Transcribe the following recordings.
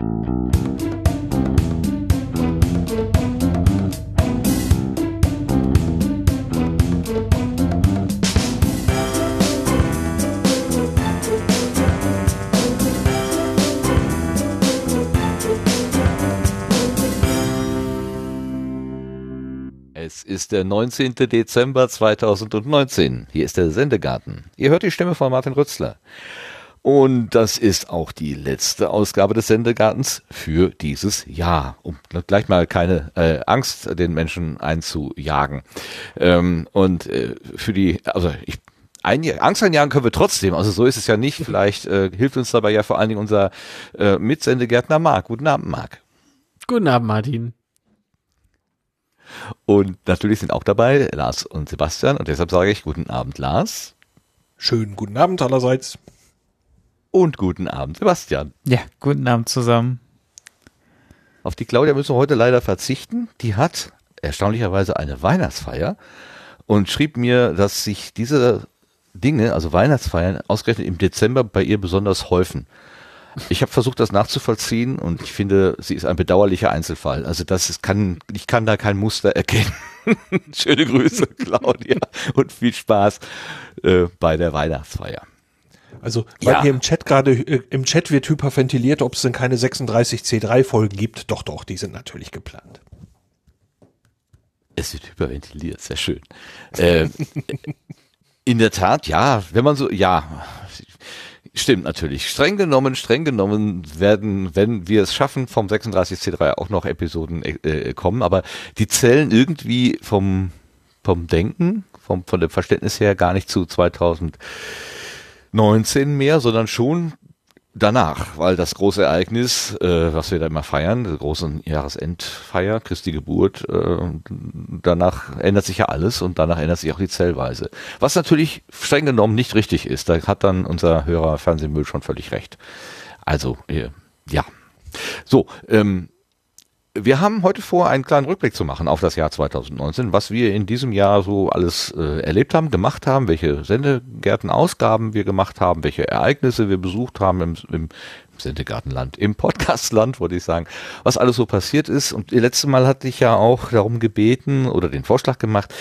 Es ist der 19. Dezember 2019. Hier ist der Sendegarten. Ihr hört die Stimme von Martin Rützler. Und das ist auch die letzte Ausgabe des Sendegartens für dieses Jahr, um gleich mal keine äh, Angst den Menschen einzujagen. Ähm, und äh, für die, also ich ein, Angst einjagen können wir trotzdem, also so ist es ja nicht. Vielleicht äh, hilft uns dabei ja vor allen Dingen unser äh, Mitsendegärtner Marc. Guten Abend, Marc. Guten Abend, Martin. Und natürlich sind auch dabei Lars und Sebastian und deshalb sage ich guten Abend, Lars. Schönen guten Abend allerseits. Und guten Abend, Sebastian. Ja, guten Abend zusammen. Auf die Claudia müssen wir heute leider verzichten. Die hat erstaunlicherweise eine Weihnachtsfeier und schrieb mir, dass sich diese Dinge, also Weihnachtsfeiern, ausgerechnet im Dezember bei ihr besonders häufen. Ich habe versucht, das nachzuvollziehen und ich finde, sie ist ein bedauerlicher Einzelfall. Also das ist, kann, ich kann da kein Muster erkennen. Schöne Grüße, Claudia, und viel Spaß äh, bei der Weihnachtsfeier. Also, weil ja. hier im Chat gerade, äh, im Chat wird hyperventiliert, ob es denn keine 36 C3 Folgen gibt. Doch, doch, die sind natürlich geplant. Es wird hyperventiliert, sehr schön. Äh, in der Tat, ja, wenn man so, ja, Stimmt natürlich. Streng genommen, streng genommen werden, wenn wir es schaffen, vom 36C3 auch noch Episoden äh, kommen, aber die zählen irgendwie vom, vom Denken, vom, von dem Verständnis her gar nicht zu 2019 mehr, sondern schon danach, weil das große Ereignis, äh, was wir da immer feiern, die große Jahresendfeier, Christi Geburt, äh, danach ändert sich ja alles und danach ändert sich auch die Zellweise. Was natürlich streng genommen nicht richtig ist. Da hat dann unser Hörer Fernsehmüll schon völlig recht. Also, äh, ja. So, ähm, wir haben heute vor, einen kleinen Rückblick zu machen auf das Jahr 2019, was wir in diesem Jahr so alles äh, erlebt haben, gemacht haben, welche Sendegärten-Ausgaben wir gemacht haben, welche Ereignisse wir besucht haben im, im Sendegartenland, im Podcastland, wollte ich sagen, was alles so passiert ist. Und letzte Mal hatte ich ja auch darum gebeten oder den Vorschlag gemacht,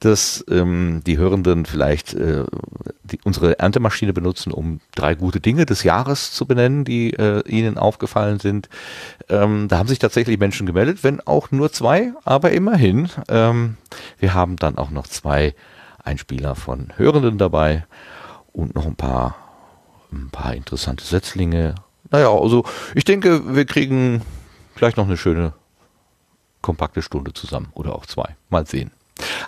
dass ähm, die Hörenden vielleicht äh, die, unsere Erntemaschine benutzen, um drei gute Dinge des Jahres zu benennen, die äh, ihnen aufgefallen sind. Ähm, da haben sich tatsächlich Menschen gemeldet, wenn auch nur zwei, aber immerhin. Ähm, wir haben dann auch noch zwei Einspieler von Hörenden dabei und noch ein paar ein paar interessante Setzlinge naja, also ich denke, wir kriegen gleich noch eine schöne, kompakte Stunde zusammen oder auch zwei. Mal sehen.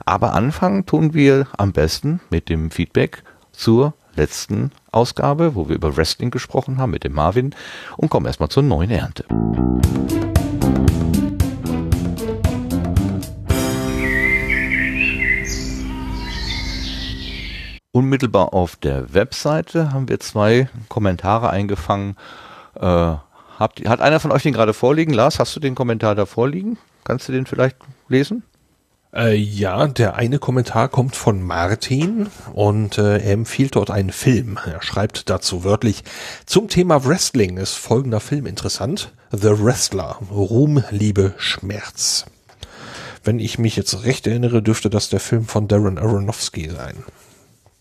Aber anfangen tun wir am besten mit dem Feedback zur letzten Ausgabe, wo wir über Wrestling gesprochen haben mit dem Marvin und kommen erstmal zur neuen Ernte. Unmittelbar auf der Webseite haben wir zwei Kommentare eingefangen äh, habt, hat einer von euch den gerade vorliegen? Lars, hast du den Kommentar da vorliegen? Kannst du den vielleicht lesen? Äh, ja, der eine Kommentar kommt von Martin und äh, er empfiehlt dort einen Film. Er schreibt dazu wörtlich, zum Thema Wrestling ist folgender Film interessant. The Wrestler, Ruhm, Liebe, Schmerz. Wenn ich mich jetzt recht erinnere, dürfte das der Film von Darren Aronofsky sein.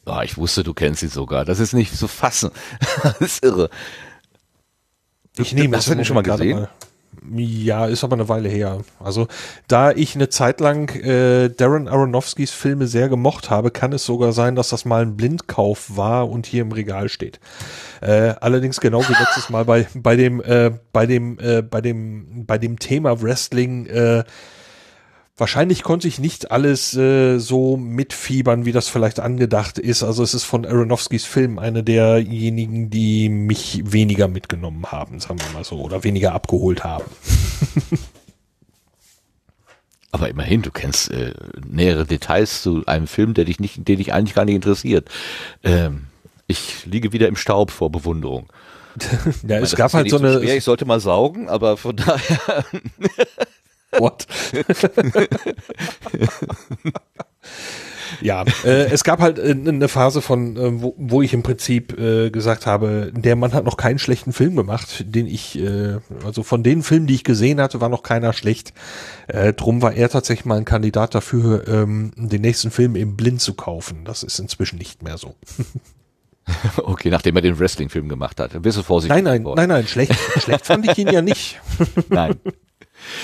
Oh, ich wusste, du kennst ihn sogar. Das ist nicht zu fassen. das ist irre. Ich nehme Hast du den schon mal gesehen? Mal. Ja, ist aber eine Weile her. Also, da ich eine Zeit lang äh, Darren Aronofskys Filme sehr gemocht habe, kann es sogar sein, dass das mal ein Blindkauf war und hier im Regal steht. Äh, allerdings genau wie letztes Mal bei bei dem äh, bei dem äh, bei dem bei dem Thema Wrestling äh, Wahrscheinlich konnte ich nicht alles äh, so mitfiebern, wie das vielleicht angedacht ist. Also es ist von Aronofskys Film eine derjenigen, die mich weniger mitgenommen haben, sagen wir mal so, oder weniger abgeholt haben. Aber immerhin, du kennst äh, nähere Details zu einem Film, der dich nicht, der dich eigentlich gar nicht interessiert. Ähm, ich liege wieder im Staub vor Bewunderung. ja, es gab halt so eine. Schwer, ich sollte mal saugen, aber von daher. What? Ja, äh, es gab halt äh, eine Phase von, äh, wo, wo ich im Prinzip äh, gesagt habe, der Mann hat noch keinen schlechten Film gemacht, den ich, äh, also von den Filmen, die ich gesehen hatte, war noch keiner schlecht. Äh, drum war er tatsächlich mal ein Kandidat dafür, ähm, den nächsten Film eben blind zu kaufen. Das ist inzwischen nicht mehr so. Okay, nachdem er den Wrestling-Film gemacht hat. Ein bisschen vorsichtig. Nein, nein, geworden. nein, nein, schlecht, schlecht fand ich ihn ja nicht. Nein.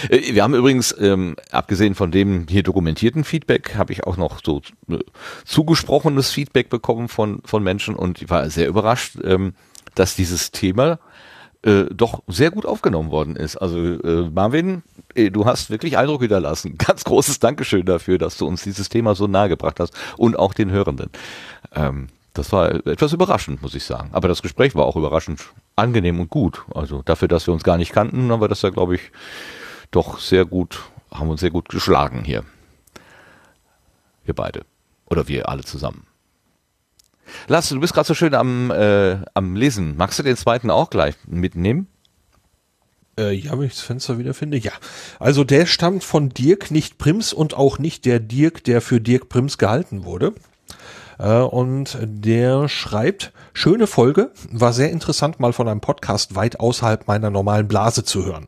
Äh, wir haben übrigens, ähm, abgesehen von dem hier dokumentierten Feedback, habe ich auch noch so äh, zugesprochenes Feedback bekommen von, von Menschen und ich war sehr überrascht, ähm, dass dieses Thema äh, doch sehr gut aufgenommen worden ist. Also äh, Marvin, äh, du hast wirklich Eindruck hinterlassen. Ganz großes Dankeschön dafür, dass du uns dieses Thema so nahe gebracht hast und auch den Hörenden. Ähm, das war etwas überraschend, muss ich sagen. Aber das Gespräch war auch überraschend angenehm und gut. Also dafür, dass wir uns gar nicht kannten, haben wir das ja, glaube ich, doch sehr gut, haben uns sehr gut geschlagen hier. Wir beide. Oder wir alle zusammen. Lasse, du bist gerade so schön am, äh, am Lesen. Magst du den zweiten auch gleich mitnehmen? Äh, ja, wenn ich das Fenster wieder finde. Ja. Also der stammt von Dirk, nicht Prims und auch nicht der Dirk, der für Dirk Prims gehalten wurde. Äh, und der schreibt, schöne Folge, war sehr interessant mal von einem Podcast weit außerhalb meiner normalen Blase zu hören.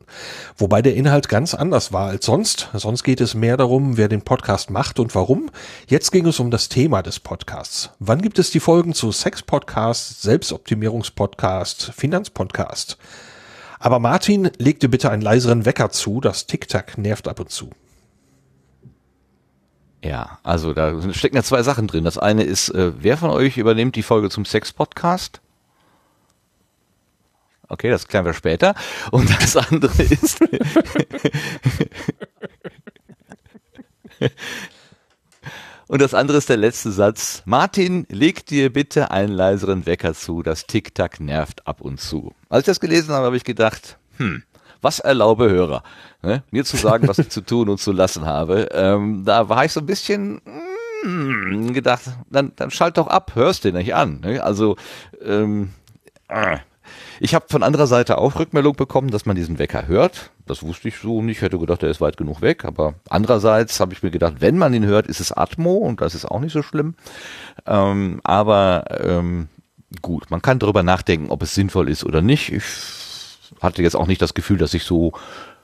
Wobei der Inhalt ganz anders war als sonst. Sonst geht es mehr darum, wer den Podcast macht und warum. Jetzt ging es um das Thema des Podcasts. Wann gibt es die Folgen zu Sex-Podcast, Selbstoptimierungspodcast, Finanzpodcast? Aber Martin legte bitte einen leiseren Wecker zu, das Tic-Tac nervt ab und zu. Ja, also da stecken ja zwei Sachen drin. Das eine ist, äh, wer von euch übernimmt die Folge zum Sex-Podcast? Okay, das klären wir später. Und das andere ist. Und das andere ist der letzte Satz. Martin, leg dir bitte einen leiseren Wecker zu. Das Tic-Tac nervt ab und zu. Als ich das gelesen habe, habe ich gedacht, hm, was erlaube Hörer? Ne? Mir zu sagen, was ich zu tun und zu lassen habe. Ähm, da war ich so ein bisschen mm, gedacht, dann, dann schalt doch ab, hörst den nicht an. Ne? Also ähm, äh. ich habe von anderer Seite auch Rückmeldung bekommen, dass man diesen Wecker hört. Das wusste ich so nicht. Ich hätte gedacht, der ist weit genug weg. Aber andererseits habe ich mir gedacht, wenn man ihn hört, ist es Atmo und das ist auch nicht so schlimm. Ähm, aber ähm, gut, man kann darüber nachdenken, ob es sinnvoll ist oder nicht. Ich hatte jetzt auch nicht das Gefühl, dass ich so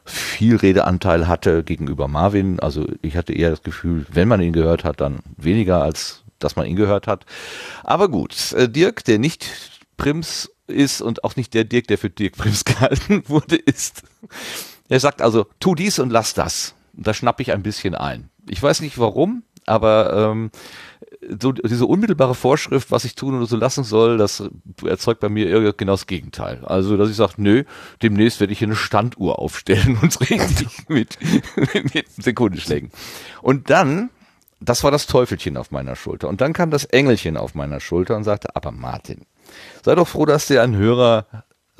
viel Redeanteil hatte gegenüber Marvin. Also ich hatte eher das Gefühl, wenn man ihn gehört hat, dann weniger als dass man ihn gehört hat. Aber gut, äh, Dirk, der nicht Prims ist und auch nicht der Dirk, der für Dirk Prims gehalten wurde, ist. Er sagt also, tu dies und lass das. Da schnappe ich ein bisschen ein. Ich weiß nicht warum, aber ähm, so diese unmittelbare Vorschrift, was ich tun oder so lassen soll, das erzeugt bei mir genau das Gegenteil. Also, dass ich sage, nö, demnächst werde ich hier eine Standuhr aufstellen und richtig mit, mit Sekundenschlägen. Und dann, das war das Teufelchen auf meiner Schulter. Und dann kam das Engelchen auf meiner Schulter und sagte, aber Martin, sei doch froh, dass dir ein Hörer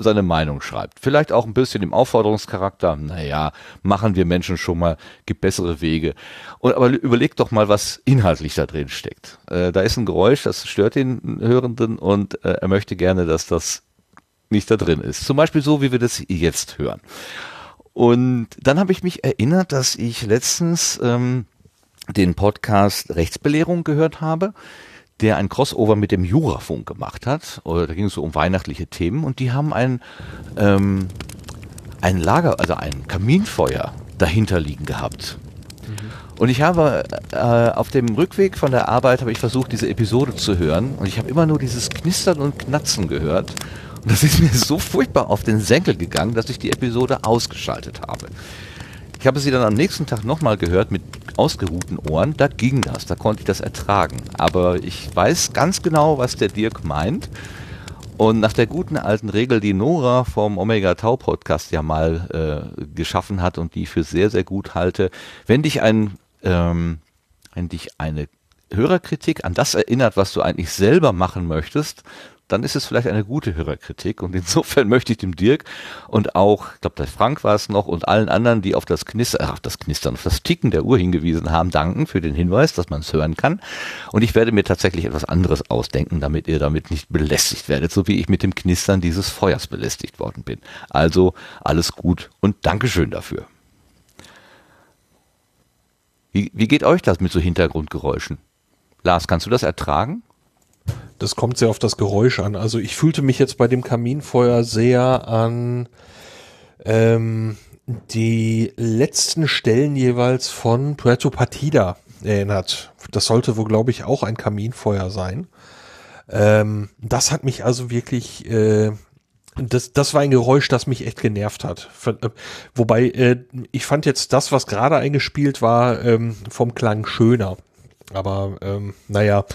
seine Meinung schreibt. Vielleicht auch ein bisschen im Aufforderungscharakter. Naja, machen wir Menschen schon mal, gibt bessere Wege. Und aber überleg doch mal, was inhaltlich da drin steckt. Äh, da ist ein Geräusch, das stört den Hörenden und äh, er möchte gerne, dass das nicht da drin ist. Zum Beispiel so, wie wir das jetzt hören. Und dann habe ich mich erinnert, dass ich letztens ähm, den Podcast Rechtsbelehrung gehört habe der ein Crossover mit dem Jurafunk gemacht hat. Oder da ging es so um weihnachtliche Themen und die haben ein, ähm, ein Lager, also ein Kaminfeuer dahinter liegen gehabt. Und ich habe äh, auf dem Rückweg von der Arbeit habe ich versucht, diese Episode zu hören und ich habe immer nur dieses Knistern und Knatzen gehört. Und das ist mir so furchtbar auf den Senkel gegangen, dass ich die Episode ausgeschaltet habe. Ich habe sie dann am nächsten Tag nochmal gehört mit ausgeruhten Ohren. Da ging das, da konnte ich das ertragen. Aber ich weiß ganz genau, was der Dirk meint. Und nach der guten alten Regel, die Nora vom Omega Tau Podcast ja mal äh, geschaffen hat und die ich für sehr, sehr gut halte, wenn dich ein, ähm, wenn dich eine Hörerkritik an das erinnert, was du eigentlich selber machen möchtest, dann ist es vielleicht eine gute Hörerkritik. Und insofern möchte ich dem Dirk und auch, ich glaube, der Frank war es noch und allen anderen, die auf das Knistern, auf das Knistern, auf das Ticken der Uhr hingewiesen haben, danken für den Hinweis, dass man es hören kann. Und ich werde mir tatsächlich etwas anderes ausdenken, damit ihr damit nicht belästigt werdet, so wie ich mit dem Knistern dieses Feuers belästigt worden bin. Also alles gut und Dankeschön dafür. Wie, wie geht euch das mit so Hintergrundgeräuschen? Lars, kannst du das ertragen? Das kommt sehr auf das Geräusch an. Also ich fühlte mich jetzt bei dem Kaminfeuer sehr an ähm, die letzten Stellen jeweils von Puerto Partida erinnert. Das sollte wohl, glaube ich, auch ein Kaminfeuer sein. Ähm, das hat mich also wirklich, äh, das, das war ein Geräusch, das mich echt genervt hat. Äh, wobei, äh, ich fand jetzt das, was gerade eingespielt war, ähm, vom Klang schöner. Aber ähm, naja,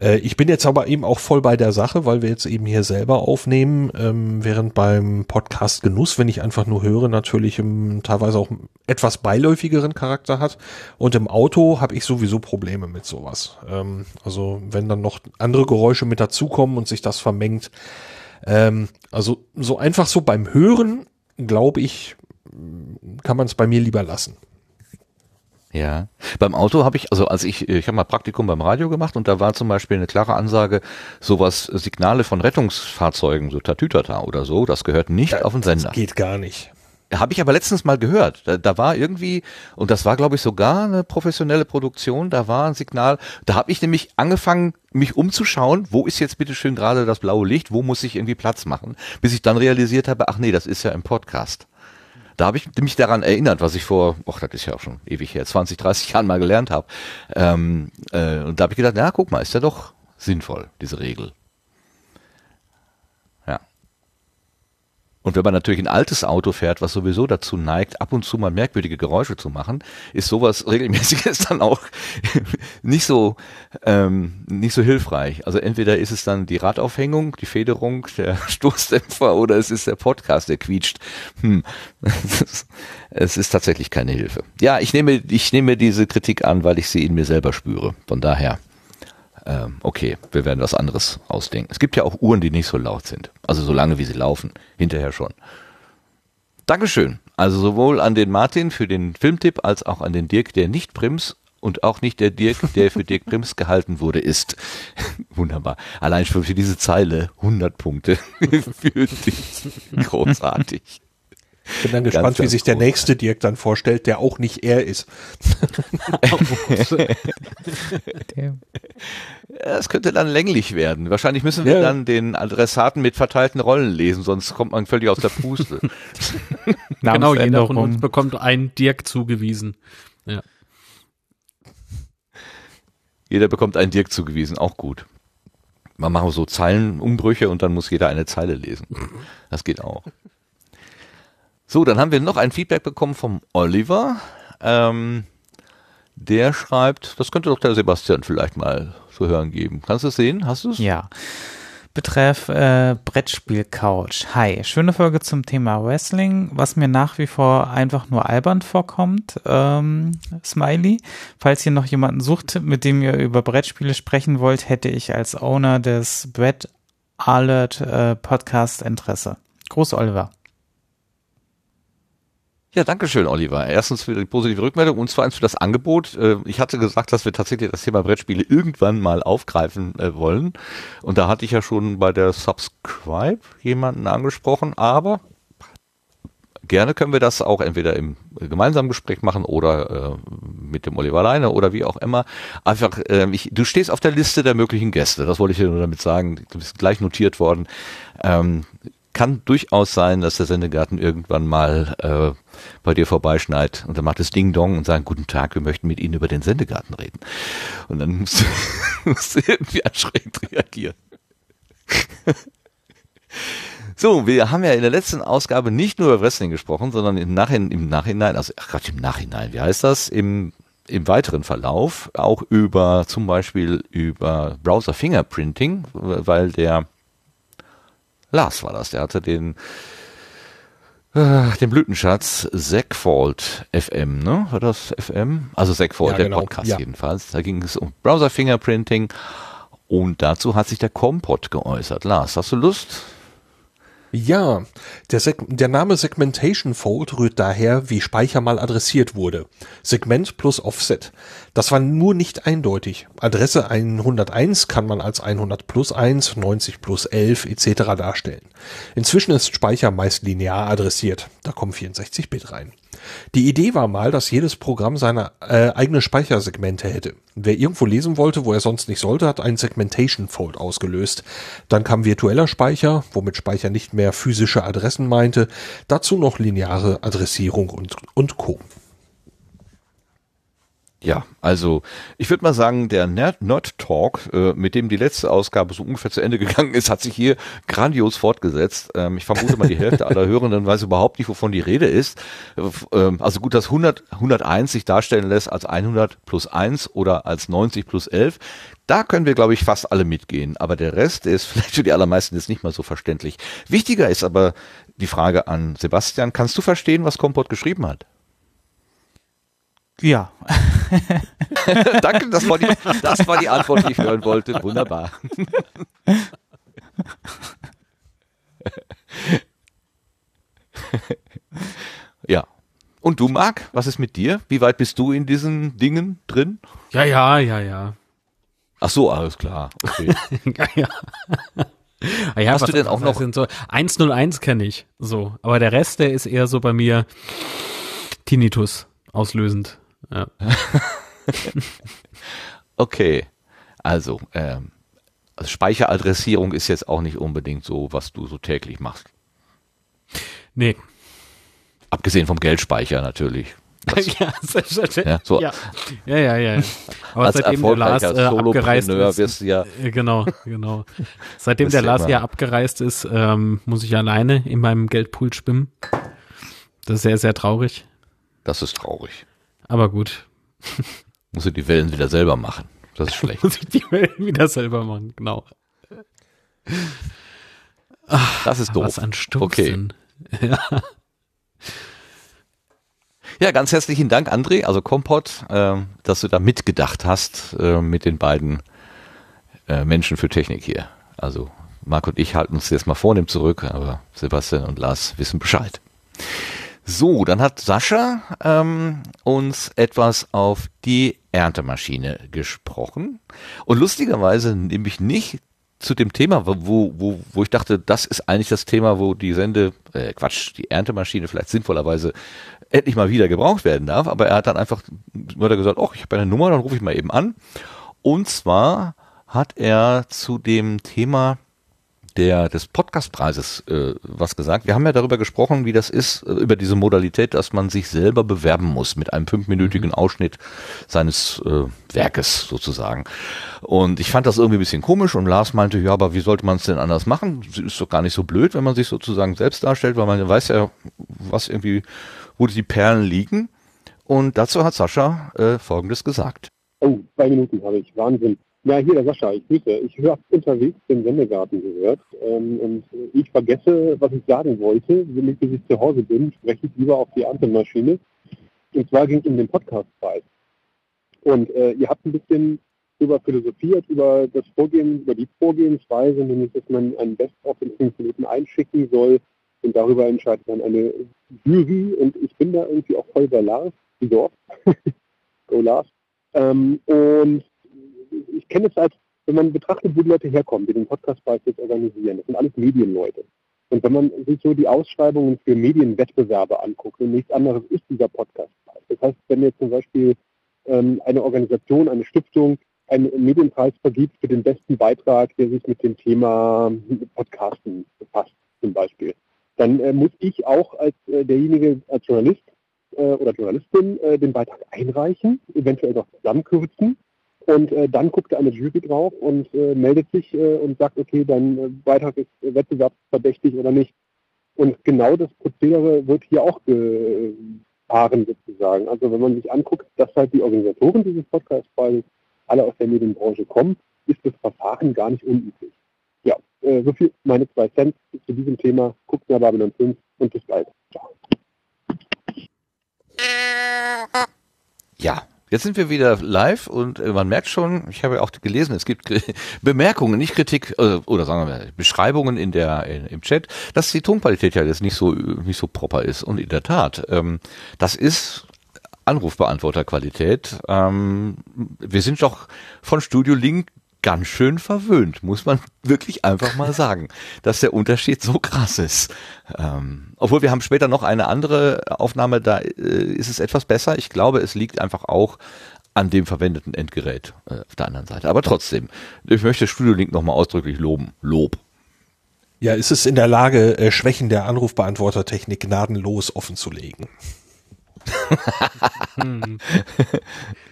äh, ich bin jetzt aber eben auch voll bei der Sache, weil wir jetzt eben hier selber aufnehmen, ähm, während beim Podcast Genuss, wenn ich einfach nur höre, natürlich teilweise auch etwas beiläufigeren Charakter hat. Und im Auto habe ich sowieso Probleme mit sowas. Ähm, also wenn dann noch andere Geräusche mit dazukommen und sich das vermengt. Ähm, also so einfach so beim Hören, glaube ich, kann man es bei mir lieber lassen. Ja. Beim Auto habe ich, also als ich, ich habe mal Praktikum beim Radio gemacht und da war zum Beispiel eine klare Ansage, sowas, Signale von Rettungsfahrzeugen, so Tatütata oder so, das gehört nicht ja, auf den Sender. Das geht gar nicht. Habe ich aber letztens mal gehört. Da, da war irgendwie, und das war, glaube ich, sogar eine professionelle Produktion, da war ein Signal, da habe ich nämlich angefangen, mich umzuschauen, wo ist jetzt bitte schön gerade das blaue Licht, wo muss ich irgendwie Platz machen, bis ich dann realisiert habe, ach nee, das ist ja im Podcast. Da habe ich mich daran erinnert, was ich vor, ach, das ist ja auch schon ewig her, 20, 30 Jahren mal gelernt habe. Ähm, äh, und da habe ich gedacht, na guck mal, ist ja doch sinnvoll, diese Regel. Und wenn man natürlich ein altes Auto fährt, was sowieso dazu neigt, ab und zu mal merkwürdige Geräusche zu machen, ist sowas regelmäßiges dann auch nicht so ähm, nicht so hilfreich. Also entweder ist es dann die Radaufhängung, die Federung, der Stoßdämpfer oder es ist der Podcast, der quietscht. Hm. es ist tatsächlich keine Hilfe. Ja, ich nehme ich nehme diese Kritik an, weil ich sie in mir selber spüre. Von daher ähm, okay, wir werden was anderes ausdenken. Es gibt ja auch Uhren, die nicht so laut sind. Also so lange wie sie laufen, hinterher schon. Dankeschön. Also sowohl an den Martin für den Filmtipp als auch an den Dirk, der nicht Prims und auch nicht der Dirk, der für Dirk Prims gehalten wurde, ist. Wunderbar. Allein schon für diese Zeile 100 Punkte für dich. Großartig. Bin dann gespannt, ganz, wie sich der nächste Dirk dann vorstellt, der auch nicht er ist. Es könnte dann länglich werden. Wahrscheinlich müssen wir ja. dann den Adressaten mit verteilten Rollen lesen, sonst kommt man völlig aus der Puste. genau, jeder von uns bekommt einen Dirk zugewiesen. Ja. Jeder bekommt einen Dirk zugewiesen, auch gut. Man macht so Zeilenumbrüche und dann muss jeder eine Zeile lesen. Das geht auch. So, dann haben wir noch ein Feedback bekommen vom Oliver. Ähm, der schreibt, das könnte doch der Sebastian vielleicht mal zu hören geben. Kannst du es sehen? Hast du es? Ja. Betreff äh, Brettspiel Couch. Hi, schöne Folge zum Thema Wrestling, was mir nach wie vor einfach nur albern vorkommt. Ähm, Smiley. Falls ihr noch jemanden sucht, mit dem ihr über Brettspiele sprechen wollt, hätte ich als Owner des Brett Alert äh, Podcast Interesse. Groß Oliver. Ja, danke schön, Oliver. Erstens für die positive Rückmeldung und zweitens für das Angebot. Äh, ich hatte gesagt, dass wir tatsächlich das Thema Brettspiele irgendwann mal aufgreifen äh, wollen. Und da hatte ich ja schon bei der Subscribe jemanden angesprochen, aber gerne können wir das auch entweder im gemeinsamen Gespräch machen oder äh, mit dem Oliver alleine oder wie auch immer. Einfach, äh, ich, du stehst auf der Liste der möglichen Gäste. Das wollte ich dir nur damit sagen. Du bist gleich notiert worden. Ähm, kann durchaus sein, dass der Sendegarten irgendwann mal äh, bei dir vorbeischneit und dann macht es Ding Dong und sagt, guten Tag, wir möchten mit Ihnen über den Sendegarten reden. Und dann musst du, musst du irgendwie erschreckt reagieren. So, wir haben ja in der letzten Ausgabe nicht nur über Wrestling gesprochen, sondern im Nachhinein, im Nachhinein, also ach Gott, im Nachhinein, wie heißt das? Im, im weiteren Verlauf auch über zum Beispiel über Browser Fingerprinting, weil der Lars war das, der hatte den äh, den Blütenschatz Segfault FM, ne? War das FM? Also Segfault, ja, der genau. Podcast ja. jedenfalls. Da ging es um Browser Fingerprinting und dazu hat sich der Kompott geäußert. Lars, hast du Lust? Ja, der, der Name Segmentation Fold rührt daher, wie Speicher mal adressiert wurde. Segment plus Offset. Das war nur nicht eindeutig. Adresse 101 kann man als 100 plus 1, 90 plus 11 etc. darstellen. Inzwischen ist Speicher meist linear adressiert. Da kommen 64 Bit rein. Die Idee war mal, dass jedes Programm seine äh, eigene Speichersegmente hätte. Wer irgendwo lesen wollte, wo er sonst nicht sollte, hat einen Segmentation Fold ausgelöst. Dann kam virtueller Speicher, womit Speicher nicht mehr physische Adressen meinte, dazu noch lineare Adressierung und, und Co. Ja, also ich würde mal sagen, der Nerd, Talk, äh, mit dem die letzte Ausgabe so ungefähr zu Ende gegangen ist, hat sich hier grandios fortgesetzt. Ähm, ich vermute mal, die Hälfte aller Hörenden weiß überhaupt nicht, wovon die Rede ist. Äh, ähm, also gut, dass 100, 101 sich darstellen lässt als 100 plus 1 oder als 90 plus 11. Da können wir, glaube ich, fast alle mitgehen. Aber der Rest ist vielleicht für die allermeisten jetzt nicht mal so verständlich. Wichtiger ist aber die Frage an Sebastian. Kannst du verstehen, was Kompott geschrieben hat? Ja. Danke, das war, die, das war die Antwort, die ich hören wollte. Wunderbar. ja. Und du, Marc, was ist mit dir? Wie weit bist du in diesen Dingen drin? Ja, ja, ja, ja. Ach so, alles klar. Okay. ja, ja. Ah ja, Hast du denn auch noch? So 101 kenne ich, so. Aber der Rest, der ist eher so bei mir Tinnitus auslösend. Ja. okay, also, ähm, also Speicheradressierung ist jetzt auch nicht unbedingt so, was du so täglich machst. Nee. Abgesehen vom Geldspeicher natürlich. Das, ja, ja, so ja, ja, ja, ja. Aber als seitdem der Lars äh, abgereist ist, ja äh, genau, genau. Seitdem der Lars ja abgereist ist, ähm, muss ich alleine in meinem Geldpool schwimmen. Das ist sehr, sehr traurig. Das ist traurig. Aber gut. Muss du die Wellen wieder selber machen. Das ist schlecht. Muss ich die Wellen wieder selber machen, genau. Ach, das ist doof. Was an Stumpfsinn. Okay. Ja. Ja, ganz herzlichen Dank, André, also Kompott, äh, dass du da mitgedacht hast äh, mit den beiden äh, Menschen für Technik hier. Also Marc und ich halten uns jetzt mal vornehm zurück, aber Sebastian und Lars wissen Bescheid. So, dann hat Sascha ähm, uns etwas auf die Erntemaschine gesprochen. Und lustigerweise nämlich nicht zu dem Thema, wo, wo, wo ich dachte, das ist eigentlich das Thema, wo die Sende, äh, Quatsch, die Erntemaschine vielleicht sinnvollerweise endlich mal wieder gebraucht werden darf. Aber er hat dann einfach, hat er gesagt, ach, ich habe eine Nummer, dann rufe ich mal eben an. Und zwar hat er zu dem Thema der des Podcastpreises äh, was gesagt. Wir haben ja darüber gesprochen, wie das ist, äh, über diese Modalität, dass man sich selber bewerben muss mit einem fünfminütigen mhm. Ausschnitt seines äh, Werkes sozusagen. Und ich fand das irgendwie ein bisschen komisch und Lars meinte, ja, aber wie sollte man es denn anders machen? Ist doch gar nicht so blöd, wenn man sich sozusagen selbst darstellt, weil man weiß ja, was irgendwie, wo die Perlen liegen. Und dazu hat Sascha äh, Folgendes gesagt. Oh, zwei Minuten habe ich. Wahnsinn. Ja, hier der Sascha, ich grüße. Ich höre unterwegs den Sendegarten gehört ähm, und ich vergesse, was ich sagen wollte. Bis ich zu Hause bin, spreche ich lieber auf die Antenmaschine. Und zwar ging es um den Podcastpreis. Und äh, ihr habt ein bisschen über philosophiert, über das Vorgehen, über die Vorgehensweise, nämlich dass man ein Best-of in fünf Minuten einschicken soll und darüber entscheidet dann eine Jury und ich bin da irgendwie auch voll bei Lars, wie Dorf. Go Lars. Ähm, und ich kenne es als, wenn man betrachtet, wo die Leute herkommen, die den Podcastpreis jetzt organisieren. Das sind alles Medienleute. Und wenn man sich so die Ausschreibungen für Medienwettbewerbe anguckt, und nichts anderes ist dieser Podcastpreis. Das heißt, wenn jetzt zum Beispiel ähm, eine Organisation, eine Stiftung einen Medienpreis vergibt für den besten Beitrag, der sich mit dem Thema Podcasten befasst, zum Beispiel, dann äh, muss ich auch als äh, derjenige, als Journalist äh, oder Journalistin äh, den Beitrag einreichen, eventuell noch zusammenkürzen und äh, dann guckt eine Jury drauf und äh, meldet sich äh, und sagt, okay, dein äh, Beitrag ist wettbewerbsverdächtig oder nicht. Und genau das Prozedere wird hier auch gefahren sozusagen. Also wenn man sich anguckt, dass halt die Organisatoren dieses Podcastpreises alle aus der Medienbranche kommen, ist das Verfahren gar nicht unüblich. Ja, äh, so viel meine zwei Cent zu diesem Thema. Guckt mir Babylon 5 und bis bald. Ciao. Ja, Jetzt sind wir wieder live und äh, man merkt schon, ich habe ja auch gelesen, es gibt Bemerkungen, nicht Kritik äh, oder sagen wir Beschreibungen in der im Chat, dass die Tonqualität ja jetzt nicht so nicht so proper ist und in der Tat, ähm, das ist Anrufbeantworterqualität. Ähm, wir sind doch von Studio Link ganz schön verwöhnt, muss man wirklich einfach mal sagen, dass der Unterschied so krass ist. Ähm, obwohl wir haben später noch eine andere Aufnahme, da äh, ist es etwas besser. Ich glaube, es liegt einfach auch an dem verwendeten Endgerät äh, auf der anderen Seite. Aber trotzdem, ich möchte Studio Link nochmal ausdrücklich loben. Lob. Ja, ist es in der Lage, äh, Schwächen der Anrufbeantwortertechnik gnadenlos offenzulegen? hm.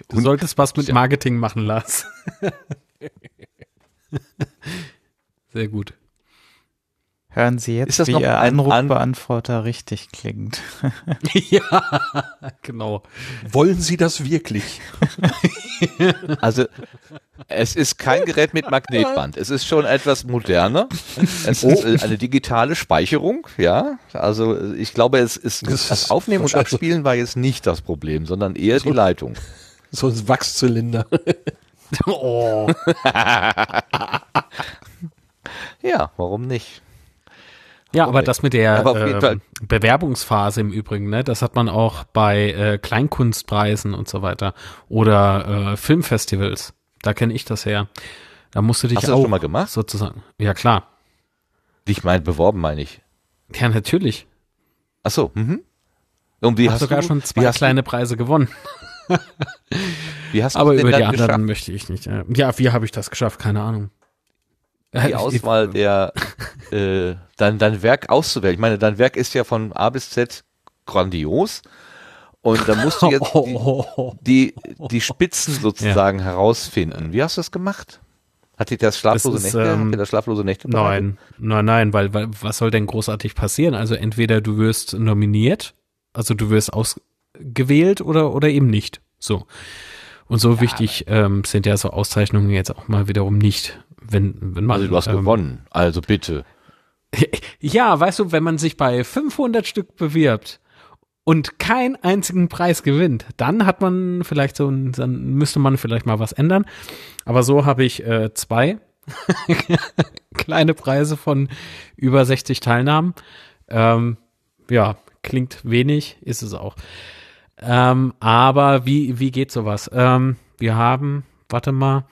Du solltest was mit Marketing machen, Lars. Sehr gut. Hören Sie jetzt, wie Ihr Anrufbeantworter an richtig klingt. ja, genau. Wollen Sie das wirklich? also, es ist kein Gerät mit Magnetband. Es ist schon etwas moderner. Es oh. ist äh, eine digitale Speicherung, ja. Also, ich glaube, es ist, das Aufnehmen und Abspielen war jetzt nicht das Problem, sondern eher so, die Leitung. So ein Wachszylinder. oh. ja, warum nicht? Ja, aber das mit der äh, Bewerbungsphase im Übrigen, ne, das hat man auch bei äh, Kleinkunstpreisen und so weiter oder äh, Filmfestivals. Da kenne ich das her. Da musst du dich Hast du auch das schon mal gemacht? sozusagen. Ja klar. Ich meine beworben, meine ich. Ja natürlich. Ach so. Mhm. Und wie hast, hast sogar du, schon zwei kleine? Preise gewonnen. wie hast du Aber über die anderen geschafft? möchte ich nicht. Ja, wie habe ich das geschafft? Keine Ahnung die Auswahl der äh, dein, dein Werk auszuwählen. Ich meine, dein Werk ist ja von A bis Z grandios. Und da musst du jetzt die, die, die Spitzen sozusagen ja. herausfinden. Wie hast du das gemacht? Hat dir das schlaflose das ist, Nächte? Ähm, das schlaflose Nächte nein, nein, nein, weil, weil was soll denn großartig passieren? Also entweder du wirst nominiert, also du wirst ausgewählt oder oder eben nicht. So. Und so ja, wichtig ähm, sind ja so Auszeichnungen jetzt auch mal wiederum nicht wenn, wenn man. Also du hast ähm, gewonnen, also bitte. Ja, weißt du, wenn man sich bei 500 Stück bewirbt und keinen einzigen Preis gewinnt, dann hat man vielleicht so, ein, dann müsste man vielleicht mal was ändern. Aber so habe ich äh, zwei kleine Preise von über 60 Teilnahmen. Ähm, ja, klingt wenig, ist es auch. Ähm, aber wie, wie geht sowas? Ähm, wir haben, warte mal,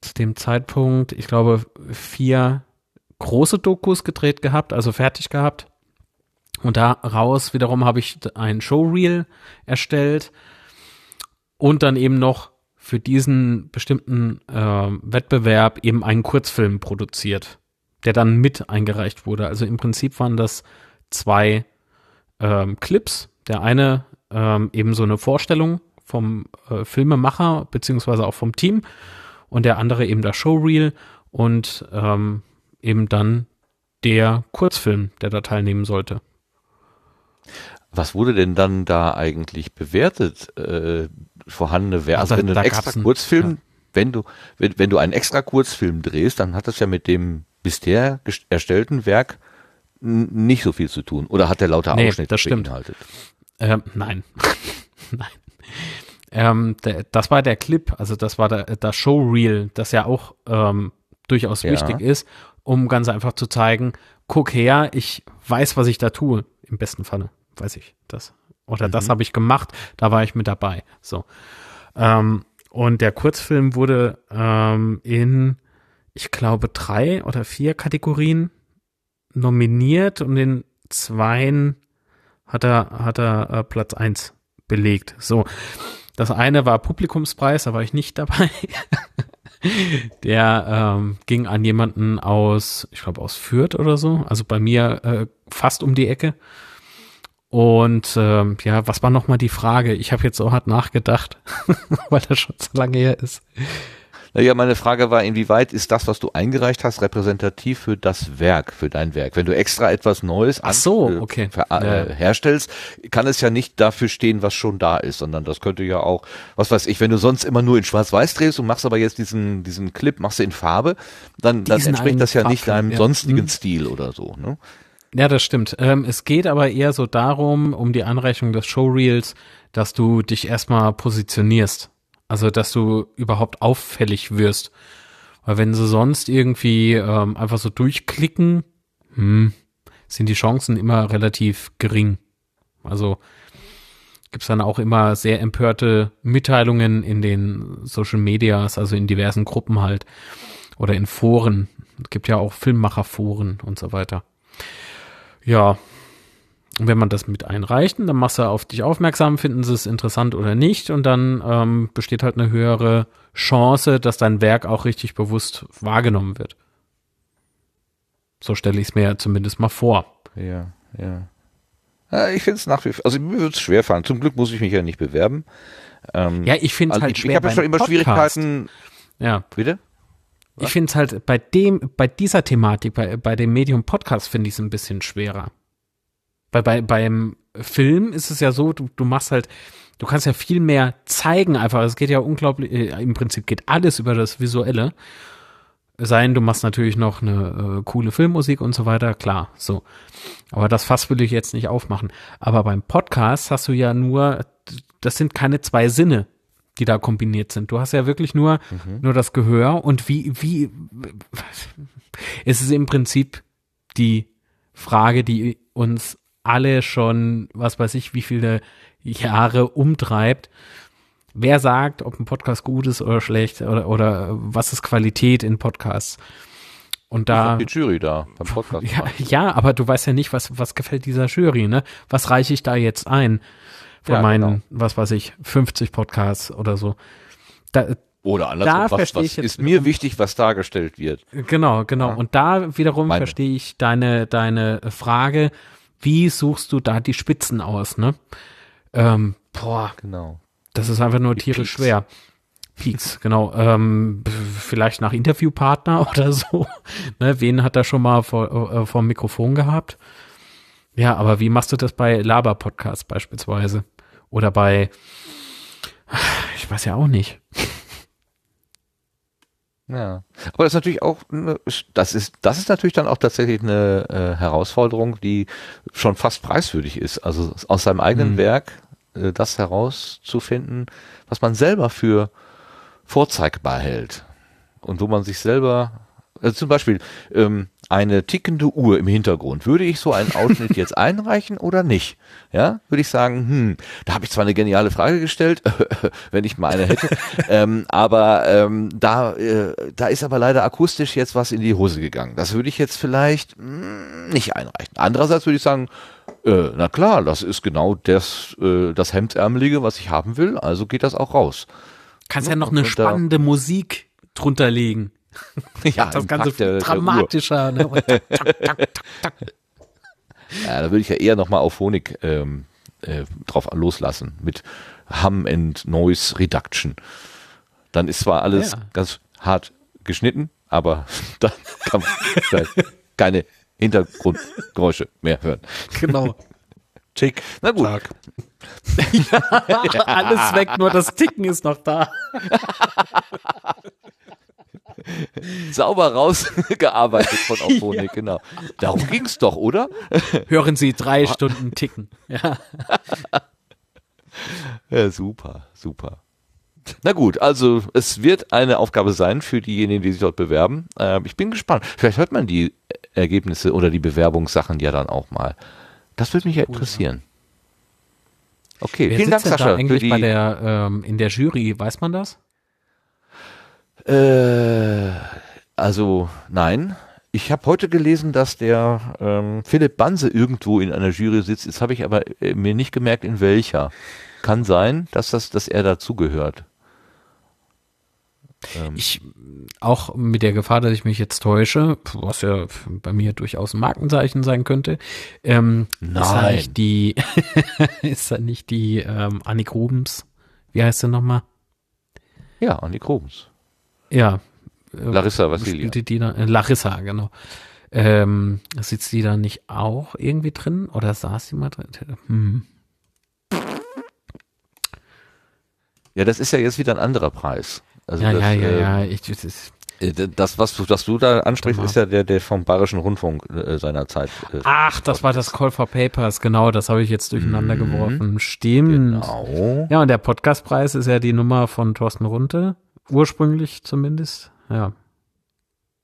zu dem Zeitpunkt, ich glaube, vier große Dokus gedreht gehabt, also fertig gehabt. Und daraus wiederum habe ich ein Showreel erstellt und dann eben noch für diesen bestimmten äh, Wettbewerb eben einen Kurzfilm produziert, der dann mit eingereicht wurde. Also im Prinzip waren das zwei ähm, Clips. Der eine ähm, eben so eine Vorstellung vom äh, Filmemacher beziehungsweise auch vom Team und der andere eben das Showreel und ähm, eben dann der Kurzfilm, der da teilnehmen sollte. Was wurde denn dann da eigentlich bewertet? Äh, vorhandene Werke, also, wenn du einen extra Kurzfilm, ja. wenn du, wenn, wenn du einen extra Kurzfilm drehst, dann hat das ja mit dem bisher erstellten Werk nicht so viel zu tun. Oder hat der lauter nee, Ausschnitte das beinhaltet? Ähm, nein. nein. Ähm, der, das war der Clip, also das war der, das Showreel, das ja auch ähm, durchaus ja. wichtig ist, um ganz einfach zu zeigen, guck her, ich weiß, was ich da tue. Im besten Falle weiß ich das. Oder mhm. das habe ich gemacht, da war ich mit dabei. So. Ähm, und der Kurzfilm wurde ähm, in, ich glaube, drei oder vier Kategorien nominiert und in zweien hat er, hat er äh, Platz eins belegt. So. Das eine war Publikumspreis, da war ich nicht dabei. Der ähm, ging an jemanden aus, ich glaube aus Fürth oder so, also bei mir äh, fast um die Ecke. Und ähm, ja, was war nochmal die Frage? Ich habe jetzt so hart nachgedacht, weil das schon so lange her ist. Naja, meine Frage war, inwieweit ist das, was du eingereicht hast, repräsentativ für das Werk, für dein Werk? Wenn du extra etwas Neues Ach so, an, okay. äh, ja. herstellst, kann es ja nicht dafür stehen, was schon da ist, sondern das könnte ja auch, was weiß ich, wenn du sonst immer nur in Schwarz-Weiß drehst und machst aber jetzt diesen, diesen Clip, machst du in Farbe, dann, dann entspricht das ja nicht deinem ja. sonstigen hm. Stil oder so, ne? Ja, das stimmt. Ähm, es geht aber eher so darum, um die Anrechnung des Showreels, dass du dich erstmal positionierst. Also, dass du überhaupt auffällig wirst. Weil wenn sie sonst irgendwie ähm, einfach so durchklicken, hm, sind die Chancen immer relativ gering. Also gibt's dann auch immer sehr empörte Mitteilungen in den Social Medias, also in diversen Gruppen halt oder in Foren. Es gibt ja auch Filmmacherforen und so weiter. Ja, und wenn man das mit einreicht, dann machst du auf dich aufmerksam, finden sie es interessant oder nicht und dann ähm, besteht halt eine höhere Chance, dass dein Werk auch richtig bewusst wahrgenommen wird. So stelle ich es mir zumindest mal vor. Ja, ja. ja ich finde es nach wie vor, also mir wird es schwerfallen. Zum Glück muss ich mich ja nicht bewerben. Ähm, ja, ich finde es also halt ich, schwer. Ich habe ja schon immer Podcast. Schwierigkeiten. Ja. Bitte? Was? Ich finde es halt bei dem, bei dieser Thematik, bei, bei dem Medium Podcast finde ich es ein bisschen schwerer. Weil bei, beim Film ist es ja so, du, du machst halt, du kannst ja viel mehr zeigen einfach. Es geht ja unglaublich, äh, im Prinzip geht alles über das Visuelle sein. Du machst natürlich noch eine äh, coole Filmmusik und so weiter, klar, so. Aber das Fass will ich jetzt nicht aufmachen. Aber beim Podcast hast du ja nur, das sind keine zwei Sinne, die da kombiniert sind. Du hast ja wirklich nur, mhm. nur das Gehör und wie, wie, es ist im Prinzip die Frage, die uns alle schon, was weiß ich, wie viele Jahre umtreibt wer sagt, ob ein Podcast gut ist oder schlecht oder, oder was ist Qualität in Podcasts. Und da. Die Jury da beim Podcast. Ja, ja, aber du weißt ja nicht, was, was gefällt dieser Jury, ne? Was reiche ich da jetzt ein von ja, meinen, genau. was weiß ich, 50 Podcasts oder so. Da, oder andersrum, was, was ist mir wichtig, was dargestellt wird. Genau, genau. Ja. Und da wiederum Meine. verstehe ich deine, deine Frage, wie suchst du da die Spitzen aus, ne? Ähm, boah. Genau. Das ist einfach nur tierisch schwer. Peaks, genau. Ähm, vielleicht nach Interviewpartner oder so. ne, wen hat er schon mal vor, äh, vor dem Mikrofon gehabt? Ja, aber wie machst du das bei Laber-Podcasts beispielsweise? Oder bei, ich weiß ja auch nicht. Ja, aber das ist natürlich auch, das ist, das ist natürlich dann auch tatsächlich eine äh, Herausforderung, die schon fast preiswürdig ist. Also aus seinem eigenen hm. Werk äh, das herauszufinden, was man selber für vorzeigbar hält und wo man sich selber also zum Beispiel ähm, eine tickende Uhr im Hintergrund. Würde ich so einen Ausschnitt jetzt einreichen oder nicht? Ja, würde ich sagen, hm, da habe ich zwar eine geniale Frage gestellt, wenn ich mal eine hätte, ähm, aber ähm, da, äh, da ist aber leider akustisch jetzt was in die Hose gegangen. Das würde ich jetzt vielleicht mh, hm, nicht einreichen. Andererseits würde ich sagen, äh, na klar, das ist genau das, äh, das Hemdsärmelige, was ich haben will, also geht das auch raus. Kannst ja, ja noch eine spannende Musik drunter legen. ja, das Ganze der, dramatischer. Der ne? tak, tak, tak, ja, da würde ich ja eher nochmal auf Honig ähm, äh, drauf loslassen mit Hum and Noise Reduction. Dann ist zwar alles ja. ganz hart geschnitten, aber dann kann man keine Hintergrundgeräusche mehr hören. Genau. Tick. Na gut. ja, alles weg, nur das Ticken ist noch da. Sauber rausgearbeitet von Auphonic, ja. genau. Darum ging es doch, oder? Hören Sie drei Stunden ticken. Ja. ja, super, super. Na gut, also es wird eine Aufgabe sein für diejenigen, die sich dort bewerben. Äh, ich bin gespannt. Vielleicht hört man die Ergebnisse oder die Bewerbungssachen ja dann auch mal. Das würde mich ja interessieren. Okay, Wer vielen Dank, Sascha. Da eigentlich bei der, ähm, in der Jury, weiß man das? Äh, also nein. Ich habe heute gelesen, dass der ähm, Philipp Banse irgendwo in einer Jury sitzt. Jetzt habe ich aber äh, mir nicht gemerkt, in welcher. Kann sein, dass das, dass er dazugehört. Ähm. Ich auch mit der Gefahr, dass ich mich jetzt täusche, was ja bei mir durchaus ein Markenzeichen sein könnte. Ähm, Nein. Ist da nicht die, ist da nicht die ähm, Annik Rubens? Wie heißt sie nochmal? Ja, Annik Rubens. Ja. Äh, Larissa Vassilia. Die da, äh, Larissa, genau. Ähm, sitzt die da nicht auch irgendwie drin oder saß sie mal drin? Hm. Ja, das ist ja jetzt wieder ein anderer Preis. Also ja, das, ja, ja, äh, ja, ich, das ist, äh, das, was du, was du da ansprichst, ist ja der, der vom Bayerischen Rundfunk äh, seiner Zeit. Äh, Ach, das war das Call for Papers, genau, das habe ich jetzt durcheinander mhm. geworfen. Stimmt. Genau. Ja, und der Podcastpreis ist ja die Nummer von Thorsten Runte. Ursprünglich zumindest, ja.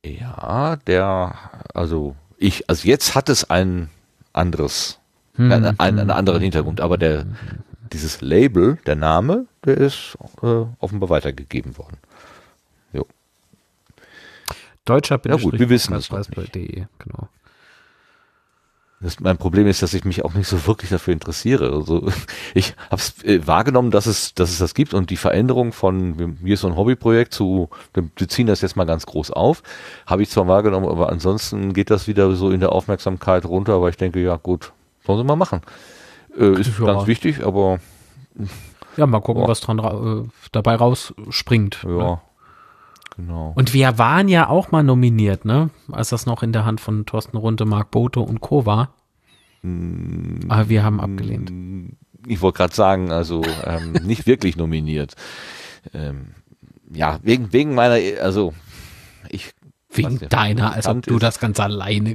Ja, der, also ich, also jetzt hat es ein anderes, hm, einen, einen, einen anderen Hintergrund, aber der, dieses Label, der Name, der ist äh, offenbar weitergegeben worden. Jo. Deutscher ja gut, wir wissen es genau. Das, mein Problem ist, dass ich mich auch nicht so wirklich dafür interessiere. Also ich habe es äh, wahrgenommen, dass es, dass es das gibt und die Veränderung von mir ist so ein Hobbyprojekt zu, wir ziehen das jetzt mal ganz groß auf, habe ich zwar wahrgenommen, aber ansonsten geht das wieder so in der Aufmerksamkeit runter, aber ich denke, ja gut, sollen sie mal machen. Äh, ist ja. ganz wichtig, aber ja, mal gucken, ja. was dran äh, dabei rausspringt. Ja. Ne? Genau. Und wir waren ja auch mal nominiert, ne? Als das noch in der Hand von Thorsten Runde, Marc Boto und Co. war. Mm, Aber wir haben abgelehnt. Ich wollte gerade sagen, also ähm, nicht wirklich nominiert. Ähm, ja, wegen, wegen meiner, also ich Wegen deiner, als ob du ist. das ganz alleine.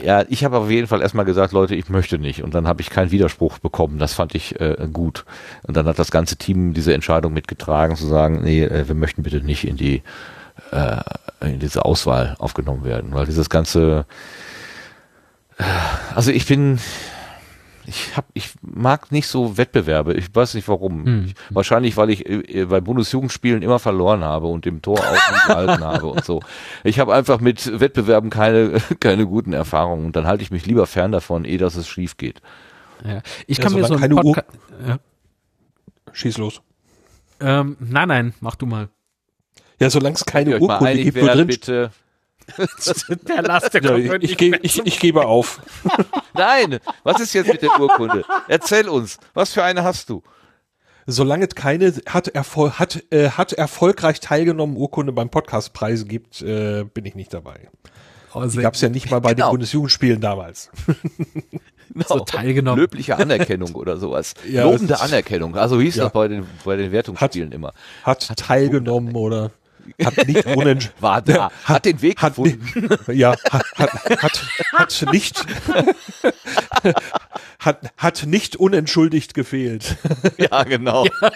Ja, ich habe auf jeden Fall erstmal gesagt, Leute, ich möchte nicht. Und dann habe ich keinen Widerspruch bekommen. Das fand ich äh, gut. Und dann hat das ganze Team diese Entscheidung mitgetragen, zu sagen, nee, äh, wir möchten bitte nicht in die äh, in diese Auswahl aufgenommen werden, weil dieses ganze äh, also ich bin ich hab, ich mag nicht so Wettbewerbe. Ich weiß nicht warum. Hm. Ich, wahrscheinlich, weil ich äh, bei Bundesjugendspielen immer verloren habe und im Tor auch nicht gehalten habe und so. Ich habe einfach mit Wettbewerben keine, keine guten Erfahrungen. Und dann halte ich mich lieber fern davon, eh, dass es schief geht. Ja. Ich kann ja, mir so ein Podcast. Ja. Schieß los. Ähm, nein, nein, mach du mal. Ja, solange es keine Urkunde gibt, wo drin bitte der Laster ja, ich, ich, gebe, ich, ich gebe auf. Nein, was ist jetzt mit der Urkunde? Erzähl uns, was für eine hast du? Solange es keine hat, Erfol hat, äh, hat erfolgreich teilgenommen Urkunde beim Podcastpreis gibt, äh, bin ich nicht dabei. Oh, Die gab es ja nicht mal bei genau. den Bundesjugendspielen damals. Genau. So teilgenommen. Löbliche Anerkennung oder sowas. Ja, Lobende Anerkennung. Also hieß ja. das bei den, bei den Wertungsspielen hat, immer. Hat, hat teilgenommen oder hat nicht unentsch war da, hat, hat den Weg hat, gefunden. Ja, hat, hat, hat, hat nicht hat, hat nicht unentschuldigt gefehlt. Ja, genau. Ja.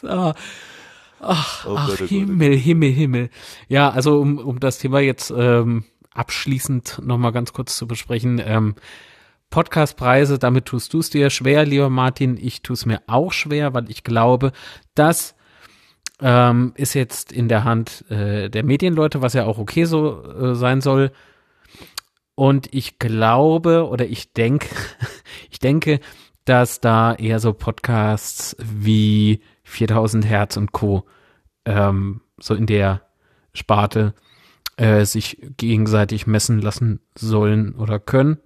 so. Ach, oh, ach Gott, oh Himmel, Himmel, Himmel. Ja, also um, um das Thema jetzt ähm, abschließend nochmal ganz kurz zu besprechen. Ähm, Podcastpreise, damit tust du es dir schwer, lieber Martin. Ich tue es mir auch schwer, weil ich glaube, das ähm, ist jetzt in der Hand äh, der Medienleute, was ja auch okay so äh, sein soll. Und ich glaube oder ich denke, ich denke, dass da eher so Podcasts wie 4000 Hertz und Co. Ähm, so in der Sparte äh, sich gegenseitig messen lassen sollen oder können.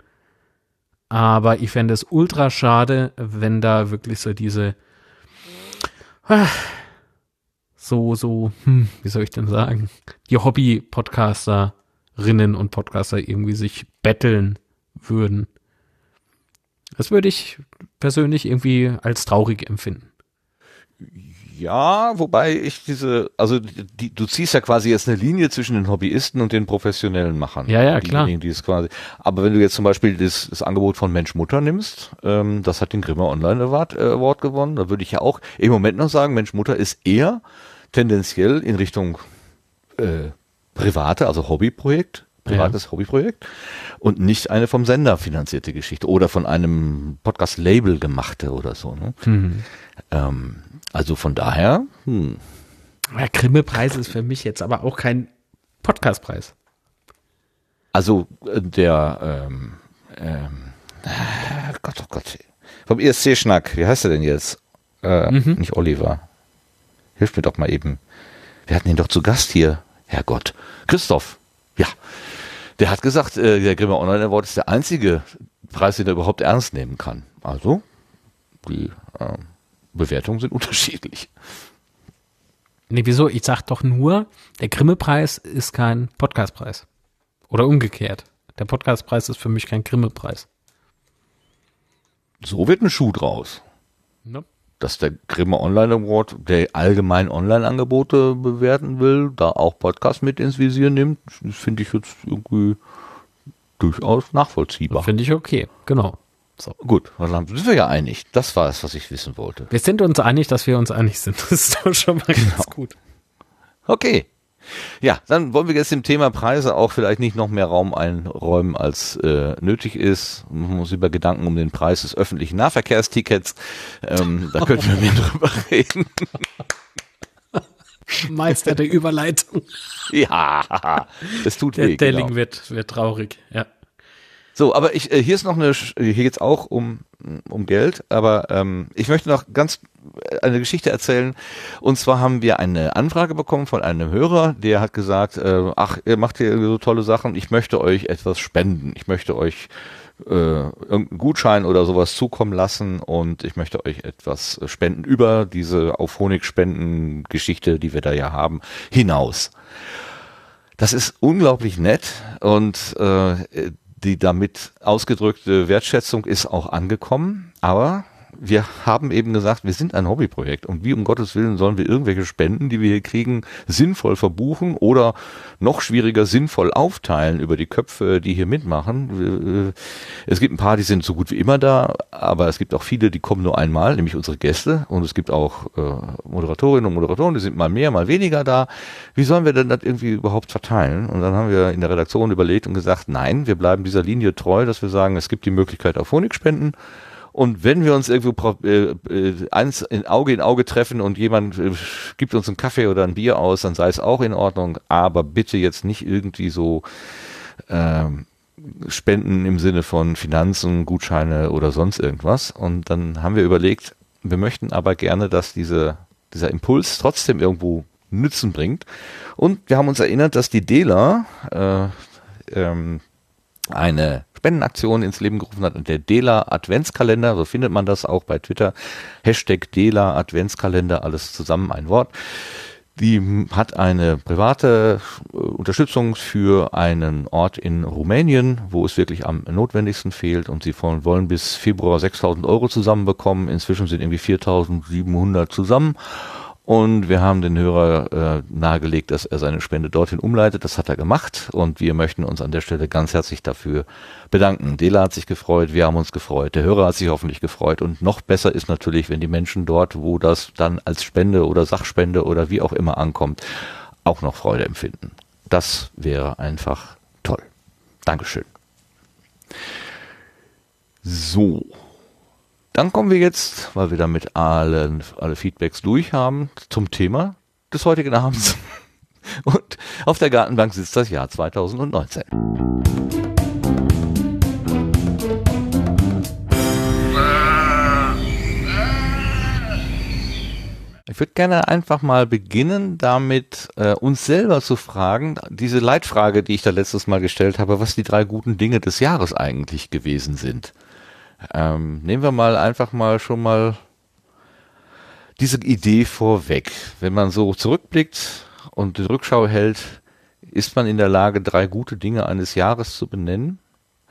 Aber ich fände es ultra schade, wenn da wirklich so diese ah, so, so, hm, wie soll ich denn sagen, die Hobby-Podcasterinnen und Podcaster irgendwie sich betteln würden. Das würde ich persönlich irgendwie als traurig empfinden. Ja, wobei ich diese, also die, du ziehst ja quasi jetzt eine Linie zwischen den Hobbyisten und den professionellen Machern. Ja, ja, klar. Die es quasi, aber wenn du jetzt zum Beispiel das, das Angebot von Mensch Mutter nimmst, ähm, das hat den Grimmer Online Award, äh, Award gewonnen, da würde ich ja auch im Moment noch sagen, Mensch Mutter ist eher tendenziell in Richtung äh, private, also Hobbyprojekt, privates ja. Hobbyprojekt und nicht eine vom Sender finanzierte Geschichte oder von einem Podcast-Label gemachte oder so. Ne? Mhm. Ähm, also von daher. Hm. Der Grimme-Preis ist für mich jetzt aber auch kein Podcastpreis. Also äh, der ähm, ähm, ah, Gott, oh Gott. Vom ESC-Schnack, wie heißt er denn jetzt? Äh, mhm. Nicht Oliver. Hilf mir doch mal eben. Wir hatten ihn doch zu Gast hier. Herrgott. Christoph. Ja. Der hat gesagt, äh, der Grimme Online Award ist der einzige Preis, den er überhaupt ernst nehmen kann. Also, die ähm, Bewertungen sind unterschiedlich. Nee, wieso? Ich sag doch nur, der Grimme-Preis ist kein Podcastpreis. Oder umgekehrt. Der Podcastpreis ist für mich kein Grimme-Preis. So wird ein Schuh draus. Ne? Dass der Grimme Online Award, der allgemein Online-Angebote bewerten will, da auch Podcast mit ins Visier nimmt, finde ich jetzt irgendwie durchaus nachvollziehbar. Finde ich okay, genau. So. Gut, dann sind wir ja einig. Das war es, was ich wissen wollte. Wir sind uns einig, dass wir uns einig sind. Das ist doch schon mal genau. ganz gut. Okay. Ja, dann wollen wir jetzt dem Thema Preise auch vielleicht nicht noch mehr Raum einräumen, als äh, nötig ist. Man muss über Gedanken um den Preis des öffentlichen Nahverkehrstickets. Ähm, da könnten wir mehr drüber reden. Meister der Überleitung. Ja, es tut der weh. Delling genau. wird, wird traurig, ja. So, aber ich, äh, hier ist noch eine, Sch- hier geht's auch um, um Geld, aber ähm, ich möchte noch ganz äh, eine Geschichte erzählen. Und zwar haben wir eine Anfrage bekommen von einem Hörer, der hat gesagt, äh, ach, ihr macht hier so tolle Sachen, ich möchte euch etwas spenden. Ich möchte euch äh, irgendeinen Gutschein oder sowas zukommen lassen und ich möchte euch etwas äh, spenden über diese auf Honig spenden Geschichte, die wir da ja haben, hinaus. Das ist unglaublich nett und äh, die damit ausgedrückte Wertschätzung ist auch angekommen, aber wir haben eben gesagt, wir sind ein Hobbyprojekt und wie um Gottes Willen sollen wir irgendwelche Spenden, die wir hier kriegen, sinnvoll verbuchen oder noch schwieriger sinnvoll aufteilen über die Köpfe, die hier mitmachen. Äh, Es gibt ein paar, die sind so gut wie immer da, aber es gibt auch viele, die kommen nur einmal, nämlich unsere Gäste und es gibt auch äh, Moderatorinnen und Moderatoren, die sind mal mehr, mal weniger da. Wie sollen wir denn das irgendwie überhaupt verteilen? Und dann haben wir in der Redaktion überlegt und gesagt, nein, wir bleiben dieser Linie treu, dass wir sagen, es gibt die Möglichkeit auf Honigspenden. Und wenn wir uns irgendwo äh, äh, eins in Auge in Auge treffen und jemand äh, gibt uns einen Kaffee oder ein Bier aus, dann sei es auch in Ordnung. Aber bitte jetzt nicht irgendwie so ähm, Spenden im Sinne von Finanzen, Gutscheine oder sonst irgendwas. Und dann haben wir überlegt, wir möchten aber gerne, dass diese, dieser Impuls trotzdem irgendwo Nützen bringt. Und wir haben uns erinnert, dass die Dela äh, ähm, eine Spendenaktion ins Leben gerufen hat, der Dela Adventskalender, so findet man das auch bei Twitter, Hashtag Dela Adventskalender, alles zusammen ein Wort. Die hat eine private äh, Unterstützung für einen Ort in Rumänien, wo es wirklich am notwendigsten fehlt und sie von, wollen bis Februar 6000 Euro zusammenbekommen. Inzwischen sind irgendwie 4700 zusammen und wir haben den Hörer äh, nahegelegt, dass er seine Spende dorthin umleitet. Das hat er gemacht und wir möchten uns an der Stelle ganz herzlich dafür bedanken. Dela hat sich gefreut, wir haben uns gefreut, der Hörer hat sich hoffentlich gefreut und noch besser ist natürlich, wenn die Menschen dort, wo das dann als Spende oder Sachspende oder wie auch immer ankommt, auch noch Freude empfinden. Das wäre einfach toll. Dankeschön. So. Dann kommen wir jetzt, weil wir damit allen, alle Feedbacks durch haben, zum Thema des heutigen Abends. Und auf der Gartenbank sitzt das Jahr 2019. Ich würde gerne einfach mal beginnen, damit äh, uns selber zu fragen, diese Leitfrage, die ich da letztes Mal gestellt habe, was die drei guten Dinge des Jahres eigentlich gewesen sind. Ähm, nehmen wir mal einfach mal schon mal diese Idee vorweg. Wenn man so zurückblickt und die Rückschau hält, ist man in der Lage, drei gute Dinge eines Jahres zu benennen?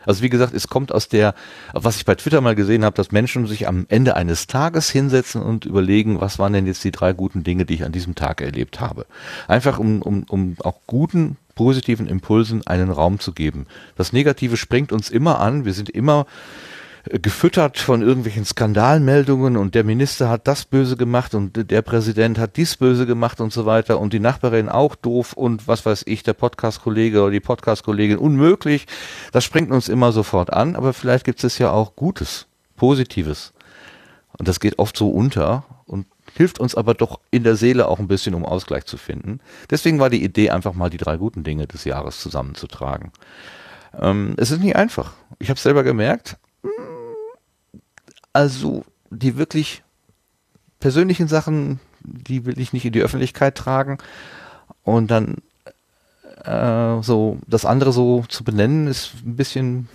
Also wie gesagt, es kommt aus der, was ich bei Twitter mal gesehen habe, dass Menschen sich am Ende eines Tages hinsetzen und überlegen, was waren denn jetzt die drei guten Dinge, die ich an diesem Tag erlebt habe. Einfach um, um, um auch guten, positiven Impulsen einen Raum zu geben. Das Negative springt uns immer an, wir sind immer gefüttert von irgendwelchen Skandalmeldungen und der Minister hat das böse gemacht und der Präsident hat dies böse gemacht und so weiter und die Nachbarin auch doof und was weiß ich, der Podcast-Kollege oder die Podcast-Kollegin unmöglich. Das springt uns immer sofort an, aber vielleicht gibt es ja auch Gutes, Positives. Und das geht oft so unter und hilft uns aber doch in der Seele auch ein bisschen, um Ausgleich zu finden. Deswegen war die Idee, einfach mal die drei guten Dinge des Jahres zusammenzutragen. Ähm, es ist nicht einfach. Ich habe selber gemerkt, also die wirklich persönlichen Sachen, die will ich nicht in die Öffentlichkeit tragen. Und dann äh, so das andere so zu benennen, ist ein bisschen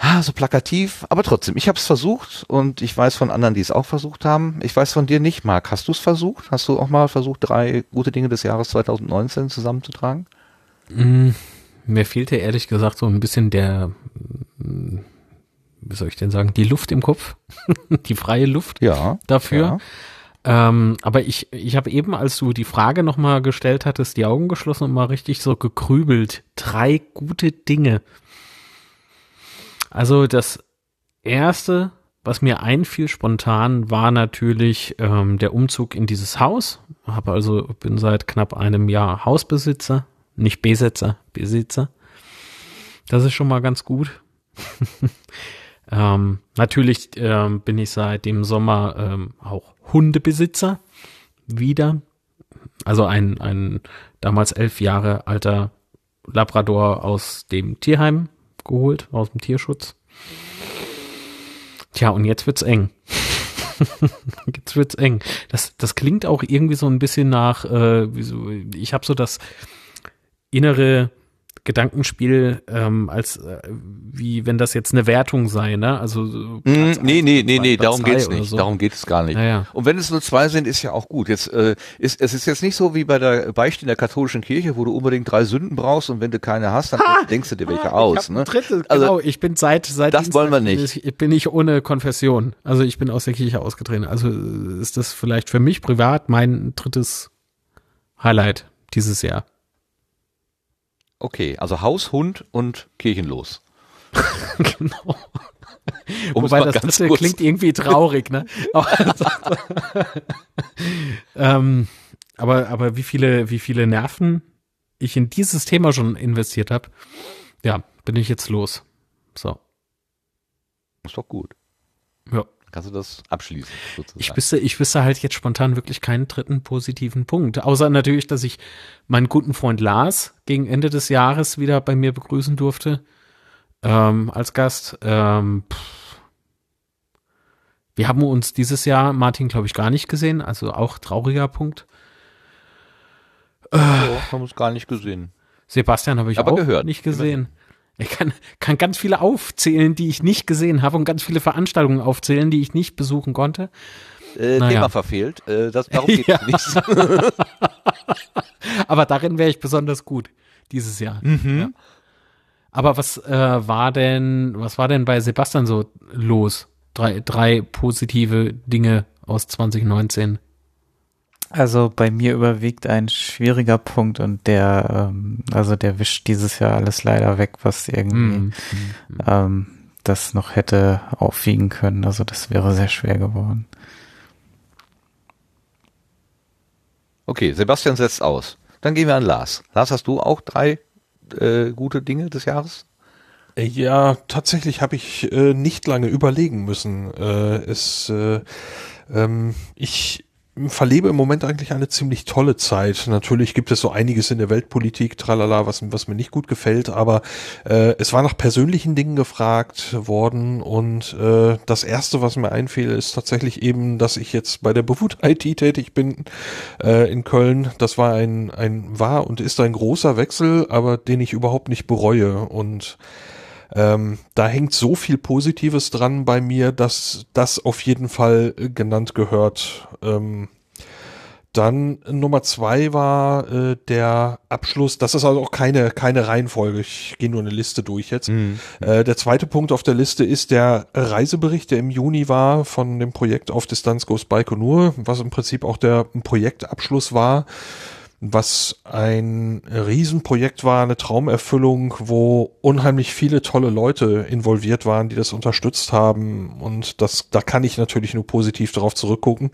ah, so plakativ, aber trotzdem, ich habe es versucht und ich weiß von anderen, die es auch versucht haben. Ich weiß von dir nicht, Marc, hast du es versucht? Hast du auch mal versucht, drei gute Dinge des Jahres 2019 zusammenzutragen? Mm, mir fehlte ehrlich gesagt so ein bisschen der, wie soll ich denn sagen, die Luft im Kopf, die freie Luft Ja. dafür. Ähm, aber ich, ich habe eben, als du die Frage nochmal gestellt hattest, die Augen geschlossen und mal richtig so gekrübelt. Drei gute Dinge. Also das erste was mir einfiel spontan, war natürlich ähm, der Umzug in dieses Haus. Habe also bin seit knapp einem Jahr Hausbesitzer, nicht Besetzer, Besitzer. Das ist schon mal ganz gut. ähm, natürlich ähm, bin ich seit dem Sommer ähm, auch Hundebesitzer wieder. Also ein, ein damals elf Jahre alter Labrador aus dem Tierheim geholt, aus dem Tierschutz. Tja, und jetzt wird's eng. jetzt wird's eng. Das, das klingt auch irgendwie so ein bisschen nach, äh, ich habe so das innere Gedankenspiel, ähm, als äh, wie wenn das jetzt eine Wertung sei, ne? Also mm, nee, nee, nee, nee, darum geht's nicht. So. Darum geht es gar nicht. Naja. Und wenn es nur zwei sind, ist ja auch gut. Jetzt äh, ist es ist jetzt nicht so wie bei der Beichte in der katholischen Kirche, wo du unbedingt drei Sünden brauchst und wenn du keine hast, dann ha! denkst du dir welche ha! aus. Ne? Dritte, also, genau, ich bin seit seit das Dienstag wollen wir nicht. Ich, bin ich ohne Konfession. Also ich bin aus der Kirche ausgetreten. Also ist das vielleicht für mich privat mein drittes Highlight dieses Jahr. Okay, also Haus, Hund und kirchenlos. genau. Um Wobei das dritte kurz. klingt irgendwie traurig, ne? ähm, aber, aber wie viele, wie viele Nerven ich in dieses Thema schon investiert habe, ja, bin ich jetzt los. So. Ist doch gut. Ja. Kannst du das abschließen? Sozusagen. Ich wüsste, ich wüsste halt jetzt spontan wirklich keinen dritten positiven Punkt. Außer natürlich, dass ich meinen guten Freund Lars gegen Ende des Jahres wieder bei mir begrüßen durfte. Ähm, als Gast. Ähm, wir haben uns dieses Jahr, Martin, glaube ich, gar nicht gesehen. Also auch trauriger Punkt. Äh, haben uns gar nicht gesehen. Sebastian habe ich Aber auch gehört. nicht gesehen. Ich kann, kann ganz viele aufzählen, die ich nicht gesehen habe und ganz viele Veranstaltungen aufzählen, die ich nicht besuchen konnte. Äh, naja. Thema verfehlt. Äh, das, darum geht ja. nicht. Aber darin wäre ich besonders gut dieses Jahr. Mhm. Ja. Aber was äh, war denn, was war denn bei Sebastian so los? Drei, drei positive Dinge aus 2019. Also bei mir überwiegt ein schwieriger Punkt und der, ähm, also der wischt dieses Jahr alles leider weg, was irgendwie mm, mm, ähm, das noch hätte aufwiegen können. Also das wäre sehr schwer geworden. Okay, Sebastian setzt aus. Dann gehen wir an Lars. Lars, hast du auch drei äh, gute Dinge des Jahres? Ja, tatsächlich habe ich äh, nicht lange überlegen müssen. Äh, es, äh, ähm, ich verlebe im Moment eigentlich eine ziemlich tolle Zeit. Natürlich gibt es so einiges in der Weltpolitik, tralala, was, was mir nicht gut gefällt, aber äh, es war nach persönlichen Dingen gefragt worden und äh, das erste, was mir einfiel, ist tatsächlich eben, dass ich jetzt bei der Bewut IT tätig bin äh, in Köln. Das war ein, ein, war und ist ein großer Wechsel, aber den ich überhaupt nicht bereue und ähm, da hängt so viel Positives dran bei mir, dass das auf jeden Fall genannt gehört. Ähm, dann Nummer zwei war äh, der Abschluss. Das ist also auch keine keine Reihenfolge. Ich gehe nur eine Liste durch jetzt. Mhm. Äh, der zweite Punkt auf der Liste ist der Reisebericht, der im Juni war von dem Projekt auf Distanz Goes Baikonur, was im Prinzip auch der Projektabschluss war was ein Riesenprojekt war, eine Traumerfüllung, wo unheimlich viele tolle Leute involviert waren, die das unterstützt haben. Und das, da kann ich natürlich nur positiv darauf zurückgucken.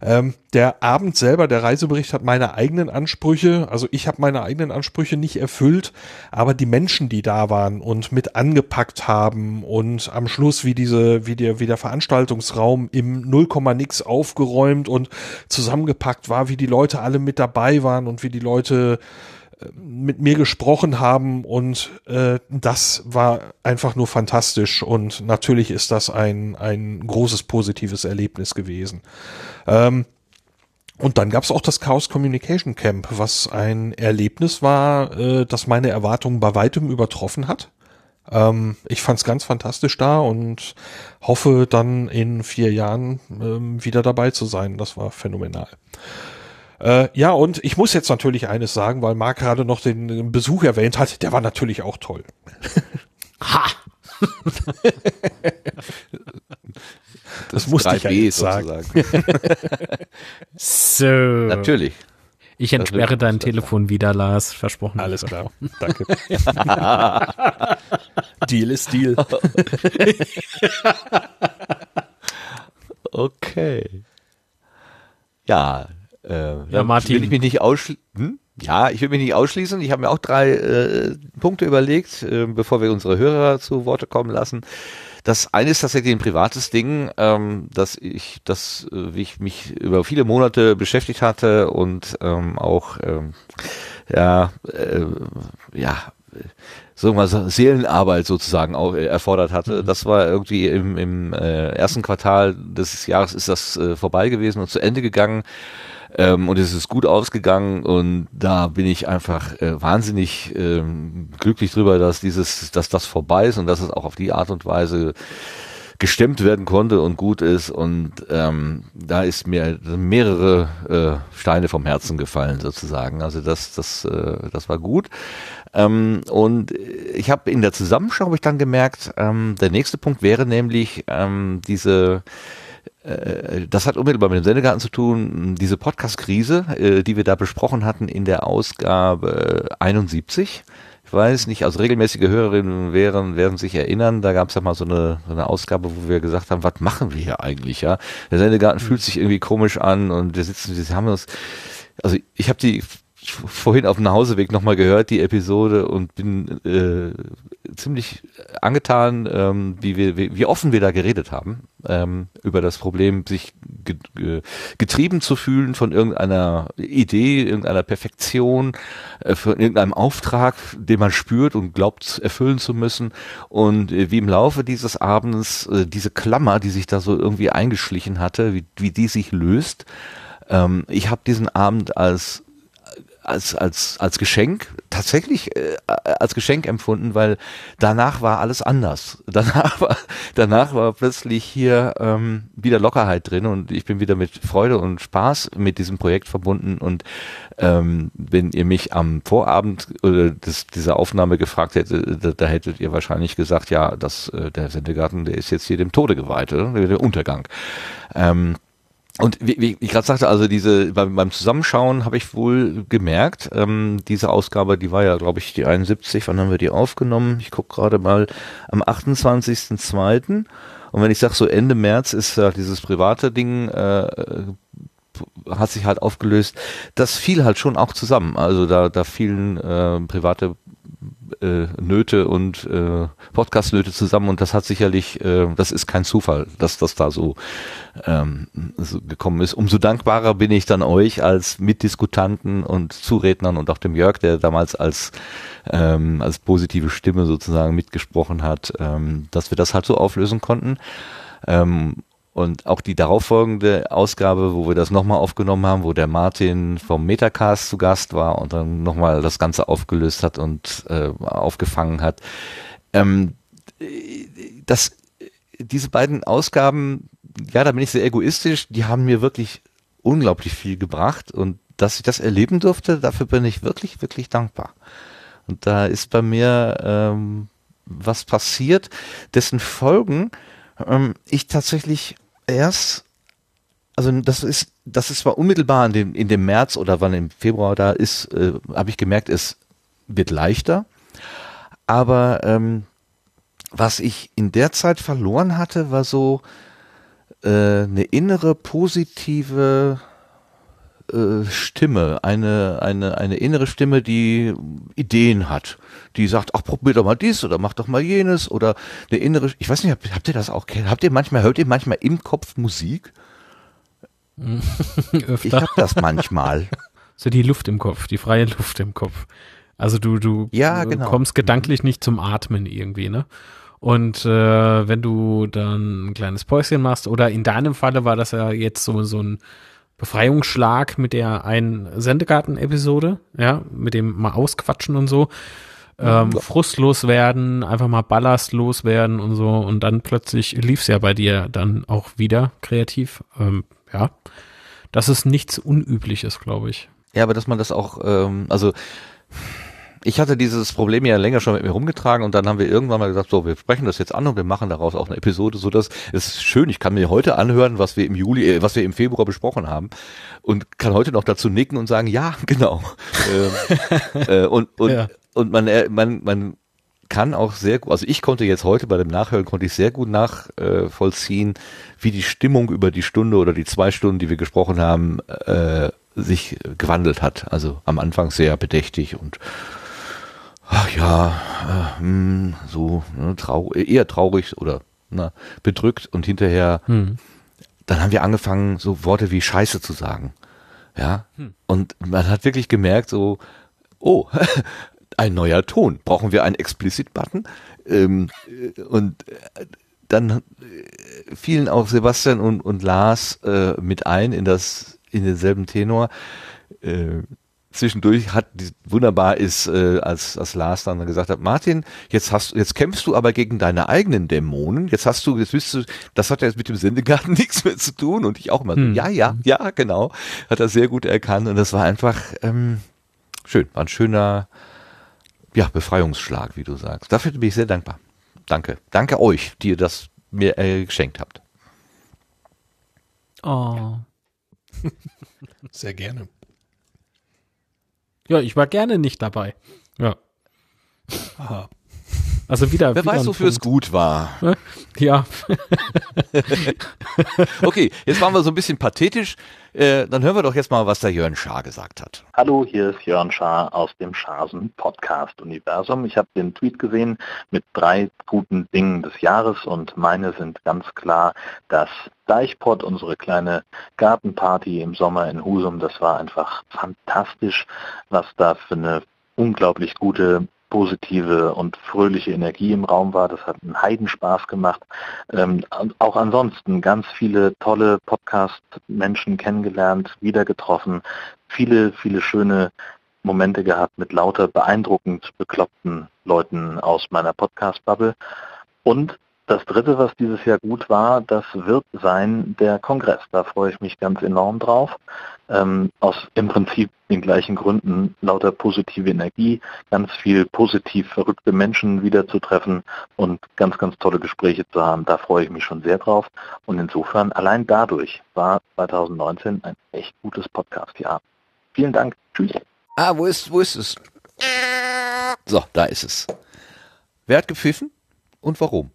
Ähm, der Abend selber, der Reisebericht hat meine eigenen Ansprüche, also ich habe meine eigenen Ansprüche nicht erfüllt, aber die Menschen, die da waren und mit angepackt haben und am Schluss wie diese, wie der, wie der Veranstaltungsraum im Nullkomma nix aufgeräumt und zusammengepackt war, wie die Leute alle mit dabei waren und wie die Leute äh, mit mir gesprochen haben. Und äh, das war einfach nur fantastisch. Und natürlich ist das ein, ein großes positives Erlebnis gewesen. Ähm, und dann gab's auch das Chaos Communication Camp, was ein Erlebnis war, äh, das meine Erwartungen bei weitem übertroffen hat. Ähm, ich fand's ganz fantastisch da und hoffe dann in vier Jahren ähm, wieder dabei zu sein. Das war phänomenal. Äh, ja, und ich muss jetzt natürlich eines sagen, weil Marc gerade noch den Besuch erwähnt hat, der war natürlich auch toll. Ha! Das, das musste ich ja sagen. so. Natürlich. Ich entsperre dein Telefon wieder, Lars. Versprochen. Alles klar. Danke. Deal ist Deal. Okay. Ja, äh, ja, Martin. will ich mich nicht ausschließen. Hm? Ja, ich will mich nicht ausschließen. Ich habe mir auch drei äh, Punkte überlegt, äh, bevor wir unsere Hörer zu Worte kommen lassen. Das eine ist tatsächlich ein privates Ding, ähm, dass ich, dass äh, ich mich über viele Monate beschäftigt hatte und ähm, auch ähm, ja, äh, ja, so mal Seelenarbeit sozusagen auch äh, erfordert hatte. Mhm. Das war irgendwie im, im äh, ersten Quartal des Jahres ist das äh, vorbei gewesen und zu Ende gegangen. Ähm, und es ist gut ausgegangen und da bin ich einfach äh, wahnsinnig ähm, glücklich drüber, dass dieses, dass das vorbei ist und dass es auch auf die Art und Weise gestemmt werden konnte und gut ist und ähm, da ist mir mehrere äh, Steine vom Herzen gefallen sozusagen. Also das, das, äh, das war gut. Ähm, und ich habe in der Zusammenschau habe ich dann gemerkt, ähm, der nächste Punkt wäre nämlich ähm, diese das hat unmittelbar mit dem Sendegarten zu tun, diese Podcast-Krise, äh, die wir da besprochen hatten in der Ausgabe 71. Ich weiß nicht, also regelmäßige Hörerinnen wären, werden sich erinnern, da gab es ja mal so eine, so eine Ausgabe, wo wir gesagt haben, was machen wir hier eigentlich, ja? Der Sendegarten mhm. fühlt sich irgendwie komisch an und wir sitzen, wir haben uns, also ich habe die vorhin auf dem Nachhauseweg nochmal gehört, die Episode, und bin äh, ziemlich angetan, ähm, wie, wir, wie, offen wir da geredet haben, ähm, über das Problem, sich ge ge getrieben zu fühlen von irgendeiner Idee, irgendeiner Perfektion, äh, von irgendeinem Auftrag, den man spürt und glaubt erfüllen zu müssen. Und äh, wie im Laufe dieses Abends äh, diese Klammer, die sich da so irgendwie eingeschlichen hatte, wie, wie die sich löst. Ähm, ich habe diesen Abend als als, als, als Geschenk, tatsächlich äh, als Geschenk empfunden, weil danach war alles anders. Danach war, danach war plötzlich hier ähm, wieder Lockerheit drin und ich bin wieder mit Freude und Spaß mit diesem Projekt verbunden und ähm, wenn ihr mich am Vorabend äh, des, dieser Aufnahme gefragt hättet, da, da, hättet ihr wahrscheinlich gesagt, ja, das, äh, der Sendegarten, der ist jetzt hier dem Tode geweiht, oder? der Untergang. Ähm, und wie, wie ich gerade sagte, also diese beim, beim Zusammenschauen habe ich wohl gemerkt, ähm, diese Ausgabe, die war ja, glaube ich, die 71. Wann haben wir die aufgenommen? Ich gucke gerade mal am 28.02. Und wenn ich sage, so Ende März ist ja dieses private Ding äh, hat sich halt aufgelöst. Das fiel halt schon auch zusammen. Also da, da fielen äh, private äh, Nöte und äh, Podcast-Nöte zusammen und das hat sicherlich, äh, das ist kein Zufall, dass das da so, ähm, so gekommen ist. Umso dankbarer bin ich dann euch als Mitdiskutanten und Zurednern und auch dem Jörg, der damals als ähm, als positive Stimme sozusagen mitgesprochen hat, ähm, dass wir das halt so auflösen konnten. Ähm, und auch die darauffolgende Ausgabe, wo wir das nochmal aufgenommen haben, wo der Martin vom Metacast zu Gast war und dann nochmal das Ganze aufgelöst hat und äh, aufgefangen hat. Ähm, das, diese beiden Ausgaben, ja, da bin ich sehr egoistisch, die haben mir wirklich unglaublich viel gebracht und dass ich das erleben durfte, dafür bin ich wirklich, wirklich dankbar. Und da ist bei mir ähm, was passiert, dessen Folgen ähm, ich tatsächlich erst, also das ist, das ist zwar unmittelbar in dem, in dem März oder wann im Februar da ist, äh, habe ich gemerkt, es wird leichter. Aber ähm, was ich in der Zeit verloren hatte, war so äh, eine innere positive äh, Stimme, eine, eine, eine innere Stimme, die Ideen hat, die sagt, ach, probier doch mal dies oder mach doch mal jenes oder eine innere, ich weiß nicht, habt, habt ihr das auch, habt ihr manchmal, hört ihr manchmal im Kopf Musik? ich hab das manchmal. So die Luft im Kopf, die freie Luft im Kopf. Also du, du ja, genau. kommst gedanklich nicht zum Atmen irgendwie, ne? Und äh, wenn du dann ein kleines Päuschen machst, oder in deinem Falle war das ja jetzt so, so ein Befreiungsschlag mit der einen Sendegarten-Episode, ja, mit dem mal ausquatschen und so. Ähm, ja. frustlos werden, einfach mal ballastlos werden und so und dann plötzlich lief's ja bei dir dann auch wieder kreativ. Ähm, ja, das ist nichts Unübliches, glaube ich. Ja, aber dass man das auch, ähm, also ich hatte dieses Problem ja länger schon mit mir rumgetragen und dann haben wir irgendwann mal gesagt, so, wir sprechen das jetzt an und wir machen daraus auch eine Episode, so dass es ist schön, ich kann mir heute anhören, was wir im Juli, äh, was wir im Februar besprochen haben und kann heute noch dazu nicken und sagen, ja, genau. ähm, äh, und und, ja. und man, äh, man, man kann auch sehr gut, also ich konnte jetzt heute bei dem Nachhören, konnte ich sehr gut nachvollziehen, äh, wie die Stimmung über die Stunde oder die zwei Stunden, die wir gesprochen haben, äh, sich gewandelt hat. Also am Anfang sehr bedächtig und ach ja, äh, mh, hm, so ne, trau eher traurig oder na, bedrückt und hinterher, hm. dann haben wir angefangen, so Worte wie Scheiße zu sagen. Ja, hm. und man hat wirklich gemerkt, so, oh, ein neuer Ton. Brauchen wir einen Explicit-Button? Ähm, äh, und äh, dann äh, fielen auch Sebastian und, und Lars äh, mit ein in das in denselben Tenor. Äh, zwischendurch hat die, wunderbar ist, äh, als, als Lars dann gesagt hat, Martin, jetzt hast jetzt kämpfst du aber gegen deine eigenen Dämonen, jetzt hast du, jetzt bist du, das hat ja jetzt mit dem Sendegarten nichts mehr zu tun und ich auch mal hm. so, ja, ja, ja, genau, hat er sehr gut erkannt und das war einfach ähm, schön, war ein schöner, ja, Befreiungsschlag, wie du sagst. Dafür bin ich sehr dankbar. Danke. Danke euch, die ihr das mir äh, geschenkt habt. Oh. Sehr gerne. Ja, ich war gerne nicht dabei. Ja. Aha. Also wieder. Wer wieder weiß, wofür es gut war. Ja. okay, jetzt waren wir so ein bisschen pathetisch. Äh, dann hören wir doch jetzt mal, was der Jörn Schaar gesagt hat. Hallo, hier ist Jörn Schaar aus dem Schasen Podcast Universum. Ich habe den Tweet gesehen mit drei guten Dingen des Jahres und meine sind ganz klar das Deichpot, unsere kleine Gartenparty im Sommer in Husum. Das war einfach fantastisch, was da für eine unglaublich gute positive und fröhliche Energie im Raum war. Das hat einen Heidenspaß gemacht. Ähm, auch ansonsten ganz viele tolle Podcast-Menschen kennengelernt, wieder getroffen, viele, viele schöne Momente gehabt mit lauter beeindruckend bekloppten Leuten aus meiner Podcast-Bubble. Und das Dritte, was dieses Jahr gut war, das wird sein der Kongress. Da freue ich mich ganz enorm drauf. Ähm, aus im Prinzip den gleichen Gründen lauter positive Energie, ganz viel positiv verrückte Menschen wiederzutreffen und ganz, ganz tolle Gespräche zu haben. Da freue ich mich schon sehr drauf. Und insofern, allein dadurch war 2019 ein echt gutes Podcast-Jahr. Vielen Dank. Tschüss. Ah, wo ist, wo ist es? So, da ist es. Wer hat gepfiffen und warum?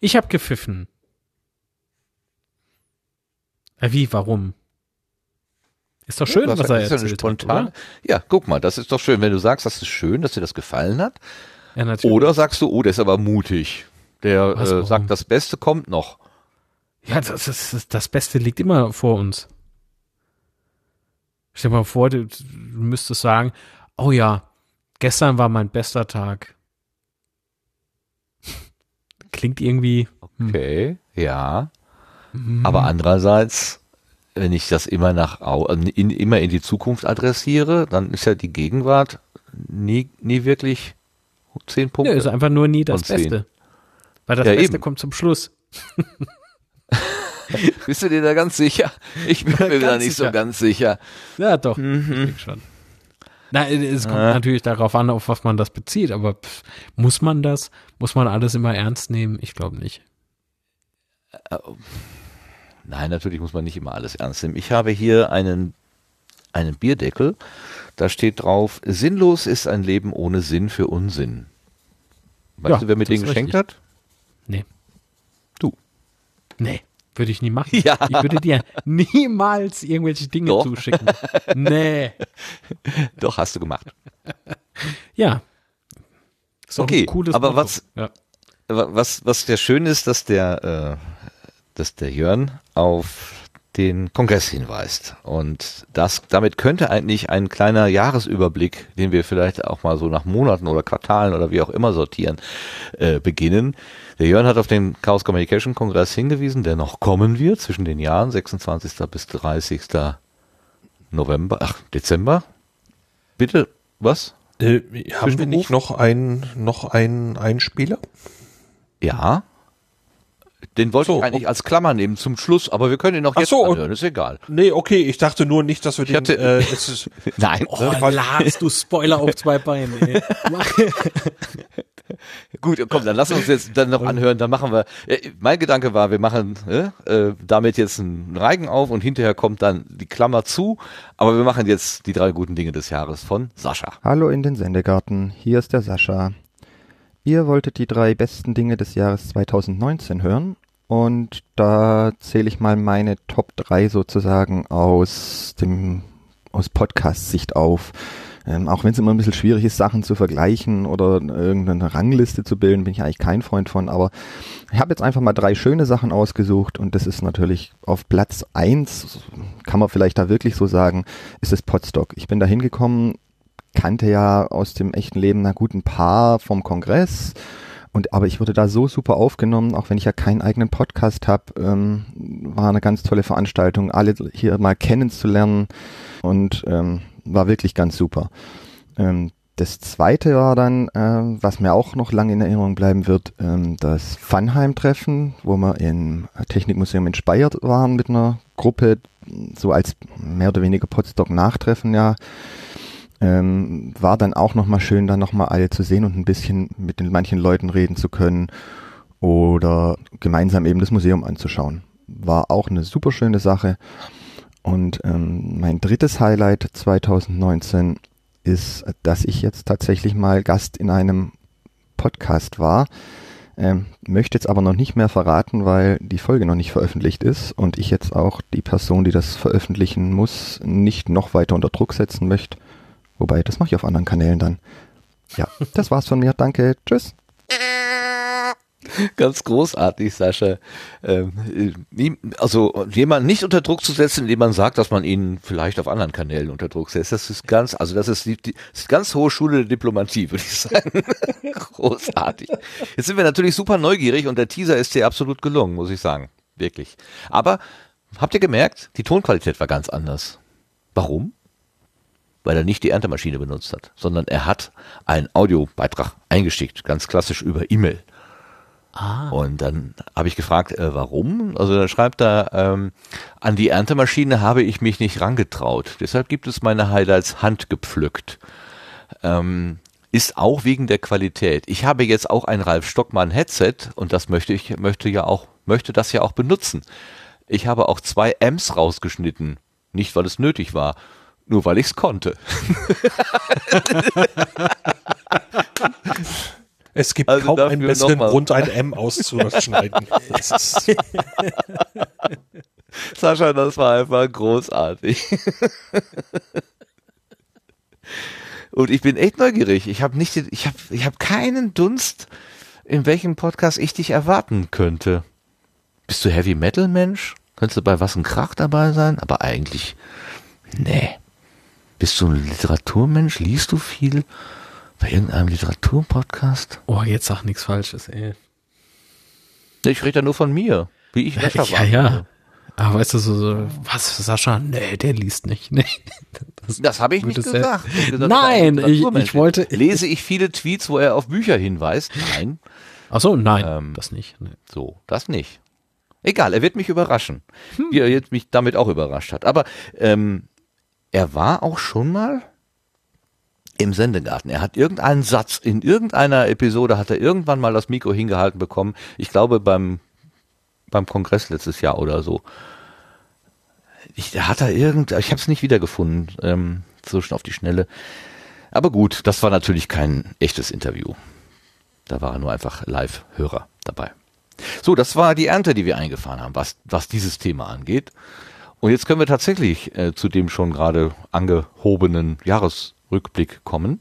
Ich habe gepfiffen. Äh, wie, warum? Ist doch schön, ja, was er erzählt spontan. Hat, ja, guck mal, das ist doch schön, wenn du sagst, das ist schön, dass dir das gefallen hat. Ja. Oder sagst du, oh, der ist aber mutig. Der äh, sagt, das Beste kommt noch. Ja, das, das, das Beste liegt immer vor uns. Stell dir mal vor, du, du müsstest sagen, oh ja, gestern war mein bester Tag. Klingt irgendwie. Hm. Okay, ja. Mhm. Aber andererseits, wenn ich das immer nach in, immer in die Zukunft adressiere, dann ist ja die Gegenwart nie, nie wirklich zehn Punkte. Ja, ist einfach nur nie das Beste. Weil das ja, Beste eben. kommt zum Schluss. Bist du dir da ganz sicher? Ich bin mir da nicht sicher. so ganz sicher. Ja, doch. Mhm. Ich schon. Na, es kommt ja. natürlich darauf an, auf was man das bezieht, aber pff, muss man das? Muss man alles immer ernst nehmen? Ich glaube nicht. Äh, nein, natürlich muss man nicht immer alles ernst nehmen. Ich habe hier einen, einen Bierdeckel. Da steht drauf, sinnlos ist ein Leben ohne Sinn für Unsinn. Weißt ja, du, wer mir den geschenkt richtig. hat? Nee. Du. Nee. Würde ich nie machen. Ja. Ich würde dir niemals irgendwelche Dinge Doch. zuschicken. Nee. Doch, hast du gemacht. Ja. Ist okay, aber was, ja. was, was der schön ist, dass der, äh, dass der Jörn auf den Kongress hinweist. Und das, damit könnte eigentlich ein kleiner Jahresüberblick, den wir vielleicht auch mal so nach Monaten oder Quartalen oder wie auch immer sortieren, äh, beginnen. Der Jörn hat auf den Chaos Communication Kongress hingewiesen, der noch kommen wird zwischen den Jahren 26. bis 30. November, ach, Dezember. Bitte, was? Äh, haben wir nicht noch einen, noch einen Einspieler? Ja. Den wollte so, ich eigentlich okay. als Klammer nehmen zum Schluss, aber wir können ihn auch jetzt so, anhören, ist egal. Nee, okay, ich dachte nur nicht, dass wir den... Hatte, äh, ist, Nein. Oh, Lars, du Spoiler auf zwei Beinen, ey. Gut, komm, dann wir uns jetzt dann noch anhören, dann machen wir... Äh, mein Gedanke war, wir machen äh, damit jetzt einen Reigen auf und hinterher kommt dann die Klammer zu, aber wir machen jetzt die drei guten Dinge des Jahres von Sascha. Hallo in den Sendegarten, hier ist der Sascha. Ihr wolltet die drei besten Dinge des Jahres 2019 hören und da zähle ich mal meine Top 3 sozusagen aus dem aus Podcast-Sicht auf. Ähm, auch wenn es immer ein bisschen schwierig ist, Sachen zu vergleichen oder irgendeine Rangliste zu bilden, bin ich eigentlich kein Freund von. Aber ich habe jetzt einfach mal drei schöne Sachen ausgesucht und das ist natürlich auf Platz eins kann man vielleicht da wirklich so sagen, ist es Podstock. Ich bin da hingekommen, kannte ja aus dem echten Leben na gut ein paar vom Kongress und aber ich wurde da so super aufgenommen, auch wenn ich ja keinen eigenen Podcast habe, ähm, war eine ganz tolle Veranstaltung, alle hier mal kennenzulernen und ähm, war wirklich ganz super. Ähm, das zweite war dann, äh, was mir auch noch lange in Erinnerung bleiben wird, ähm, das Funheim-Treffen, wo wir im Technikmuseum in Speyer waren mit einer Gruppe, so als mehr oder weniger Potsdok-Nachtreffen, ja ähm, war dann auch nochmal schön, dann nochmal alle zu sehen und ein bisschen mit den manchen Leuten reden zu können oder gemeinsam eben das Museum anzuschauen. War auch eine super schöne Sache. Und ähm, mein drittes Highlight 2019 ist, dass ich jetzt tatsächlich mal Gast in einem Podcast war. Ähm, möchte jetzt aber noch nicht mehr verraten, weil die Folge noch nicht veröffentlicht ist und ich jetzt auch die Person, die das veröffentlichen muss, nicht noch weiter unter Druck setzen möchte. Wobei, das mache ich auf anderen Kanälen dann. Ja, das war's von mir. Danke. Tschüss. Ganz großartig, Sascha. Ähm, also jemanden nicht unter Druck zu setzen, indem man sagt, dass man ihn vielleicht auf anderen Kanälen unter Druck setzt. Das ist ganz, also das ist die, die das ist ganz hohe Schule der Diplomatie, würde ich sagen. Großartig. Jetzt sind wir natürlich super neugierig und der Teaser ist dir absolut gelungen, muss ich sagen. Wirklich. Aber habt ihr gemerkt, die Tonqualität war ganz anders. Warum? Weil er nicht die Erntemaschine benutzt hat, sondern er hat einen Audiobeitrag eingeschickt, ganz klassisch über E-Mail. Ah. Und dann habe ich gefragt, äh, warum? Also dann schreibt er, ähm, an die Erntemaschine habe ich mich nicht rangetraut. Deshalb gibt es meine Highlights handgepflückt. Ähm, ist auch wegen der Qualität. Ich habe jetzt auch ein Ralf Stockmann Headset und das möchte ich, möchte ja auch, möchte das ja auch benutzen. Ich habe auch zwei Amps rausgeschnitten. Nicht, weil es nötig war, nur weil ich es konnte. Es gibt also kaum einen besseren Grund, ein M auszuschneiden. Sascha, das war einfach großartig. Und ich bin echt neugierig. Ich habe nicht, ich habe, ich habe keinen Dunst, in welchem Podcast ich dich erwarten könnte. Bist du Heavy Metal Mensch? Könntest du bei was ein Krach dabei sein? Aber eigentlich, nee. Bist du ein Literaturmensch? Liest du viel? Bei irgendeinem Literaturpodcast? Oh, jetzt sag nichts Falsches, ey. Ich rede ja nur von mir. Wie ich Wäscher Ja, ja. Aber weißt du, so, so, was, Sascha? Nee, der liest nicht. Nee. Das, das habe ich nicht gesagt. Ich gesagt nein, ich, ich wollte. Lese ich viele Tweets, wo er auf Bücher hinweist? Nein. Ach so, nein, ähm, das nicht. Nee. So, das nicht. Egal, er wird mich überraschen. Hm. Wie er jetzt mich damit auch überrascht hat. Aber ähm, er war auch schon mal im Sendegarten. Er hat irgendeinen Satz in irgendeiner Episode hat er irgendwann mal das Mikro hingehalten bekommen. Ich glaube beim beim Kongress letztes Jahr oder so. Ich hat er irgend, ich habe es nicht wiedergefunden, ähm, so schon auf die Schnelle. Aber gut, das war natürlich kein echtes Interview. Da war nur einfach Live-Hörer dabei. So, das war die Ernte, die wir eingefahren haben, was, was dieses Thema angeht. Und jetzt können wir tatsächlich äh, zu dem schon gerade angehobenen Jahresrückblick kommen,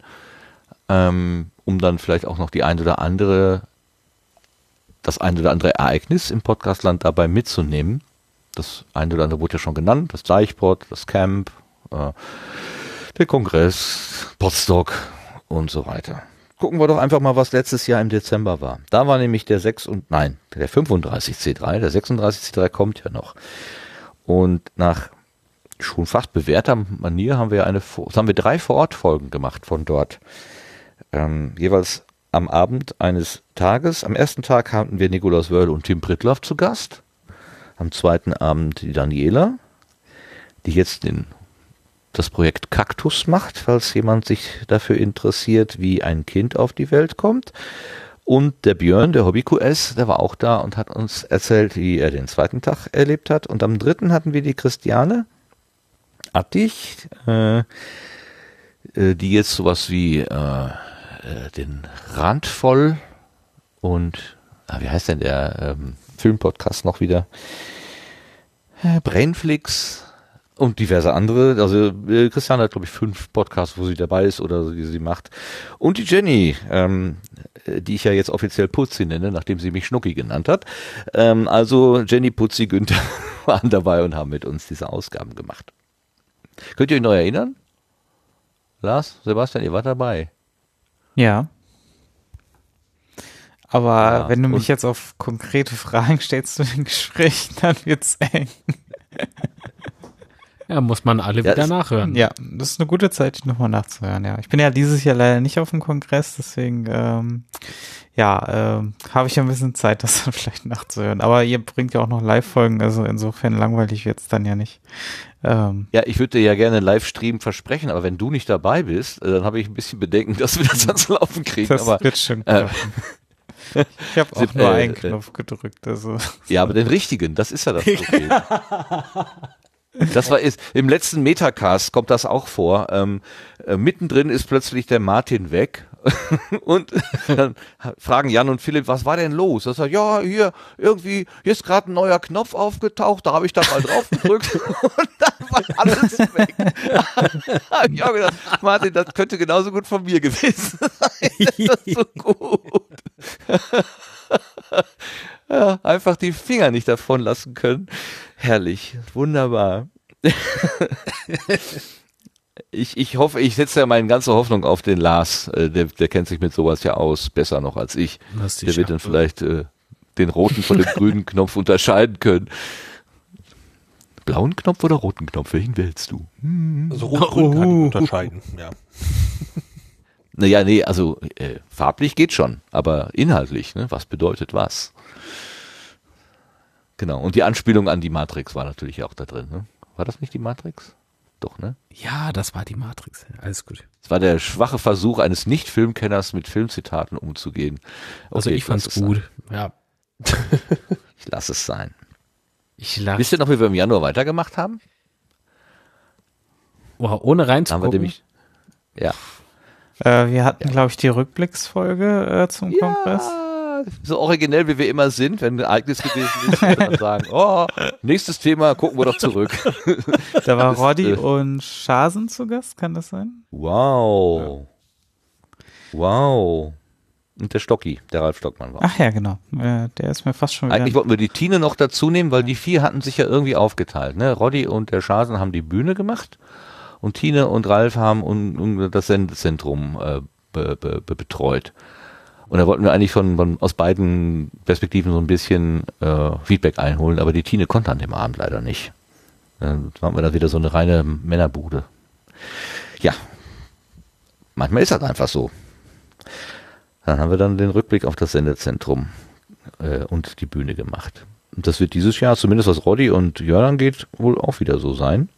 ähm, um dann vielleicht auch noch die ein oder andere, das ein oder andere Ereignis im Podcastland dabei mitzunehmen. Das eine oder andere wurde ja schon genannt, das Deichport, das Camp, äh, der Kongress, Potsdok und so weiter. Gucken wir doch einfach mal, was letztes Jahr im Dezember war. Da war nämlich der 6 und nein, der 35 C3, der 36 C3 kommt ja noch. Und nach schon fast bewährter Manier haben wir eine, haben wir drei Vorortfolgen gemacht von dort. Ähm, jeweils am Abend eines Tages. Am ersten Tag hatten wir Nikolaus Wörl und Tim Pritloff zu Gast. Am zweiten Abend die Daniela, die jetzt den, das Projekt Kaktus macht, falls jemand sich dafür interessiert, wie ein Kind auf die Welt kommt. Und der Björn, der Hobby QS, der war auch da und hat uns erzählt, wie er den zweiten Tag erlebt hat. Und am dritten hatten wir die Christiane Attich, äh, äh, die jetzt sowas wie äh, äh, den Rand voll und ah, wie heißt denn der ähm, Filmpodcast noch wieder? Äh, Brainflix und diverse andere. Also äh, Christian hat, glaube ich, fünf Podcasts, wo sie dabei ist oder die sie macht. Und die Jenny, ähm, die ich ja jetzt offiziell Putzi nenne, nachdem sie mich Schnucki genannt hat. Ähm, also Jenny, Putzi, Günther waren dabei und haben mit uns diese Ausgaben gemacht. Könnt ihr euch noch erinnern? Lars, Sebastian, ihr wart dabei. Ja. Aber ja, wenn du mich jetzt auf konkrete Fragen stellst zu den Gesprächen, dann wird's eng. Ja, muss man alle ja, wieder nachhören. Ja, das ist eine gute Zeit, die nochmal nachzuhören, ja. Ich bin ja dieses Jahr leider nicht auf dem Kongress, deswegen, ähm, ja, ähm, habe ich ja ein bisschen Zeit, das dann vielleicht nachzuhören. Aber ihr bringt ja auch noch Live-Folgen, also insofern langweilig wird's dann ja nicht. Ähm, ja, ich würde dir ja gerne Livestream versprechen, aber wenn du nicht dabei bist, äh, dann habe ich ein bisschen Bedenken, dass wir das ans Laufen kriegen. Das aber, wird schon äh, Ich habe auch nur äh, einen Knopf gedrückt. Also. Ja, aber den richtigen, das ist ja das Problem. Das war ist, im letzten Metacast kommt das auch vor. Ähm, äh, mittendrin ist plötzlich der Martin weg und dann fragen Jan und Philipp, was war denn los? Er sagt, ja, hier irgendwie, hier ist gerade ein neuer Knopf aufgetaucht, da habe ich da mal drauf gedrückt und dann war alles weg. ich auch gedacht, Martin, das könnte genauso gut von mir gewesen sein. Das ist so gut. Ja, einfach die Finger nicht davon lassen können. Herrlich, wunderbar. ich, ich hoffe, ich setze ja meine ganze Hoffnung auf den Lars. Äh, der, der kennt sich mit sowas ja aus, besser noch als ich. Der wird dann vielleicht äh, den roten von dem grünen Knopf unterscheiden können. Blauen Knopf oder roten Knopf? Welchen wählst du? Hm. Also rot-grün kann ich unterscheiden, ja. Naja, nee, also äh, farblich geht schon, aber inhaltlich, ne? was bedeutet was? Genau, und die Anspielung an die Matrix war natürlich auch da drin. Ne? War das nicht die Matrix? Doch, ne? Ja, das war die Matrix. Alles gut. Es war der schwache Versuch eines Nicht-Filmkenners mit Filmzitaten umzugehen. Okay, also ich fand's gut. Sein. Ja. ich lasse es sein. Ich lasse. Wisst ihr noch, wie wir im Januar weitergemacht haben? Wow, ohne reinzugucken. Haben wir nämlich, ja. Äh, wir hatten, ja. glaube ich, die Rückblicksfolge äh, zum ja. Kongress so originell wie wir immer sind, wenn ein Ereignis gewesen ist, dann sagen, oh, nächstes Thema, gucken wir doch zurück. Da war Roddy äh, und Schasen zu Gast, kann das sein? Wow. Ja. Wow. Und der Stocki, der Ralf Stockmann war. Ach ja, genau. der ist mir fast schon wieder. Eigentlich wollten wir die Tine noch dazu nehmen, weil die vier hatten sich ja irgendwie aufgeteilt. Ne? Roddy und der Schasen haben die Bühne gemacht und Tine und Ralf haben un, un, das Sendezentrum äh, be, be, betreut. Und da wollten wir eigentlich von, von aus beiden Perspektiven so ein bisschen äh, Feedback einholen, aber die Tine konnte an dem Abend leider nicht. Dann waren wir da wieder so eine reine Männerbude. Ja, manchmal ist das einfach so. Dann haben wir dann den Rückblick auf das Sendezentrum äh, und die Bühne gemacht. Und das wird dieses Jahr, zumindest was Roddy und Jörn angeht, wohl auch wieder so sein.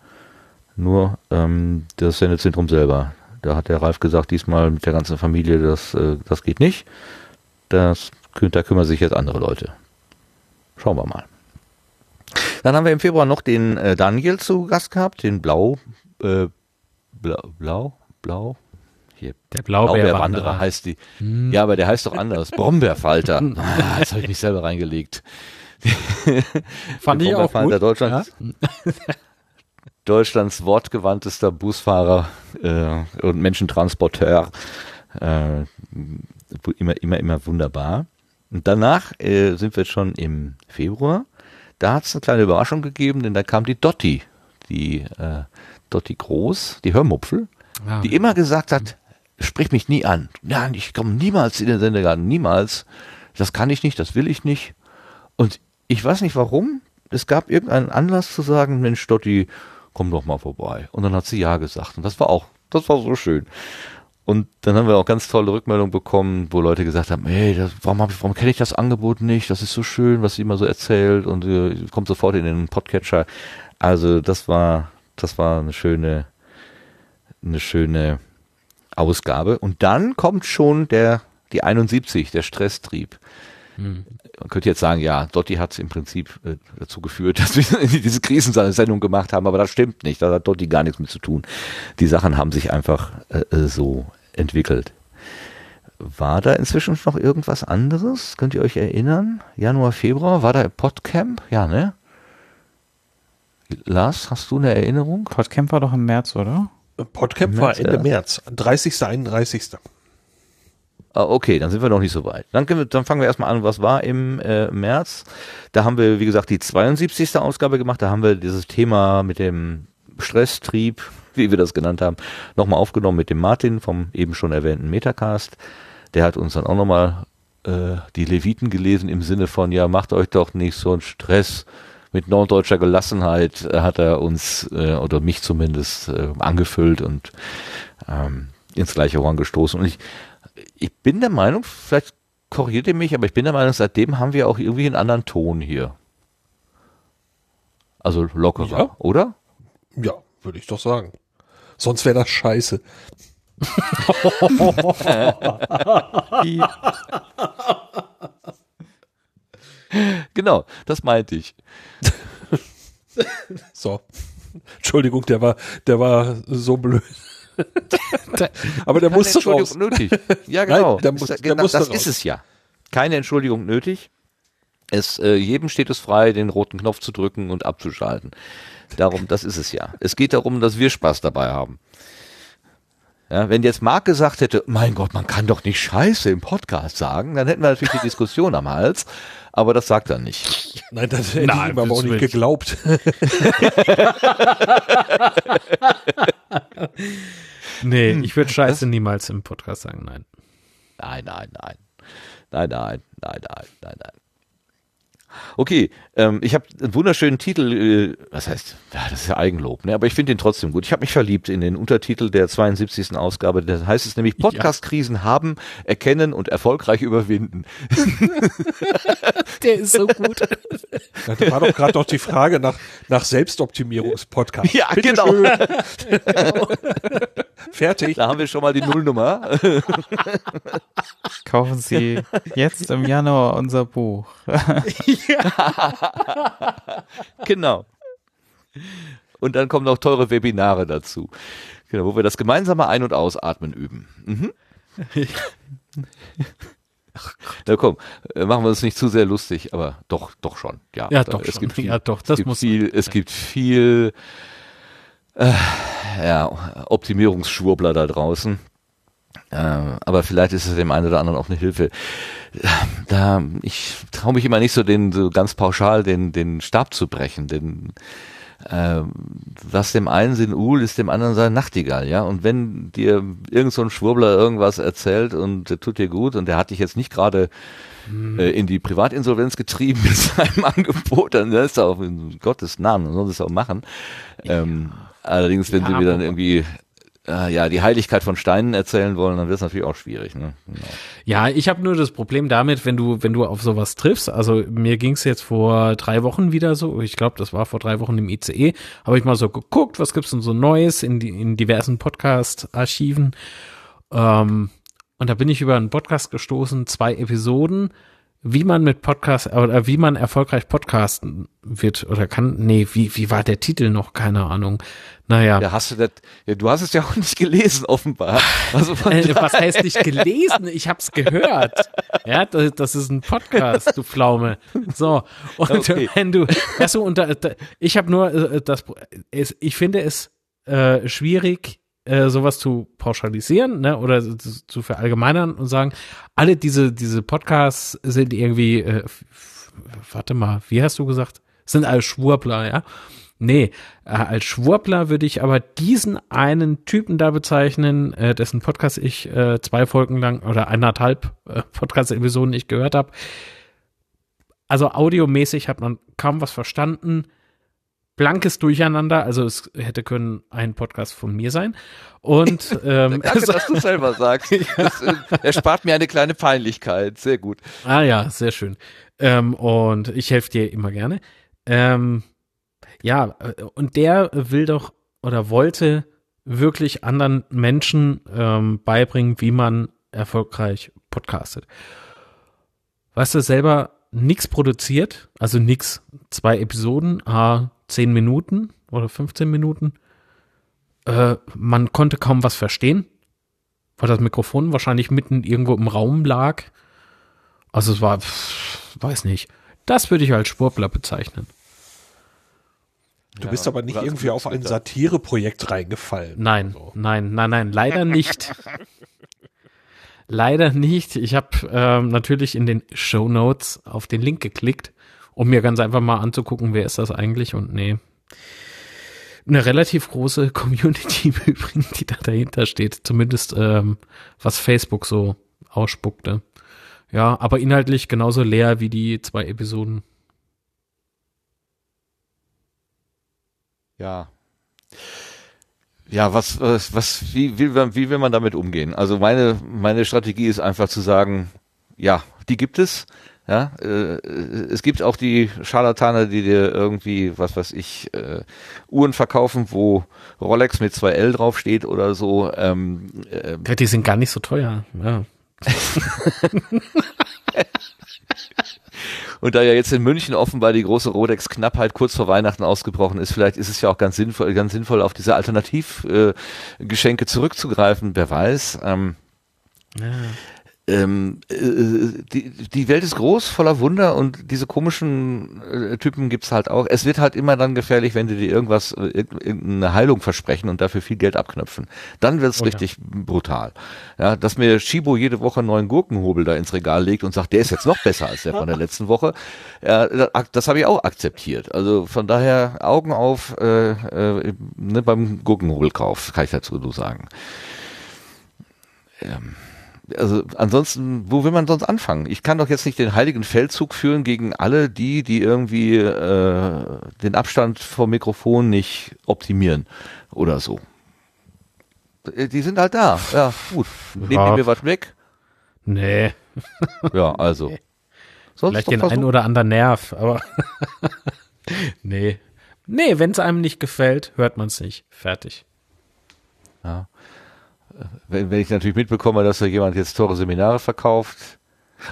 Nur ähm, das Sendezentrum selber da hat der Ralf gesagt, diesmal mit der ganzen Familie, das, äh, das geht nicht. Das, da kümmern sich jetzt andere Leute. Schauen wir mal. Dann haben wir im Februar noch den äh, Daniel zu Gast gehabt, den Blau, äh, Blau, Blau, Blau, hier. Der Blaubeerwanderer Blaubeer heißt die. Hm. Ja, aber der heißt doch anders. Brombeerfalter. ah, jetzt habe ich mich selber reingelegt. Fand ich auch gut. Deutschlands. Ja? Deutschlands wortgewandtester Busfahrer äh, und Menschentransporteur. Äh, immer, immer, immer wunderbar. Und danach äh, sind wir schon im Februar. Da hat es eine kleine Überraschung gegeben, denn da kam die Dotti, die äh, Dotti Groß, die Hörmupfel, ah, die immer gesagt hat, sprich mich nie an. Nein, ich komme niemals in den Sendegarten, niemals. Das kann ich nicht, das will ich nicht. Und ich weiß nicht warum. Es gab irgendeinen Anlass zu sagen, Mensch, Dotti, komm doch mal vorbei. Und dann hat sie ja gesagt. Und das war auch, das war so schön. Und dann haben wir auch ganz tolle Rückmeldungen bekommen, wo Leute gesagt haben, hey, das, warum, warum kenne ich das Angebot nicht? Das ist so schön, was sie immer so erzählt und äh, kommt sofort in den Podcatcher. Also das war, das war eine schöne, eine schöne Ausgabe. Und dann kommt schon der, die 71, der Stresstrieb. Hm. Man könnte jetzt sagen, ja, Dotti hat im Prinzip äh, dazu geführt, dass wir diese Krisensendung gemacht haben, aber das stimmt nicht. Da hat Dotti gar nichts mit zu tun. Die Sachen haben sich einfach äh, äh, so entwickelt. War da inzwischen noch irgendwas anderes? Könnt ihr euch erinnern? Januar, Februar, war da Podcamp? Ja, ne? Lars, hast du eine Erinnerung? Podcamp war doch im März, oder? Podcamp März, war Ende ja. März, 30. 31. Ah, okay, dann sind wir noch nicht so weit. Dann, wir, dann fangen wir erstmal an, was war im äh, März. Da haben wir, wie gesagt, die 72. Ausgabe gemacht. Da haben wir dieses Thema mit dem Stresstrieb, wie wir das genannt haben, nochmal aufgenommen mit dem Martin vom eben schon erwähnten Metacast. Der hat uns dann auch nochmal äh, die Leviten gelesen im Sinne von, ja, macht euch doch nicht so einen Stress. Mit norddeutscher Gelassenheit äh, hat er uns, äh, oder mich zumindest, äh, angefüllt und ähm, ins gleiche Horn gestoßen. Und ich ich bin der Meinung, vielleicht korrigiert ihr mich, aber ich bin der Meinung, seitdem haben wir auch irgendwie einen anderen Ton hier. Also lockerer, ja. oder? Ja, würde ich doch sagen. Sonst wäre das scheiße. genau, das meinte ich. so. Entschuldigung, der war, der war so blöd. Aber der musste Entschuldigung raus. nötig. Ja, genau. Nein, der muss, der genau das raus. ist es ja. Keine Entschuldigung nötig. Es, äh, jedem steht es frei, den roten Knopf zu drücken und abzuschalten. Darum, das ist es ja. Es geht darum, dass wir Spaß dabei haben. Ja, wenn jetzt Marc gesagt hätte, mein Gott, man kann doch nicht Scheiße im Podcast sagen, dann hätten wir natürlich die Diskussion am Hals. Aber das sagt er nicht. Nein, das hätte Nein, ich ihm aber auch nicht geglaubt. Nee, hm. ich würde Scheiße niemals im Podcast sagen, nein. Nein, nein, nein. Nein, nein, nein, nein, nein, nein. Okay, ähm, ich habe einen wunderschönen Titel, äh, was heißt, ja, das ist ja Eigenlob, ne? aber ich finde den trotzdem gut. Ich habe mich verliebt in den Untertitel der 72. Ausgabe. Da heißt es nämlich Podcast-Krisen ja. haben, erkennen und erfolgreich überwinden. der ist so gut. Da war doch gerade doch die Frage nach, nach Selbstoptimierungspodcast. Ja, Bitte genau. Fertig. Da haben wir schon mal die Nullnummer. Kaufen Sie jetzt im Januar unser Buch. genau. Und dann kommen noch teure Webinare dazu. Genau, wo wir das gemeinsame Ein- und Ausatmen üben. Mhm. Na komm, äh, machen wir uns nicht zu sehr lustig, aber doch, doch schon. Ja, ja doch es schon. Gibt viel, ja, doch, das es muss viel, es gibt viel äh, ja, Optimierungsschwurbler da draußen. Äh, aber vielleicht ist es dem einen oder anderen auch eine Hilfe. Da, ich traue mich immer nicht so, den so ganz pauschal den den Stab zu brechen, denn äh, was dem einen Sinn Uhl ist dem anderen sein Nachtigall, ja. Und wenn dir irgend so ein Schwurbler irgendwas erzählt und der tut dir gut und der hat dich jetzt nicht gerade hm. äh, in die Privatinsolvenz getrieben mit seinem Angebot, dann ist er auch in Gottes Namen, soll es auch machen. Ähm, allerdings, wenn ja, sie mir dann irgendwie äh, ja, die Heiligkeit von Steinen erzählen wollen, dann wird es natürlich auch schwierig. Ne? Genau. Ja, ich habe nur das Problem damit, wenn du, wenn du auf sowas triffst, also mir ging es jetzt vor drei Wochen wieder so, ich glaube, das war vor drei Wochen im ICE, habe ich mal so geguckt, was gibt's denn so Neues in, in diversen Podcast-Archiven. Ähm, und da bin ich über einen Podcast gestoßen, zwei Episoden, wie man mit Podcast oder wie man erfolgreich podcasten wird oder kann. Nee, wie, wie war der Titel noch? Keine Ahnung. Naja. Ja, hast du das, ja, du hast es ja auch nicht gelesen, offenbar. Also was heißt nicht gelesen? Ich hab's gehört. Ja, das, das ist ein Podcast, du Pflaume. So. Und okay. wenn du, weißt du, und da, da, ich habe nur äh, das, ich finde es äh, schwierig, äh, sowas zu pauschalisieren, ne, oder zu, zu verallgemeinern und sagen, alle diese, diese Podcasts sind irgendwie, äh, warte mal, wie hast du gesagt? Sind alle Schwurbler, ja? Nee, äh, als Schwurbler würde ich aber diesen einen Typen da bezeichnen, äh, dessen Podcast ich äh, zwei Folgen lang oder eineinhalb äh, Podcast-Episoden ich gehört habe. Also audiomäßig hat man kaum was verstanden blankes Durcheinander. Also es hätte können ein Podcast von mir sein. Und ähm, Danke, dass du selber sagst. Das, äh, erspart mir eine kleine Peinlichkeit. Sehr gut. Ah ja, sehr schön. Ähm, und ich helfe dir immer gerne. Ähm, ja, äh, und der will doch oder wollte wirklich anderen Menschen ähm, beibringen, wie man erfolgreich podcastet. Weißt du, selber nichts produziert, also nix, zwei Episoden, ah, zehn Minuten oder 15 Minuten. Äh, man konnte kaum was verstehen, weil das Mikrofon wahrscheinlich mitten irgendwo im Raum lag. Also es war, pff, weiß nicht. Das würde ich als Schwurbler bezeichnen. Du bist aber nicht irgendwie auf ein Satireprojekt reingefallen. Nein, nein, nein, nein, leider nicht. leider nicht. Ich habe ähm, natürlich in den Show Notes auf den Link geklickt, um mir ganz einfach mal anzugucken, wer ist das eigentlich und nee. Eine relativ große Community im Übrigen, die da dahinter steht. Zumindest ähm, was Facebook so ausspuckte. Ja, aber inhaltlich genauso leer wie die zwei Episoden. Ja. Ja, was, was, was wie, wie, wie will man damit umgehen? Also meine, meine Strategie ist einfach zu sagen, ja, die gibt es. Ja, äh, es gibt auch die Scharlatane, die dir irgendwie, was weiß ich, äh, Uhren verkaufen, wo Rolex mit 2L draufsteht oder so. Ähm, äh, ja, die sind gar nicht so teuer. Ja. Und da ja jetzt in München offenbar die große Rodex-Knappheit kurz vor Weihnachten ausgebrochen ist, vielleicht ist es ja auch ganz sinnvoll, ganz sinnvoll auf diese Alternativgeschenke äh, zurückzugreifen. Wer weiß. Ähm, ja ähm, äh, die, die Welt ist groß, voller Wunder und diese komischen äh, Typen gibt's halt auch. Es wird halt immer dann gefährlich, wenn die dir irgendwas, äh, irgendeine Heilung versprechen und dafür viel Geld abknöpfen. Dann wird's oh, richtig ja. brutal. Ja, dass mir Shibo jede Woche einen neuen Gurkenhobel da ins Regal legt und sagt, der ist jetzt noch besser als der von der letzten Woche. Ja, das habe ich auch akzeptiert. Also von daher Augen auf äh, äh, ne, beim Gurkenhobelkauf, kann ich dazu nur sagen. Ähm also ansonsten, wo will man sonst anfangen? Ich kann doch jetzt nicht den heiligen Feldzug führen gegen alle die, die irgendwie äh, den Abstand vom Mikrofon nicht optimieren oder so. Äh, die sind halt da. Ja, gut. Nehmen ja. die mir was weg? Nee. Ja, also. Nee. Sonst Vielleicht den einen oder anderen Nerv, aber nee. Nee, wenn es einem nicht gefällt, hört man es nicht. Fertig. Ja wenn, wenn ich natürlich mitbekomme, dass da jemand jetzt teure Seminare verkauft.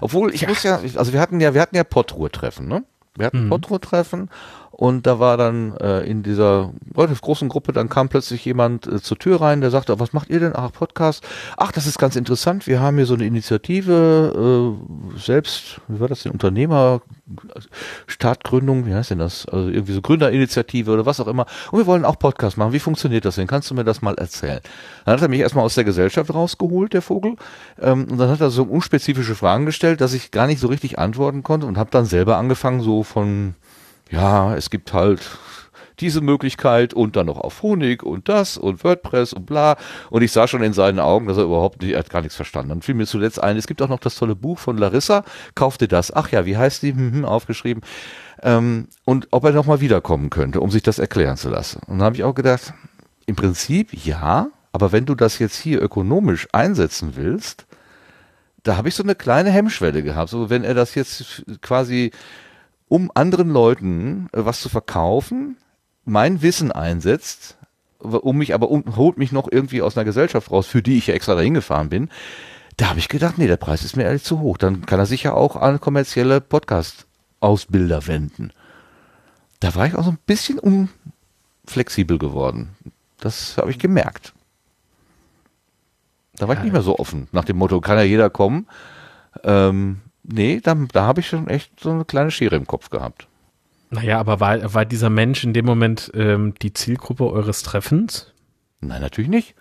Obwohl, ich ja. muss ja, also wir hatten ja, wir hatten ja Pottruhe-Treffen, ne? Wir hatten mhm. Pottruhe-Treffen und da war dann äh, in dieser relativ großen Gruppe, dann kam plötzlich jemand äh, zur Tür rein, der sagte, was macht ihr denn? Ach, Podcast. Ach, das ist ganz interessant. Wir haben hier so eine Initiative, äh, selbst, wie war das denn, Unternehmer, Startgründung, wie heißt denn das? Also irgendwie so Gründerinitiative oder was auch immer. Und wir wollen auch Podcast machen. Wie funktioniert das denn? Kannst du mir das mal erzählen? Dann hat er mich erstmal aus der Gesellschaft rausgeholt, der Vogel. Ähm, und dann hat er so unspezifische Fragen gestellt, dass ich gar nicht so richtig antworten konnte und habe dann selber angefangen, so von ja, es gibt halt diese Möglichkeit und dann noch auf Honig und das und WordPress und bla. Und ich sah schon in seinen Augen, dass er überhaupt nicht, er hat gar nichts verstanden. Dann fiel mir zuletzt ein, es gibt auch noch das tolle Buch von Larissa, kaufte das. Ach ja, wie heißt die? Hm, aufgeschrieben. Ähm, und ob er nochmal wiederkommen könnte, um sich das erklären zu lassen. Und dann habe ich auch gedacht, im Prinzip ja, aber wenn du das jetzt hier ökonomisch einsetzen willst, da habe ich so eine kleine Hemmschwelle gehabt. So, wenn er das jetzt quasi um anderen Leuten äh, was zu verkaufen, mein Wissen einsetzt, um mich aber um, holt mich noch irgendwie aus einer Gesellschaft raus, für die ich ja extra dahin gefahren bin. Da habe ich gedacht, nee, der Preis ist mir ehrlich zu hoch. Dann kann er sich ja auch an kommerzielle Podcast-Ausbilder wenden. Da war ich auch so ein bisschen unflexibel geworden. Das habe ich gemerkt. Da war ich nicht mehr so offen. Nach dem Motto, kann ja jeder kommen. Ähm, nee, da, da habe ich schon echt so eine kleine Schere im Kopf gehabt. Naja, aber war, war dieser Mensch in dem Moment ähm, die Zielgruppe eures Treffens? Nein, natürlich nicht.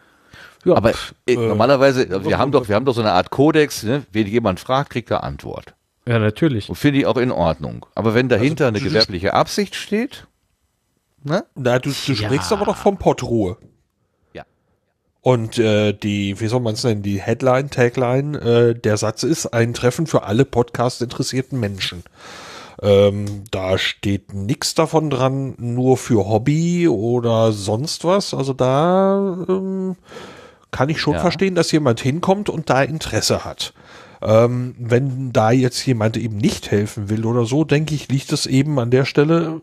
Ja, aber äh, äh, normalerweise, wir haben doch, wir haben doch so eine Art Kodex, ne? wenn jemand fragt, kriegt er Antwort. Ja, natürlich. Und finde ich auch in Ordnung. Aber wenn dahinter also, eine gewerbliche Absicht steht, ne? Na, du, du ja. sprichst aber doch vom Pottruhe. Und äh, die, wie soll man es nennen, die Headline, Tagline, äh, der Satz ist ein Treffen für alle Podcast interessierten Menschen. Ähm, da steht nichts davon dran, nur für Hobby oder sonst was. Also da ähm, kann ich schon ja. verstehen, dass jemand hinkommt und da Interesse hat. Ähm, wenn da jetzt jemand eben nicht helfen will oder so, denke ich, liegt es eben an der Stelle,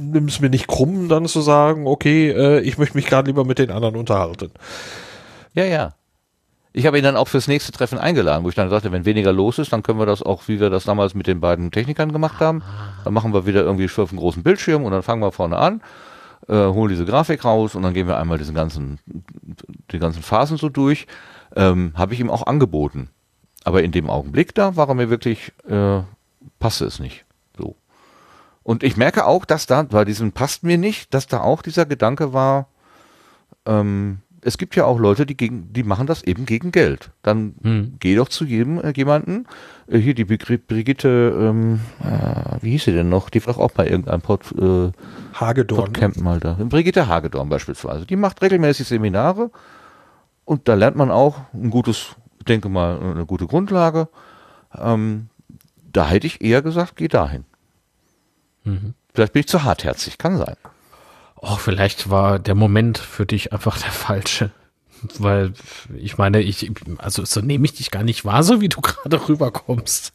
mm, nimm es mir nicht krumm, dann zu sagen, okay, äh, ich möchte mich gerade lieber mit den anderen unterhalten. Ja, ja. Ich habe ihn dann auch fürs nächste Treffen eingeladen, wo ich dann sagte, wenn weniger los ist, dann können wir das auch, wie wir das damals mit den beiden Technikern gemacht haben. Dann machen wir wieder irgendwie auf einen großen Bildschirm und dann fangen wir vorne an, äh, holen diese Grafik raus und dann gehen wir einmal diesen ganzen, die ganzen Phasen so durch. Ähm, habe ich ihm auch angeboten. Aber in dem Augenblick da war er mir wirklich, äh, passte es nicht. Und ich merke auch, dass da bei diesem passt mir nicht, dass da auch dieser Gedanke war, ähm, es gibt ja auch Leute, die gegen, die machen das eben gegen Geld. Dann hm. geh doch zu jedem äh, jemanden. Äh, hier die Brigitte, ähm, äh, wie hieß sie denn noch? Die war doch auch bei irgendeinem Pod, äh, Hagedorn. Podcamp mal da. Brigitte Hagedorn beispielsweise. Die macht regelmäßig Seminare und da lernt man auch ein gutes, denke mal, eine gute Grundlage. Ähm, da hätte ich eher gesagt, geh dahin. Mhm. Vielleicht bin ich zu hartherzig, kann sein. Oh, vielleicht war der Moment für dich einfach der falsche. Weil ich meine, ich, also so nehme ich dich gar nicht wahr, so wie du gerade rüberkommst.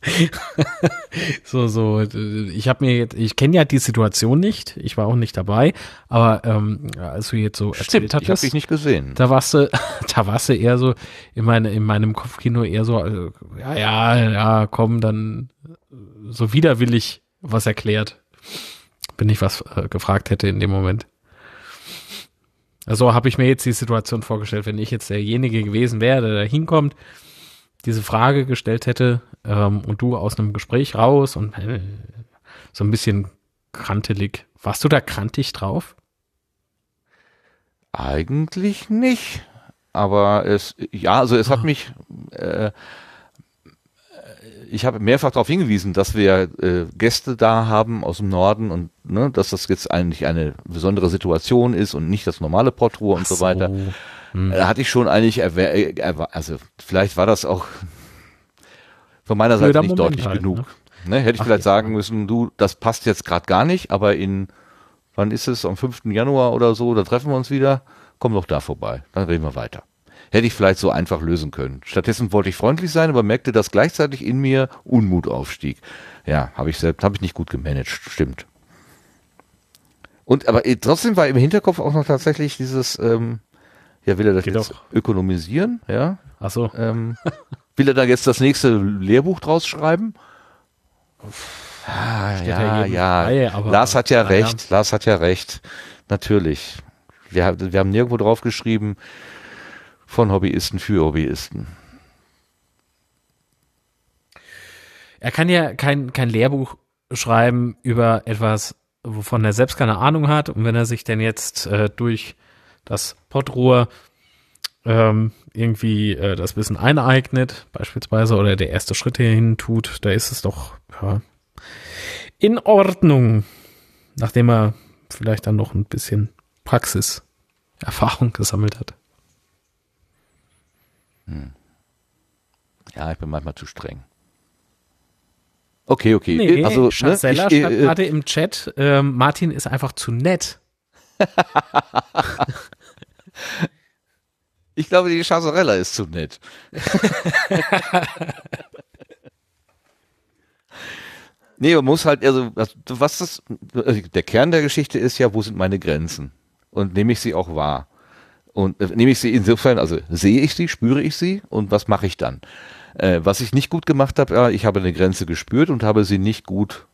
so, so, ich habe mir jetzt, ich kenne ja die Situation nicht, ich war auch nicht dabei, aber ähm, als du jetzt so Stimmt, erzählt hattest, ich habe dich nicht gesehen. Da warst du, da warst du eher so in, meine, in meinem Kopfkino eher so, also, ja, ja, ja, komm, dann so widerwillig was erklärt, wenn ich was äh, gefragt hätte in dem Moment. Also habe ich mir jetzt die Situation vorgestellt, wenn ich jetzt derjenige gewesen wäre, der da hinkommt, diese Frage gestellt hätte ähm, und du aus einem Gespräch raus und äh, so ein bisschen krantelig. Warst du da krantig drauf? Eigentlich nicht. Aber es, ja, also es hat ah. mich, äh, ich habe mehrfach darauf hingewiesen, dass wir äh, Gäste da haben aus dem Norden und ne, dass das jetzt eigentlich eine besondere Situation ist und nicht das normale Portruhe und so, so weiter. Hm. Da hatte ich schon eigentlich, also vielleicht war das auch von meiner Seite nicht Moment deutlich halt, genug. Ne? Ne? Hätte ich Ach, vielleicht sagen müssen, du, das passt jetzt gerade gar nicht, aber in, wann ist es, am 5. Januar oder so, da treffen wir uns wieder, komm doch da vorbei, dann reden wir weiter hätte ich vielleicht so einfach lösen können. Stattdessen wollte ich freundlich sein, aber merkte, dass gleichzeitig in mir Unmut aufstieg. Ja, habe ich selbst, habe ich nicht gut gemanagt, stimmt. Und aber äh, trotzdem war im Hinterkopf auch noch tatsächlich dieses, ähm, ja, will er das Geht jetzt auch. ökonomisieren, ja? Ach so. Ähm, will er da jetzt das nächste Lehrbuch draus schreiben? Ah, ja, ja. Reihe, Lars hat ja recht. Ja. Lars hat ja recht. Natürlich. Wir, wir haben nirgendwo drauf geschrieben, von Hobbyisten für Hobbyisten. Er kann ja kein, kein Lehrbuch schreiben über etwas, wovon er selbst keine Ahnung hat. Und wenn er sich denn jetzt äh, durch das Pottrohr ähm, irgendwie äh, das Wissen eineignet, beispielsweise, oder der erste Schritt hierhin tut, da ist es doch ja, in Ordnung, nachdem er vielleicht dann noch ein bisschen Praxiserfahrung gesammelt hat. Hm. Ja, ich bin manchmal zu streng. Okay, okay. Nee, also, Chancella ne, ich, schreibt äh, gerade im Chat, äh, Martin ist einfach zu nett. ich glaube, die Chasserella ist zu nett. nee, man muss halt, also, was das, also der Kern der Geschichte ist ja, wo sind meine Grenzen? Und nehme ich sie auch wahr? Und äh, nehme ich sie insofern, also sehe ich sie, spüre ich sie und was mache ich dann? Äh, was ich nicht gut gemacht habe, ja, ich habe eine Grenze gespürt und habe sie nicht gut,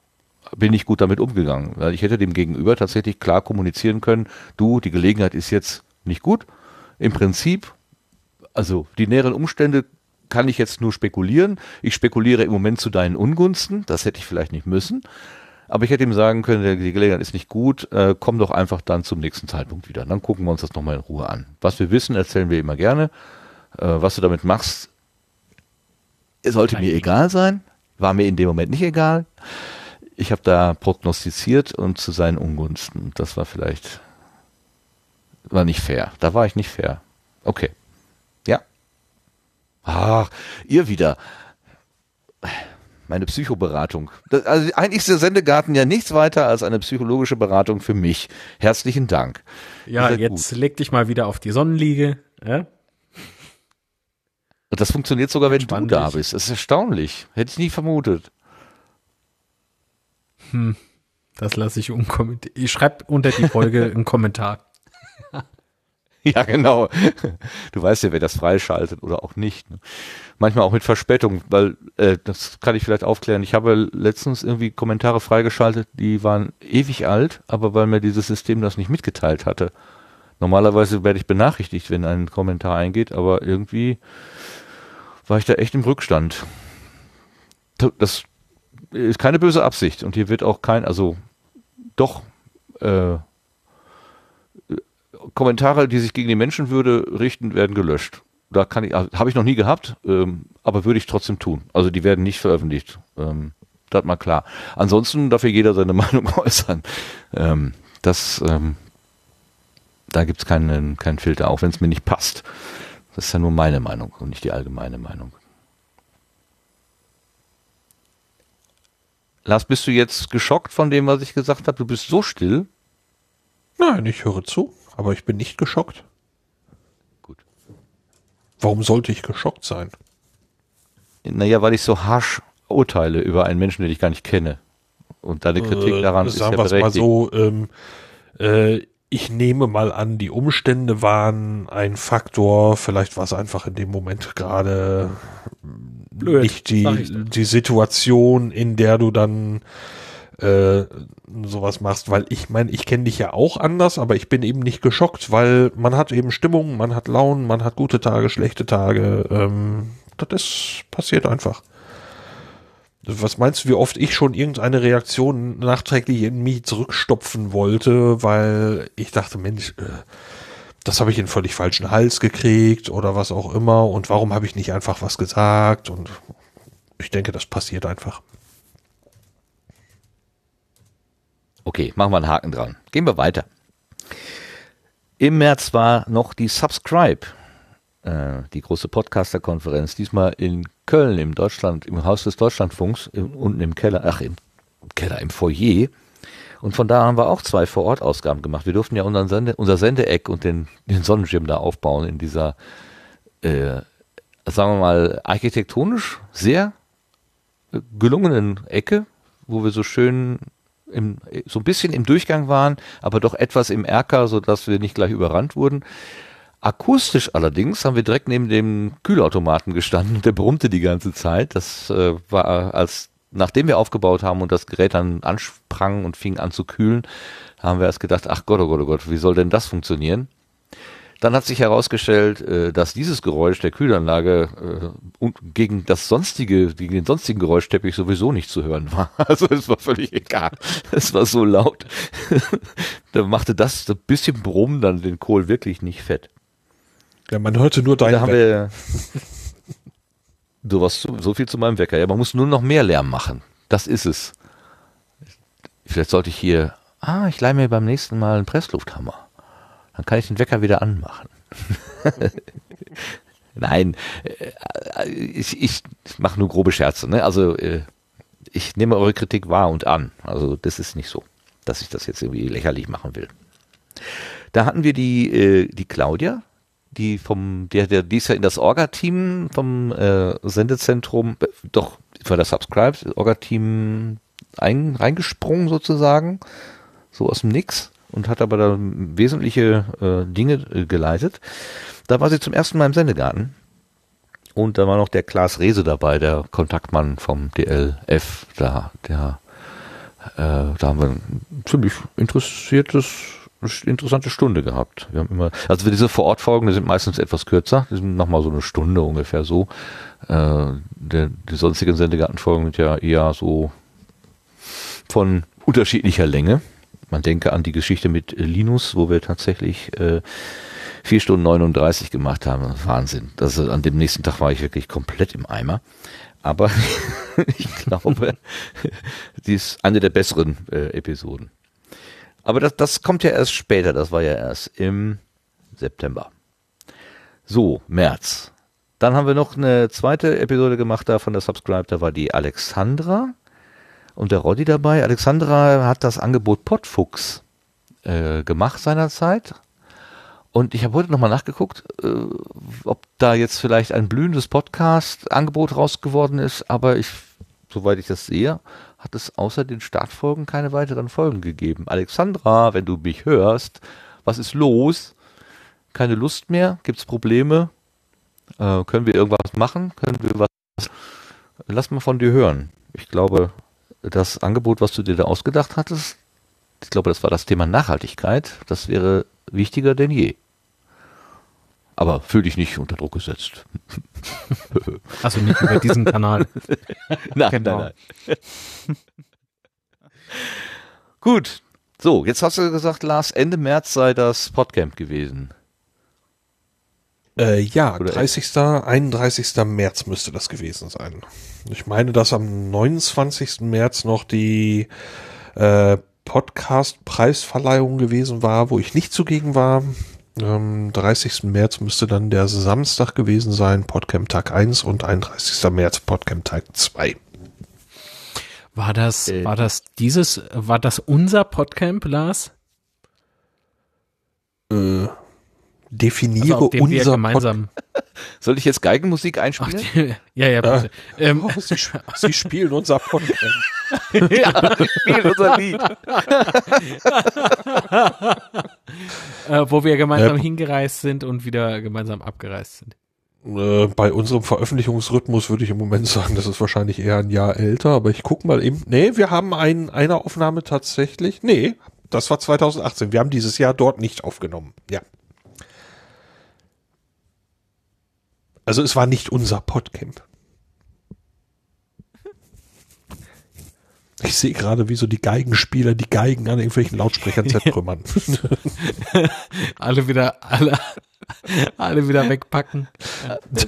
bin nicht gut damit umgegangen. Weil ich hätte dem Gegenüber tatsächlich klar kommunizieren können, du, die Gelegenheit ist jetzt nicht gut. Im Prinzip, also die näheren Umstände kann ich jetzt nur spekulieren. Ich spekuliere im Moment zu deinen Ungunsten, das hätte ich vielleicht nicht müssen. Aber ich hätte ihm sagen können, die Gelegenheit ist nicht gut, äh, komm doch einfach dann zum nächsten Zeitpunkt wieder. Dann gucken wir uns das nochmal in Ruhe an. Was wir wissen, erzählen wir immer gerne. Äh, was du damit machst, sollte mir egal sein. War mir in dem Moment nicht egal. Ich habe da prognostiziert und zu seinen Ungunsten. Das war vielleicht, war nicht fair. Da war ich nicht fair. Okay. Ja. Ach, ihr wieder. Meine Psychoberatung. Das, also eigentlich ist der Sendegarten ja nichts weiter als eine psychologische Beratung für mich. Herzlichen Dank. Ja, jetzt gut. leg dich mal wieder auf die Sonnenliege. Ja? Und das funktioniert sogar, wenn Spannend. du da bist. Das ist erstaunlich. Hätte ich nie vermutet. Hm, das lasse ich unkommentiert. Ich schreibe unter die Folge einen Kommentar. Ja, genau. Du weißt ja, wer das freischaltet oder auch nicht. Ne? Manchmal auch mit Verspätung, weil äh, das kann ich vielleicht aufklären. Ich habe letztens irgendwie Kommentare freigeschaltet, die waren ewig alt, aber weil mir dieses System das nicht mitgeteilt hatte. Normalerweise werde ich benachrichtigt, wenn ein Kommentar eingeht, aber irgendwie war ich da echt im Rückstand. Das ist keine böse Absicht und hier wird auch kein, also doch äh, Kommentare, die sich gegen die Menschenwürde richten, werden gelöscht. Da kann ich, habe ich noch nie gehabt, ähm, aber würde ich trotzdem tun. Also die werden nicht veröffentlicht. Ähm, das mal klar. Ansonsten darf hier jeder seine Meinung äußern. Ähm, das, ähm, da gibt's keinen, keinen Filter, auch wenn es mir nicht passt. Das ist ja nur meine Meinung und nicht die allgemeine Meinung. Lars, bist du jetzt geschockt von dem, was ich gesagt habe? Du bist so still. Nein, ich höre zu, aber ich bin nicht geschockt. Warum sollte ich geschockt sein? Naja, weil ich so harsch urteile über einen Menschen, den ich gar nicht kenne. Und deine Kritik äh, daran ist ja berechtigt. Mal so, ähm, äh, ich nehme mal an, die Umstände waren ein Faktor, vielleicht war es einfach in dem Moment gerade nicht die, die Situation, in der du dann äh, sowas machst, weil ich meine, ich kenne dich ja auch anders, aber ich bin eben nicht geschockt, weil man hat eben Stimmung, man hat Launen, man hat gute Tage, schlechte Tage. Ähm, das ist passiert einfach. Was meinst du, wie oft ich schon irgendeine Reaktion nachträglich in mich zurückstopfen wollte, weil ich dachte, Mensch, äh, das habe ich in völlig falschen Hals gekriegt oder was auch immer und warum habe ich nicht einfach was gesagt und ich denke, das passiert einfach. Okay, machen wir einen Haken dran. Gehen wir weiter. Im März war noch die Subscribe äh, die große Podcaster-Konferenz, diesmal in Köln, im Deutschland, im Haus des Deutschlandfunks, im, unten im Keller, ach, im Keller, im Foyer. Und von da haben wir auch zwei Vor-Ort-Ausgaben gemacht. Wir durften ja unseren Sende, unser Sendeeck und den, den Sonnenschirm da aufbauen in dieser, äh, sagen wir mal, architektonisch sehr gelungenen Ecke, wo wir so schön im, so ein bisschen im Durchgang waren, aber doch etwas im Erker, so dass wir nicht gleich überrannt wurden. Akustisch allerdings haben wir direkt neben dem Kühlautomaten gestanden und der brummte die ganze Zeit. Das äh, war als nachdem wir aufgebaut haben und das Gerät dann ansprang und fing an zu kühlen, haben wir erst gedacht, ach Gott, oh Gott, oh Gott, wie soll denn das funktionieren? Dann hat sich herausgestellt, äh, dass dieses Geräusch der Kühlanlage äh, gegen das sonstige, gegen den sonstigen Geräuschteppich sowieso nicht zu hören war. Also es war völlig egal. Es war so laut. da machte das ein bisschen Brummen dann den Kohl wirklich nicht fett. Ja, man hörte nur dein Da haben wir du warst so, so viel zu meinem Wecker. Ja, man muss nur noch mehr Lärm machen. Das ist es. Vielleicht sollte ich hier, ah, ich leihe mir beim nächsten Mal einen Presslufthammer. Dann kann ich den Wecker wieder anmachen. Nein, äh, ich, ich mache nur grobe Scherze. Ne? Also äh, ich nehme eure Kritik wahr und an. Also das ist nicht so, dass ich das jetzt irgendwie lächerlich machen will. Da hatten wir die, äh, die Claudia, die vom, der, der, die ist ja in das Orga-Team vom äh, Sendezentrum, äh, doch, war das Subscribe, Orga-Team ein, reingesprungen sozusagen, so aus dem Nix und hat aber da wesentliche äh, Dinge äh, geleitet. Da war sie zum ersten Mal im Sendegarten und da war noch der Klaas Rehse dabei, der Kontaktmann vom DLF, da, der, äh, da haben wir ein ziemlich interessiertes interessante Stunde gehabt. Wir haben immer, also diese Vorortfolgen, die sind meistens etwas kürzer, die sind nochmal so eine Stunde ungefähr so. Äh, der, die sonstigen Sendegartenfolgen sind ja eher so von unterschiedlicher Länge. Man denke an die Geschichte mit Linus, wo wir tatsächlich äh, 4 Stunden 39 gemacht haben. Wahnsinn. Das, an dem nächsten Tag war ich wirklich komplett im Eimer. Aber ich glaube, die ist eine der besseren äh, Episoden. Aber das, das kommt ja erst später, das war ja erst im September. So, März. Dann haben wir noch eine zweite Episode gemacht da von der Subscribe, da war die Alexandra und der Roddy dabei. Alexandra hat das Angebot Potfuchs äh, gemacht seinerzeit. Und ich habe heute nochmal nachgeguckt, äh, ob da jetzt vielleicht ein blühendes Podcast-Angebot rausgeworden ist, aber ich, soweit ich das sehe, hat es außer den Startfolgen keine weiteren Folgen gegeben. Alexandra, wenn du mich hörst, was ist los? Keine Lust mehr? Gibt's Probleme? Äh, können wir irgendwas machen? Können wir was? Lass mal von dir hören. Ich glaube, das Angebot, was du dir da ausgedacht hattest, ich glaube, das war das Thema Nachhaltigkeit. Das wäre wichtiger denn je. Aber fühl dich nicht unter Druck gesetzt. Also nicht über diesen Kanal. nein, Genau. nein, nein. Gut. So, jetzt hast du gesagt, Lars, Ende März sei das Podcamp gewesen. Äh, ja, Oder- 30. 31. März müsste das gewesen sein. Ich meine, dass am 29. März noch die äh, Podcast-Preisverleihung gewesen war, wo ich nicht zugegen war. Am 30. März müsste dann der Samstag gewesen sein, Podcamp Tag 1 und 31. März Podcamp Tag 2. War das, Äh. war das dieses, war das unser Podcamp, Lars? Äh, definiere Also unser gemeinsam. Soll ich jetzt Geigenmusik einspielen? die, ja, ja, bitte. Ähm, Pod oh, Sie, Sie spielen unser Podcamp. ja, spiel unser Lied. äh, wo wir gemeinsam Äh, hingereist sind und wieder gemeinsam abgereist sind. Äh, bei unserem Veröffentlichungsrhythmus würde ich im Moment sagen, das ist wahrscheinlich eher ein Jahr älter, aber ich guck mal eben. Nee, wir haben ein, eine Aufnahme tatsächlich. Nee, das war 2018. Wir haben dieses Jahr dort nicht aufgenommen. Ja. Also es war nicht unser Podcamp. Ich sehe gerade, wie so die Geigenspieler die Geigen an irgendwelchen Lautsprechern zertrümmern. Alle wieder, alle, alle wieder wegpacken.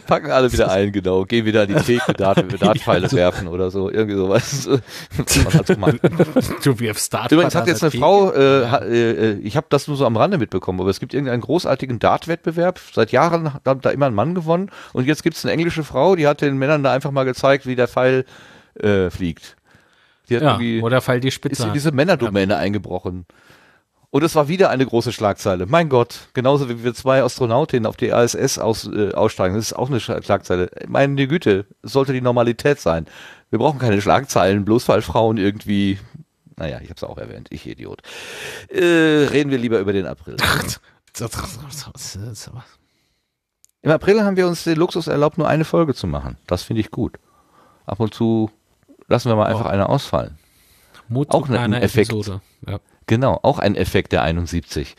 Packen alle wieder ein, genau. Gehen wieder an die Theke, Dart, Dartpfeile werfen oder so. Irgendwie sowas. Halt. Du wirfst Start. Übrigens hat jetzt eine Frau, äh, äh, äh, ich habe das nur so am Rande mitbekommen, aber es gibt irgendeinen großartigen Dart-Wettbewerb. Seit Jahren hat da immer ein Mann gewonnen. Und jetzt gibt es eine englische Frau, die hat den Männern da einfach mal gezeigt, wie der Pfeil äh, fliegt. Die hat Ja, irgendwie, oder fall die ist Spitze. in an. diese Männerdomäne eingebrochen. Und es war wieder eine große Schlagzeile. Mein Gott, genauso wie wir zwei Astronautinnen auf die ISS aus, äh, aussteigen, das ist auch eine Schla- Schlagzeile. Meine Güte, sollte die Normalität sein. Wir brauchen keine Schlagzeilen, bloß weil Frauen irgendwie, naja, ich habe es auch erwähnt, ich Idiot. Äh, reden wir lieber über den April. Im April haben wir uns den Luxus erlaubt, nur eine Folge zu machen. Das finde ich gut. Ab und zu lassen wir mal einfach eine ausfallen. Mut auch ein einer Effekt. Episode. Ja. Genau, auch ein Effekt der 71.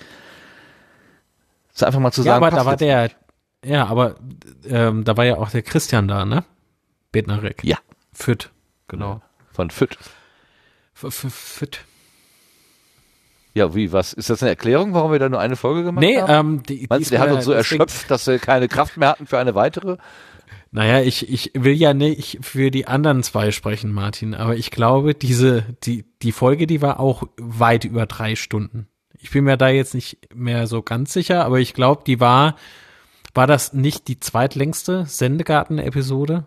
Das ist einfach mal zu ja, sagen, aber da war der, ja, aber ähm, da war ja auch der Christian da, ne? Bednarek. Ja. Füt, genau. von Füt. F- f- Füt. Ja, wie, was? Ist das eine Erklärung, warum wir da nur eine Folge gemacht Nee, haben? ähm, die, Meinst du, der hat uns so erschöpft, dass wir keine Kraft mehr hatten für eine weitere? Naja, ich, ich will ja nicht für die anderen zwei sprechen, Martin, aber ich glaube, diese, die, die Folge, die war auch weit über drei Stunden. Ich bin mir da jetzt nicht mehr so ganz sicher, aber ich glaube, die war, war das nicht die zweitlängste Sendegarten-Episode?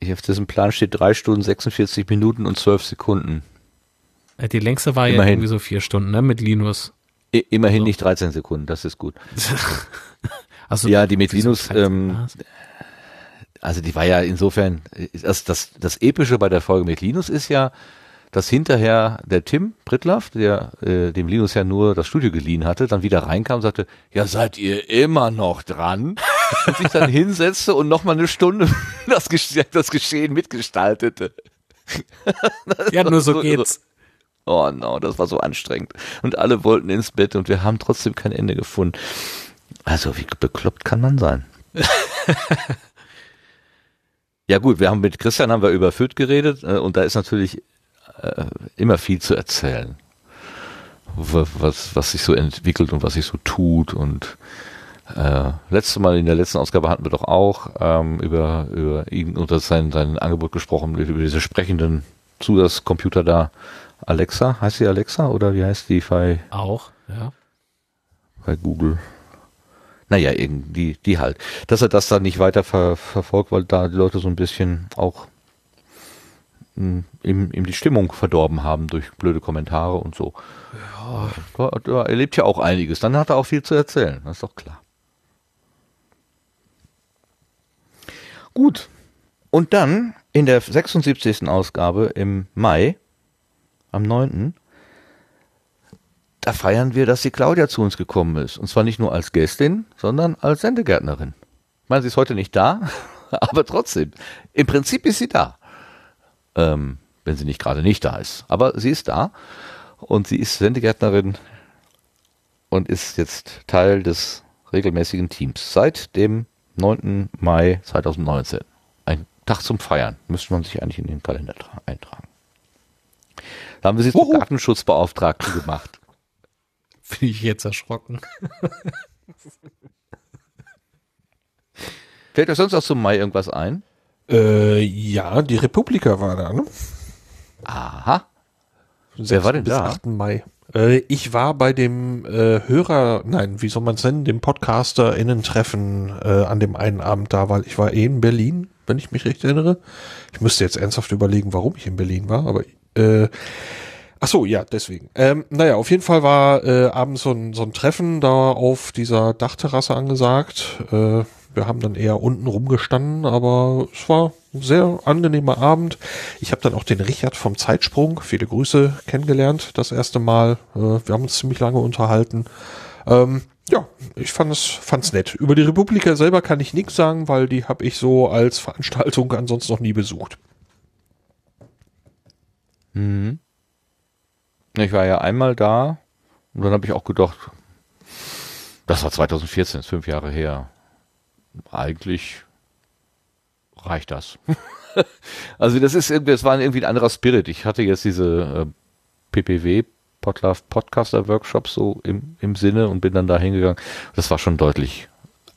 Hier auf diesem Plan steht drei Stunden, 46 Minuten und 12 Sekunden. Äh, Die längste war ja Immerhin. irgendwie so vier Stunden, ne, mit Linus. Immerhin So. nicht 13 Sekunden, das ist gut. Also, Ja, die mit Linus, ähm? Also die war ja insofern, das, das, das Epische bei der Folge mit Linus ist ja, dass hinterher der Tim Prittlaff, der äh, dem Linus ja nur das Studio geliehen hatte, dann wieder reinkam und sagte, ja seid ihr immer noch dran? und sich dann hinsetzte und nochmal eine Stunde das, Gesche das Geschehen mitgestaltete. ja, nur so so- geht's. Oh no, das war so anstrengend. Und alle wollten ins Bett und wir haben trotzdem kein Ende gefunden. Also wie bekloppt kann man sein? Ja gut, wir haben mit Christian haben wir über Fürth geredet äh, und da ist natürlich äh, immer viel zu erzählen. Wa- Was, was sich so entwickelt und was sich so tut und äh, letzte Mal in der letzten Ausgabe hatten wir doch auch ähm, über, über ihn und sein, sein Angebot gesprochen, über diese sprechenden Zusatzcomputer da. Alexa, heißt sie Alexa oder wie heißt die bei, Auch, ja. bei Google? Naja, irgendwie, die halt. Dass er das dann nicht weiter ver, verfolgt, weil da die Leute so ein bisschen auch hm, ihm, ihm die Stimmung verdorben haben durch blöde Kommentare und so. Ja. Da, da erlebt ja auch einiges. Dann hat er auch viel zu erzählen, das ist doch klar. Gut. Und dann in der 76. Ausgabe im Mai, am 9., da feiern wir, dass die Claudia zu uns gekommen ist. Und zwar nicht nur als Gästin, sondern als Sendegärtnerin. Ich meine, sie ist heute nicht da, aber trotzdem. Im Prinzip ist sie da. Ähm, wenn sie nicht gerade nicht da ist. Aber sie ist da und sie ist Sendegärtnerin und ist jetzt Teil des regelmäßigen Teams seit dem 9. Mai 2019. Ein Tag zum Feiern. Müsste man sich eigentlich in den Kalender eintragen. Da haben wir sie zum Gartenschutzbeauftragten gemacht. Finde ich jetzt erschrocken. Fällt euch sonst auch zum Mai irgendwas ein? Äh, ja, die Republika war da, ne? Aha. Wer war denn bis da? 8. Mai. Äh, ich war bei dem äh, Hörer, nein, wie soll man es nennen, dem Podcaster-Innen-Treffen äh, an dem einen Abend da, weil ich war eh in Berlin, wenn ich mich recht erinnere. Ich müsste jetzt ernsthaft überlegen, warum ich in Berlin war, aber äh, Ach so, ja, deswegen. Ähm, naja, auf jeden Fall war äh, abends so ein, so ein Treffen da auf dieser Dachterrasse angesagt. Äh, wir haben dann eher unten rumgestanden, aber es war ein sehr angenehmer Abend. Ich habe dann auch den Richard vom Zeitsprung, viele Grüße, kennengelernt, das erste Mal. Äh, wir haben uns ziemlich lange unterhalten. Ähm, ja, ich fand es fand's nett. Über die Republika selber kann ich nichts sagen, weil die habe ich so als Veranstaltung ansonsten noch nie besucht. Mhm. Ich war ja einmal da und dann habe ich auch gedacht, das war 2014, ist fünf Jahre her. Eigentlich reicht das. also das ist irgendwie, es war irgendwie ein anderer Spirit. Ich hatte jetzt diese äh, PPW Podlove Podcaster Workshops so im, im Sinne und bin dann da hingegangen. Das war schon deutlich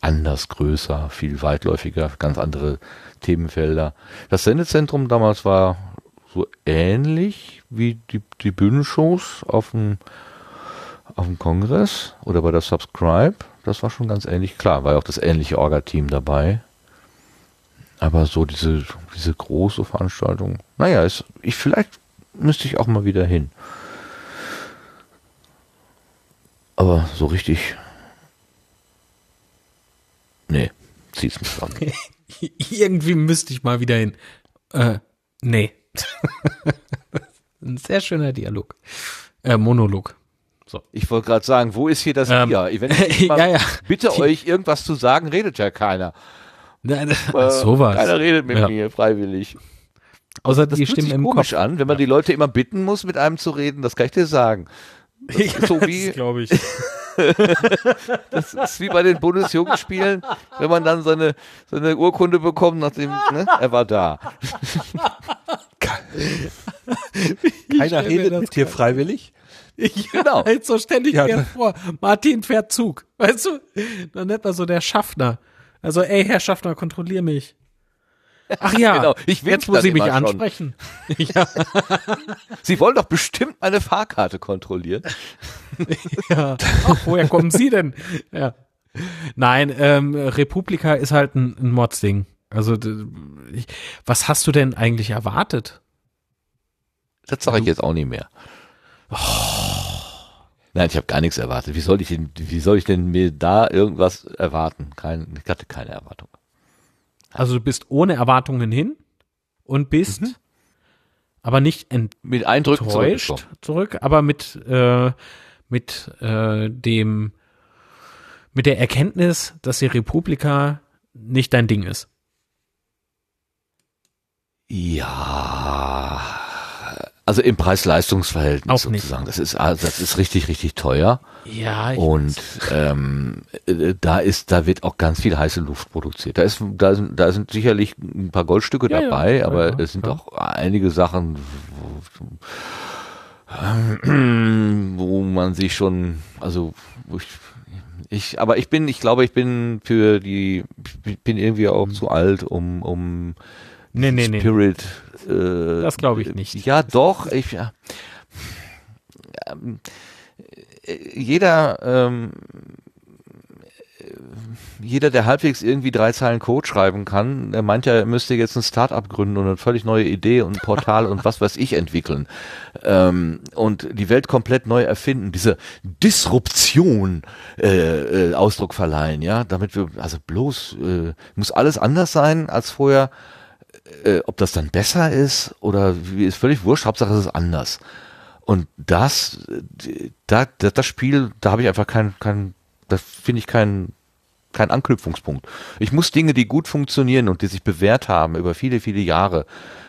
anders, größer, viel weitläufiger, ganz andere Themenfelder. Das Sendezentrum damals war so ähnlich wie die, die Bühnenshows auf dem, auf dem Kongress oder bei der Subscribe. Das war schon ganz ähnlich. Klar, war ja auch das ähnliche Orga-Team dabei. Aber so diese, diese große Veranstaltung, naja, ist, ich, vielleicht müsste ich auch mal wieder hin. Aber so richtig. Nee, zieh's mich an. Irgendwie müsste ich mal wieder hin. Äh, nee. Ein sehr schöner Dialog. Äh, Monolog. So. Ich wollte gerade sagen, wo ist hier das Ähm, Bier? Wenn ich mal ja, ja. bitte euch irgendwas zu sagen, redet ja keiner. Nein, Äh, sowas. Keiner redet mit Ja. mir freiwillig. Außer Das die Stimmen im komisch Kopf. an, wenn man die Leute immer bitten muss, mit einem zu reden. Das kann ich dir sagen. Das ist so wie, glaube ich. das ist wie bei den Bundesjugendspielen, wenn man dann seine, seine Urkunde bekommt, nachdem, ne, er war da. Keiner redet das mit dir freiwillig. Ich Genau. halt so ständig Ja, mir vor. Martin fährt Zug. Weißt du? Dann nennt man so der Schaffner. Also, ey, Herr Schaffner, kontrollier mich. Ach ja, Genau, ich jetzt, dann Sie mich ansprechen. ja, Sie wollen doch bestimmt meine Fahrkarte kontrollieren. ja. Ach, woher kommen Sie denn? Ja. Nein, ähm, Republika ist halt ein, ein Mordsding. Also, ich, was hast du denn eigentlich erwartet? Das sage ich jetzt auch nicht mehr. Nein, ich habe gar nichts erwartet. Wie soll ich denn, wie soll ich denn mir da irgendwas erwarten? Kein, ich hatte keine Erwartung. Also, du bist ohne Erwartungen hin und bist Mhm. aber nicht enttäuscht. Mit Eindrücken enttäuscht zurück, aber mit, äh, mit äh, dem, mit der Erkenntnis, dass die Republika nicht dein Ding ist. Ja, also im Preis-Leistungs-Verhältnis Auch nicht. sozusagen. Das ist, also das ist richtig, richtig teuer. Ja, ich Und ähm, äh, da ist, da wird auch ganz viel heiße Luft produziert. Da ist, da sind, da sind sicherlich ein paar Goldstücke Ja, dabei, ja, aber ja, es sind auch einige Sachen, wo, wo man sich schon, also wo ich, ich, aber ich bin, ich glaube, ich bin für die, ich bin irgendwie auch zu alt, um, um nee, nee, nee. Spirit. Äh, Das glaube ich nicht. Ja, doch. Ich, ja, jeder, ähm, äh, jeder, der halbwegs irgendwie drei Zeilen Code schreiben kann, der meint ja, er müsste jetzt ein Start-up gründen und eine völlig neue Idee und ein Portal und was weiß ich entwickeln. Ähm, und die Welt komplett neu erfinden, diese Disruption äh, äh, Ausdruck verleihen, ja, damit wir, also bloß, äh, muss alles anders sein als vorher. Äh, ob das dann besser ist oder wie ist völlig wurscht, Hauptsache es ist anders. Und das, da, das Spiel, da habe ich einfach kein, kein, da finde ich keinen kein Anknüpfungspunkt. Ich muss Dinge, die gut funktionieren und die sich bewährt haben über viele, viele Jahre,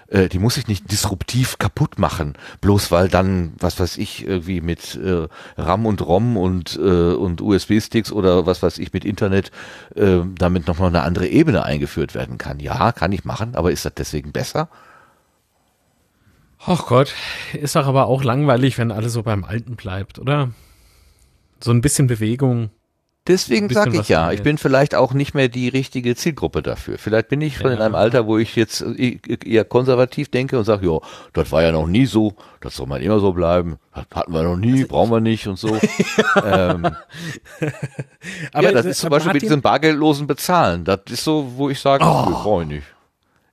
äh, die muss ich nicht disruptiv kaputt machen, bloß weil dann, was weiß ich, irgendwie mit äh, RAM und ROM und, äh, und USB-Sticks oder was weiß ich mit Internet äh, damit nochmal eine andere Ebene eingeführt werden kann. Ja, kann ich machen, aber ist das deswegen besser? Ach Gott, ist doch aber auch langweilig, wenn alles so beim Alten bleibt, oder? So ein bisschen Bewegung. Deswegen sage ich ja, ich bin vielleicht auch nicht mehr die richtige Zielgruppe dafür. Vielleicht bin ich schon ja. in einem Alter, wo ich jetzt eher konservativ denke und sage, ja, das war ja noch nie so, das soll man immer so bleiben, das hatten wir noch nie, also brauchen wir nicht und so. ähm, aber ja, das ist zum Beispiel mit diesem bargeldlosen Bezahlen. Das ist so, wo ich sage, oh. brauche ich nicht.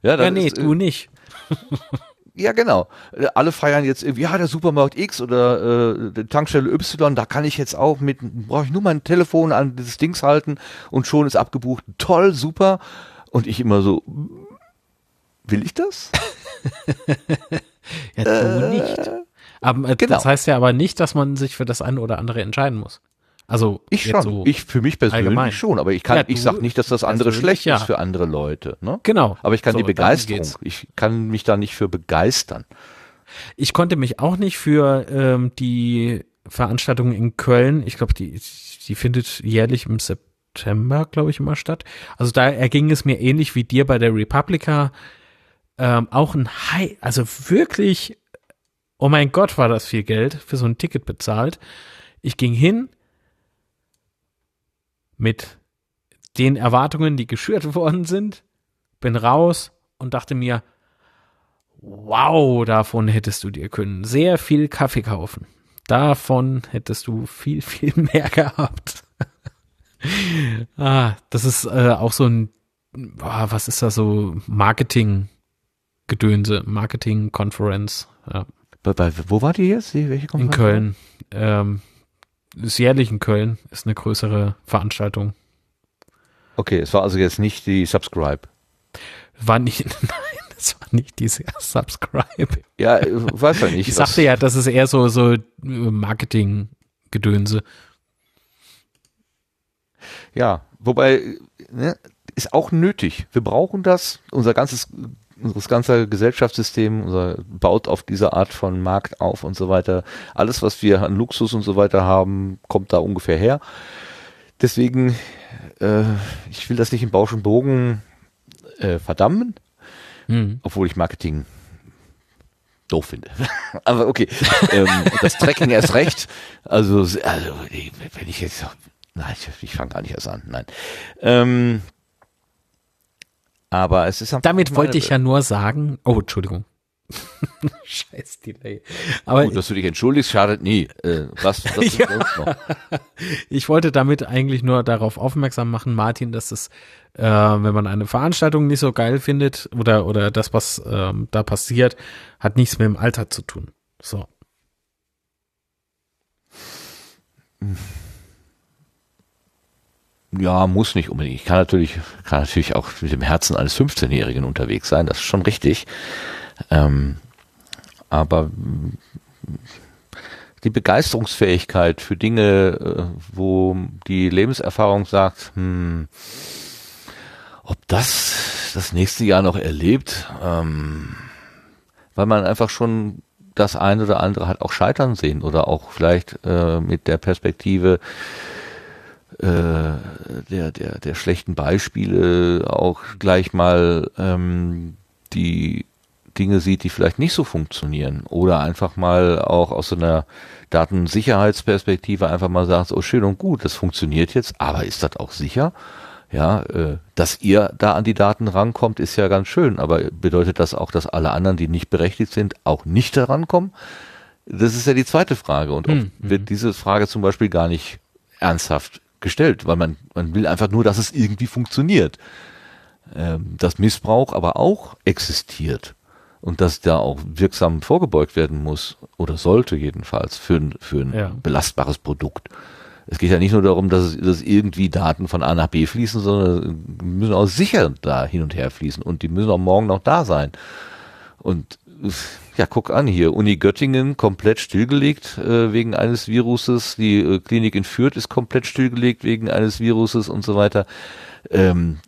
Ja, ja nee, ist, du nicht. Ja, genau. Äh, alle feiern jetzt irgendwie, ja, der Supermarkt X oder äh, Tankstelle Y, da kann ich jetzt auch mit, brauche ich nur mein Telefon an dieses Dings halten und schon ist abgebucht. Toll, super. Und ich immer so, will ich das? ja, äh, nicht. Aber äh, genau. das heißt ja aber nicht, dass man sich für das eine oder andere entscheiden muss. Also ich schon, so ich für mich persönlich allgemein. schon, aber ich kann, ja, ich sag nicht, dass das andere schlecht ja. ist für andere Leute. Ne? Genau. Aber ich kann so, die Begeisterung, ich kann mich da nicht für begeistern. Ich konnte mich auch nicht für ähm, die Veranstaltung in Köln. Ich glaube, die die findet jährlich im September, glaube ich, immer statt. Also da erging es mir ähnlich wie dir bei der Republica. Ähm, auch ein High, also wirklich, oh mein Gott, war das viel Geld für so ein Ticket bezahlt. Ich ging hin, mit den Erwartungen, die geschürt worden sind, bin raus und dachte mir, wow, davon hättest du dir können sehr viel Kaffee kaufen. Davon hättest du viel, viel mehr gehabt. ah, das ist äh, auch so ein, boah, was ist da so Marketing-Gedönse, Marketing-Conference. Ja. Bei, bei, wo war die jetzt? Welche In Köln. Ähm, ist jährlich in Köln, ist eine größere Veranstaltung. Okay, es war also jetzt nicht die Subscribe. War nicht, nein, es war nicht diese Subscribe. Ja, weiß ja nicht. Ich sagte ja, das ist eher so, so Marketing-Gedönse. Ja, wobei, ne, ist auch nötig. Wir brauchen das. Unser ganzes unseres ganze Gesellschaftssystem unser, baut auf dieser Art von Markt auf und so weiter. Alles, was wir an Luxus und so weiter haben, kommt da ungefähr her. Deswegen, äh, ich will das nicht im Bausch und Bogen äh, verdammen, mhm. obwohl ich Marketing doof finde. Aber okay, ähm, das Tracking erst recht. Also, also wenn ich jetzt, nein, ich, ich fange gar nicht erst an. Nein. Ähm, aber es ist Damit wollte ich ja nur sagen, oh, Entschuldigung. Scheiß Delay. Aber Gut, dass du dich entschuldigst, schadet nie. Äh, was, was ja. noch? Ich wollte damit eigentlich nur darauf aufmerksam machen, Martin, dass es, äh, wenn man eine Veranstaltung nicht so geil findet oder, oder das, was ähm, da passiert, hat nichts mit dem Alter zu tun. So. Hm. Ja, muss nicht unbedingt. Ich kann natürlich, kann natürlich auch mit dem Herzen eines 15-Jährigen unterwegs sein, das ist schon richtig. Ähm, aber die Begeisterungsfähigkeit für Dinge, äh, wo die Lebenserfahrung sagt, hm, ob das das nächste Jahr noch erlebt, ähm, weil man einfach schon das eine oder andere hat auch scheitern sehen oder auch vielleicht äh, mit der Perspektive, der, der, der schlechten Beispiele auch gleich mal ähm, die Dinge sieht, die vielleicht nicht so funktionieren oder einfach mal auch aus so einer Datensicherheitsperspektive einfach mal sagt, oh schön und gut, das funktioniert jetzt, aber ist das auch sicher? Ja, äh, dass ihr da an die Daten rankommt, ist ja ganz schön, aber bedeutet das auch, dass alle anderen, die nicht berechtigt sind, auch nicht herankommen? Das ist ja die zweite Frage und hm, wird hm. diese Frage zum Beispiel gar nicht ernsthaft gestellt, weil man, man will einfach nur, dass es irgendwie funktioniert. Ähm, dass Missbrauch aber auch existiert und dass da auch wirksam vorgebeugt werden muss oder sollte jedenfalls für ein, für ein ja. belastbares Produkt. Es geht ja nicht nur darum, dass, dass irgendwie Daten von A nach B fließen, sondern müssen auch sicher da hin und her fließen und die müssen auch morgen noch da sein. Und ja, guck an hier, Uni Göttingen komplett stillgelegt äh, wegen eines Viruses, die äh, Klinik in Fürth ist komplett stillgelegt wegen eines Viruses und so weiter. Ähm,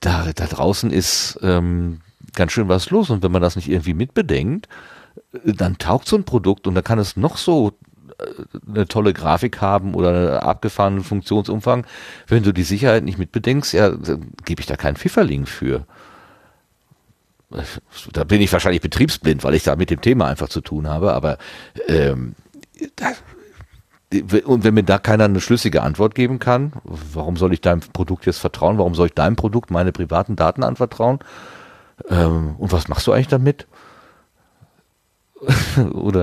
da, da draußen ist ähm, ganz schön was los und wenn man das nicht irgendwie mitbedenkt, äh, dann taugt so ein Produkt und da kann es noch so äh, eine tolle Grafik haben oder einen abgefahrenen Funktionsumfang. Wenn du die Sicherheit nicht mitbedenkst, ja, gebe ich da keinen Pfifferling für. Da bin ich wahrscheinlich betriebsblind, weil ich da mit dem Thema einfach zu tun habe, aber ähm, da, und wenn mir da keiner eine schlüssige Antwort geben kann, warum soll ich deinem Produkt jetzt vertrauen? Warum soll ich deinem Produkt meine privaten Daten anvertrauen? Ähm, und was machst du eigentlich damit? Oder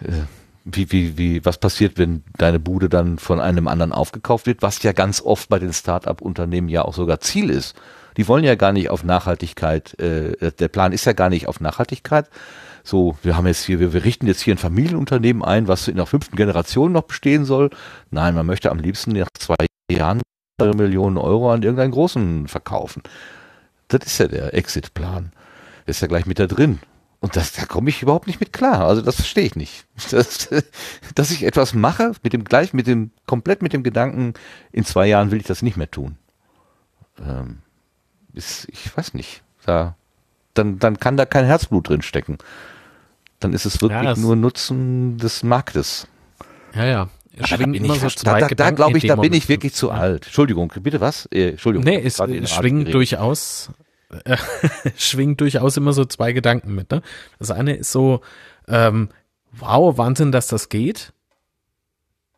äh, wie, wie, wie, was passiert, wenn deine Bude dann von einem anderen aufgekauft wird, was ja ganz oft bei den Start-up-Unternehmen ja auch sogar Ziel ist. Die wollen ja gar nicht auf Nachhaltigkeit, äh, der Plan ist ja gar nicht auf Nachhaltigkeit, so, wir haben jetzt hier, wir, wir richten jetzt hier ein Familienunternehmen ein, was in der fünften Generation noch bestehen soll. Nein, man möchte am liebsten nach zwei Jahren Millionen Euro an irgendeinen Großen verkaufen. Das ist ja der Exit-Plan. Ist ja gleich mit da drin. Und das, da komme ich überhaupt nicht mit klar. Also das verstehe ich nicht. Das, dass ich etwas mache mit dem gleich, mit dem, komplett mit dem Gedanken, in zwei Jahren will ich das nicht mehr tun. Ähm, ist, ich weiß nicht. Da, dann, dann kann da kein Herzblut drin stecken dann ist es wirklich ja, nur Nutzen des Marktes. Ja, ja. Immer so da, da, da glaube ich, da bin ich wirklich zu alt. Entschuldigung, bitte was? Äh, Entschuldigung. Nee, es, es schwingen durchaus, äh, schwingen durchaus immer so zwei Gedanken mit. Ne? Das eine ist so, ähm, wow, Wahnsinn, dass das geht.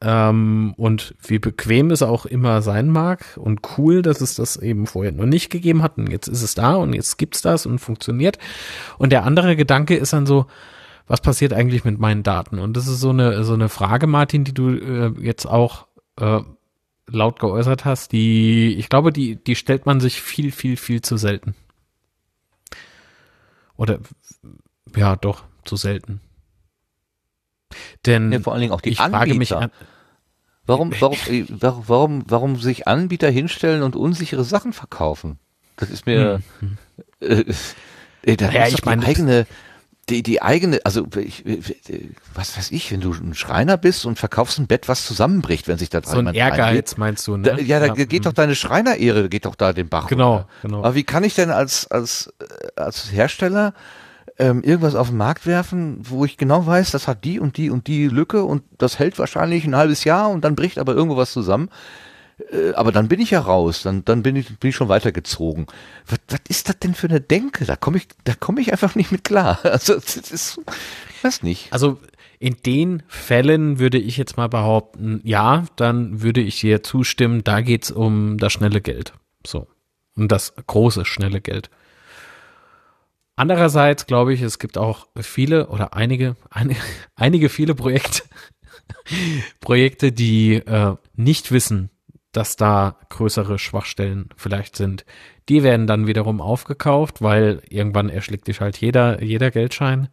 Ähm, und wie bequem es auch immer sein mag und cool, dass es das eben vorher noch nicht gegeben hat und jetzt ist es da und jetzt gibt's das und funktioniert. Und der andere Gedanke ist dann so, was passiert eigentlich mit meinen Daten? Und das ist so eine, so eine Frage, Martin, die du äh, jetzt auch äh, laut geäußert hast, die, ich glaube, die, die stellt man sich viel, viel, viel zu selten. Oder ja, doch, zu selten. Denn ja, vor allen Dingen auch die ich Anbieter. frage mich an, warum, warum, warum, warum, warum sich Anbieter hinstellen und unsichere Sachen verkaufen? Das ist mir, hm. äh, äh, da ja, ich meine, eigene, die, die eigene, also ich, was weiß ich, wenn du ein Schreiner bist und verkaufst ein Bett, was zusammenbricht, wenn sich da So ein Ehrgeiz reingeht, meinst du, ne? Da, ja, da ja. geht doch deine Schreinerehre, geht doch da den Bach Genau, runter. genau. Aber wie kann ich denn als, als, äh, als Hersteller ähm, irgendwas auf den Markt werfen, wo ich genau weiß, das hat die und die und die Lücke und das hält wahrscheinlich ein halbes Jahr und dann bricht aber irgendwo was zusammen. Äh, aber dann bin ich ja raus, dann, dann bin, ich, bin ich schon weitergezogen. Was, was ist das denn für eine Denke? Da komme ich, da ich einfach nicht mit klar. Also das ist, weiß nicht. Also in den Fällen würde ich jetzt mal behaupten, ja, dann würde ich dir zustimmen, da geht's um das schnelle Geld. So. Um das große, schnelle Geld. Andererseits glaube ich, es gibt auch viele oder einige, einige, einige viele Projekte, Projekte, die äh, nicht wissen, dass da größere Schwachstellen vielleicht sind. Die werden dann wiederum aufgekauft, weil irgendwann erschlägt dich halt jeder, jeder Geldschein.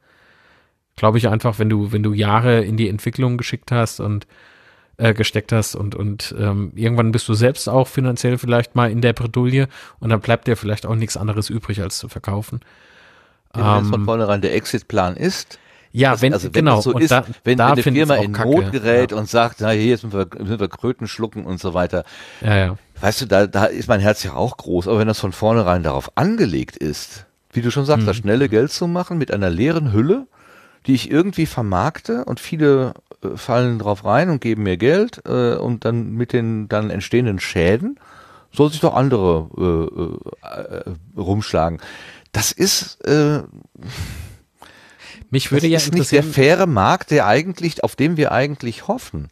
Glaube ich einfach, wenn du, wenn du Jahre in die Entwicklung geschickt hast und äh, gesteckt hast und, und ähm, irgendwann bist du selbst auch finanziell vielleicht mal in der Bredouille und dann bleibt dir vielleicht auch nichts anderes übrig, als zu verkaufen. Wenn ähm, von vornherein der Exitplan ist, ja, wenn, also wenn genau, so ist, da, wenn, da wenn eine Firma in Kacke. Not gerät ja. und sagt, na hier sind wir, sind wir Kröten schlucken und so weiter. Ja, ja. Weißt du, da, da ist mein Herz ja auch groß, aber wenn das von vornherein darauf angelegt ist, wie du schon sagst, mhm. das schnelle Geld zu machen mit einer leeren Hülle, die ich irgendwie vermarkte und viele äh, fallen drauf rein und geben mir Geld äh, und dann mit den dann entstehenden Schäden soll sich doch andere äh, äh, äh rumschlagen. Das ist äh, mich würde das ja ist nicht der faire Markt, der eigentlich, auf dem wir eigentlich hoffen.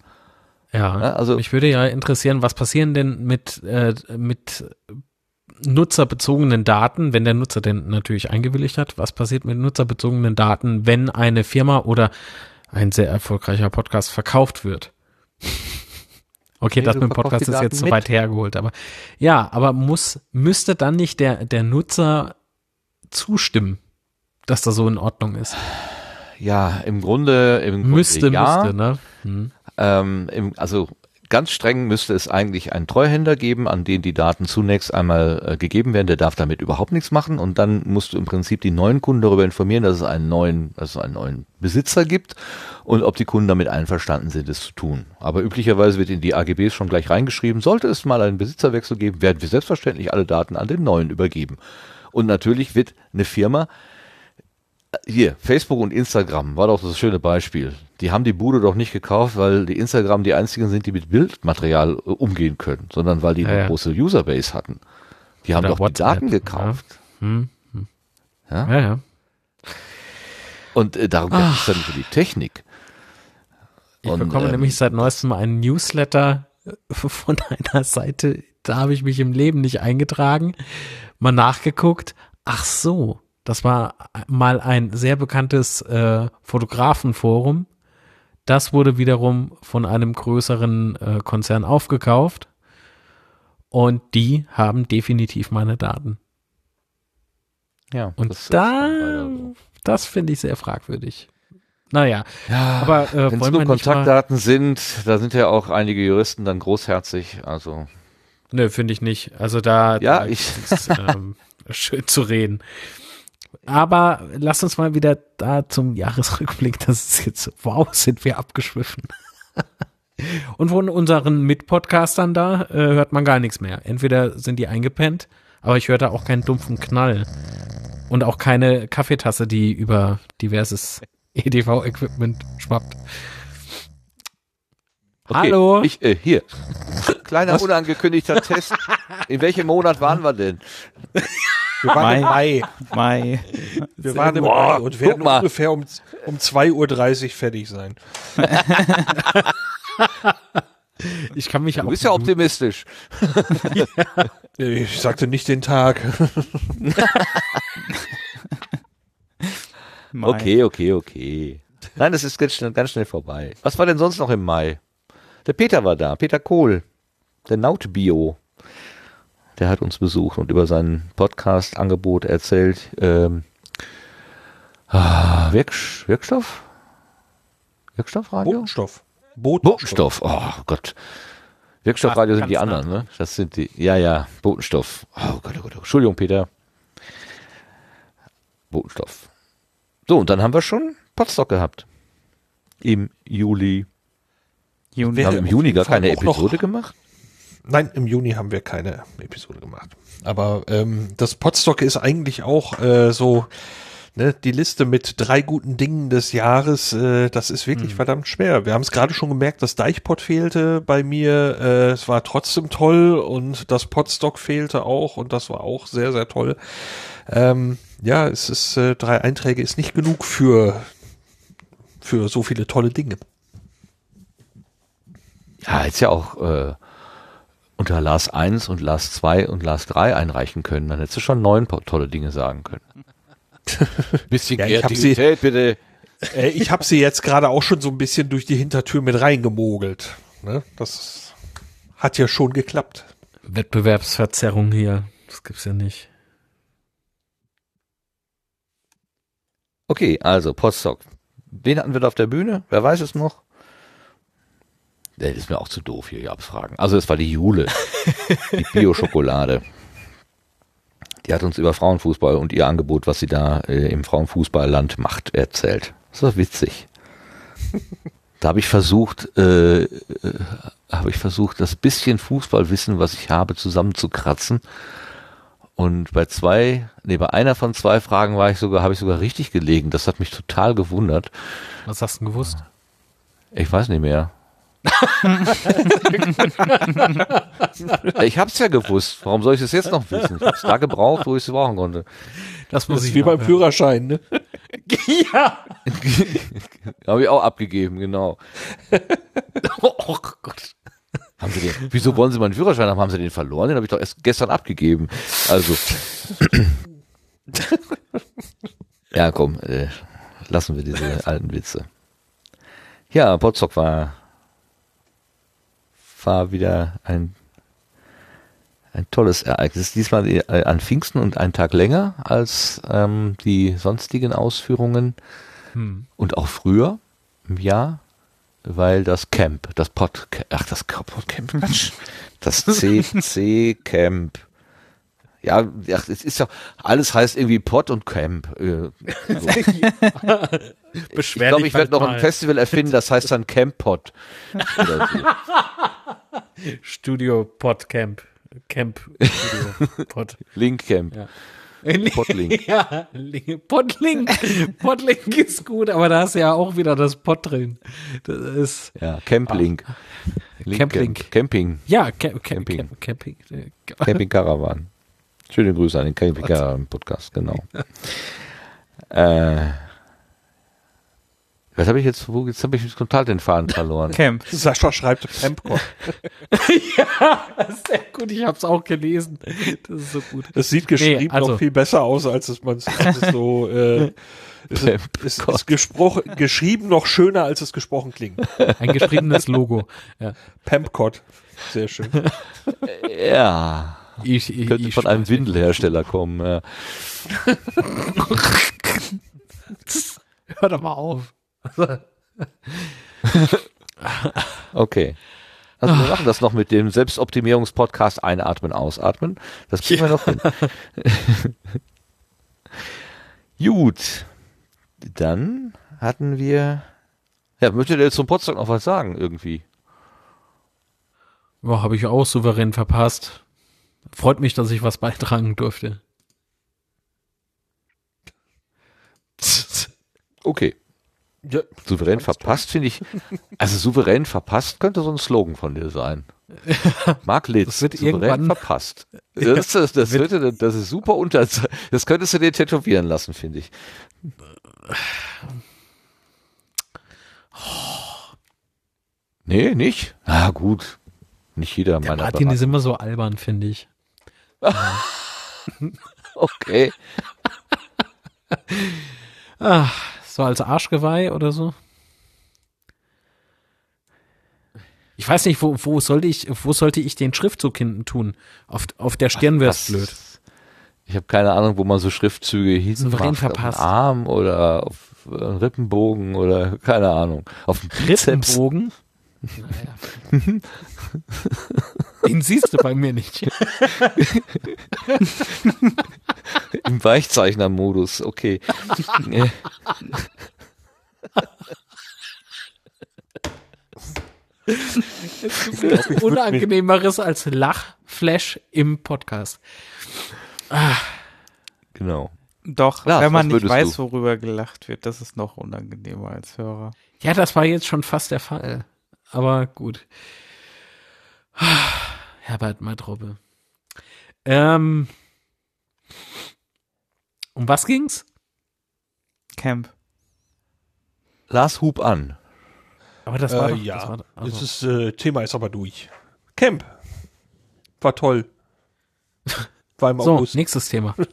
Ja, ja, also mich würde ja interessieren, was passieren denn mit, äh, mit nutzerbezogenen Daten, wenn der Nutzer denn natürlich eingewilligt hat, was passiert mit nutzerbezogenen Daten, wenn eine Firma oder ein sehr erfolgreicher Podcast verkauft wird? Okay, Nee, das mit dem Podcast ist jetzt zu mit. weit hergeholt, aber ja, aber muss, müsste dann nicht der, der Nutzer zustimmen, dass das so in Ordnung ist? Ja, im Grunde, im Müsste, Grunde ja. müsste, ne? Hm. Ähm, im, also ganz streng müsste es eigentlich einen Treuhänder geben, an den die Daten zunächst einmal äh, gegeben werden. Der darf damit überhaupt nichts machen und dann musst du im Prinzip die neuen Kunden darüber informieren, dass es einen neuen, dass es einen neuen Besitzer gibt und ob die Kunden damit einverstanden sind, es zu tun. Aber üblicherweise wird in die AGBs schon gleich reingeschrieben, sollte es mal einen Besitzerwechsel geben, werden wir selbstverständlich alle Daten an den neuen übergeben. Und natürlich wird eine Firma hier, Facebook und Instagram war doch das schöne Beispiel. Die haben die Bude doch nicht gekauft, weil die Instagram die einzigen sind, die mit Bildmaterial äh, umgehen können, sondern weil die Ja, eine ja. große Userbase hatten. Die haben Oder doch die WhatsApp, Daten gekauft. Hm. Ja? Ja, ja. Und äh, darum geht es ja nicht um die Technik. Ich Und, bekomme ähm, nämlich seit neuestem einen Newsletter äh, von einer Seite, da habe ich mich im Leben nicht eingetragen, mal nachgeguckt. Ach so, das war mal ein sehr bekanntes äh, Fotografenforum. Das wurde wiederum von einem größeren äh, Konzern aufgekauft. Und die haben definitiv meine Daten. Ja, Und das da, so. das finde ich sehr fragwürdig. Naja, Ja, aber äh, wenn es nur Kontaktdaten sind, da sind ja auch einige Juristen dann großherzig. Also Nö, finde ich nicht. Also da, Ja, da ich- ist ähm, schön zu reden. Aber lass uns mal wieder da zum Jahresrückblick. Das ist jetzt, wow, sind wir abgeschwiffen. Und von unseren Mitpodcastern da äh, hört man gar nichts mehr. Entweder sind die eingepennt, aber ich höre da auch keinen dumpfen Knall. Und auch keine Kaffeetasse, die über diverses EDV-Equipment schwappt. okay, Hallo? Ich, äh, hier. Kleiner unangekündigter Test. In welchem Monat waren wir denn? Wir waren im Mai. Mai. Mai. Wir waren im Boah, Mai und werden ungefähr um, um 2.30 Uhr fertig sein. Ich kann mich Du auch bist ja optimistisch. Ich sagte nicht den Tag. Mai. Okay, okay, okay. Nein, das ist ganz schnell, ganz schnell vorbei. Was war denn sonst noch im Mai? Der Peter war da, Peter Kohl, der Nautbio. Der hat uns besucht und über sein Podcast-Angebot erzählt. Ähm, ah, Wirk Wirkstoff? Wirkstoffradio? Botenstoff. Botenstoff. Botenstoff. Oh Gott. Wirkstoffradio sind die ganz anderen, ne? Das sind die. Ja, ja, Botenstoff. Oh Gott, oh Gott. oh. Entschuldigung, Peter. Botenstoff. So, und dann haben wir schon Potstock gehabt. Im Juli. Juni. Wir haben im Juni gar keine Episode gemacht. Nein, im Juni haben wir keine Episode gemacht. Aber ähm, das Podstock ist eigentlich auch äh, so, ne, die Liste mit drei guten Dingen des Jahres, äh, das ist wirklich verdammt schwer. Wir haben es gerade schon gemerkt, das Deichpot fehlte bei mir, äh, es war trotzdem toll und das Podstock fehlte auch und das war auch sehr, sehr toll. Ähm, ja, es ist, äh, drei Einträge ist nicht genug für, für so viele tolle Dinge. Ja, hätte ja auch äh, unter Lars 1 und Lars 2 und Lars 3 einreichen können. Dann hättest du schon neun tolle Dinge sagen können. Bisschen Ja, ich hab sie- Kreativität, bitte. Äh, ich habe sie jetzt gerade auch schon so ein bisschen durch die Hintertür mit reingemogelt. Ne? Das hat ja schon geklappt. Wettbewerbsverzerrung hier. Das gibt's ja nicht. Okay, also Potstock. Wen hatten wir da auf der Bühne? Wer weiß es noch? Das ist mir auch zu doof hier, Abfragen. Also es war die Jule, die Bio-Schokolade. Die hat uns über Frauenfußball und ihr Angebot, was sie da äh, im Frauenfußballland macht, erzählt. Das war witzig. Da habe ich versucht, äh, äh, habe ich versucht, das bisschen Fußballwissen, was ich habe, zusammenzukratzen. Und bei zwei, nee, bei einer von zwei Fragen war ich sogar, habe ich sogar richtig gelegen. Das hat mich total gewundert. Was hast du denn gewusst? Ich weiß nicht mehr. Ich hab's ja gewusst. Warum soll ich es jetzt noch wissen? Ich hab's da gebraucht, wo ich es brauchen konnte. Das muss Das ist ich wie beim. Führerschein. Ne? Ja. Habe ich auch abgegeben, genau. Oh Gott. Haben Sie den, wieso wollen Sie meinen Führerschein haben? Haben Sie den verloren? Den habe ich doch erst gestern abgegeben. Also. ja, komm, äh, lassen wir diese alten Witze. Ja, Potsdok war war wieder ein, ein tolles Ereignis. Diesmal äh, an Pfingsten und einen Tag länger als ähm, die sonstigen Ausführungen hm. und auch früher im Jahr, weil das Camp, das Pod, ach das Podcamp, das CC Camp ja, es ist ja, alles heißt irgendwie Pot und Camp. Äh, so. Beschwer ich glaube, ich werde noch ein Festival erfinden, das heißt dann Camp Pot. So. Studio Pot Camp. Camp Studio Pot. Link Camp. Ja. Podlink. Ja, Podlink. Podlink ist gut, aber da ist ja auch wieder das Pod drin. Das ist. Ja, Camplink. Ah. Camplink. Camping. Ja, Camp Camping. Camping. Camping Caravan. Schöne Grüße an den Camping Podcast, genau. äh, was habe ich jetzt, wo, jetzt habe ich total den Faden verloren. Camp. Sascha schreibt Campcore. ja, sehr gut, ich habe es auch gelesen. Das ist so gut. Es sieht geschrieben nee, also, noch viel besser aus, als es man so, äh, es, ist gesprochen, geschrieben noch schöner, als es gesprochen klingt. Ein geschriebenes Logo. Ja. Pampcot. Sehr schön. ja. Ich, ich, Könnte ich von einem Windelhersteller kommen. Ja. Hör doch mal auf. okay. Also wir machen das noch mit dem Selbstoptimierungspodcast Einatmen, Ausatmen. Das kriegen ja. wir noch hin. Gut. Dann hatten wir. Ja, möchtet ihr zum Potsdam noch was sagen irgendwie? Ja, habe ich auch souverän verpasst. Freut mich, dass ich was beitragen durfte. Okay. Ja. Souverän verpasst finde ich, also souverän verpasst könnte so ein Slogan von dir sein. Mark Litz, das wird souverän verpasst. Das, das, das, wird, das ist super unter, das könntest du dir tätowieren lassen, finde ich. Nee, nicht? Na gut. Nicht jeder Der meiner Martin Beratung. ist immer so albern, finde ich. okay. Ach, so als Arschgeweih oder so? Ich weiß nicht, wo, wo sollte ich, wo sollte ich den Schriftzug hinten tun? Auf, auf der Stirn wäre es blöd. Ich habe keine Ahnung, wo man so Schriftzüge hieß. Souverän verpasst. Auf Arm oder auf einen Rippenbogen oder keine Ahnung. Auf dem Rippenbogen? Naja. Den siehst du bei mir nicht. Im Weichzeichner-Modus, okay. Es gibt nichts Unangenehmeres als Lachflash im Podcast. Ah. Genau. Doch, Lars, wenn man nicht weiß, du? worüber gelacht wird, das ist noch unangenehmer als Hörer. Ja, das war jetzt schon fast der Fall. Aber gut. Herbert Madrobe. Ähm, um was ging's? Camp. Lars Hub an. Aber das war äh, doch, ja. Das war, also. Das ist, äh, Thema ist aber durch. Camp. War toll. War im so, August. nächstes Thema.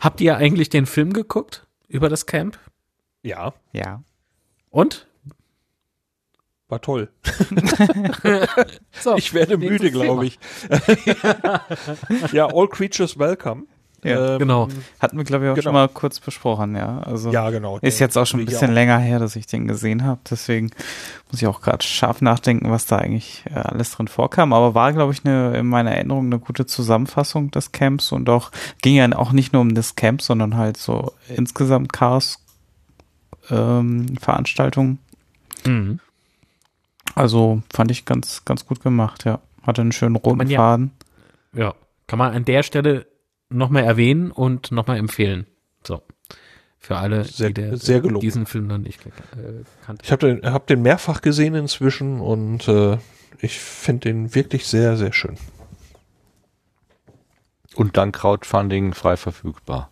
Habt ihr eigentlich den Film geguckt über das Camp? Ja. Ja. Und? War toll. so, ich werde müde, glaube ich. ja, All Creatures Welcome. Ja, ähm, genau. Hatten wir, glaube ich, auch genau. schon mal kurz besprochen, ja. Also ja, genau. Ist jetzt auch schon ein bisschen länger her, dass ich den gesehen habe. Deswegen muss ich auch gerade scharf nachdenken, was da eigentlich äh, alles drin vorkam. Aber war, glaube ich, eine, in meiner Erinnerung eine gute Zusammenfassung des Camps und auch ging ja auch nicht nur um das Camp, sondern halt so insgesamt Chaos ähm, Veranstaltung. Mhm. Also fand ich ganz, ganz gut gemacht, ja. Hatte einen schönen roten ja, Faden. Ja, kann man an der Stelle nochmal erwähnen und nochmal empfehlen. So. Für alle, sehr, die der, sehr gelungen. diesen Film dann nicht äh, kannte. Ich habe den, hab den mehrfach gesehen inzwischen und äh, ich finde den wirklich sehr, sehr schön. Und dank Crowdfunding frei verfügbar.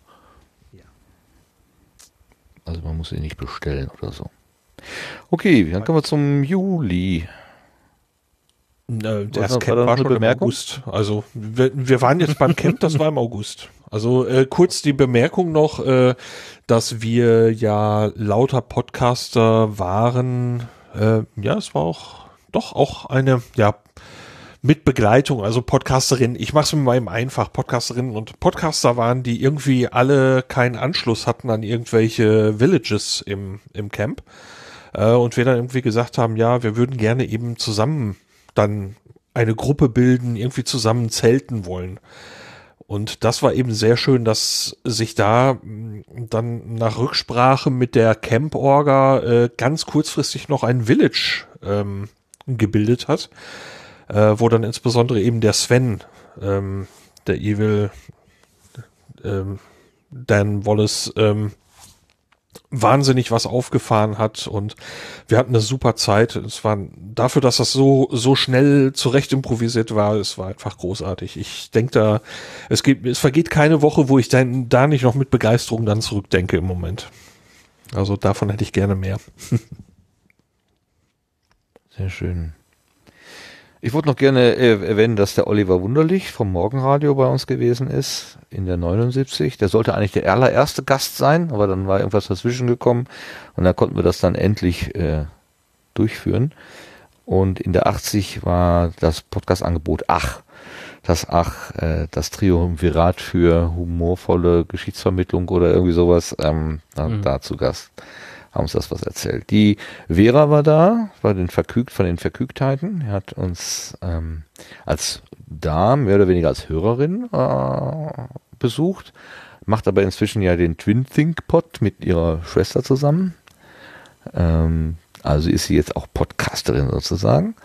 Also man muss ihn nicht bestellen oder so. Okay, dann kommen wir zum Juli. Äh, das Camp war, war schon Bemerkung? im August. Also wir, wir waren jetzt beim Camp, das war im August. Also äh, kurz die Bemerkung noch, äh, dass wir ja lauter Podcaster waren. Äh, ja, es war auch doch auch eine ja mit Begleitung, also Podcasterin. Ich mache es mit meinem einfach. Podcasterinnen und Podcaster waren, die irgendwie alle keinen Anschluss hatten an irgendwelche Villages im, im Camp. Äh, und wir dann irgendwie gesagt haben, ja, wir würden gerne eben zusammen dann eine Gruppe bilden, irgendwie zusammen zelten wollen. Und das war eben sehr schön, dass sich da mm, dann nach Rücksprache mit der Camp-Orga äh, ganz kurzfristig noch ein Village ähm, gebildet hat äh, wo dann insbesondere eben der Sven, ähm, der Evil ähm, Dan Wallace, ähm, wahnsinnig was aufgefahren hat und wir hatten eine super Zeit. Es war dafür, dass das so so schnell zurecht improvisiert war, es war einfach großartig. Ich denke da, es geht, es vergeht keine Woche, wo ich dann da nicht noch mit Begeisterung dann zurückdenke im Moment. Also davon hätte ich gerne mehr. Sehr schön. Ich wollte noch gerne äh, erwähnen, dass der Oliver Wunderlich vom Morgenradio bei uns gewesen ist, in der 79. Der sollte eigentlich der allererste Gast sein, aber dann war irgendwas dazwischen gekommen und da konnten wir das dann endlich äh, durchführen. Und in der 80 war das Podcast-Angebot Ach. Das Ach, äh, das Triumvirat für humorvolle Geschichtsvermittlung oder irgendwie sowas, ähm, mhm. da zu Gast haben uns das was erzählt. Die Vera war da, war den verkügt von den Verkügtheiten. Er hat uns ähm, als da mehr oder weniger als Hörerin äh, besucht, macht aber inzwischen ja den Twin Think Pod mit ihrer Schwester zusammen. Ähm, also ist sie jetzt auch Podcasterin sozusagen.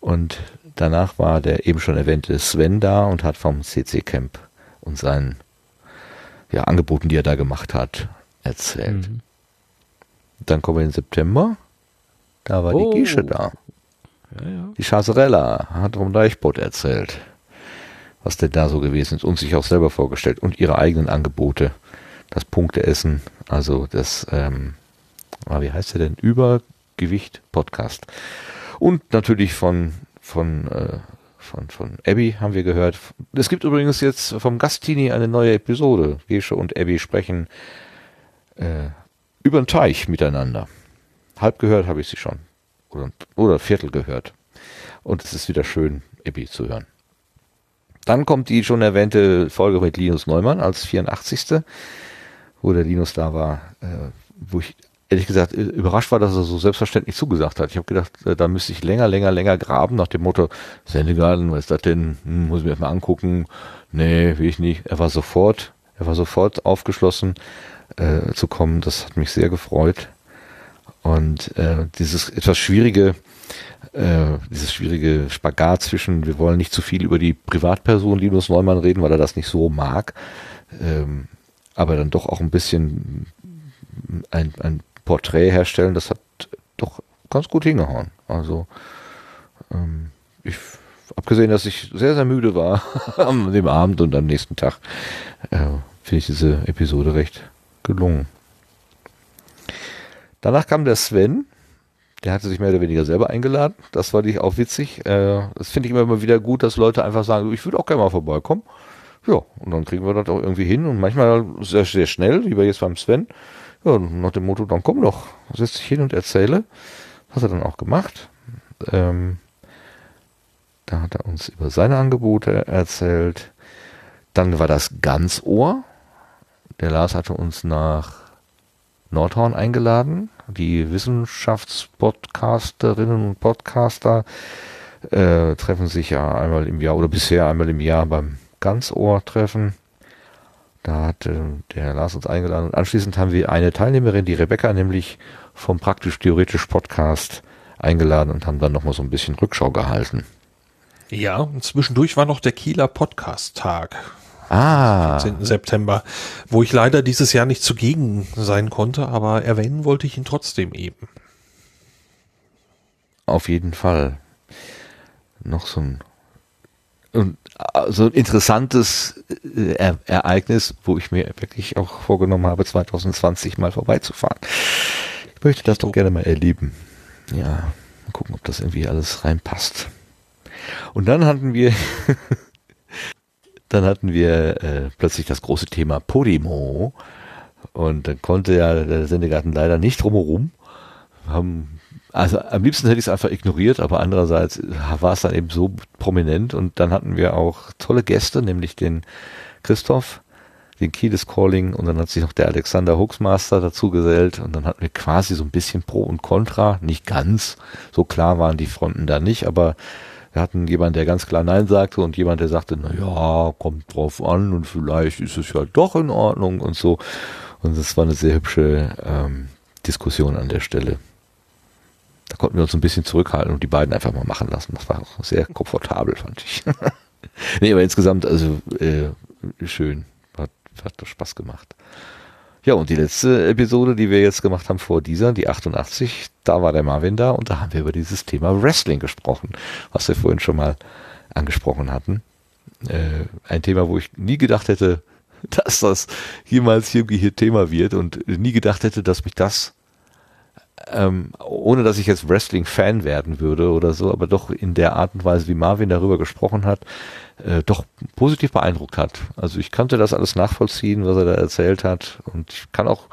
Und danach war der eben schon erwähnte Sven da und hat vom CC Camp und seinen ja, Angeboten, die er da gemacht hat, erzählt. Mhm. Dann kommen wir in September. Da war oh. die Gische da. Ja, ja. Die Chaserella hat vom Deichboot erzählt, was denn da so gewesen ist und sich auch selber vorgestellt und ihre eigenen Angebote. Das Punkteessen, also das, ähm, ah, wie heißt der denn? Übergewicht Podcast. Und natürlich von, von, äh, von, von Abby haben wir gehört. Es gibt übrigens jetzt vom Gastini eine neue Episode. Gesche und Abby sprechen äh, über den Teich miteinander. Halb gehört habe ich sie schon. Oder, oder Viertel gehört. Und es ist wieder schön, Ebi zu hören. Dann kommt die schon erwähnte Folge mit Linus Neumann als 84. Wo der Linus da war, äh, wo ich ehrlich gesagt äh, überrascht war, dass er so selbstverständlich zugesagt hat. Ich habe gedacht, äh, da müsste ich länger, länger, länger graben nach dem Motto, Sendegarten, was ist das denn? Hm, muss ich mir erstmal angucken. Nee, will ich nicht. Er war sofort, er war sofort aufgeschlossen äh, zu kommen. Das hat mich sehr gefreut. Und äh, dieses etwas schwierige, äh, dieses schwierige Spagat zwischen, wir wollen nicht zu viel über die Privatperson Linus Neumann reden, weil er das nicht so mag, ähm, aber dann doch auch ein bisschen ein, ein Porträt herstellen, das hat doch ganz gut hingehauen. Also ähm, ich abgesehen, dass ich sehr, sehr müde war am dem Abend und am nächsten Tag, äh, finde ich diese Episode recht gelungen. Danach kam der Sven, der hatte sich mehr oder weniger selber eingeladen. Das fand ich auch witzig. Äh, das finde ich immer, immer wieder gut, dass Leute einfach sagen, ich würde auch gerne mal vorbeikommen. Ja, und dann kriegen wir das auch irgendwie hin und manchmal sehr, sehr schnell, wie bei jetzt beim Sven. Ja, nach dem Motto, dann komm doch, setz dich hin und erzähle. Hat er dann auch gemacht. Ähm, da hat er uns über seine Angebote erzählt. Dann war das Ganzohr. Der Lars hatte uns nach Nordhorn eingeladen. Die Wissenschaftspodcasterinnen und Podcaster äh, treffen sich ja einmal im Jahr oder bisher einmal im Jahr beim Ganzohr-Treffen. Da hat äh, der Lars uns eingeladen. Und anschließend haben wir eine Teilnehmerin, die Rebecca, nämlich vom Praktisch-Theoretisch Podcast eingeladen und haben dann nochmal so ein bisschen Rückschau gehalten. Ja, und zwischendurch war noch der Kieler Podcast-Tag. Ah. 14. September, wo ich leider dieses Jahr nicht zugegen sein konnte, aber erwähnen wollte ich ihn trotzdem eben. Auf jeden Fall. Noch so ein, so ein interessantes e Ereignis, wo ich mir wirklich auch vorgenommen habe, 2020 mal vorbeizufahren. Ich möchte das doch gerne mal erleben. Ja, mal gucken, ob das irgendwie alles reinpasst. Und dann hatten wir dann hatten wir äh, plötzlich das große Thema Podimo. Und dann konnte ja der Sendegarten leider nicht drumherum. Haben, also am liebsten hätte ich es einfach ignoriert, aber andererseits war es dann eben so prominent. Und dann hatten wir auch tolle Gäste, nämlich den Christoph, den Kiedes Calling und dann hat sich noch der Alexander Hooksmaster dazu gesellt und dann hatten wir quasi so ein bisschen Pro und Contra, nicht ganz, so klar waren die Fronten da nicht, aber wir hatten jemanden, der ganz klar Nein sagte und jemand, der sagte, na ja, kommt drauf an und vielleicht ist es ja doch in Ordnung und so. Und das war eine sehr hübsche ähm, Diskussion an der Stelle. Da konnten wir uns ein bisschen zurückhalten und die beiden einfach mal machen lassen. Das war auch sehr komfortabel, fand ich. nee, aber insgesamt, also äh, schön. Hat, hat Spaß gemacht. Ja, und die letzte Episode, die wir jetzt gemacht haben vor dieser, die 88, da war der Marvin da und da haben wir über dieses Thema Wrestling gesprochen, was wir vorhin schon mal angesprochen hatten. Äh, ein Thema, wo ich nie gedacht hätte, dass das jemals irgendwie hier Thema wird und nie gedacht hätte, dass mich das, ähm, ohne dass ich jetzt Wrestling-Fan werden würde oder so, aber doch in der Art und Weise, wie Marvin darüber gesprochen hat, äh, doch positiv beeindruckt hat. Also ich konnte das alles nachvollziehen, was er da erzählt hat und ich kann auch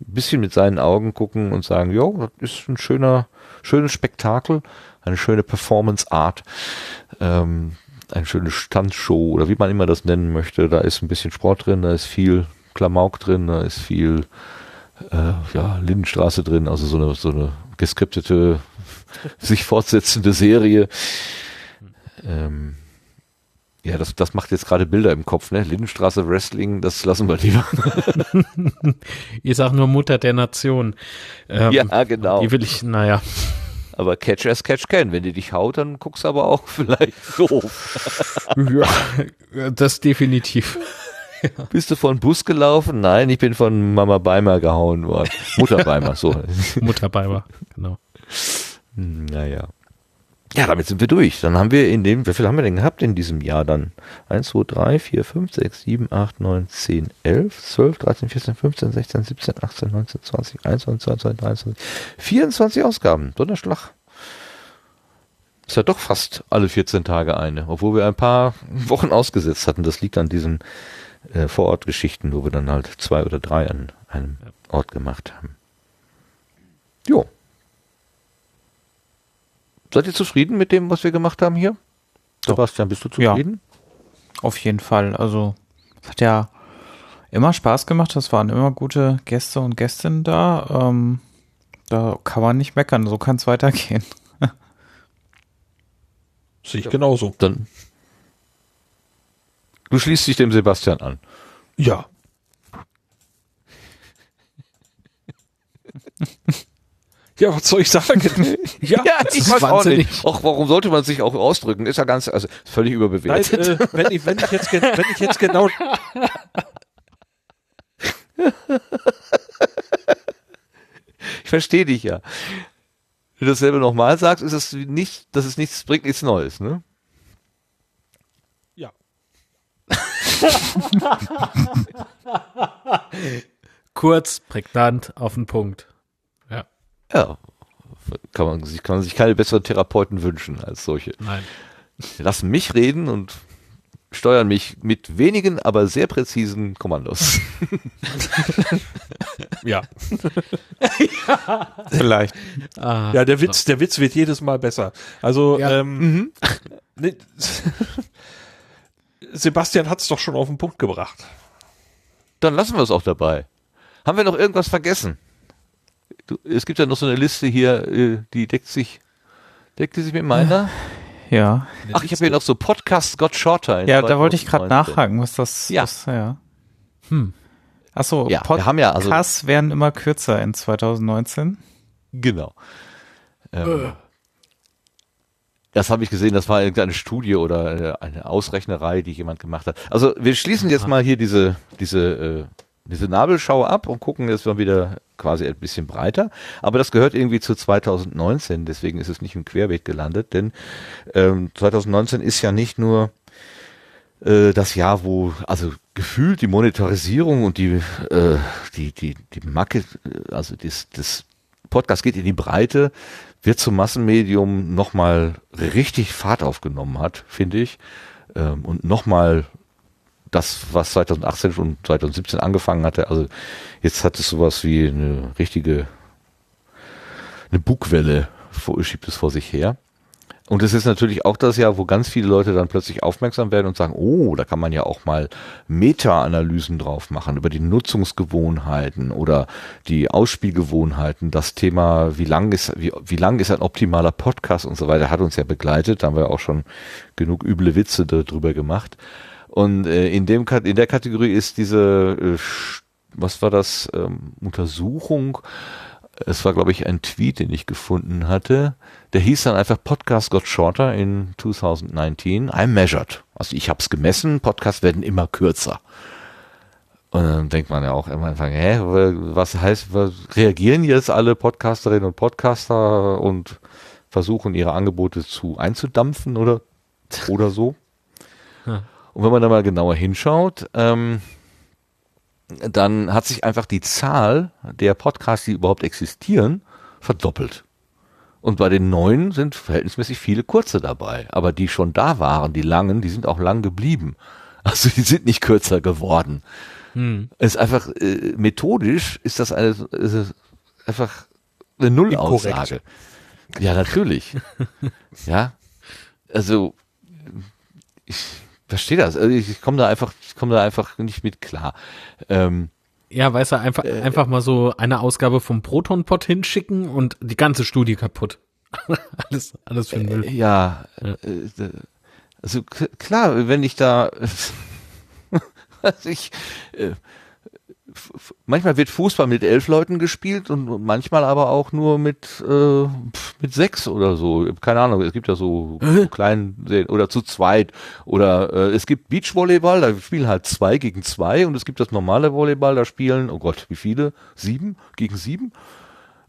ein bisschen mit seinen Augen gucken und sagen, ja, das ist ein schöner, schönes Spektakel, eine schöne Performance Art, ähm, eine schöne Standshow oder wie man immer das nennen möchte. Da ist ein bisschen Sport drin, da ist viel Klamauk drin, da ist viel äh, ja, Lindenstraße drin, also so eine, so eine geskriptete, sich fortsetzende Serie. Ähm, ja, das, das macht jetzt gerade Bilder im Kopf, ne? Lindenstraße Wrestling, das lassen wir lieber. ich sag nur Mutter der Nation. Ähm, ja, genau. Die will ich, naja. Aber Catch as Catch can. Wenn die dich haut, dann guckst du aber auch vielleicht doof. ja, das definitiv. Ja. Bist du von Bus gelaufen? Nein, ich bin von Mama Beimer gehauen worden. Mutter Beimer, so. Mutter Beimer, genau. Naja. Ja, damit sind wir durch. Dann haben wir in dem, wie viel haben wir denn gehabt in diesem Jahr dann? 1, 2, 3, 4, 5, 6, 7, 8, 9, 10, 11, 12, 13, 14, 15, 16, 17, 18, 19, 20, 21, 22, 23, 24 Ausgaben. Donnerschlag. Ist ja doch fast alle 14 Tage eine, obwohl wir ein paar Wochen ausgesetzt hatten. Das liegt an diesen äh, Vorortgeschichten, wo wir dann halt zwei oder drei an einem Ort gemacht haben. Jo. Seid ihr zufrieden mit dem, was wir gemacht haben hier? Doch. Sebastian, bist du zufrieden? Ja, auf jeden Fall. Also, es hat ja immer Spaß gemacht. Es waren immer gute Gäste und Gästinnen da. Ähm, da kann man nicht meckern. So kann es weitergehen. Sehe ich genauso. Dann. Du schließt dich dem Sebastian an. Ja. Ja, was soll ich sagen? ja, ja ich weiß auch nicht. Och, warum sollte man sich auch ausdrücken? Ist ja ganz, also völlig überbewertet. Nein, äh, wenn, ich, wenn, ich jetzt, wenn ich jetzt genau. ich verstehe dich ja. Wenn du dasselbe nochmal sagst, ist es nicht, dass es nichts bringt, nichts Neues, ne? Ja. Kurz, prägnant, auf den Punkt. Ja, kann man, sich, kann man sich keine besseren Therapeuten wünschen als solche. Nein. Die lassen mich reden und steuern mich mit wenigen, aber sehr präzisen Kommandos. ja. ja. Vielleicht. Ah, ja, der Witz, so. der Witz wird jedes Mal besser. Also, ja. ähm, mhm. Sebastian hat es doch schon auf den Punkt gebracht. Dann lassen wir es auch dabei. Haben wir noch irgendwas vergessen? Du, es gibt ja noch so eine Liste hier, äh, die deckt sich, deckt die sich mit meiner? Ja. Ach, ich habe hier noch so Podcast Got Shorter. Ja, da wollte ich gerade nachhaken, was das ja. ist. Ja. Hm. Achso, ja, Podcasts wir haben ja also werden immer kürzer in 2019. Genau. Ähm, äh. Das habe ich gesehen, das war eine Studie oder eine Ausrechnerei, die jemand gemacht hat. Also wir schließen jetzt mal hier diese, diese, äh, diese Nabelschau ab und gucken jetzt mal wieder quasi ein bisschen breiter. Aber das gehört irgendwie zu 2019, deswegen ist es nicht im Querweg gelandet, denn ähm, 2019 ist ja nicht nur äh, das Jahr, wo also gefühlt die Monetarisierung und die äh, die die die Marke, also das das Podcast geht in die Breite, wird zum Massenmedium nochmal richtig Fahrt aufgenommen hat, finde ich, ähm, und nochmal das, was 2018 und 2017 angefangen hatte. Also jetzt hat es sowas wie eine richtige, eine Bugwelle, schiebt es vor sich her. Und es ist natürlich auch das Jahr, wo ganz viele Leute dann plötzlich aufmerksam werden und sagen, oh, da kann man ja auch mal Meta-Analysen drauf machen über die Nutzungsgewohnheiten oder die Ausspielgewohnheiten. Das Thema, wie lang ist, wie, wie lang ist ein optimaler Podcast und so weiter, hat uns ja begleitet. Da haben wir auch schon genug üble Witze darüber gemacht. Und äh, in dem in der Kategorie ist diese, äh, was war das, ähm, Untersuchung, es war, glaube ich, ein Tweet, den ich gefunden hatte. Der hieß dann einfach Podcast got shorter in 2019. I measured. Also ich habe es gemessen, Podcasts werden immer kürzer. Und dann denkt man ja auch immer Anfang, hä, was heißt, was, reagieren jetzt alle Podcasterinnen und Podcaster und versuchen ihre Angebote zu einzudampfen oder, oder so? Hm. Und wenn man da mal genauer hinschaut, ähm, dann hat sich einfach die Zahl der Podcasts, die überhaupt existieren, verdoppelt. Und bei den neuen sind verhältnismäßig viele kurze dabei. Aber die schon da waren, die langen, die sind auch lang geblieben. Also die sind nicht kürzer geworden. Hm. Es ist einfach, äh, methodisch ist das eine, ist einfach eine Nullaussage. Ja, natürlich. ja. Also, ich, verstehe das. Also ich komme da einfach, ich komme da einfach nicht mit klar. Ähm, ja, weißt du, einfach, äh, einfach mal so eine Ausgabe vom Protonpot hinschicken und die ganze Studie kaputt. alles, alles für Müll. Äh, ja, ja. Äh, also klar, wenn ich da, also ich, äh, manchmal wird Fußball mit elf Leuten gespielt und manchmal aber auch nur mit äh, mit sechs oder so. Keine Ahnung. Es gibt ja so kleinen oder zu zweit oder äh, es gibt Beachvolleyball, da spielen halt zwei gegen zwei und es gibt das normale Volleyball, da spielen oh Gott, wie viele? Sieben gegen sieben.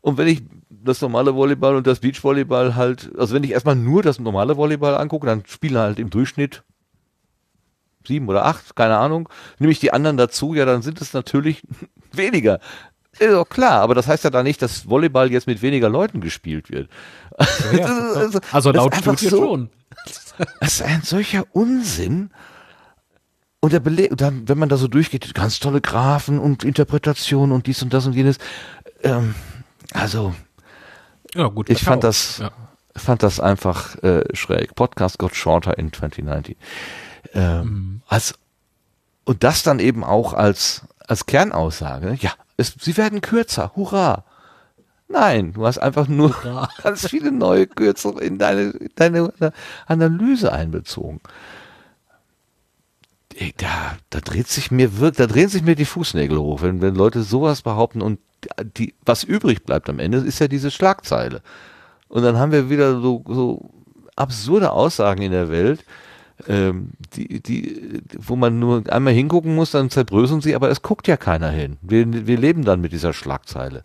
Und wenn ich das normale Volleyball und das Beachvolleyball halt, also wenn ich erstmal nur das normale Volleyball angucke, dann spielen halt im Durchschnitt sieben oder acht, keine Ahnung, nehme ich die anderen dazu, ja, dann sind es natürlich weniger. Ist doch klar, aber das heißt ja da nicht, dass Volleyball jetzt mit weniger Leuten gespielt wird. Ja, also, also laut Studie so, schon. Das ist ein solcher Unsinn. Und der Beleg, dann, wenn man da so durchgeht, ganz tolle Graphen und Interpretationen und dies und das und jenes. Ähm, also, ja, gut, ich fand das, ja. fand das einfach äh, schräg. Podcast got shorter in 2019. Ähm, mhm. als, und das dann eben auch als, als Kernaussage. Ja, es, sie werden kürzer. Hurra! Nein, du hast einfach nur Hurra. ganz viele neue Kürzel in deine, deine Analyse einbezogen. Da, da dreht sich mir wirkt, da drehen sich mir die Fußnägel hoch, wenn, wenn Leute sowas behaupten und die, was übrig bleibt am Ende, ist ja diese Schlagzeile. Und dann haben wir wieder so, so absurde Aussagen in der Welt, ähm, die, die, wo man nur einmal hingucken muss, dann zerbröseln sie, aber es guckt ja keiner hin. Wir, wir leben dann mit dieser Schlagzeile.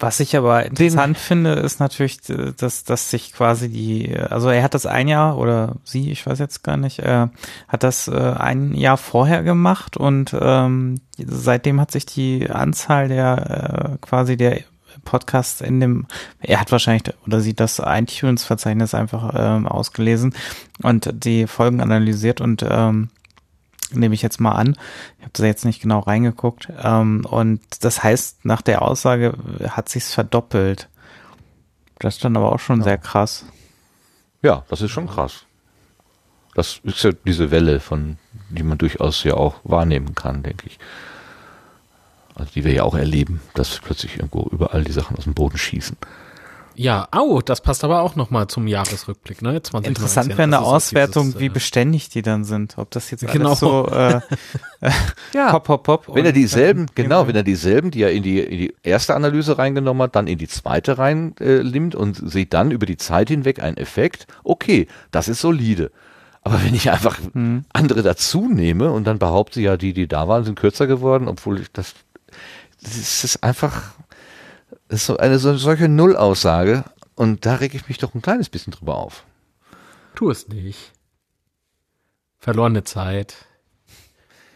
Was ich aber interessant Den, finde, ist natürlich, dass, dass sich quasi die, also er hat das ein Jahr oder sie, ich weiß jetzt gar nicht, äh, hat das äh, ein Jahr vorher gemacht und ähm, seitdem hat sich die Anzahl der äh, quasi der Podcast in dem, er hat wahrscheinlich oder sieht das iTunes-Verzeichnis einfach ähm, ausgelesen und die Folgen analysiert und ähm, nehme ich jetzt mal an. Ich habe da jetzt nicht genau reingeguckt. Ähm, und das heißt, nach der Aussage hat sich's verdoppelt. Das ist dann aber auch schon ja. sehr krass. Ja, das ist schon krass. Das ist ja diese Welle, von die man durchaus ja auch wahrnehmen kann, denke ich also die wir ja auch erleben, dass plötzlich irgendwo überall die Sachen aus dem Boden schießen. Ja, au, das passt aber auch nochmal zum Jahresrückblick, ne? 2019. Interessant wäre eine Auswertung, dieses, wie äh, beständig die dann sind. Ob das jetzt genau. so äh, ja. pop, pop, pop. Wenn er dieselben, genau, wenn er dieselben, die er in die, in die erste Analyse reingenommen hat, dann in die zweite rein äh, nimmt und sieht dann über die Zeit hinweg einen Effekt, okay, das ist solide. Aber wenn ich einfach hm. andere dazu nehme und dann behaupte, ja, die, die da waren, sind kürzer geworden, obwohl ich das das ist einfach das ist so eine solche Nullaussage und da reg ich mich doch ein kleines bisschen drüber auf. Tu es nicht. Verlorene Zeit.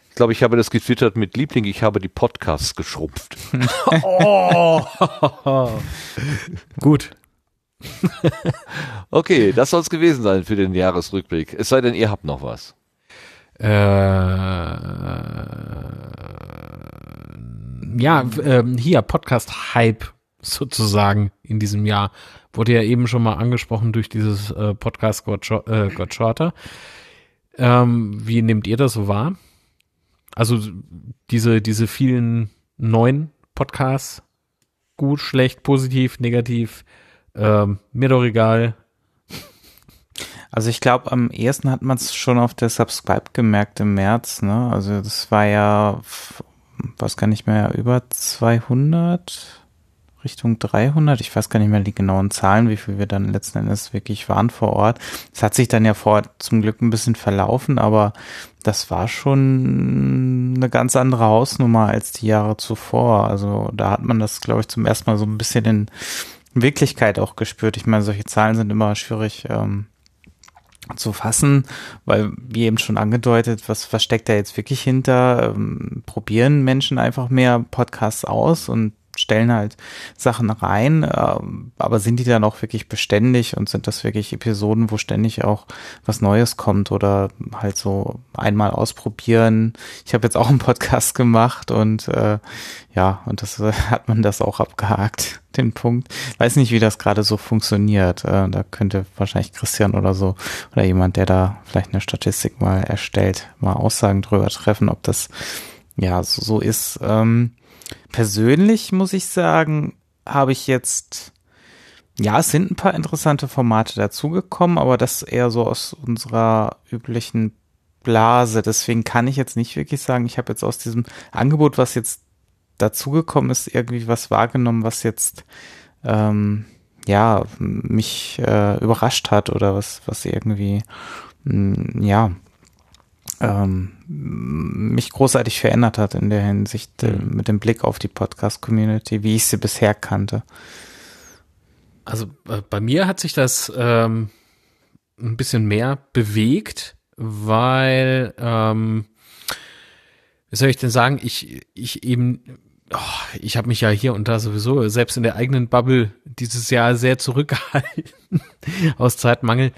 Ich glaube, ich habe das getwittert mit Liebling, ich habe die Podcasts geschrumpft. oh. Gut. okay, das soll es gewesen sein für den Jahresrückblick. Es sei denn, ihr habt noch was. äh, ja, äh, hier Podcast-Hype sozusagen in diesem Jahr. Wurde ja eben schon mal angesprochen durch dieses äh, Podcast Got, äh, Got Shorter. Ähm, wie nehmt ihr das so wahr? Also diese, diese vielen neuen Podcasts, gut, schlecht, positiv, negativ, ähm, mir doch egal. Also ich glaube, am ehesten hat man es schon auf der Subscribe gemerkt im März. Ne? Also das war ja, was kann ich mehr, über 200 Richtung 300. Ich weiß gar nicht mehr die genauen Zahlen, wie viel wir dann letzten Endes wirklich waren vor Ort. Es hat sich dann ja vor zum Glück ein bisschen verlaufen, aber das war schon eine ganz andere Hausnummer als die Jahre zuvor. Also da hat man das, glaube ich, zum ersten Mal so ein bisschen in Wirklichkeit auch gespürt. Ich meine, solche Zahlen sind immer schwierig ähm, zu fassen, weil wie eben schon angedeutet, was, was steckt da jetzt wirklich hinter? Ähm, probieren Menschen einfach mehr Podcasts aus und stellen halt Sachen rein, ähm, aber sind die dann auch wirklich beständig und sind das wirklich Episoden, wo ständig auch was Neues kommt oder halt so einmal ausprobieren. Ich habe jetzt auch einen Podcast gemacht und äh, ja, und das äh, hat man das auch abgehakt, den Punkt. Weiß nicht, wie das gerade so funktioniert. Äh, da könnte wahrscheinlich Christian oder so oder jemand, der da vielleicht eine Statistik mal erstellt, mal Aussagen drüber treffen, ob das ja so, so ist. Ähm, persönlich muss ich sagen, habe ich jetzt, ja, es sind ein paar interessante Formate dazugekommen, aber das eher so aus unserer üblichen Blase. Deswegen kann ich jetzt nicht wirklich sagen, ich habe jetzt aus diesem Angebot, was jetzt dazugekommen ist, irgendwie was wahrgenommen, was jetzt ähm, ja mich äh, überrascht hat oder was was irgendwie mh, mm, ja ähm, mich großartig verändert hat in der Hinsicht äh, mhm. mit dem Blick auf die Podcast-Community, wie ich sie bisher kannte. Also äh, bei mir hat sich das ähm, ein bisschen mehr bewegt, weil, ähm, wie soll ich denn sagen, ich, ich eben, oh, ich habe mich ja hier und da sowieso selbst in der eigenen Bubble dieses Jahr sehr zurückgehalten aus Zeitmangel.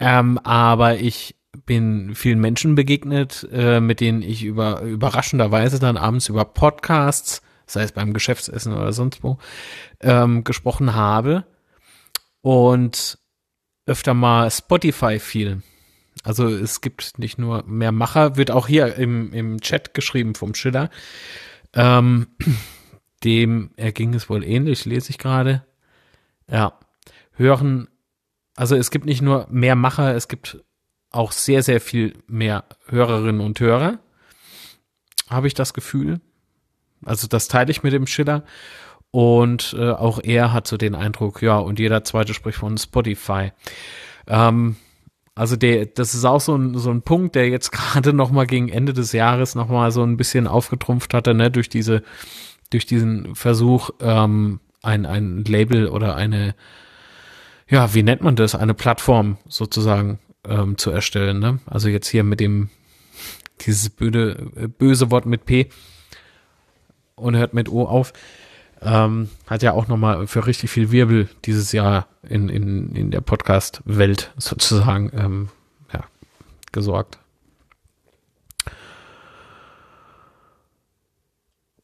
Ähm, aber ich bin vielen Menschen begegnet, äh, mit denen ich über überraschenderweise dann abends über Podcasts, sei es beim Geschäftsessen oder sonst wo, ähm, gesprochen habe und öfter mal Spotify fiel. Also es gibt nicht nur mehr Macher, wird auch hier im, im Chat geschrieben vom Schiller. Ähm, dem erging es wohl ähnlich, lese ich gerade. Ja, hören, also es gibt nicht nur mehr Macher, es gibt auch sehr, sehr viel mehr Hörerinnen und Hörer, habe ich das Gefühl. Also das teile ich mit dem Schiller. Und äh, auch er hat so den Eindruck, ja, und jeder zweite spricht von Spotify. Ähm, also der, das ist auch so ein, so ein Punkt, der jetzt gerade noch mal gegen Ende des Jahres noch mal so ein bisschen aufgetrumpft hatte, ne, durch diese, durch diesen Versuch, ähm, ein, ein Label oder eine, ja, wie nennt man das, eine Plattform sozusagen ähm, zu erstellen. Ne? Also jetzt hier mit dem, dieses böde, äh, böse Wort mit P und hört mit O auf. Ähm, hat ja auch nochmal für richtig viel Wirbel dieses Jahr in, in, in der Podcast-Welt sozusagen ähm, ja, gesorgt.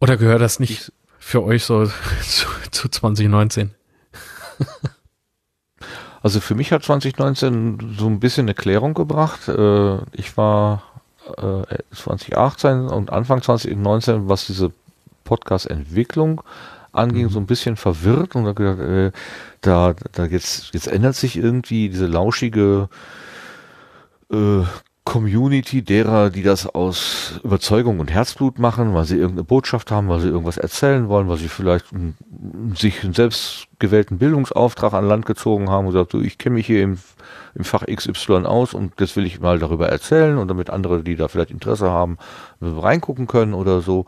Oder gehört das nicht für euch so zu, zu 2019? Also für mich hat 2019 so ein bisschen eine Klärung gebracht. Äh, ich war 2018 äh, und Anfang 2019, was diese Podcast-Entwicklung anging, mhm. so ein bisschen verwirrt und da, da, da jetzt, jetzt ändert sich irgendwie diese lauschige äh, Community derer, die das aus Überzeugung und Herzblut machen, weil sie irgendeine Botschaft haben, weil sie irgendwas erzählen wollen, weil sie vielleicht einen, sich einen selbstgewählten Bildungsauftrag an Land gezogen haben und gesagt, so, ich kenne mich hier im, im Fach XY aus und das will ich mal darüber erzählen und damit andere, die da vielleicht Interesse haben, reingucken können oder so.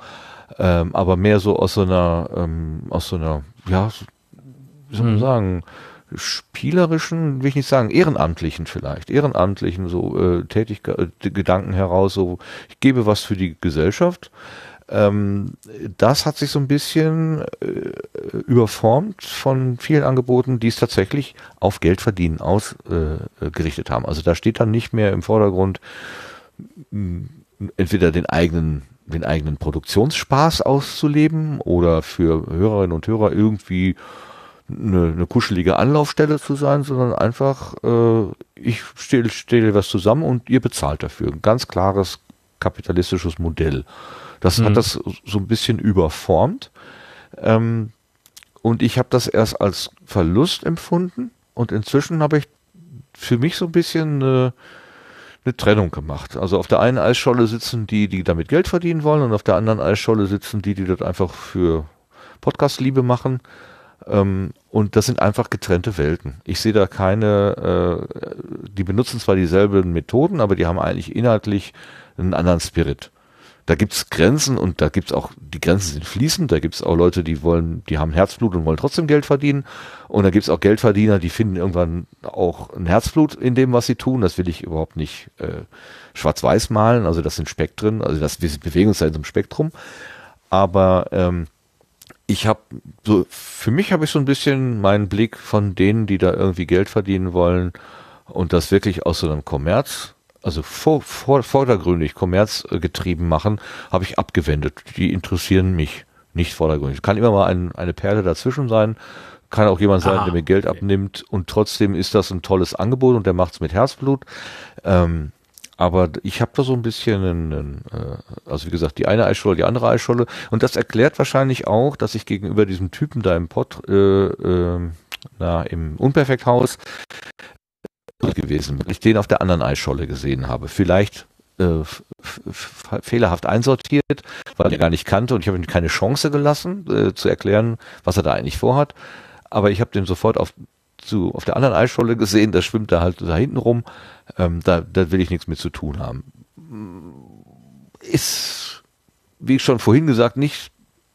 Ähm, aber mehr so aus so einer, ähm, aus so einer, ja, wie soll man hm. sagen, spielerischen, will ich nicht sagen, ehrenamtlichen vielleicht, ehrenamtlichen so äh, Tätigkeiten, äh, Gedanken heraus, so ich gebe was für die Gesellschaft. Ähm, das hat sich so ein bisschen äh, überformt von vielen Angeboten, die es tatsächlich auf Geld verdienen ausgerichtet äh, haben. Also da steht dann nicht mehr im Vordergrund, entweder den eigenen den eigenen Produktionsspaß auszuleben oder für Hörerinnen und Hörer irgendwie eine, eine kuschelige Anlaufstelle zu sein, sondern einfach, äh, ich stelle stell was zusammen und ihr bezahlt dafür. Ein ganz klares kapitalistisches Modell. Das mhm. hat das so ein bisschen überformt. Ähm, und ich habe das erst als Verlust empfunden und inzwischen habe ich für mich so ein bisschen eine, eine Trennung gemacht. Also auf der einen Eisscholle sitzen die, die damit Geld verdienen wollen und auf der anderen Eisscholle sitzen die, die das einfach für Podcast-Liebe machen. Ähm, und das sind einfach getrennte Welten. Ich sehe da keine, äh, die benutzen zwar dieselben Methoden, aber die haben eigentlich inhaltlich einen anderen Spirit. Da gibt's Grenzen und da gibt's auch, die Grenzen sind fließend, da gibt's auch Leute, die wollen, die haben Herzblut und wollen trotzdem Geld verdienen. Und da gibt's auch Geldverdiener, die finden irgendwann auch ein Herzblut in dem, was sie tun. Das will ich überhaupt nicht äh, schwarz-weiß malen. Also das sind Spektren, also das, wir bewegen uns da in so einem Spektrum. Aber ähm, ich habe so, für mich habe ich so ein bisschen meinen Blick von denen, die da irgendwie Geld verdienen wollen und das wirklich aus so einem Kommerz, also vor, vor, vordergründig kommerzgetrieben machen, habe ich abgewendet. Die interessieren mich nicht vordergründig. Kann immer mal ein, eine Perle dazwischen sein, kann auch jemand sein, ah, der mir Geld okay. abnimmt und trotzdem ist das ein tolles Angebot und der macht es mit Herzblut. Ähm, aber ich habe da so ein bisschen, einen, äh, also wie gesagt, die eine Eisscholle, die andere Eisscholle. Und das erklärt wahrscheinlich auch, dass ich gegenüber diesem Typen da im Pott, äh, äh, na, im Unperfekthaus gewesen, weil ich den auf der anderen Eisscholle gesehen habe. Vielleicht äh, fehlerhaft einsortiert, weil er gar nicht kannte und ich habe ihm keine Chance gelassen, äh, zu erklären, was er da eigentlich vorhat. Aber ich habe den sofort auf zu, auf der anderen Eisscholle gesehen, da schwimmt er halt da hinten rum. Ähm, da, da will ich nichts mit zu tun haben. Ist, wie ich schon vorhin gesagt, nicht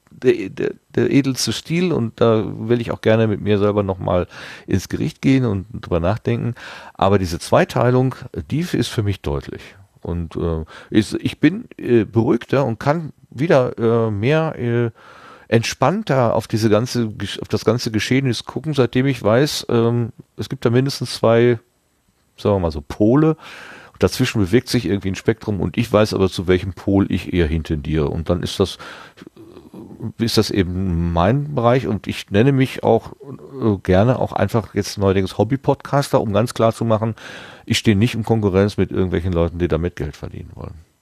der, der, der edelste Stil und da will ich auch gerne mit mir selber nochmal ins Gericht gehen und drüber nachdenken. Aber diese Zweiteilung, die ist für mich deutlich. Und äh, ist, ich bin äh, beruhigter und kann wieder äh, mehr äh, entspannter auf diese ganze, auf das ganze Geschehnis gucken, seitdem ich weiß, ähm, es gibt da mindestens zwei, sagen wir mal so, Pole. Dazwischen bewegt sich irgendwie ein Spektrum und ich weiß aber, zu welchem Pol ich eher hintendiere. Und dann ist das, ist das eben mein Bereich und ich nenne mich auch äh, gerne auch einfach jetzt neuerdings Hobby-Podcaster, um ganz klar zu machen, ich stehe nicht in Konkurrenz mit irgendwelchen Leuten, die damit Geld verdienen wollen.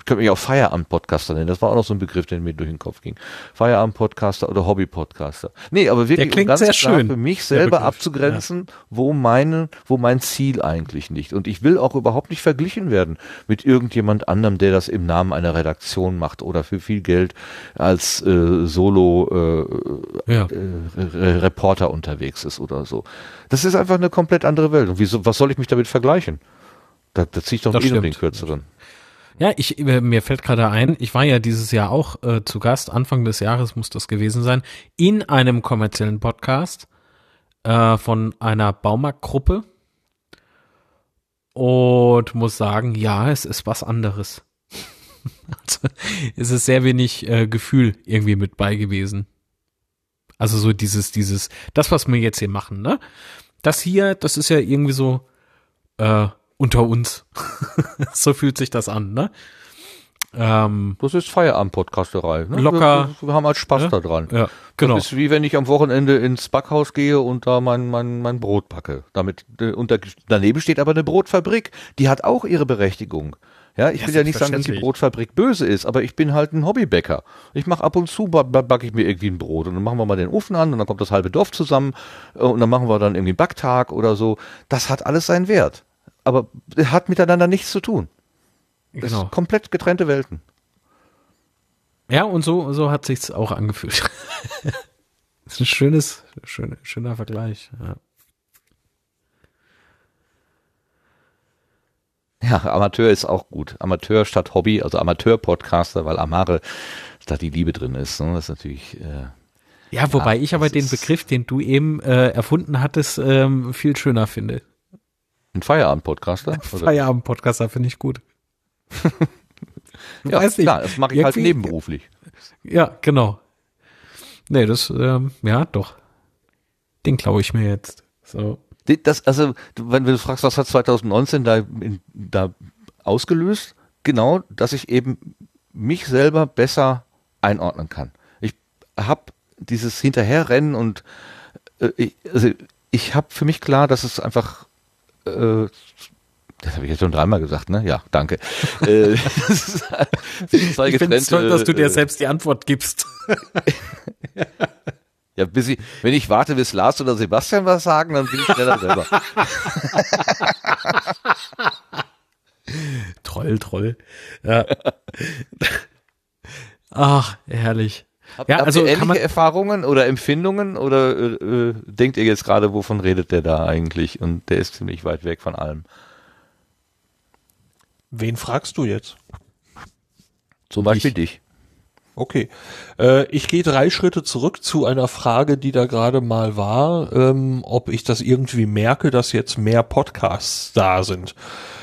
Ich könnte mich auch Feierabend-Podcaster nennen. Das war auch noch so ein Begriff, der mir durch den Kopf ging. Feierabend-Podcaster oder Hobby-Podcaster. Nee, aber wirklich um ganz sehr klar schön, für mich selber abzugrenzen, ja. wo meine, wo mein Ziel eigentlich liegt. Und ich will auch überhaupt nicht verglichen werden mit irgendjemand anderem, der das im Namen einer Redaktion macht oder für viel Geld als äh, Solo äh, ja. äh, Reporter unterwegs ist oder so. Das ist einfach eine komplett andere Welt. Und wieso, was soll ich mich damit vergleichen? Da, da ziehe ich doch eh nur den kürzeren. Ja, ich, äh, mir fällt gerade ein, ich war ja dieses Jahr auch äh, zu Gast, Anfang des Jahres muss das gewesen sein, in einem kommerziellen Podcast äh, von einer Baumarktgruppe und muss sagen, ja, es ist was anderes. also, es ist sehr wenig äh, Gefühl irgendwie mit bei gewesen. Also so dieses, dieses, das, was wir jetzt hier machen, ne? Das hier, das ist ja irgendwie so, äh, unter uns. so fühlt sich das an, ne? Ähm, das ist Feierabend-Podcasterei. Ne? Locker. Wir, wir, haben halt Spaß ja? daran. Ja, genau. Das ist wie wenn ich am Wochenende ins Backhaus gehe und da mein, mein, mein Brot backe. Damit, äh, und da, daneben steht aber eine Brotfabrik. Die hat auch ihre Berechtigung. Ja, ich ja, will ja nicht sagen, dass die Brotfabrik böse ist, aber ich bin halt ein Hobbybäcker. Ich mache ab und zu, backe ich mir irgendwie ein Brot und dann machen wir mal den Ofen an und dann kommt das halbe Dorf zusammen äh, und dann machen wir dann irgendwie einen Backtag oder so. Das hat alles seinen Wert aber hat miteinander nichts zu tun. Das genau. komplett getrennte Welten. Ja, und so, so hat sich's auch angefühlt. das ist ein schönes, schön, schöner Vergleich. Ja. Ja, Amateur ist auch gut. Amateur statt Hobby, also Amateur-Podcaster, weil Amare da die Liebe drin ist. Ne? Das ist natürlich. Äh, ja, wobei ja, ich aber den Begriff, den du eben äh, erfunden hattest, ähm, viel schöner finde. Ein Feierabend-Podcaster? Feierabend-Podcaster finde ich gut. ja, nicht, klar, das mache ich halt nebenberuflich. Ja, genau. Nee, das, ähm, ja, doch. Den klaue ich mir jetzt. So. Das, also, wenn du fragst, was hat 2019 da, in, da ausgelöst, genau, dass ich eben mich selber besser einordnen kann. Ich habe dieses Hinterherrennen und äh, ich, also ich habe für mich klar, dass es einfach äh, das habe ich jetzt schon dreimal gesagt, ne? Ja, danke. äh, ich finde es toll, dass du dir äh, selbst die Antwort gibst. ja, bis ich, wenn ich warte, bis Lars oder Sebastian was sagen, dann bin ich schneller selber. Troll, Troll. Ja. Ach, herrlich. Habt, ja, habt also ihr ähnliche Erfahrungen oder Empfindungen oder äh, denkt ihr jetzt gerade, wovon redet der da eigentlich? Und der ist ziemlich weit weg von allem. Wen fragst du jetzt? Zum Beispiel ich. dich. Okay. Äh, ich gehe drei Schritte zurück zu einer Frage, die da gerade mal war, ähm, ob ich das irgendwie merke, dass jetzt mehr Podcasts da sind.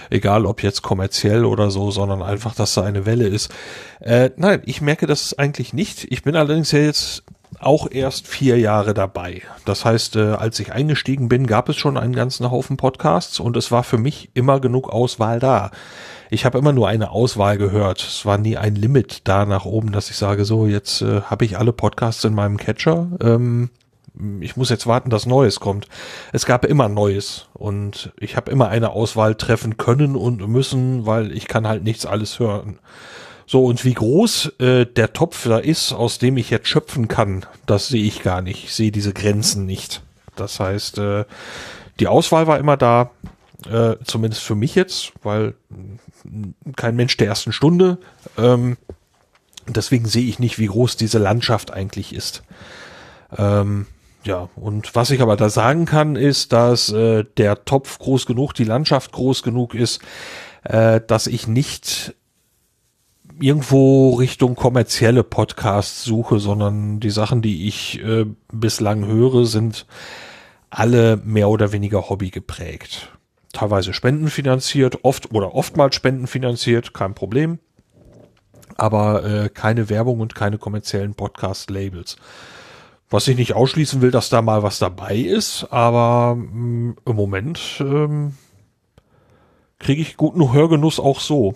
Egal ob jetzt kommerziell oder so, sondern einfach, dass da eine Welle ist. Äh, nein, ich merke das eigentlich nicht. Ich bin allerdings ja jetzt auch erst vier Jahre dabei. Das heißt, äh, als ich eingestiegen bin, gab es schon einen ganzen Haufen Podcasts und es war für mich immer genug Auswahl da. Ich habe immer nur eine Auswahl gehört. Es war nie ein Limit da nach oben, dass ich sage, so, jetzt äh, habe ich alle Podcasts in meinem Catcher. Ähm, ich muss jetzt warten, dass Neues kommt. Es gab immer Neues und ich habe immer eine Auswahl treffen können und müssen, weil ich kann halt nichts alles hören. So, und wie groß äh, der Topf da ist, aus dem ich jetzt schöpfen kann, das sehe ich gar nicht. Ich sehe diese Grenzen nicht. Das heißt, äh, die Auswahl war immer da, äh, zumindest für mich jetzt, weil kein Mensch der ersten Stunde. Ähm, deswegen sehe ich nicht, wie groß diese Landschaft eigentlich ist. Ähm, ja, und was ich aber da sagen kann, ist, dass äh, der Topf groß genug, die Landschaft groß genug ist, äh, dass ich nicht irgendwo Richtung kommerzielle Podcasts suche, sondern die Sachen, die ich äh, bislang höre, sind alle mehr oder weniger Hobby geprägt teilweise spendenfinanziert, oft oder oftmals spendenfinanziert, kein Problem. Aber äh, keine Werbung und keine kommerziellen Podcast-Labels. Was ich nicht ausschließen will, dass da mal was dabei ist, aber mh, mm, im Moment ähm, kriege ich guten Hörgenuss auch so.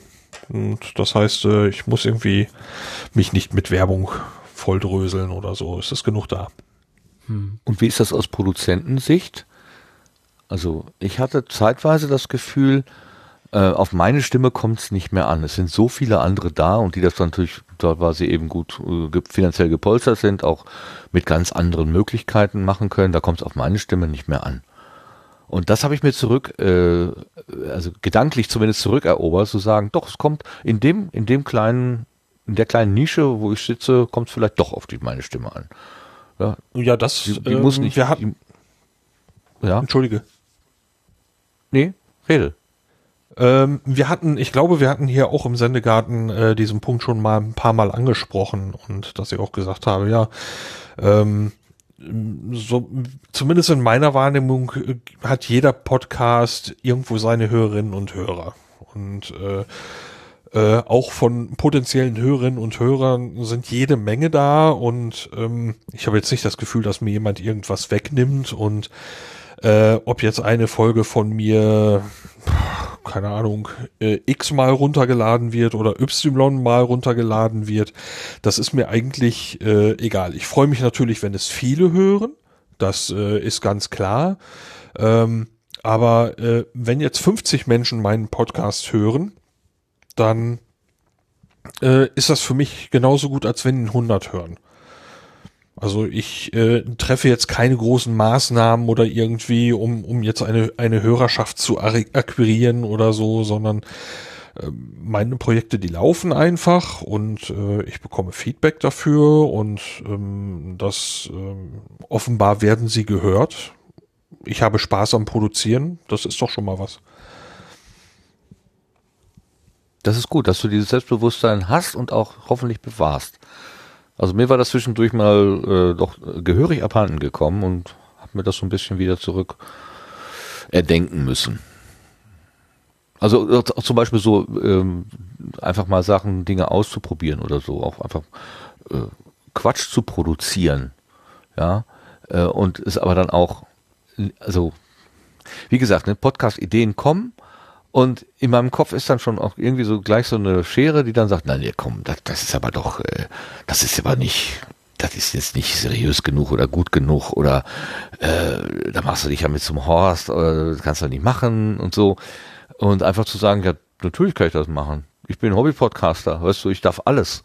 Und das heißt, äh, ich muss irgendwie mich nicht mit Werbung volldröseln oder so. Es ist genug da. Hm. Und wie ist das aus Produzentensicht? Also ich hatte zeitweise das Gefühl, äh, auf meine Stimme kommt es nicht mehr an. Es sind so viele andere da und die das natürlich dort, weil sie eben gut äh, finanziell gepolstert sind, auch mit ganz anderen Möglichkeiten machen können. Da kommt es auf meine Stimme nicht mehr an. Und das habe ich mir zurück, äh, also gedanklich zumindest zurückerobert, zu sagen, doch, es kommt in dem, in dem kleinen, in der kleinen Nische, wo ich sitze, kommt es vielleicht doch auf die, meine Stimme an. Ja, ja das die, die ähm, muss nicht. Wir hatten, ja. Entschuldige. Nee, rede. Ähm, wir hatten, ich glaube, wir hatten hier auch im Sendegarten äh, diesen Punkt schon mal ein paar Mal angesprochen und dass ich auch gesagt habe, ja, ähm, so, zumindest in meiner Wahrnehmung äh, hat jeder Podcast irgendwo seine Hörerinnen und Hörer. Und äh, äh, auch von potenziellen Hörerinnen und Hörern sind jede Menge da und ähm, ich habe jetzt nicht das Gefühl, dass mir jemand irgendwas wegnimmt und äh, ob jetzt eine Folge von mir, keine Ahnung, äh, x mal runtergeladen wird oder y mal runtergeladen wird, das ist mir eigentlich äh, egal. Ich freue mich natürlich, wenn es viele hören. Das äh, ist ganz klar. Ähm, aber äh, wenn jetzt 50 Menschen meinen Podcast hören, dann äh, ist das für mich genauso gut, als wenn ihn 100 hören. Also ich äh, treffe jetzt keine großen Maßnahmen oder irgendwie, um, um jetzt eine, eine Hörerschaft zu akquirieren oder so, sondern äh, meine Projekte, die laufen einfach und äh, ich bekomme Feedback dafür und ähm, das ähm, offenbar werden sie gehört. Ich habe Spaß am Produzieren, das ist doch schon mal was. Das ist gut, dass du dieses Selbstbewusstsein hast und auch hoffentlich bewahrst. Also mir war das zwischendurch mal äh, doch gehörig abhanden gekommen und habe mir das so ein bisschen wieder zurück erdenken müssen. Also äh, auch zum Beispiel so ähm, einfach mal Sachen, Dinge auszuprobieren oder so, auch einfach äh, Quatsch zu produzieren, ja, äh, und es aber dann auch, also wie gesagt, ne, Podcast-Ideen kommen Und in meinem Kopf ist dann schon auch irgendwie so gleich so eine Schere, die dann sagt, nein, nee, komm, das, das ist aber doch, äh, das ist aber nicht, das ist jetzt nicht seriös genug oder gut genug oder äh, da machst du dich ja mit zum Horst oder das kannst du nicht machen und so. Und einfach zu sagen, ja, natürlich kann ich das machen. Ich bin Hobby-Podcaster, weißt du, ich darf alles.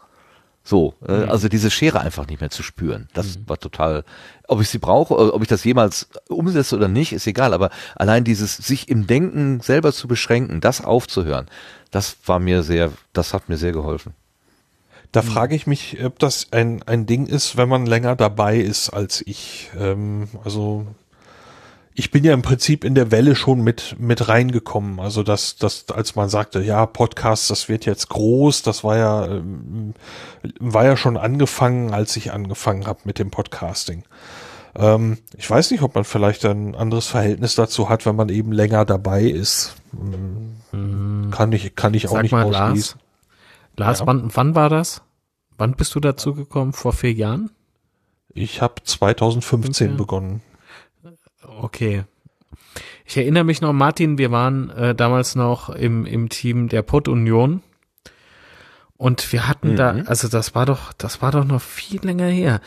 So, äh, mhm. also diese Schere einfach nicht mehr zu spüren. Das mhm. war total, ob ich sie brauche, ob ich das jemals umsetze oder nicht, ist egal, aber allein dieses sich im Denken selber zu beschränken, das aufzuhören, das war mir sehr, das hat mir sehr geholfen. Da mhm. frage ich mich, ob das ein, ein Ding ist, wenn man länger dabei ist als ich. Ähm, also ich bin ja im Prinzip in der Welle schon mit, mit reingekommen. Also dass, dass, als man sagte, ja, Podcast, das wird jetzt groß, das war ja, ähm, war ja schon angefangen, als ich angefangen habe mit dem Podcasting. Ähm, ich weiß nicht, ob man vielleicht ein anderes Verhältnis dazu hat, wenn man eben länger dabei ist. Mhm. Kann ich, kann ich auch nicht mal, ausschließen. Lars, Lars ja. wann, wann war das? Wann bist du dazu gekommen? Vor vier Jahren? Ich habe 2015 okay. begonnen. Okay. Ich erinnere mich noch, Martin, wir waren äh, damals noch im, im Team der Pod Union. Und wir hatten mhm. da, also das war doch, das war doch noch viel länger her.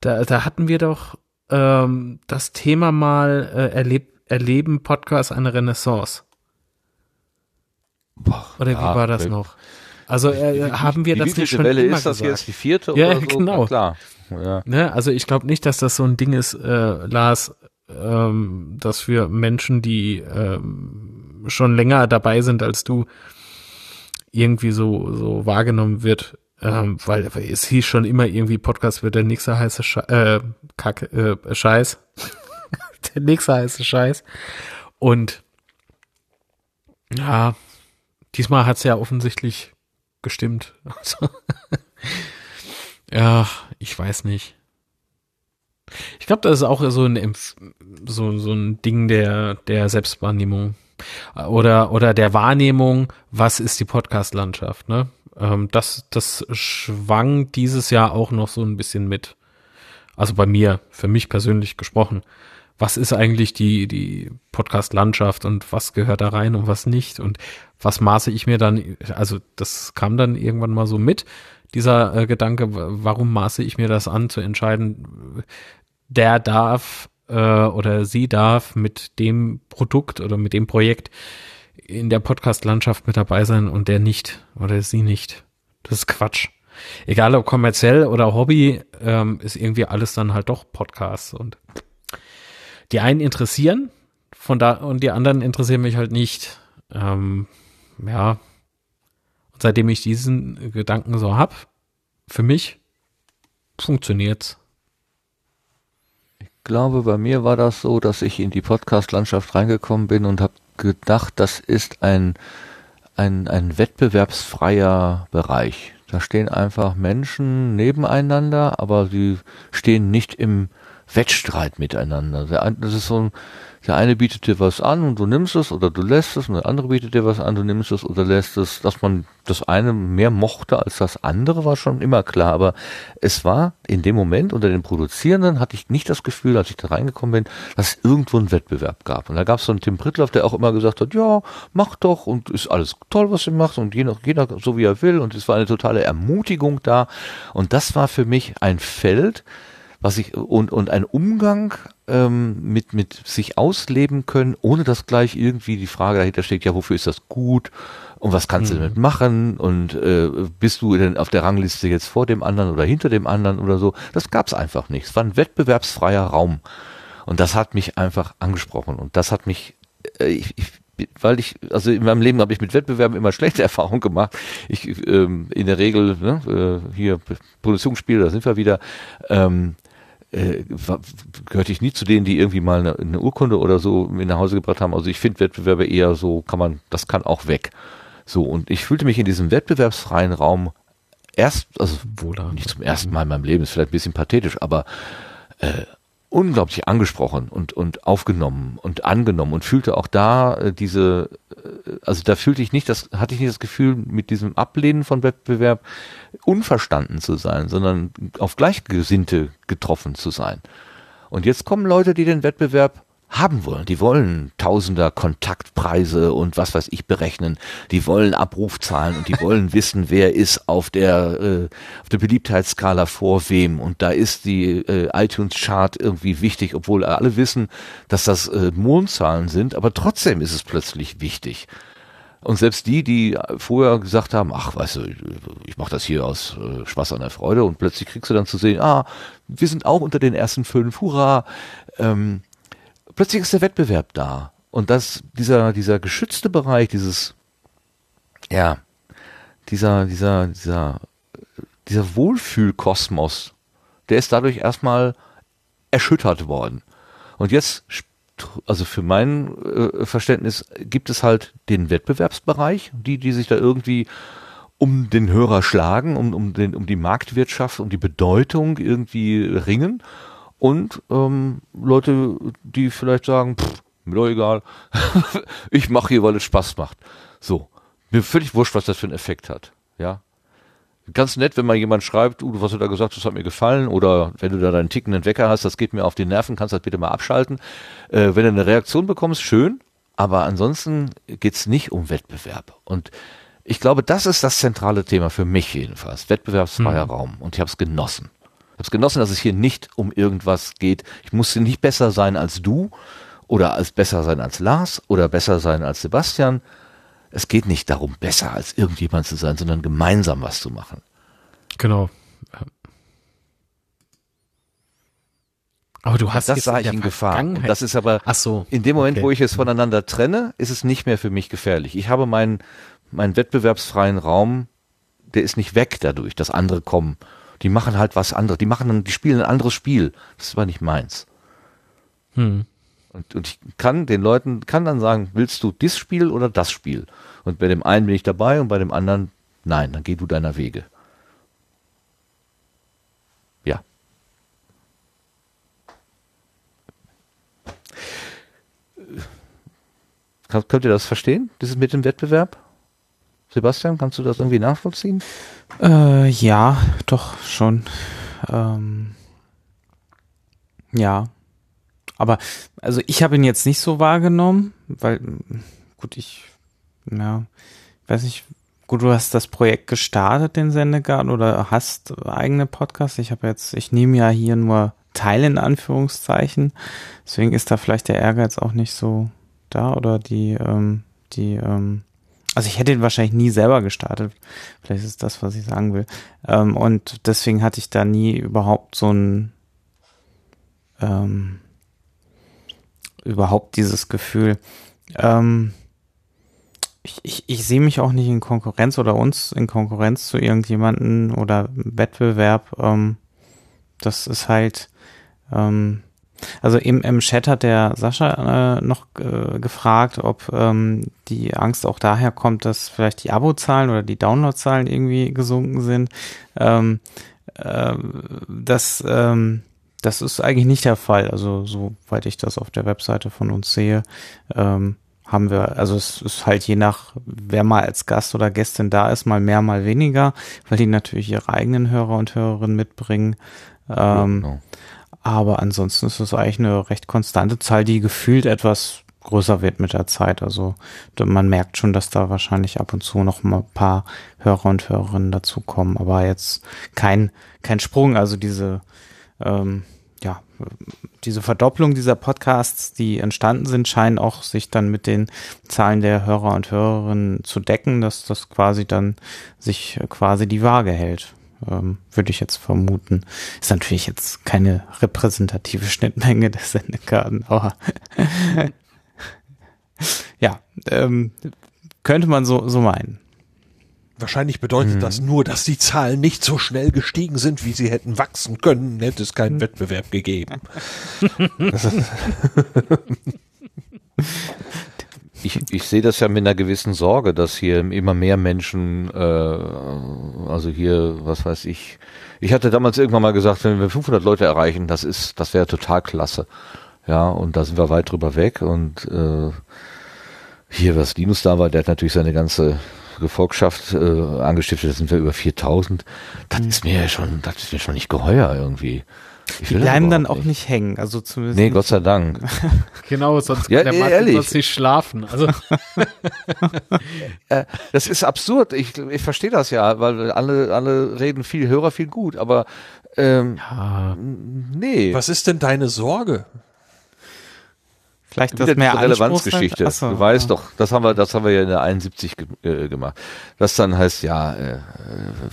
Da, da hatten wir doch ähm, das Thema mal äh, erleb, erleben Podcast eine Renaissance. Boah, Oder ja, wie war das noch? Also äh, haben wir wie, das nicht schon Welle immer ist das gesagt? jetzt die vierte ja, oder so? Genau. klar. Ja. Ne, also ich glaube nicht, dass das so ein Ding ist, äh, Lars, ähm, dass für Menschen, die ähm, schon länger dabei sind als du, irgendwie so, so wahrgenommen wird, ähm, weil es hieß schon immer irgendwie Podcast wird der nächste heiße Sche äh, Kacke, äh, Scheiß. der nächste heiße Scheiß. Und ja, diesmal hat's ja offensichtlich gestimmt. Also, ja, ich weiß nicht. Ich glaube, das ist auch so ein so, so ein Ding der der Selbstwahrnehmung oder oder der Wahrnehmung, was ist die Podcast-Landschaft, ne? Ähm, das das schwang dieses Jahr auch noch so ein bisschen mit. Also bei mir, für mich persönlich gesprochen, was ist eigentlich die die Podcast-Landschaft und was gehört da rein und was nicht und was maße ich mir dann? Also das kam dann irgendwann mal so mit dieser äh, Gedanke, warum maße ich mir das an, zu entscheiden, der darf äh, oder sie darf mit dem Produkt oder mit dem Projekt in der Podcast-Landschaft mit dabei sein und der nicht oder sie nicht. Das ist Quatsch. Egal ob kommerziell oder Hobby, ähm, ist irgendwie alles dann halt doch Podcast und die einen interessieren von da und die anderen interessieren mich halt nicht. Ähm, ja. Und seitdem ich diesen Gedanken so hab, für mich funktioniert's glaube, bei mir war das so, dass ich in die Podcast-Landschaft reingekommen bin und habe gedacht, das ist ein, ein, ein wettbewerbsfreier Bereich. Da stehen einfach Menschen nebeneinander, aber sie stehen nicht im Wettstreit miteinander. Das ist so ein, der eine bietet dir was an und du nimmst es oder du lässt es und der andere bietet dir was an, du nimmst es oder lässt es. Dass man das eine mehr mochte als das andere, war schon immer klar. Aber es war in dem Moment unter den Produzierenden hatte ich nicht das Gefühl, als ich da reingekommen bin, dass es irgendwo einen Wettbewerb gab. Und da gab es so einen Tim Prittloff, der auch immer gesagt hat, ja, mach doch und ist alles toll, was du machst und jeder, jeder so wie er will. Und es war eine totale Ermutigung da. Und das war für mich ein Feld, was ich und und ein Umgang ähm, mit mit sich ausleben können, ohne dass gleich irgendwie die Frage dahinter steht, ja wofür ist das gut und was kannst mhm. du damit machen und äh, bist du denn auf der Rangliste jetzt vor dem anderen oder hinter dem anderen oder so? Das gab's einfach nicht. Es war ein wettbewerbsfreier Raum und das hat mich einfach angesprochen und das hat mich äh, ich, ich weil ich, also in meinem Leben habe ich mit Wettbewerben immer schlechte Erfahrungen gemacht. Ich ähm, in der Regel, ne, äh, hier Produktionsspiele, da sind wir wieder, ähm, äh, gehörte ich nie zu denen, die irgendwie mal eine, eine Urkunde oder so mit nach Hause gebracht haben. Also ich finde Wettbewerbe eher so, kann man, das kann auch weg. So, und ich fühlte mich in diesem wettbewerbsfreien Raum erst, also Wohler. nicht zum ersten Mal in meinem Leben, ist vielleicht ein bisschen pathetisch, aber äh, unglaublich angesprochen und, und aufgenommen und angenommen und fühlte auch da äh, diese, äh, also da fühlte ich nicht, das hatte ich nicht das Gefühl, mit diesem Ablehnen von Wettbewerb unverstanden zu sein, sondern auf Gleichgesinnte getroffen zu sein. Und jetzt kommen Leute, die den Wettbewerb haben wollen. Die wollen Tausender Kontaktpreise und was weiß ich berechnen. Die wollen Abrufzahlen und die wollen wissen, wer ist auf der äh, auf der Beliebtheitsskala vor wem. Und da ist die äh, iTunes Chart irgendwie wichtig, obwohl alle wissen, dass das äh, Mondzahlen sind. Aber trotzdem ist es plötzlich wichtig. Und selbst die, die vorher gesagt haben, ach, weißt du, ich mache das hier aus äh, Spaß an der Freude und plötzlich kriegst du dann zu sehen, ah, wir sind auch unter den ersten fünf, hurra. Ähm, plötzlich ist der Wettbewerb da. Und das, dieser, dieser geschützte Bereich, dieses, ja, dieser, dieser, dieser, dieser Wohlfühlkosmos, der ist dadurch erstmal erschüttert worden. Und jetzt also für mein äh, Verständnis gibt es halt den Wettbewerbsbereich, die, die sich da irgendwie um den Hörer schlagen, um, um, den, um die Marktwirtschaft, um die Bedeutung irgendwie ringen. Und ähm, Leute, die vielleicht sagen, pff, mir doch egal, ich mache hier, weil es Spaß macht. So, mir völlig wurscht, was das für einen Effekt hat. Ja, ganz nett, wenn mal jemand schreibt, uh, was du da gesagt hast, hat mir gefallen, oder wenn du da deinen tickenden Wecker hast, das geht mir auf die Nerven, kannst du das bitte mal abschalten. Äh, wenn du eine Reaktion bekommst, schön, aber ansonsten geht's nicht um Wettbewerb. Und ich glaube, das ist das zentrale Thema für mich jedenfalls. Wettbewerbsfreier mhm. Raum. Und ich habe es genossen. Ich habe es genossen, dass es hier nicht um irgendwas geht. Ich musste nicht besser sein als du oder als besser sein als Lars oder besser sein als Sebastian, es geht nicht darum, besser als irgendjemand zu sein, sondern gemeinsam was zu machen. Genau. Aber du hast das sah ich in Gefahr. Und das ist aber Ach so, in dem Moment, okay. wo ich es voneinander trenne, ist es nicht mehr für mich gefährlich. Ich habe meinen meinen wettbewerbsfreien Raum, der ist nicht weg dadurch, dass andere kommen. Die machen halt was anderes. Die machen, die spielen ein anderes Spiel. Das ist aber nicht meins. Hm. Und, und ich kann den Leuten, kann dann sagen, willst du das Spiel oder das Spiel? Und bei dem einen bin ich dabei und bei dem anderen, nein, dann geh du deiner Wege. Ja. Kann, könnt ihr das verstehen, dieses mit dem Wettbewerb? Sebastian, kannst du das irgendwie nachvollziehen? Äh, ja, doch schon. Ähm, ja. Aber also ich habe ihn jetzt nicht so wahrgenommen, weil gut, ich ja, weiß nicht, gut, du hast das Projekt gestartet, den Sendegarten, oder hast eigene Podcasts. Ich habe jetzt, ich nehme ja hier nur Teil in Anführungszeichen. Deswegen ist da vielleicht der Ehrgeiz auch nicht so da oder die, ähm, die, ähm, also ich hätte ihn wahrscheinlich nie selber gestartet. Vielleicht ist das, was ich sagen will. Ähm, und deswegen hatte ich da nie überhaupt so ein, ähm, überhaupt dieses Gefühl. Ähm, ich, ich, ich sehe mich auch nicht in Konkurrenz oder uns in Konkurrenz zu irgendjemanden oder Wettbewerb. Ähm, das ist halt, ähm, also im, im Chat hat der Sascha äh, noch äh, gefragt, ob ähm, die Angst auch daher kommt, dass vielleicht die Abozahlen oder die Downloadzahlen irgendwie gesunken sind. Ähm, äh, das ähm, das ist eigentlich nicht der Fall. Also soweit ich das auf der Webseite von uns sehe, ähm, haben wir, also es ist halt je nach, wer mal als Gast oder Gästin da ist, mal mehr, mal weniger, weil die natürlich ihre eigenen Hörer und Hörerinnen mitbringen. Ähm, ja, genau. Aber ansonsten ist es eigentlich eine recht konstante Zahl, die gefühlt etwas größer wird mit der Zeit. Also man merkt schon, dass da wahrscheinlich ab und zu noch mal ein paar Hörer und Hörerinnen dazukommen, aber jetzt kein, kein Sprung. Also diese ähm, ja, diese Verdopplung dieser Podcasts, die entstanden sind, scheinen auch sich dann mit den Zahlen der Hörer und Hörerinnen zu decken, dass das quasi dann sich quasi die Waage hält. Ähm, würde ich jetzt vermuten. Ist natürlich jetzt keine repräsentative Schnittmenge der Sendekarten, aber ja, ähm, könnte man so, so meinen. Wahrscheinlich bedeutet mhm. das nur, dass die Zahlen nicht so schnell gestiegen sind, wie sie hätten wachsen können, hätte es keinen mhm. Wettbewerb gegeben. ich, ich sehe das ja mit einer gewissen Sorge, dass hier immer mehr Menschen, äh, also hier, was weiß ich, ich hatte damals irgendwann mal gesagt, wenn wir 500 Leute erreichen, das ist, das wäre total klasse. Ja, und da sind wir weit drüber weg und äh, hier, was Linus da war, der hat natürlich seine ganze Gefolgschaft äh, angestiftet, da sind wir über 4000. Das mhm. ist mir ja schon, das ist mir schon nicht geheuer irgendwie. Die bleiben dann auch nicht. nicht hängen, also zumindest. Nee, Gott sei Dank. genau, sonst ja, kann der Martin ehrlich. sonst nicht schlafen. Also äh, das ist absurd. Ich, ich verstehe das ja, weil alle, alle reden viel Hörer, viel gut, aber ähm, ja. nee. Was ist denn deine Sorge? Vielleicht das mehr Relevanzgeschichte. Achso, du weißt ja. doch, das haben wir, das haben wir ja in der 71 ge äh, gemacht. Das dann heißt, ja, äh,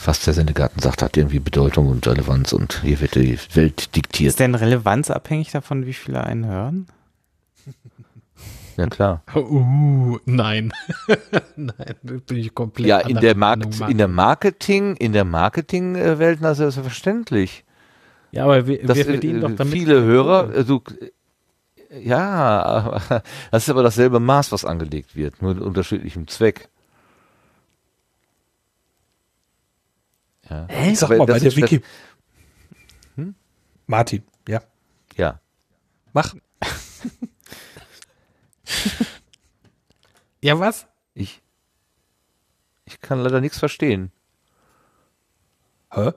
was der Sendegarten sagt, hat irgendwie Bedeutung und Relevanz und hier wird die Welt diktiert. Ist denn Relevanz abhängig davon, wie viele einen hören? Ja, klar. Uh, nein. nein, bin ich komplett. Ja, in der, Markt, in der Marketing, in der Marketingwelt, das ist selbstverständlich. Ja, aber wir, das, wir verdienen doch damit. Viele Hörer, also, ja, das ist aber dasselbe Maß, was angelegt wird, nur mit unterschiedlichem Zweck. Ja. Hä? Sag mal, bei der Wiki. Hm? Martin, ja. Ja. Mach. ja, was? Ich. Ich kann leider nichts verstehen. Hä?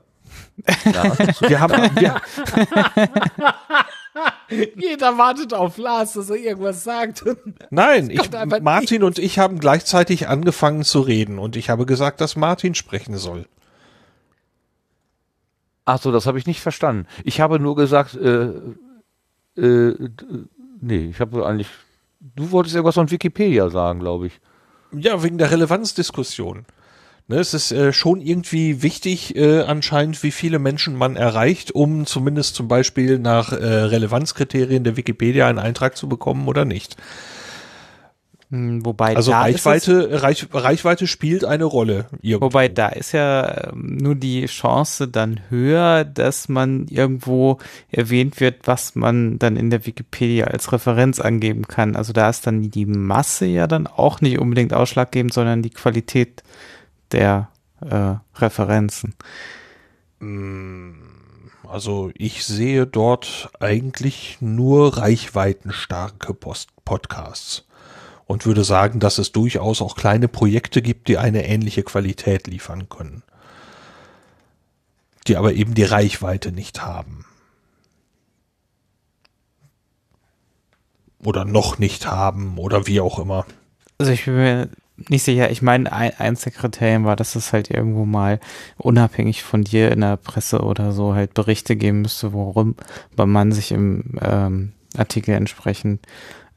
Ja, wir haben, wir, Jeder wartet auf Lars, dass er irgendwas sagt. Nein, ich, Martin und ich haben gleichzeitig angefangen zu reden und ich habe gesagt, dass Martin sprechen soll. Ach so, das habe ich nicht verstanden. Ich habe nur gesagt, äh, äh, nee, ich habe eigentlich, du wolltest irgendwas von Wikipedia sagen, glaube ich. Ja, wegen der Relevanzdiskussion. Ne, es ist äh, schon irgendwie wichtig äh, anscheinend, wie viele Menschen man erreicht, um zumindest zum Beispiel nach äh, Relevanzkriterien der Wikipedia einen Eintrag zu bekommen oder nicht. Hm, wobei also Reichweite, Reich, Reichweite spielt eine Rolle. Irgendwo. Wobei da ist ja ähm, nur die Chance dann höher, dass man irgendwo erwähnt wird, was man dann in der Wikipedia als Referenz angeben kann. Also da ist dann die Masse ja dann auch nicht unbedingt ausschlaggebend, sondern die Qualität der äh, Referenzen? Mm, also ich sehe dort eigentlich nur reichweitenstarke Post Podcasts und würde sagen, dass es durchaus auch kleine Projekte gibt, die eine ähnliche Qualität liefern können, die aber eben die Reichweite nicht haben. Oder noch nicht haben oder wie auch immer. Also ich bin mir nicht sicher. Ich meine, ein, eins der Kriterien war, dass es halt irgendwo mal unabhängig von dir in der Presse oder so halt Berichte geben müsste, worum man sich im ähm, Artikel entsprechend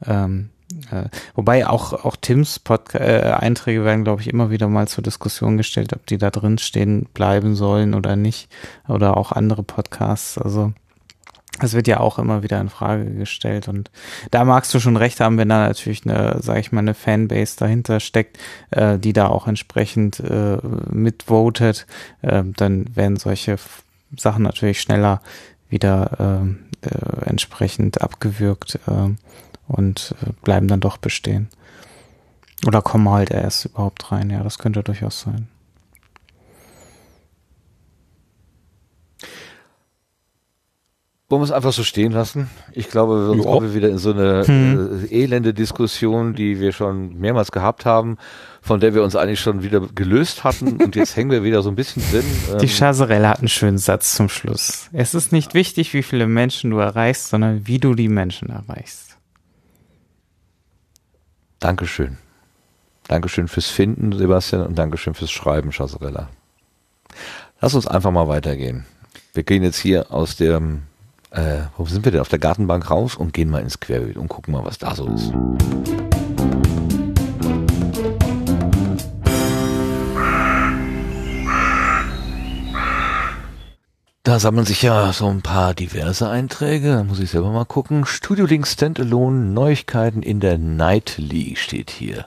ähm, äh, wobei auch auch Tims Pod äh, Einträge werden, glaube ich, immer wieder mal zur Diskussion gestellt, ob die da drin stehen bleiben sollen oder nicht. Oder auch andere Podcasts. Also das wird ja auch immer wieder in Frage gestellt und da magst du schon recht haben, wenn da natürlich eine, sage ich mal, eine Fanbase dahinter steckt, äh, die da auch entsprechend äh, mitvotet, äh, dann werden solche Sachen natürlich schneller wieder äh, äh, entsprechend abgewürgt äh, und bleiben dann doch bestehen. Oder kommen halt erst überhaupt rein, ja, das könnte durchaus sein. Wollen wir es einfach so stehen lassen? Ich glaube, sonst kommen wir wieder in so eine hm. äh, elende Diskussion, die wir schon mehrmals gehabt haben, von der wir uns eigentlich schon wieder gelöst hatten und jetzt hängen wir wieder so ein bisschen drin. Die ähm, Chazerelle hat einen schönen Satz zum Schluss. Es ist nicht wichtig, wie viele Menschen du erreichst, sondern wie du die Menschen erreichst. Dankeschön. Dankeschön fürs Finden, Sebastian, und Dankeschön fürs Schreiben, Chazerella. Lass uns einfach mal weitergehen. Wir gehen jetzt hier aus dem äh, wo sind wir denn? Auf der Gartenbank raus und gehen mal ins Querbild und gucken mal, was da so ist. Da sammeln sich ja so ein paar diverse Einträge. Da muss ich selber mal gucken. Studio Link Standalone Neuigkeiten in der Nightly steht hier.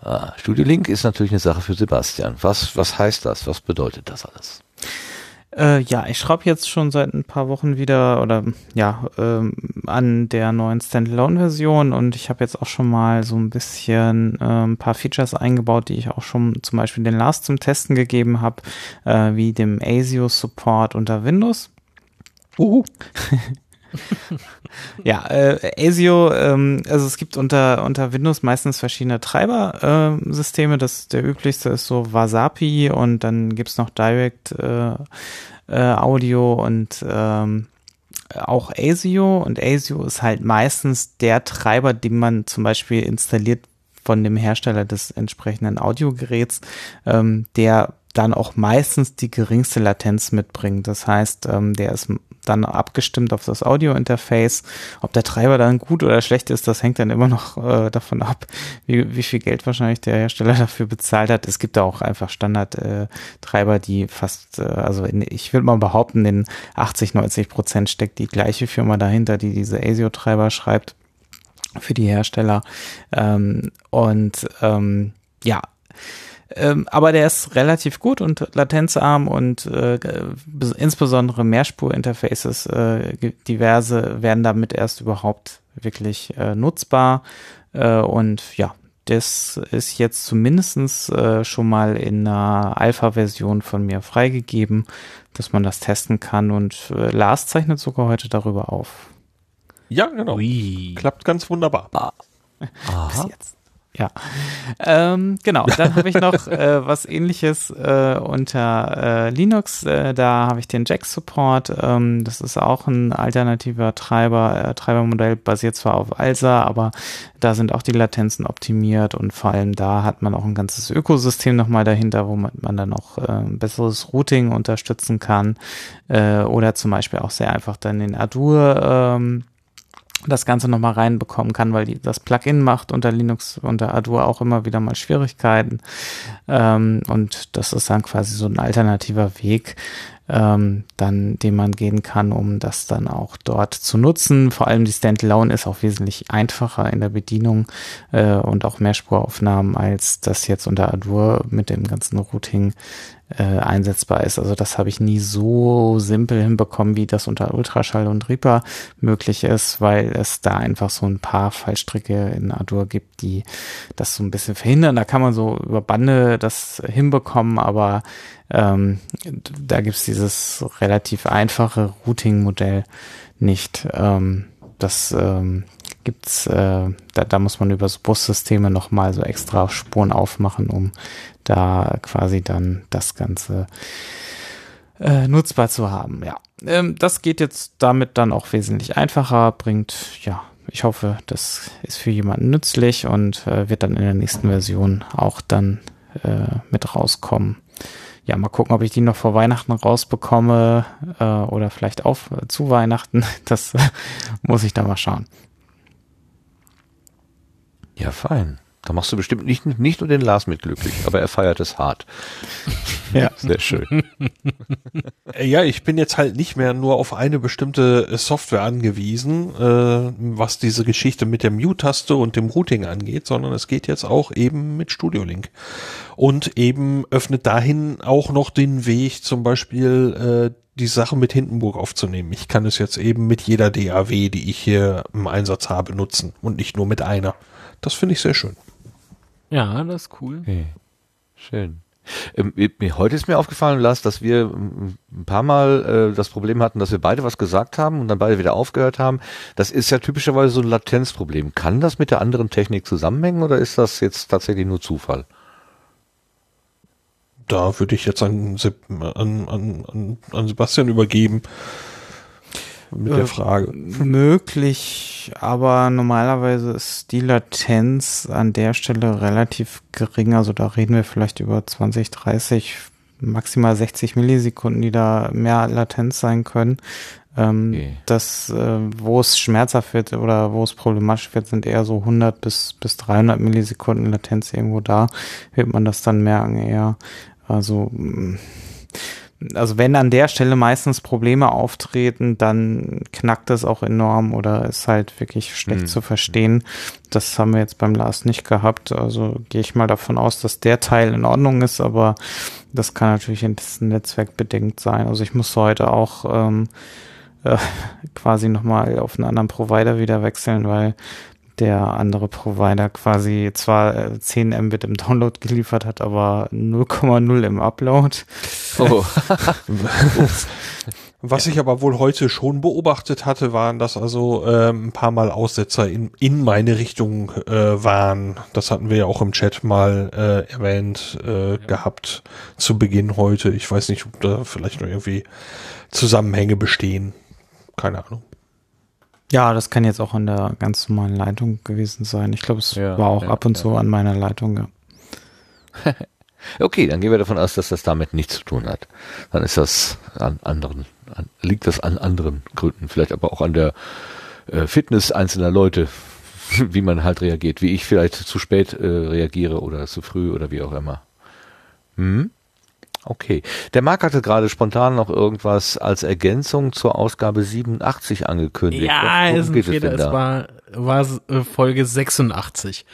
Ah, Studio Link ist natürlich eine Sache für Sebastian. Was, was heißt das? Was bedeutet das alles? Äh, ja, ich schraube jetzt schon seit ein paar Wochen wieder oder ja ähm, an der neuen Standalone-Version und ich habe jetzt auch schon mal so ein bisschen äh, ein paar Features eingebaut, die ich auch schon zum Beispiel den Last zum Testen gegeben habe, äh, wie dem ASIO Support unter Windows. Uh. ja, äh, ASIO, ähm, also es gibt unter, unter Windows meistens verschiedene Treiber-Systeme. Äh, das der üblichste ist so Wasapi und dann gibt's noch Direct äh, äh, Audio und ähm, auch ASIO und ASIO ist halt meistens der Treiber, den man zum Beispiel installiert von dem Hersteller des entsprechenden Audiogeräts, ähm, der dann auch meistens die geringste Latenz mitbringt. Das heißt, ähm, der ist dann abgestimmt auf das Audio-Interface. Ob der Treiber dann gut oder schlecht ist, das hängt dann immer noch äh, davon ab, wie, wie viel Geld wahrscheinlich der Hersteller dafür bezahlt hat. Es gibt da auch einfach Standard-Treiber, äh, die fast, äh, also in, ich würde mal behaupten, in 80, 90 Prozent steckt die gleiche Firma dahinter, die diese ASIO-Treiber schreibt für die Hersteller. Ähm, und ähm, ja, ähm, aber der ist relativ gut und latenzarm und äh, insbesondere Mehrspurinterfaces, äh, diverse, werden damit erst überhaupt wirklich äh, nutzbar. Äh, und ja, das ist jetzt zumindestens äh, schon mal in einer Alpha-Version von mir freigegeben, dass man das testen kann. Und äh, Lars zeichnet sogar heute darüber auf. Ja, genau. Ui. Klappt ganz wunderbar. Bis jetzt. Ja, ähm, genau. Dann habe ich noch äh, was ähnliches äh, unter äh, Linux. Äh, da habe ich den Jack-Support. Ähm, das ist auch ein alternativer Treiber, äh, Treibermodell, basiert zwar auf ALSA, aber da sind auch die Latenzen optimiert und vor allem da hat man auch ein ganzes Ökosystem nochmal dahinter, wo man, man dann auch äh, besseres Routing unterstützen kann äh, oder zum Beispiel auch sehr einfach dann den Adur ähm, das Ganze nochmal reinbekommen kann, weil die, das Plugin macht unter Linux, unter Adur auch immer wieder mal Schwierigkeiten. Ähm, und das ist dann quasi so ein alternativer Weg, ähm, dann, den man gehen kann, um das dann auch dort zu nutzen. Vor allem die Standalone ist auch wesentlich einfacher in der Bedienung äh, und auch mehr Spuraufnahmen als das jetzt unter Adur mit dem ganzen Routing äh, einsetzbar ist. Also das habe ich nie so simpel hinbekommen, wie das unter Ultraschall und Reaper möglich ist, weil es da einfach so ein paar Fallstricke in Adur gibt, die das so ein bisschen verhindern. Da kann man so über Bande das hinbekommen, aber ähm, da gibt's dieses relativ einfache Routing-Modell nicht. Ähm, das ähm, gibt's, äh, da, da muss man über so Bussysteme nochmal so extra Spuren aufmachen, um da quasi dann das Ganze äh, nutzbar zu haben. Ja, ähm, das geht jetzt damit dann auch wesentlich einfacher, bringt, ja, ich hoffe, das ist für jemanden nützlich und äh, wird dann in der nächsten Version auch dann äh, mit rauskommen. Ja, mal gucken, ob ich die noch vor Weihnachten rausbekomme äh, oder vielleicht auf äh, zu Weihnachten. Das muss ich dann mal schauen. Ja, fein. Da machst du bestimmt nicht, nicht nur den Lars mit glücklich, aber er feiert es hart. Ja. Sehr schön. Ja, ich bin jetzt halt nicht mehr nur auf eine bestimmte Software angewiesen, äh, was diese Geschichte mit der Mute-Taste und dem Routing angeht, sondern es geht jetzt auch eben mit Studio Link. Und eben öffnet dahin auch noch den Weg, zum Beispiel äh, die Sache mit Hindenburg aufzunehmen. Ich kann es jetzt eben mit jeder DAW, die ich hier im Einsatz habe, nutzen und nicht nur mit einer. Das finde ich sehr schön. Ja, das ist cool. Okay. Schön. Ähm, heute ist mir aufgefallen, Lars, dass wir ein paar Mal äh, das Problem hatten, dass wir beide was gesagt haben und dann beide wieder aufgehört haben. Das ist ja typischerweise so ein Latenzproblem. Kann das mit der anderen Technik zusammenhängen oder ist das jetzt tatsächlich nur Zufall? Da würde ich jetzt an, an, an, an Sebastian übergeben mit äh, der Frage. Möglich, aber normalerweise ist die Latenz an der Stelle relativ gering. Also da reden wir vielleicht über 20, 30, maximal 60 Millisekunden, die da mehr Latenz sein können. Ähm, okay. Das, äh, wo es schmerzhaft wird oder wo es problematisch wird, sind eher so 100 bis, bis 300 Millisekunden Latenz irgendwo da. Wird man das dann merken eher. Also, mh also wenn an der Stelle meistens Probleme auftreten, dann knackt das auch enorm oder ist halt wirklich schlecht mhm. zu verstehen. Das haben wir jetzt beim Last nicht gehabt. Also gehe ich mal davon aus, dass der Teil in Ordnung ist, aber das kann natürlich in dessen Netzwerk bedingt sein. Also ich muss heute auch ähm, äh, quasi nochmal auf einen anderen Provider wieder wechseln, weil der andere Provider quasi zwar 10 äh, Mbit im Download geliefert hat, aber 0,0 im Upload. Oh. Was ich aber wohl heute schon beobachtet hatte, waren, dass also ähm, ein paar Mal Aussetzer in, in meine Richtung äh, waren. Das hatten wir ja auch im Chat mal äh, erwähnt äh, ja. gehabt zu Beginn heute. Ich weiß nicht, ob da vielleicht noch irgendwie Zusammenhänge bestehen. keine Ahnung. Ja, das kann jetzt auch an der ganz normalen Leitung gewesen sein. Ich glaube, es ja, war auch ja, ab und ja. zu an meiner Leitung, ja. okay, dann gehen wir davon aus, dass das damit nichts zu tun hat. Dann ist das an anderen, an, liegt das an anderen Gründen, vielleicht aber auch an der äh, Fitness einzelner Leute, wie man halt reagiert, wie ich vielleicht zu spät äh, reagiere oder zu früh oder wie auch immer. Hm? Okay. Der Marc hatte gerade spontan noch irgendwas als Ergänzung zur Ausgabe 87 angekündigt. Ja, ist ein Fehler. Es, es war, war äh, Folge 86.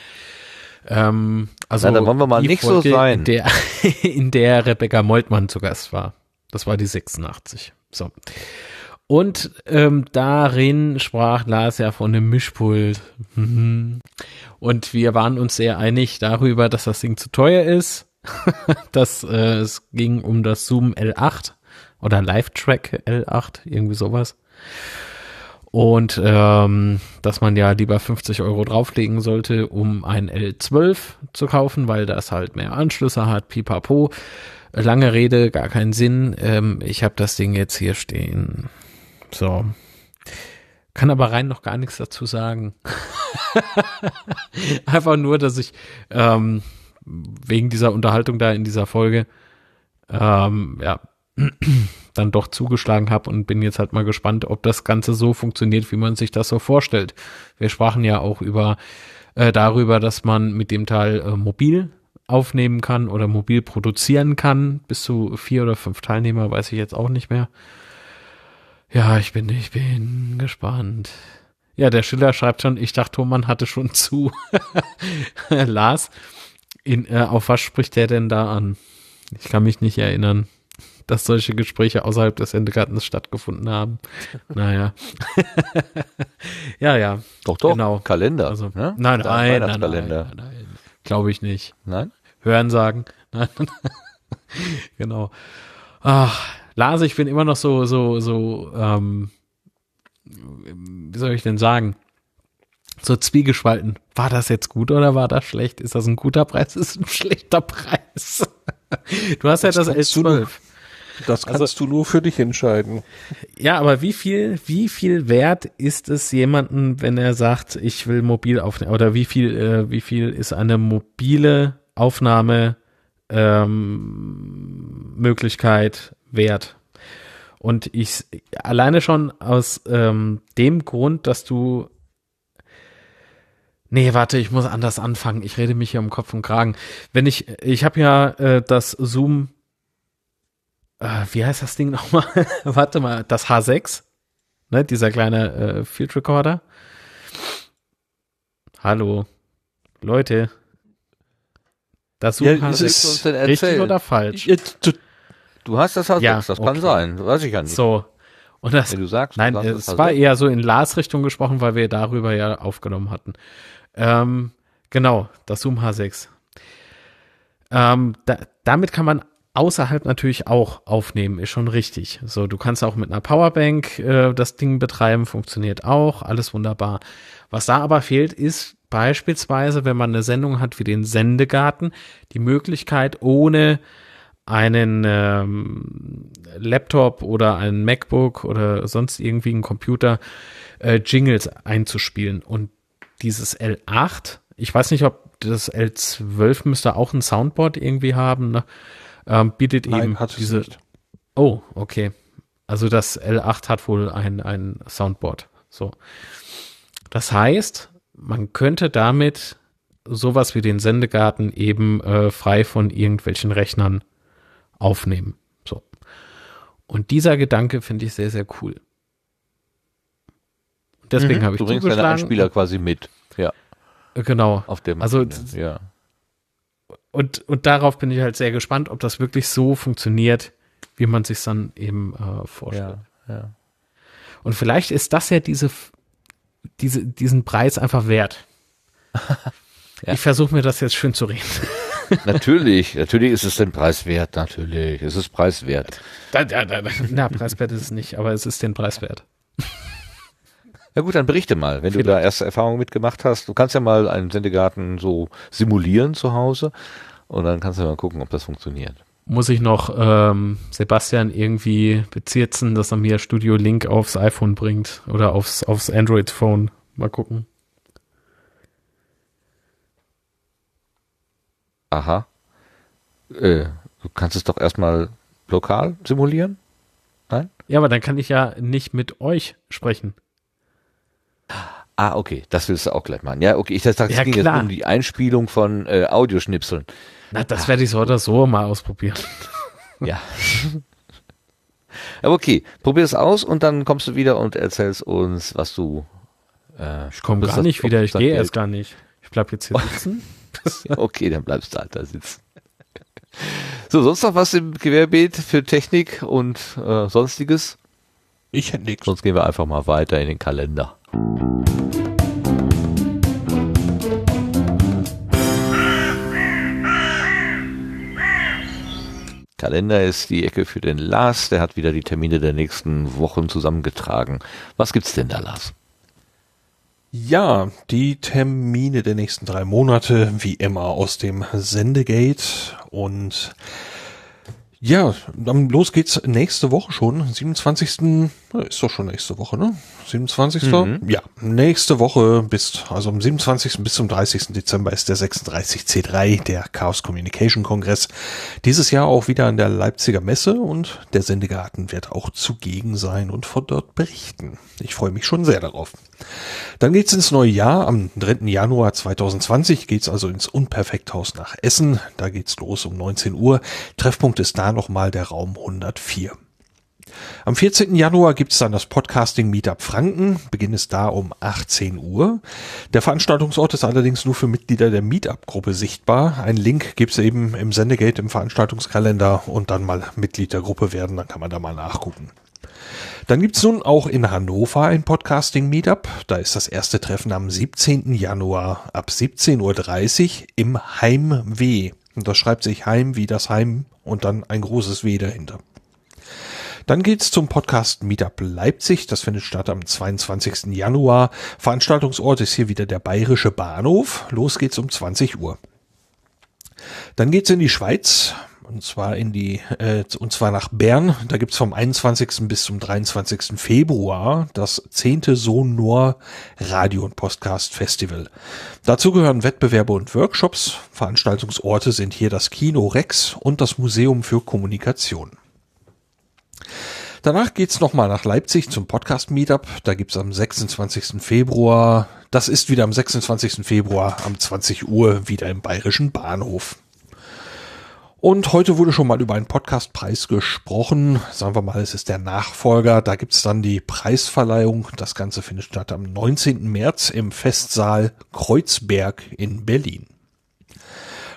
Ähm, also Na, dann wollen wir mal nicht Folge, so sein. In der, in der Rebecca Moltmann zu Gast war. Das war die 86. So. Und ähm, darin sprach Lars ja von einem Mischpult. Und wir waren uns sehr einig darüber, dass das Ding zu teuer ist. dass äh, es ging um das Zoom L8 oder Live-Track L8, irgendwie sowas. Und ähm, dass man ja lieber 50 Euro drauflegen sollte, um ein L12 zu kaufen, weil das halt mehr Anschlüsse hat, pipapo. Lange Rede, gar keinen Sinn. Ähm, ich habe das Ding jetzt hier stehen. So. Kann aber rein noch gar nichts dazu sagen. Einfach nur, dass ich ähm, wegen dieser Unterhaltung da in dieser Folge ähm, ja dann doch zugeschlagen habe und bin jetzt halt mal gespannt, ob das Ganze so funktioniert, wie man sich das so vorstellt. Wir sprachen ja auch über äh, darüber, dass man mit dem Teil äh, mobil aufnehmen kann oder mobil produzieren kann. Bis zu vier oder fünf Teilnehmer, weiß ich jetzt auch nicht mehr. Ja, ich bin, ich bin gespannt. Ja, der Schiller schreibt schon, ich dachte, Thomann hatte schon zu. Lars, in, äh, auf was spricht der denn da an? Ich kann mich nicht erinnern, dass solche Gespräche außerhalb des Sendegartens stattgefunden haben. naja. ja, ja. Doch, doch. Genau. Kalender. Also, ne? Nein, nein, nein, nein, nein, nein. Glaube ich nicht. Nein? Hören sagen. Nein. genau. Ach, Lars, ich bin immer noch so, so, so, ähm, wie soll ich denn sagen? So zwiegespalten. War das jetzt gut oder war das schlecht? Ist das ein guter Preis? Ist ein schlechter Preis? du hast das ja das L12. Das kannst also, du nur für dich entscheiden. Ja, aber wie viel, wie viel wert ist es jemanden, wenn er sagt, ich will mobil aufnehmen? Oder wie viel, äh, wie viel ist eine mobile Aufnahme ähm, Möglichkeit wert. Und ich alleine schon aus ähm, dem Grund, dass du Nee, warte, ich muss anders anfangen. Ich rede mich hier um Kopf und Kragen. Wenn ich, ich habe ja äh, das Zoom, äh, wie heißt das Ding nochmal? warte mal, das H6, ne, dieser kleine äh, Field Recorder. Hallo, Leute, das Zoom ja, ist richtig oder falsch? Jetzt, du, du, hast das H6, ja, das kann sein, weiß ich ja nicht. So. Und das, Wenn du sagst, nein, du es war eher so in Lars Richtung gesprochen, weil wir darüber ja aufgenommen hatten. Ähm, genau, das Zoom H6. Ähm, da, damit kann man außerhalb natürlich auch aufnehmen, ist schon richtig. So, du kannst auch mit einer Powerbank äh, das Ding betreiben, funktioniert auch, alles wunderbar. Was da aber fehlt, ist beispielsweise, wenn man eine Sendung hat wie den Sendegarten, die Möglichkeit, ohne einen ähm, Laptop oder einen MacBook oder sonst irgendwie einen Computer äh, Jingles einzuspielen. Und dieses L8, ich weiß nicht, ob das L12 müsste auch ein Soundboard irgendwie haben, ne? ähm, bietet Nein, eben diese. Oh, okay. Also das L8 hat wohl ein, ein Soundboard. So. Das heißt, man könnte damit sowas wie den Sendegarten eben äh, frei von irgendwelchen Rechnern aufnehmen. So. Und dieser Gedanke finde ich sehr, sehr cool. Deswegen mhm. habe ich Du bringst deine Einspieler quasi mit. Ja. Genau. Auf dem. Also, ja. Und, und darauf bin ich halt sehr gespannt, ob das wirklich so funktioniert, wie man sich dann eben äh, vorstellt. Ja, ja. Und vielleicht ist das ja diese diese, diesen Preis einfach wert. ja. Ich versuche mir das jetzt schön zu reden. natürlich, natürlich ist es den Preis wert, natürlich. Es ist preiswert. Da, da, da, na, preiswert ist es nicht, aber es ist den Preis wert. Ja gut, dann berichte mal, wenn Vielleicht. du da erste Erfahrungen mitgemacht hast. Du kannst ja mal einen Sendegarten so simulieren zu Hause und dann kannst du mal gucken, ob das funktioniert. muss ich noch ähm, Sebastian irgendwie bezirzen, dass er mir Studio Link aufs iPhone bringt oder aufs, aufs Android-Phone. Mal gucken. Aha. Äh, du kannst es doch erstmal lokal simulieren? Nein? Ja, aber dann kann ich ja nicht mit euch sprechen. Ah, okay, das willst du auch gleich machen. Ja, okay, ich dachte, es ja, ging klar. jetzt um die Einspielung von äh, Audioschnipseln. Na, das werde ich so oder so mal ausprobieren. Ja. Aber okay, probier es aus und dann kommst du wieder und erzählst uns, was du. Äh, ich komme gar nicht wieder, ich gehe erst gar nicht. Ich bleib jetzt hier sitzen. okay, dann bleibst du halt da sitzen. So, sonst noch was im Querbeet für Technik und äh, sonstiges? Ich hätte nichts. Sonst gehen wir einfach mal weiter in den Kalender. Kalender ist die Ecke für den Lars. Der hat wieder die Termine der nächsten Wochen zusammengetragen. Was gibt's denn da, Lars? Ja, die Termine der nächsten drei Monate, wie immer aus dem Sendegate und ja, dann los geht's nächste Woche schon, 27. Ist doch schon nächste Woche, ne? 27. Mhm. Ja, nächste Woche bis, also am 27. bis zum 30. Dezember ist der 36C3, der Chaos Communication Kongress. Dieses Jahr auch wieder an der Leipziger Messe und der Sendegarten wird auch zugegen sein und von dort berichten. Ich freue mich schon sehr darauf. Dann geht's ins neue Jahr. Am 3. Januar 2020 geht's also ins Unperfekthaus nach Essen. Da geht's los um 19 Uhr. Treffpunkt ist da nochmal der Raum 104. Am 14. Januar gibt's dann das Podcasting Meetup Franken. Beginn ist da um 18 Uhr. Der Veranstaltungsort ist allerdings nur für Mitglieder der Meetup-Gruppe sichtbar. Ein Link gibt's eben im Sendegate im Veranstaltungskalender und dann mal Mitglied der Gruppe werden, dann kann man da mal nachgucken. Dann gibt's nun auch in Hannover ein Podcasting-Meetup. Da ist das erste Treffen am 17. Januar ab 17.30 Uhr im Heim W. Und das schreibt sich Heim wie das Heim und dann ein großes W dahinter. Dann geht's zum Podcast Meetup Leipzig. Das findet statt am 22. Januar. Veranstaltungsort ist hier wieder der Bayerische Bahnhof. Los geht's um 20 Uhr. Dann geht's in die Schweiz und zwar in die äh, und zwar nach Bern. Da gibt's vom 21. bis zum 23. Februar das zehnte Sonor Radio und Podcast Festival. Dazu gehören Wettbewerbe und Workshops. Veranstaltungsorte sind hier das Kino Rex und das Museum für Kommunikation. Danach geht's nochmal nach Leipzig zum Podcast Meetup. Da gibt's am 26. Februar, das ist wieder am 26. Februar um 20 Uhr wieder im Bayerischen Bahnhof. Und heute wurde schon mal über einen Podcastpreis gesprochen. Sagen wir mal, es ist der Nachfolger. Da gibt's dann die Preisverleihung. Das Ganze findet statt am 19. März im Festsaal Kreuzberg in Berlin.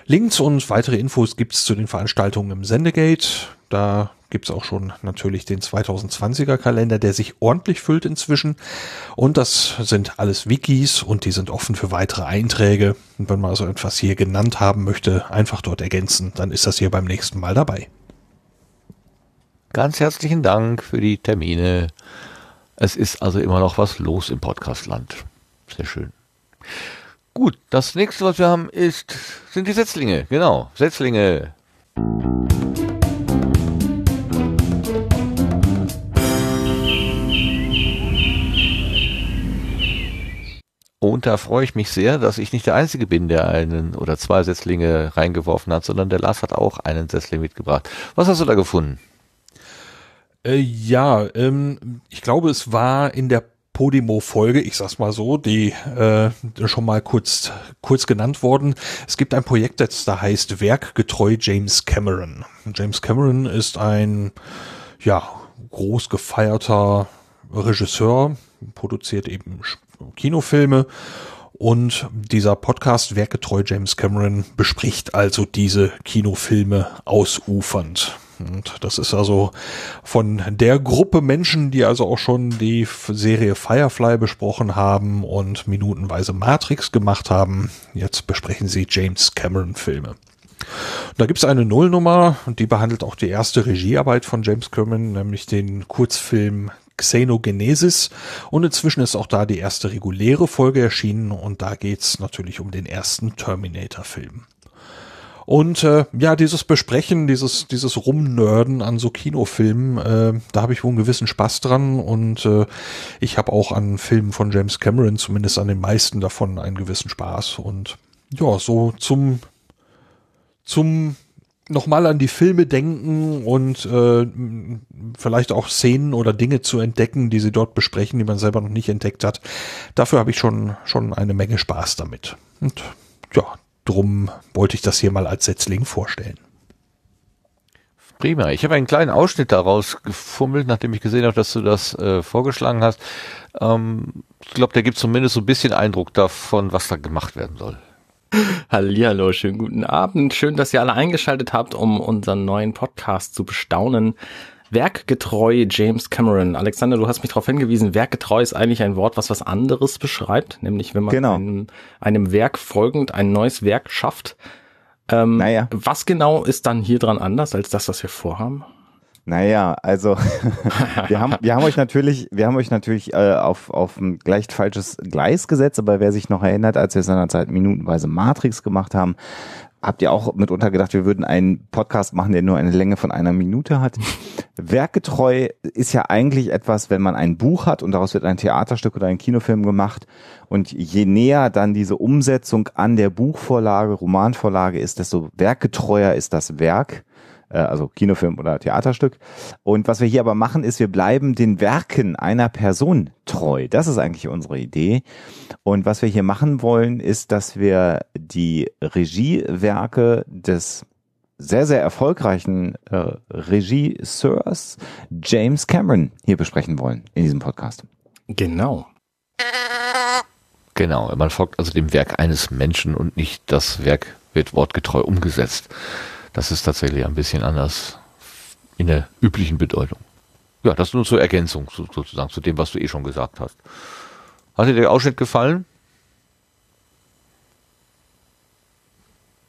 Links und weitere Infos gibt's zu den Veranstaltungen im Sendegate. Da gibt's auch schon natürlich den 2020er Kalender, der sich ordentlich füllt inzwischen. Und das sind alles Wikis und die sind offen für weitere Einträge. Und wenn man also etwas hier genannt haben möchte, einfach dort ergänzen, dann ist das hier beim nächsten Mal dabei. Ganz herzlichen Dank für die Termine. Es ist also immer noch was los im Podcastland. Sehr schön. Gut, das nächste, was wir haben, ist, sind die Setzlinge. Genau, Setzlinge. Und da freue ich mich sehr, dass ich nicht der Einzige bin, der einen oder zwei Setzlinge reingeworfen hat, sondern der Lars hat auch einen Setzling mitgebracht. Was hast du da gefunden? Äh, ja, ähm, ich glaube, es war in der Podimo-Folge, ich sag's mal so, die äh, schon mal kurz, kurz genannt worden. Es gibt ein Projekt, das da heißt Werkgetreu James Cameron. James Cameron ist ein, ja, groß gefeierter Regisseur, produziert eben Kinofilme. Und dieser Podcast Werkgetreu James Cameron bespricht also diese Kinofilme ausufernd. Und das ist also von der Gruppe Menschen, die also auch schon die Serie Firefly besprochen haben und minutenweise Matrix gemacht haben. Jetzt besprechen sie James Cameron Filme. Da gibt's eine Nullnummer und die behandelt auch die erste Regiearbeit von James Cameron, nämlich den Kurzfilm Xenogenesis. Und inzwischen ist auch da die erste reguläre Folge erschienen und da geht's natürlich um den ersten Terminator-Film. Und äh, ja, dieses Besprechen, dieses, dieses Rumnörden an so Kinofilmen, äh, da habe ich wohl einen gewissen Spaß dran und äh, ich habe auch an Filmen von James Cameron, zumindest an den meisten davon, einen gewissen Spaß. Und ja, so zum, zum nochmal an die Filme denken und äh, vielleicht auch Szenen oder Dinge zu entdecken, die sie dort besprechen, die man selber noch nicht entdeckt hat. Dafür habe ich schon, schon eine Menge Spaß damit. Und ja, drum wollte ich das hier mal als Setzling vorstellen. Prima. Ich habe einen kleinen Ausschnitt daraus gefummelt, nachdem ich gesehen habe, dass du das äh, vorgeschlagen hast. Ähm, ich glaube, der gibt zumindest so ein bisschen Eindruck davon, was da gemacht werden soll. Hallihallo, schönen guten Abend. Schön, dass ihr alle eingeschaltet habt, um unseren neuen Podcast zu bestaunen. Werkgetreu James Cameron. Alexander, du hast mich darauf hingewiesen, werkgetreu ist eigentlich ein Wort, was was anderes beschreibt, nämlich wenn man genau. einem, einem, Werk folgend ein neues Werk schafft. Ähm, naja. Was genau ist dann hier dran anders als das, was wir vorhaben? Naja, also wir haben, wir haben euch natürlich, wir haben euch natürlich äh, auf, auf ein gleich falsches Gleis gesetzt, aber wer sich noch erinnert, als wir seinerzeit minutenweise Matrix gemacht haben, habt ihr auch mitunter gedacht, wir würden einen Podcast machen, der nur eine Länge von einer Minute hat. Werkgetreu ist ja eigentlich etwas, wenn man ein Buch hat und daraus wird ein Theaterstück oder ein Kinofilm gemacht und je näher dann diese Umsetzung an der Buchvorlage, Romanvorlage ist, desto werkgetreuer ist das Werk. Äh, also Kinofilm oder Theaterstück. Und was wir hier aber machen, ist, wir bleiben den Werken einer Person treu. Das ist eigentlich unsere Idee. Und was wir hier machen wollen, ist, dass wir die Regiewerke des sehr, sehr erfolgreichen äh, Regisseurs James Cameron hier besprechen wollen in diesem Podcast. Genau. Genau, man folgt also dem Werk eines Menschen und nicht das Werk wird wortgetreu umgesetzt. Das ist tatsächlich ein bisschen anders in der üblichen Bedeutung. Ja, das nur zur Ergänzung sozusagen zu dem, was du eh schon gesagt hast. Hat dir der Ausschnitt gefallen?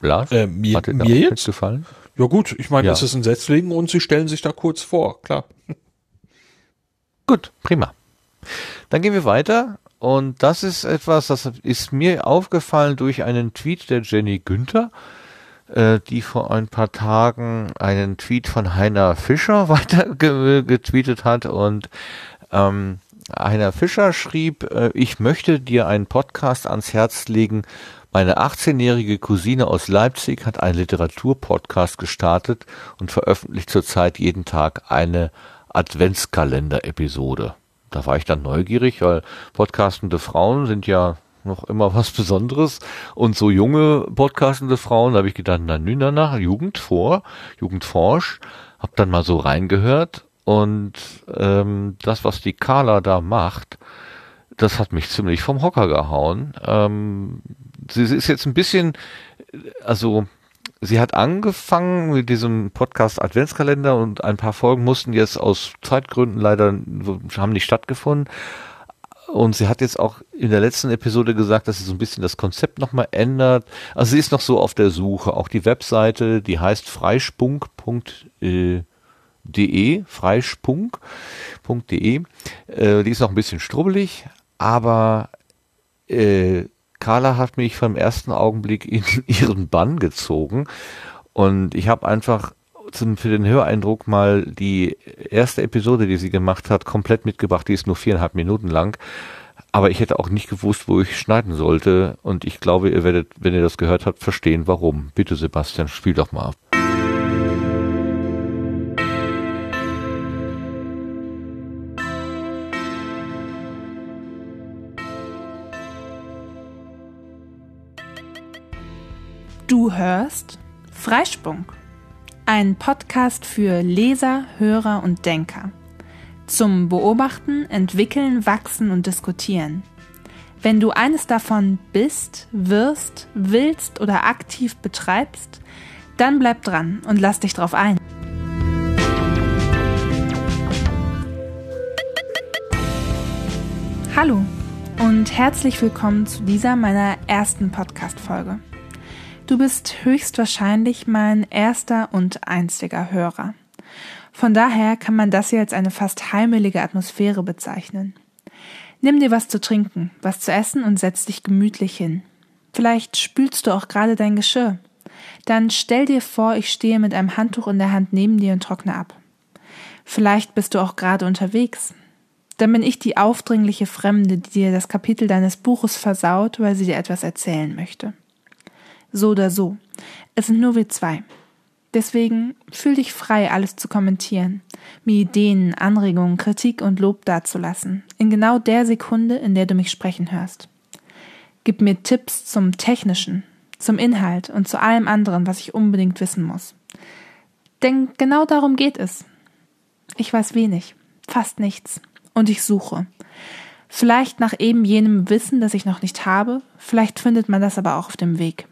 Lars? Äh, mir, Hat dir mir jetzt gefallen? Ja gut, ich meine, ja. das ist ein Setzling und sie stellen sich da kurz vor, klar. Gut, prima. Dann gehen wir weiter und das ist etwas, das ist mir aufgefallen durch einen Tweet der Jenny Günther die vor ein paar Tagen einen Tweet von Heiner Fischer weiter getweetet hat und ähm, Heiner Fischer schrieb, äh, ich möchte dir einen Podcast ans Herz legen. Meine 18-jährige Cousine aus Leipzig hat einen Literaturpodcast gestartet und veröffentlicht zurzeit jeden Tag eine Adventskalender-Episode. Da war ich dann neugierig, weil podcastende Frauen sind ja noch immer was Besonderes. Und so junge podcastende Frauen, da habe ich gedacht, na nü, danach Jugend vor, Jugendforsch, hab dann mal so reingehört und ähm, das, was die Carla da macht, das hat mich ziemlich vom Hocker gehauen. Ähm, sie ist jetzt ein bisschen, also sie hat angefangen mit diesem Podcast Adventskalender und ein paar Folgen mussten jetzt aus Zeitgründen leider haben nicht stattgefunden. Und sie hat jetzt auch in der letzten Episode gesagt, dass sie so ein bisschen das Konzept nochmal ändert. Also sie ist noch so auf der Suche. Auch die Webseite, die heißt freispunk.de, freispunk.de. Äh, die ist noch ein bisschen strubbelig, aber äh, Carla hat mich vom ersten Augenblick in ihren Bann gezogen. Und ich habe einfach zum, für den Höreindruck mal die erste Episode, die sie gemacht hat, komplett mitgebracht. Die ist nur viereinhalb Minuten lang. Aber ich hätte auch nicht gewusst, wo ich schneiden sollte. Und ich glaube, ihr werdet, wenn ihr das gehört habt, verstehen, warum. Bitte, Sebastian, spiel doch mal. Du hörst Freispunk ein Podcast für Leser, Hörer und Denker. Zum Beobachten, Entwickeln, Wachsen und Diskutieren. Wenn du eines davon bist, wirst, willst oder aktiv betreibst, dann bleib dran und lass dich drauf ein. Hallo und herzlich willkommen zu dieser meiner ersten Podcast-Folge. Du bist höchstwahrscheinlich mein erster und einziger Hörer. Von daher kann man das hier als eine fast heimelige Atmosphäre bezeichnen. Nimm dir was zu trinken, was zu essen und setz dich gemütlich hin. Vielleicht spülst du auch gerade dein Geschirr. Dann stell dir vor, ich stehe mit einem Handtuch in der Hand neben dir und trockne ab. Vielleicht bist du auch gerade unterwegs. Dann bin ich die aufdringliche Fremde, die dir das Kapitel deines Buches versaut, weil sie dir etwas erzählen möchte. So oder so. Es sind nur wir zwei. Deswegen fühl dich frei, alles zu kommentieren, mir Ideen, Anregungen, Kritik und Lob dazulassen, in genau der Sekunde, in der du mich sprechen hörst. Gib mir Tipps zum Technischen, zum Inhalt und zu allem anderen, was ich unbedingt wissen muss. Denn genau darum geht es. Ich weiß wenig, fast nichts, und ich suche. Vielleicht nach eben jenem Wissen, das ich noch nicht habe, vielleicht findet man das aber auch auf dem Weg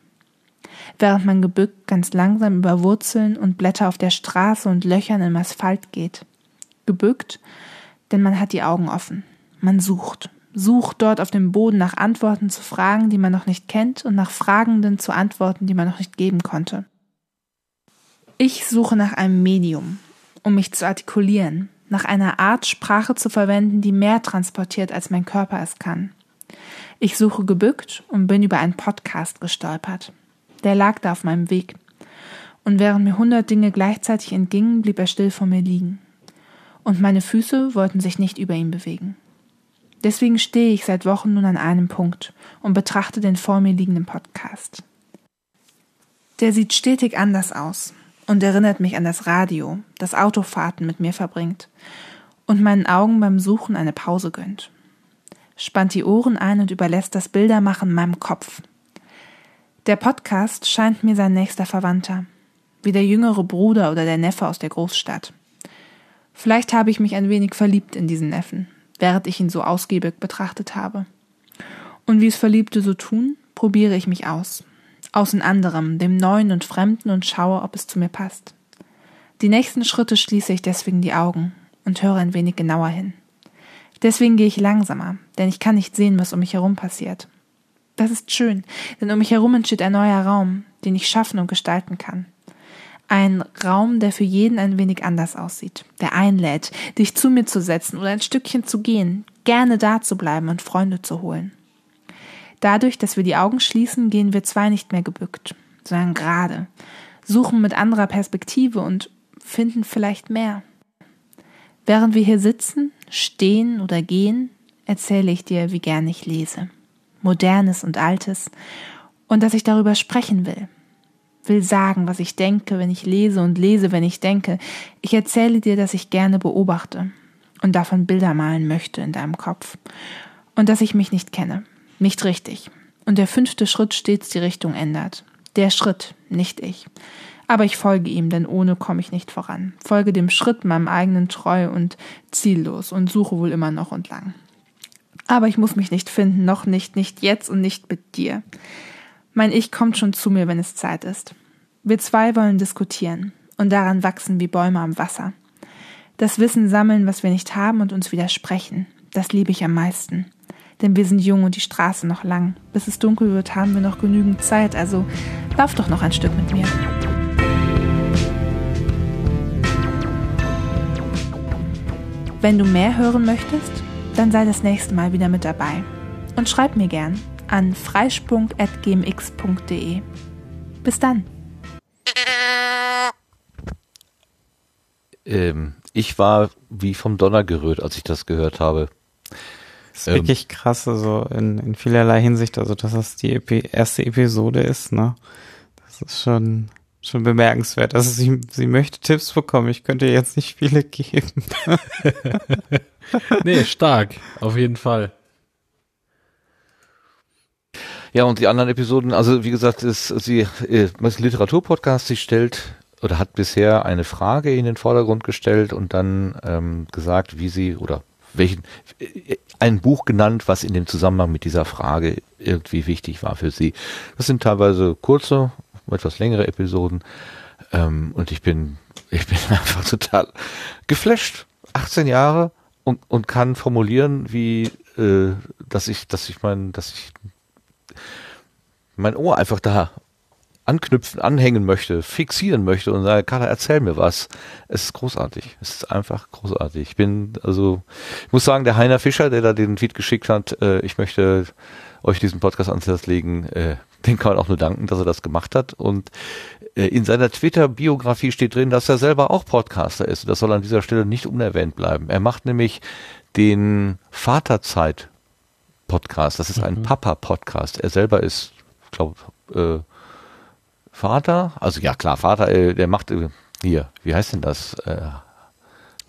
während man gebückt ganz langsam über Wurzeln und Blätter auf der Straße und Löchern im Asphalt geht. Gebückt, denn man hat die Augen offen. Man sucht, sucht dort auf dem Boden nach Antworten zu Fragen, die man noch nicht kennt und nach Fragenden zu Antworten, die man noch nicht geben konnte. Ich suche nach einem Medium, um mich zu artikulieren, nach einer Art Sprache zu verwenden, die mehr transportiert, als mein Körper es kann. Ich suche gebückt und bin über einen Podcast gestolpert. Der lag da auf meinem Weg. Und während mir hundert Dinge gleichzeitig entgingen, blieb er still vor mir liegen. Und meine Füße wollten sich nicht über ihn bewegen. Deswegen stehe ich seit Wochen nun an einem Punkt und betrachte den vor mir liegenden Podcast. Der sieht stetig anders aus und erinnert mich an das Radio, das Autofahrten mit mir verbringt und meinen Augen beim Suchen eine Pause gönnt. Spannt die Ohren ein und überlässt das Bildermachen meinem Kopf, der Podcast scheint mir sein nächster Verwandter, wie der jüngere Bruder oder der Neffe aus der Großstadt. Vielleicht habe ich mich ein wenig verliebt in diesen Neffen, während ich ihn so ausgiebig betrachtet habe. Und wie es Verliebte so tun, probiere ich mich aus. Aus in anderem, dem Neuen und Fremden und schaue, ob es zu mir passt. Die nächsten Schritte schließe ich deswegen die Augen und höre ein wenig genauer hin. Deswegen gehe ich langsamer, denn ich kann nicht sehen, was um mich herum passiert. Das ist schön, denn um mich herum entsteht ein neuer Raum, den ich schaffen und gestalten kann. Ein Raum, der für jeden ein wenig anders aussieht, der einlädt, dich zu mir zu setzen oder ein Stückchen zu gehen, gerne da zu bleiben und Freunde zu holen. Dadurch, dass wir die Augen schließen, gehen wir zwei nicht mehr gebückt, sondern gerade, suchen mit anderer Perspektive und finden vielleicht mehr. Während wir hier sitzen, stehen oder gehen, erzähle ich dir, wie gern ich lese. Modernes und Altes, und dass ich darüber sprechen will. Will sagen, was ich denke, wenn ich lese und lese, wenn ich denke. Ich erzähle dir, dass ich gerne beobachte und davon Bilder malen möchte in deinem Kopf. Und dass ich mich nicht kenne. Nicht richtig. Und der fünfte Schritt stets die Richtung ändert. Der Schritt, nicht ich. Aber ich folge ihm, denn ohne komme ich nicht voran. Folge dem Schritt meinem eigenen treu und ziellos und suche wohl immer noch und lang. Aber ich muss mich nicht finden, noch nicht, nicht jetzt und nicht mit dir. Mein Ich kommt schon zu mir, wenn es Zeit ist. Wir zwei wollen diskutieren und daran wachsen wie Bäume am Wasser. Das Wissen sammeln, was wir nicht haben und uns widersprechen. Das liebe ich am meisten. Denn wir sind jung und die Straße noch lang. Bis es dunkel wird, haben wir noch genügend Zeit, also lauf doch noch ein Stück mit mir. Wenn du mehr hören möchtest, dann sei das nächste Mal wieder mit dabei. Und schreib mir gern an freispunk.gmx.de. Bis dann. Ähm, ich war wie vom Donner gerührt, als ich das gehört habe. Das ist ähm, wirklich krass, also in, in vielerlei Hinsicht, also dass das die Epi erste Episode ist, ne? Das ist schon, schon bemerkenswert. Also sie, sie möchte Tipps bekommen, ich könnte jetzt nicht viele geben. nee, stark, auf jeden Fall. Ja, und die anderen Episoden, also wie gesagt, ist sie äh, ist ein Literaturpodcast, sie stellt oder hat bisher eine Frage in den Vordergrund gestellt und dann ähm, gesagt, wie sie oder welchen äh, ein Buch genannt, was in dem Zusammenhang mit dieser Frage irgendwie wichtig war für sie. Das sind teilweise kurze, etwas längere Episoden ähm, und ich bin ich bin einfach total geflasht. 18 Jahre und, und kann formulieren, wie äh, dass ich, dass ich mein, dass ich mein Ohr einfach da anknüpfen, anhängen möchte, fixieren möchte und sage, Carla, erzähl mir was. Es ist großartig. Es ist einfach großartig. Ich bin, also, ich muss sagen, der Heiner Fischer, der da den Tweet geschickt hat, äh, ich möchte euch diesen Podcast ans Herz legen, äh, den kann man auch nur danken, dass er das gemacht hat. Und äh, in seiner Twitter-Biografie steht drin, dass er selber auch Podcaster ist. Das soll an dieser Stelle nicht unerwähnt bleiben. Er macht nämlich den Vaterzeit-Podcast. Das ist ein mhm. Papa-Podcast. Er selber ist, ich glaube, äh, Vater. Also ja, klar, Vater, äh, der macht äh, hier, wie heißt denn das? Äh,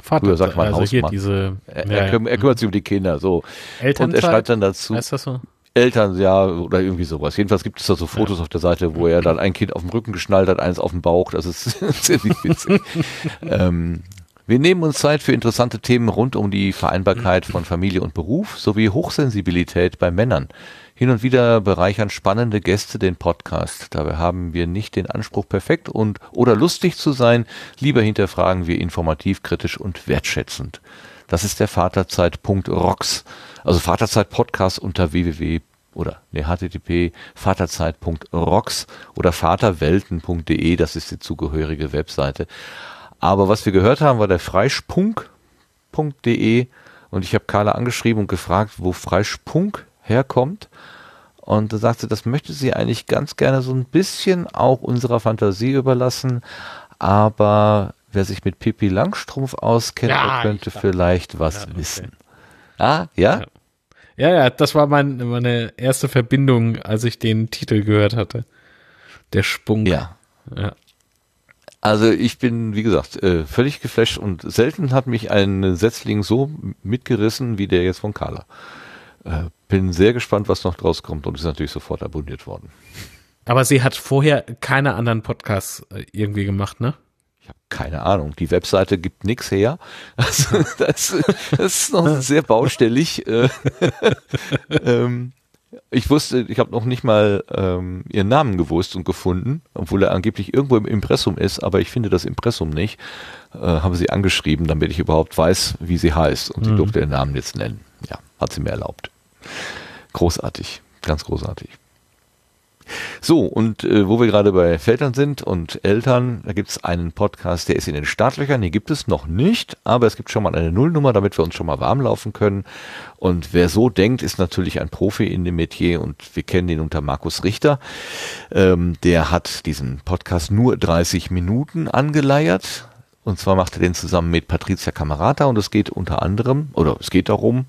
Vater, Früher sagt man also Hausmann. Hier diese, er, er, er, kümmert sich um die Kinder, so. Elternzeit? Und er schreibt dann dazu. Ist das so? Eltern, ja, oder irgendwie sowas. Jedenfalls gibt es da so Fotos ja. auf der Seite, wo er dann ein Kind auf dem Rücken geschnallt hat, eins auf dem Bauch. Das ist ziemlich witzig. ähm, wir nehmen uns Zeit für interessante Themen rund um die Vereinbarkeit von Familie und Beruf sowie Hochsensibilität bei Männern. Hin und wieder bereichern spannende Gäste den Podcast. Dabei haben wir nicht den Anspruch, perfekt und oder lustig zu sein. Lieber hinterfragen wir informativ, kritisch und wertschätzend. Das ist der Vaterzeit.rocks. Also Vaterzeit Podcast unter www oder ne, http vaterzeit.rocks oder vaterwelten.de, das ist die zugehörige Webseite. Aber was wir gehört haben, war der freispunk.de und ich habe Carla angeschrieben und gefragt, wo Freispunk herkommt. Und da sagte, das möchte sie eigentlich ganz gerne so ein bisschen auch unserer Fantasie überlassen, aber wer sich mit Pippi Langstrumpf auskennt, ja, könnte vielleicht was ja, okay. wissen. Ah, ja? ja? Ja, das war mein, meine erste Verbindung, als ich den Titel gehört hatte. Der Spunk. Ja. ja. Also ich bin, wie gesagt, äh, völlig geflasht und selten hat mich ein Setzling so mitgerissen wie der jetzt von Carla. Äh, bin sehr gespannt, was noch draus kommt und ist natürlich sofort abonniert worden. Aber sie hat vorher keine anderen Podcasts äh, irgendwie gemacht, ne? Ich habe keine Ahnung. Die Webseite gibt nichts her. Also das, das ist noch sehr baustellig. Äh, ähm, ich wusste, ich habe noch nicht mal ähm, ihren Namen gewusst und gefunden, obwohl er angeblich irgendwo im Impressum ist, aber ich finde das Impressum nicht. Äh, habe sie angeschrieben, damit ich überhaupt weiß, wie sie heißt. Und mhm. sie durfte ihren Namen jetzt nennen. Ja, hat sie mir erlaubt. Großartig, ganz großartig. So, und äh, wo wir gerade bei Vätern sind und Eltern, da gibt es einen Podcast, der ist in den Startlöchern, den gibt es noch nicht, aber es gibt schon mal eine Nullnummer, damit wir uns schon mal warm laufen können. Und wer so denkt, ist natürlich ein Profi in dem Metier und wir kennen ihn unter Markus Richter. Ähm, der hat diesen Podcast nur 30 Minuten angeleiert. Und zwar macht er den zusammen mit Patricia Camerata und es geht unter anderem, oder es geht darum,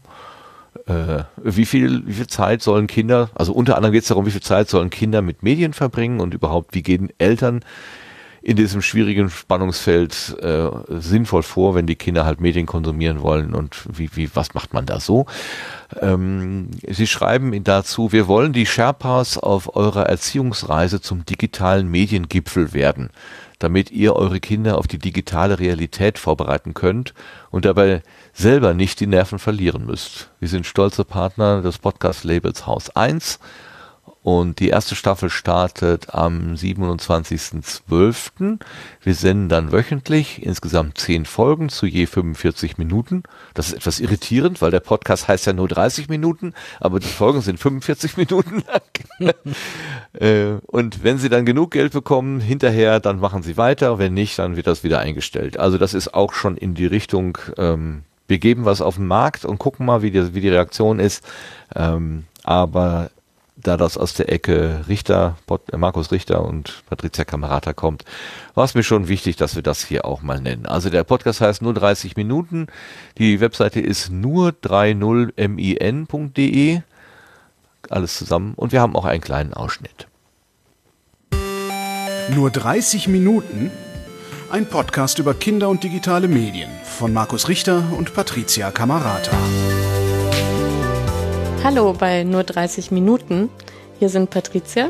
äh, wie viel, wie viel Zeit sollen Kinder, also unter anderem geht es darum, wie viel Zeit sollen Kinder mit Medien verbringen und überhaupt, wie gehen Eltern in diesem schwierigen Spannungsfeld äh, sinnvoll vor, wenn die Kinder halt Medien konsumieren wollen und wie, wie, was macht man da so? Ähm, Sie schreiben dazu, wir wollen die Sherpas auf eurer Erziehungsreise zum digitalen Mediengipfel werden, damit ihr eure Kinder auf die digitale Realität vorbereiten könnt und dabei selber nicht die Nerven verlieren müsst. Wir sind stolze Partner des Podcast-Labels Haus 1 und die erste Staffel startet am 27.12. Wir senden dann wöchentlich insgesamt zehn Folgen zu je 45 Minuten. Das ist etwas irritierend, weil der Podcast heißt ja nur 30 Minuten, aber die Folgen sind 45 Minuten lang. Äh, und wenn Sie dann genug Geld bekommen, hinterher, dann machen Sie weiter. Wenn nicht, dann wird das wieder eingestellt. Also das ist auch schon in die Richtung, ähm, wir geben was auf den Markt und gucken mal, wie die, wie die Reaktion ist. Ähm, aber da das aus der Ecke Richter, äh, Markus Richter und Patricia Kamerata kommt, war es mir schon wichtig, dass wir das hier auch mal nennen. Also der Podcast heißt nur 30 Minuten. Die Webseite ist nur 30min.de. Alles zusammen. Und wir haben auch einen kleinen Ausschnitt. Nur 30 Minuten? Ein Podcast über Kinder und digitale Medien von Markus Richter und Patricia Kamerata. Hallo bei nur 30 Minuten. Hier sind Patricia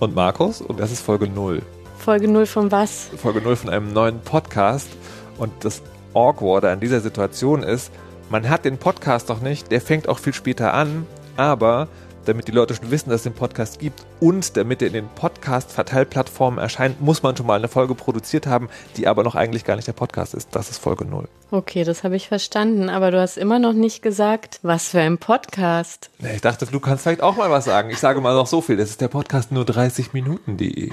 und Markus und das ist Folge 0. Folge 0 von was? Folge 0 von einem neuen Podcast und das Awkwarde an dieser Situation ist, man hat den Podcast noch nicht, der fängt auch viel später an, aber damit die Leute schon wissen, dass es den Podcast gibt und damit er in den Podcast-Verteilplattformen erscheint, muss man schon mal eine Folge produziert haben, die aber noch eigentlich gar nicht der Podcast ist. Das ist Folge 0. Okay, das habe ich verstanden, aber du hast immer noch nicht gesagt, was für ein Podcast. Ich dachte, du kannst vielleicht auch mal was sagen. Ich sage mal noch so viel, das ist der Podcast nur 30 Minuten.de.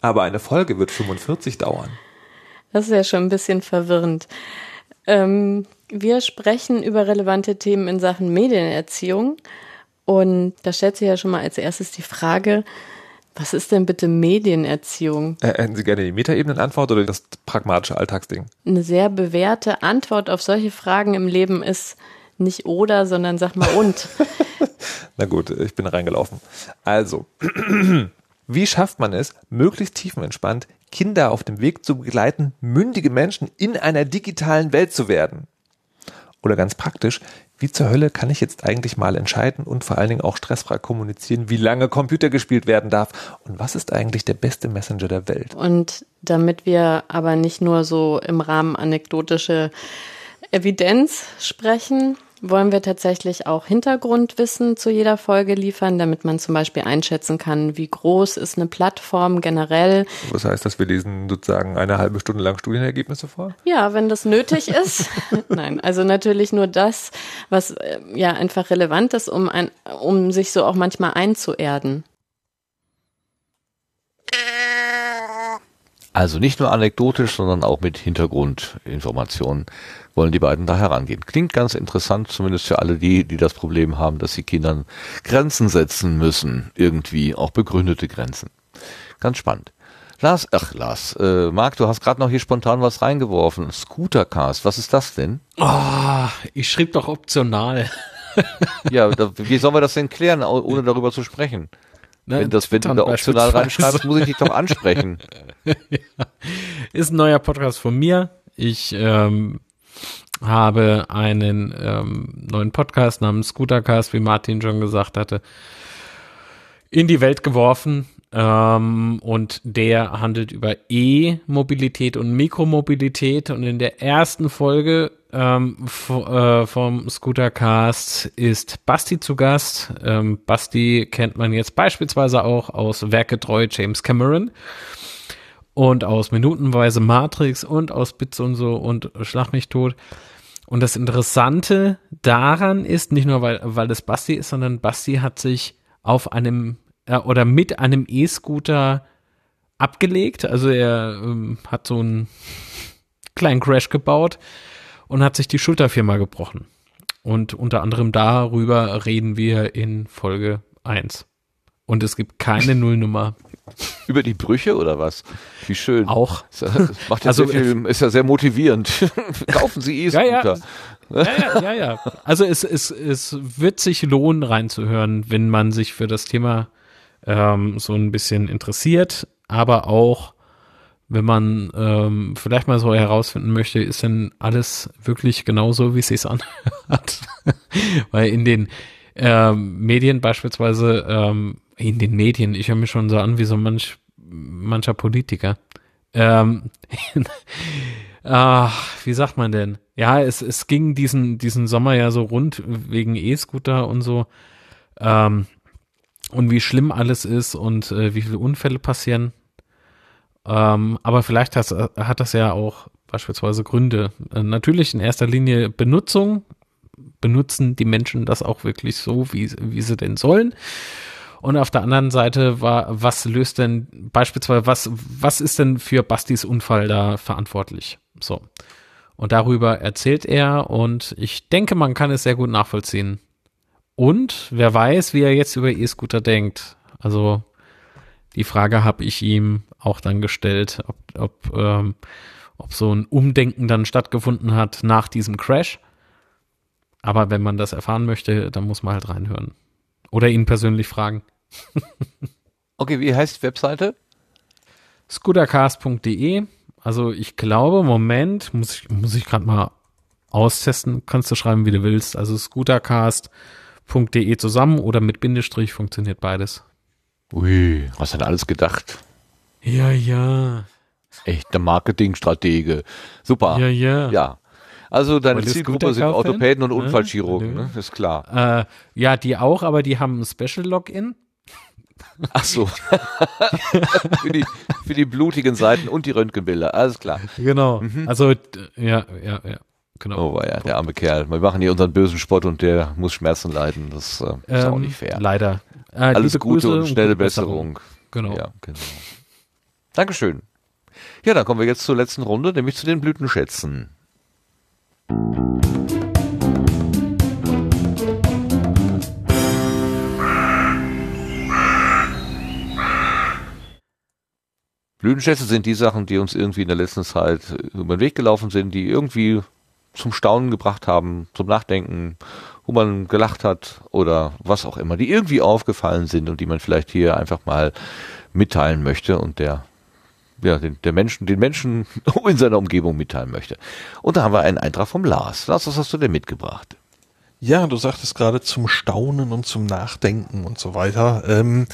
Aber eine Folge wird 45 dauern. Das ist ja schon ein bisschen verwirrend. Ähm, wir sprechen über relevante Themen in Sachen Medienerziehung. Und da stellt sich ja schon mal als erstes die Frage, was ist denn bitte Medienerziehung? Äh, hätten Sie gerne die Metaebenenantwort oder das pragmatische Alltagsding? Eine sehr bewährte Antwort auf solche Fragen im Leben ist nicht oder, sondern sag mal und. Na gut, ich bin reingelaufen. Also, wie schafft man es, möglichst tiefenentspannt Kinder auf dem Weg zu begleiten, mündige Menschen in einer digitalen Welt zu werden? Oder ganz praktisch, wie zur Hölle kann ich jetzt eigentlich mal entscheiden und vor allen Dingen auch stressfrei kommunizieren, wie lange Computer gespielt werden darf und was ist eigentlich der beste Messenger der Welt? Und damit wir aber nicht nur so im Rahmen anekdotische Evidenz sprechen, wollen wir tatsächlich auch Hintergrundwissen zu jeder Folge liefern, damit man zum Beispiel einschätzen kann, wie groß ist eine Plattform generell. Was heißt das, wir lesen sozusagen eine halbe Stunde lang Studienergebnisse vor? Ja, wenn das nötig ist. Nein, also natürlich nur das, was äh, ja einfach relevant ist, um, ein, um sich so auch manchmal einzuerden. Also nicht nur anekdotisch, sondern auch mit Hintergrundinformationen wollen die beiden da herangehen. Klingt ganz interessant, zumindest für alle die, die das Problem haben, dass sie Kindern Grenzen setzen müssen, irgendwie auch begründete Grenzen. Ganz spannend. Lars, ach Lars, äh, Marc, du hast gerade noch hier spontan was reingeworfen. Scootercast, was ist das denn? Oh, ich schrieb doch optional. ja, da, wie sollen wir das denn klären, ohne darüber zu sprechen? Ne, wenn, das, wenn du da optional reinschreibst, muss ich dich doch ansprechen. ja. Ist ein neuer Podcast von mir. Ich ähm, habe einen ähm, neuen Podcast namens Scootercast, wie Martin schon gesagt hatte, in die Welt geworfen. Ähm, und der handelt über E-Mobilität und Mikromobilität. Und in der ersten Folge ähm, äh, vom Scootercast ist Basti zu Gast. Ähm, Basti kennt man jetzt beispielsweise auch aus Werketreu James Cameron und aus Minutenweise Matrix und aus Bits und so und Schlag mich tot. Und das Interessante daran ist, nicht nur weil, weil es Basti ist, sondern Basti hat sich auf einem äh, oder mit einem E-Scooter abgelegt. Also er ähm, hat so einen kleinen Crash gebaut und hat sich die Schulter viermal gebrochen. Und unter anderem darüber reden wir in Folge 1. Und es gibt keine Nullnummer. Über die Brüche oder was? Wie schön. Auch. Ist ja, macht ja also, sehr viel, ist ja sehr motivierend. Kaufen Sie E-Scooter. Ja, ja. ja, ja, ja, Also es, es, es wird sich lohnen, reinzuhören, wenn man sich für das Thema ähm, so ein bisschen interessiert, aber auch wenn man ähm, vielleicht mal so herausfinden möchte, ist denn alles wirklich genauso, wie es sich anhört? Weil in den ähm, Medien beispielsweise, ähm, in den Medien, ich höre mich schon so an wie so manch, mancher Politiker. Ähm, ach, wie sagt man denn? Ja, es, es ging diesen, diesen Sommer ja so rund wegen E-Scooter und so. Ähm, und wie schlimm alles ist und äh, wie viele Unfälle passieren. Ähm, aber vielleicht hat, hat das ja auch beispielsweise Gründe. Äh, natürlich in erster Linie Benutzung. Benutzen die Menschen das auch wirklich so, wie, wie sie denn sollen? Und auf der anderen Seite war, was löst denn beispielsweise, was, was ist denn für Bastis Unfall da verantwortlich? So. Und darüber erzählt er und ich denke, man kann es sehr gut nachvollziehen. Und wer weiß, wie er jetzt über E-Scooter denkt. Also die Frage habe ich ihm auch dann gestellt, ob, ob, ähm, ob so ein Umdenken dann stattgefunden hat nach diesem Crash. Aber wenn man das erfahren möchte, dann muss man halt reinhören. Oder ihn persönlich fragen. okay, wie heißt die Webseite? scootercast.de. Also ich glaube, Moment, muss ich, muss ich gerade mal austesten. Kannst du schreiben, wie du willst. Also scootercast.de zusammen oder mit Bindestrich funktioniert beides. Ui, was hat alles gedacht? Ja, ja. Echter Marketingstratege. Super. Ja, ja. Ja. Also deine Zielgruppe sind Orthopäden und Unfallchirurgen, ne? ist klar. Äh, ja, die auch, aber die haben ein Special Login. Ach so. für, die, für die blutigen Seiten und die Röntgenbilder, alles klar. Genau. Mhm. Also, ja, ja, ja. Genau. Oh, ja, der arme Kerl. Wir machen hier unseren bösen Spott und der muss Schmerzen leiden. Das äh, ist ähm, auch nicht fair. Leider. Äh, Alles Gute und schnelle und Besserung. Genau. Ja, genau. Dankeschön. Ja, dann kommen wir jetzt zur letzten Runde, nämlich zu den Blütenschätzen. Blütenschätze sind die Sachen, die uns irgendwie in der letzten Zeit über den Weg gelaufen sind, die irgendwie zum Staunen gebracht haben, zum Nachdenken, wo man gelacht hat oder was auch immer, die irgendwie aufgefallen sind und die man vielleicht hier einfach mal mitteilen möchte und der ja, den, der Menschen, den Menschen in seiner Umgebung mitteilen möchte. Und da haben wir einen Eintrag vom Lars. Lars, was hast du denn mitgebracht? Ja, du sagtest gerade zum Staunen und zum Nachdenken und so weiter. Ähm,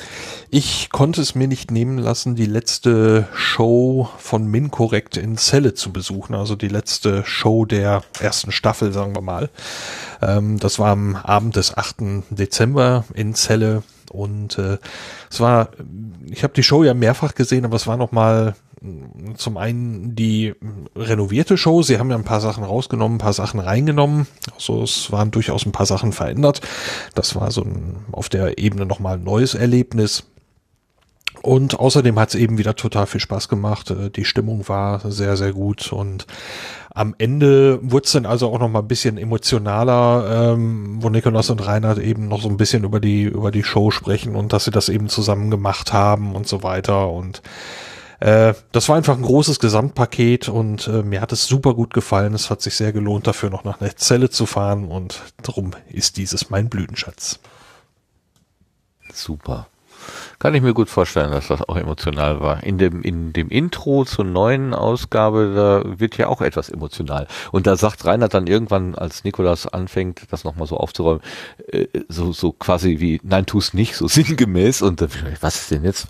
ich konnte es mir nicht nehmen lassen, die letzte Show von Minkorrekt in Celle zu besuchen, also die letzte Show der ersten Staffel, sagen wir mal. Ähm, das war am Abend des 8. Dezember in Celle und äh, es war, ich habe die Show ja mehrfach gesehen, aber es war noch mal zum einen die renovierte Show. Sie haben ja ein paar Sachen rausgenommen, ein paar Sachen reingenommen. Also es waren durchaus ein paar Sachen verändert. Das war so ein, auf der Ebene nochmal ein neues Erlebnis. Und außerdem hat es eben wieder total viel Spaß gemacht. Äh, die Stimmung war sehr, sehr gut. Und am Ende wurde es dann also auch noch mal ein bisschen emotionaler, ähm, wo Nikolaus und Reinhard eben noch so ein bisschen über die, über die Show sprechen und dass sie das eben zusammen gemacht haben und so weiter. Und äh, das war einfach ein großes Gesamtpaket und äh, mir hat es super gut gefallen. Es hat sich sehr gelohnt, dafür noch nach einer Zelle zu fahren und darum ist dieses mein Blütenschatz. Super. Kann ich mir gut vorstellen, dass das auch emotional war. In dem, in dem Intro zur neuen Ausgabe, da wird ja auch etwas emotional. Und da sagt Reinhard dann irgendwann, als Nikolas anfängt, das nochmal so aufzuräumen, äh, so, so quasi wie, nein, tu's nicht, so sinngemäß. Und dann, was ist denn jetzt?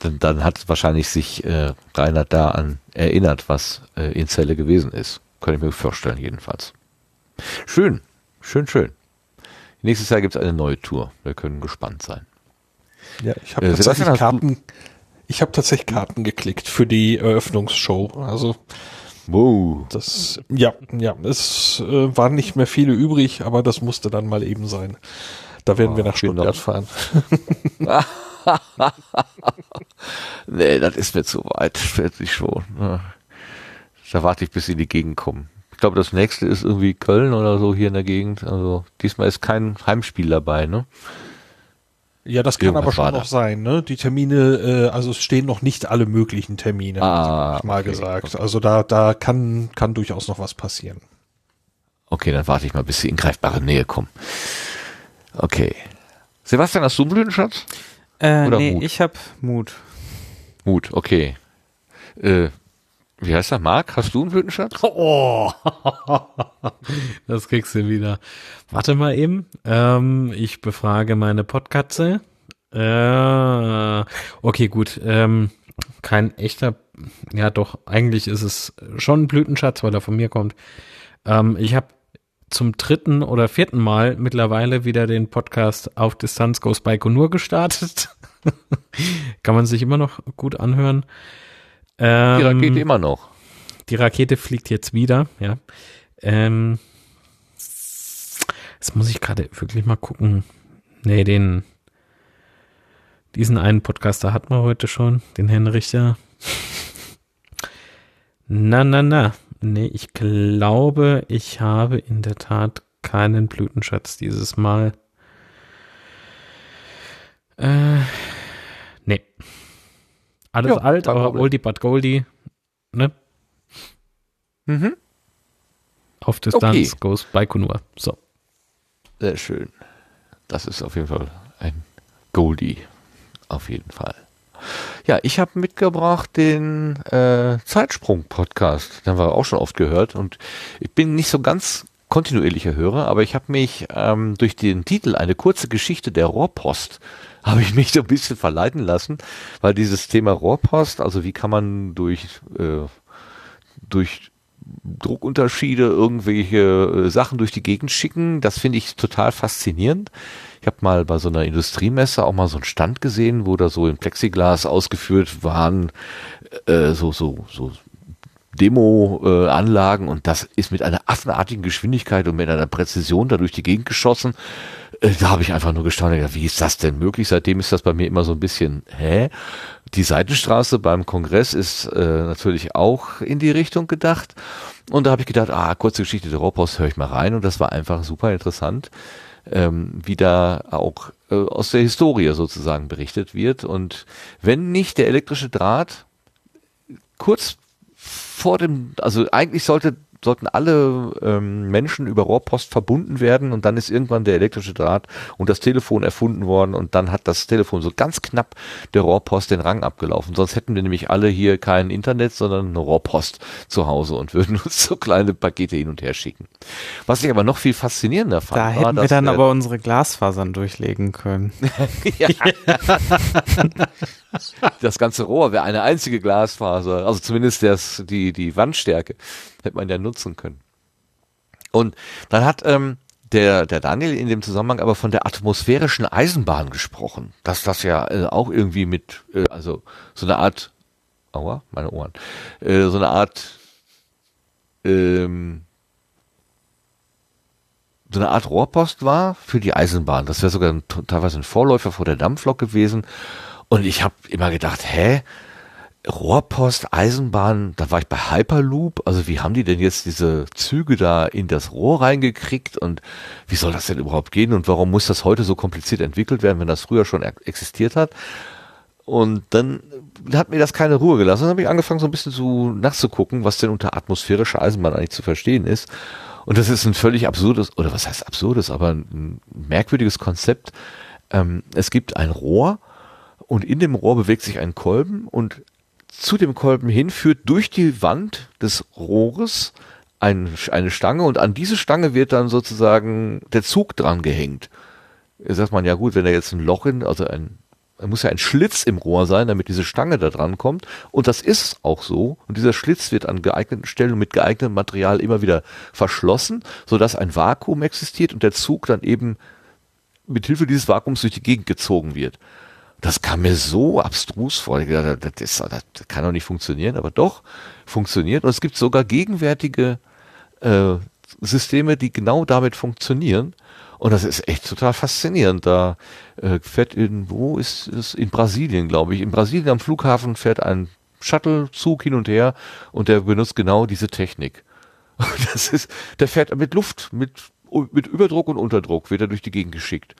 Dann, dann hat wahrscheinlich sich äh, Reinhard da an erinnert, was äh, in Zelle gewesen ist. Kann ich mir vorstellen, jedenfalls. Schön, schön, schön. Nächstes Jahr gibt es eine neue Tour. Wir können gespannt sein. Ja, ich habe äh, tatsächlich Karten. Ich habe tatsächlich Karten geklickt für die Eröffnungsshow. Also wow. das ja, ja, es äh, waren nicht mehr viele übrig, aber das musste dann mal eben sein. Da werden oh, wir nach Stuttgart fahren. nee, das ist mir zu weit, fertig schon. Da warte ich, bis sie in die Gegend kommen. Ich glaube, das nächste ist irgendwie Köln oder so hier in der Gegend. Also diesmal ist kein Heimspiel dabei, ne? Ja, das kann aber schon noch sein, ne? Die Termine, äh, also es stehen noch nicht alle möglichen Termine, ah, ich mal okay, gesagt. Okay. Also da, da kann, kann durchaus noch was passieren. Okay, dann warte ich mal, bis sie in greifbare Nähe kommen. Okay. Sebastian, hast du einen Blütenschatz? Äh, Oder nee, Mut? ich hab Mut. Mut, okay. Äh, wie heißt er? Marc, hast du einen Blütenschatz? Oh, das kriegst du wieder. Warte mal eben. Ähm, ich befrage meine Podkatze. Äh, okay, gut. Ähm, kein echter, ja doch, eigentlich ist es schon ein Blütenschatz, weil er von mir kommt. Ähm, ich habe zum dritten oder vierten Mal mittlerweile wieder den Podcast auf Distanz Goes Baikonur gestartet. Kann man sich immer noch gut anhören. Ähm, die Rakete immer noch. Die Rakete fliegt jetzt wieder, ja. Ähm, jetzt muss ich gerade wirklich mal gucken. Nee, den, diesen einen Podcaster hatten wir heute schon, den Herrn Richter. na, na, na. Nee, ich glaube, ich habe in der Tat keinen Blütenschatz dieses Mal. Äh, nee. Alles jo, alt, aber Problem. Oldie but Goldie. Ne? Mhm. Auf Distanz okay. goes Baikonur. So. Sehr schön. Das ist auf jeden Fall ein Goldie. Auf jeden Fall. Ja, ich habe mitgebracht den äh, Zeitsprung-Podcast. Den haben wir auch schon oft gehört. Und ich bin nicht so ganz kontinuierlicher Hörer, aber ich habe mich ähm, durch den Titel Eine kurze Geschichte der Rohrpost habe ich mich so ein bisschen verleiten lassen, weil dieses Thema Rohrpost, also wie kann man durch, äh, durch Druckunterschiede irgendwelche äh, Sachen durch die Gegend schicken, das finde ich total faszinierend. Ich habe mal bei so einer Industriemesse auch mal so einen Stand gesehen, wo da so in Plexiglas ausgeführt waren, äh, so, so, so Demo-Anlagen und das ist mit einer affenartigen Geschwindigkeit und mit einer Präzision da durch die Gegend geschossen. Äh, da habe ich einfach nur gedacht, wie ist das denn möglich? Seitdem ist das bei mir immer so ein bisschen, hä? Die Seitenstraße beim Kongress ist äh, natürlich auch in die Richtung gedacht. Und da habe ich gedacht, ah, kurze Geschichte der Rohrpost, höre ich mal rein. Und das war einfach super interessant, ähm, wie da auch äh, aus der Historie sozusagen berichtet wird. Und wenn nicht der elektrische Draht kurz vor dem, also eigentlich sollte sollten alle ähm, Menschen über Rohrpost verbunden werden und dann ist irgendwann der elektrische Draht und das Telefon erfunden worden und dann hat das Telefon so ganz knapp der Rohrpost den Rang abgelaufen. Sonst hätten wir nämlich alle hier kein Internet, sondern eine Rohrpost zu Hause und würden uns so kleine Pakete hin und her schicken. Was ich aber noch viel faszinierender fand, da war, hätten wir dann aber unsere Glasfasern durchlegen können. das ganze Rohr wäre eine einzige Glasfaser, also zumindest das, die, die Wandstärke hätte man ja nutzen können. Und dann hat ähm, der, der Daniel in dem Zusammenhang aber von der atmosphärischen Eisenbahn gesprochen, dass das ja äh, auch irgendwie mit, äh, also so eine Art, aua, meine Ohren, äh, so eine Art, ähm, so eine Art Rohrpost war für die Eisenbahn. Das wäre sogar ein, teilweise ein Vorläufer vor der Dampflok gewesen. Und ich habe immer gedacht, hä? Rohrpost, Eisenbahn, da war ich bei Hyperloop. Also wie haben die denn jetzt diese Züge da in das Rohr reingekriegt und wie soll das denn überhaupt gehen und warum muss das heute so kompliziert entwickelt werden, wenn das früher schon existiert hat? Und dann hat mir das keine Ruhe gelassen. Dann habe ich angefangen, so ein bisschen so nachzugucken, was denn unter atmosphärischer Eisenbahn eigentlich zu verstehen ist. Und das ist ein völlig absurdes, oder was heißt absurdes, aber ein merkwürdiges Konzept. Ähm, es gibt ein Rohr und in dem Rohr bewegt sich ein Kolben und zu dem Kolben hin führt durch die Wand des Rohres ein, eine Stange und an diese Stange wird dann sozusagen der Zug dran gehängt. Da sagt man, ja gut, wenn da jetzt ein Loch in, also ein, da muss ja ein Schlitz im Rohr sein, damit diese Stange da dran kommt. Und das ist auch so. Und dieser Schlitz wird an geeigneten Stellen mit geeignetem Material immer wieder verschlossen, sodass ein Vakuum existiert und der Zug dann eben mit Hilfe dieses Vakuums durch die Gegend gezogen wird. Das kam mir so abstrus vor. Ich dachte, das, ist, das kann doch nicht funktionieren, aber doch funktioniert. Und es gibt sogar gegenwärtige äh, Systeme, die genau damit funktionieren. Und das ist echt total faszinierend. Da äh, fährt in, wo ist es? In Brasilien, glaube ich. In Brasilien am Flughafen fährt ein Shuttlezug hin und her und der benutzt genau diese Technik. Das ist, der fährt mit Luft, mit, mit Überdruck und Unterdruck, wird er durch die Gegend geschickt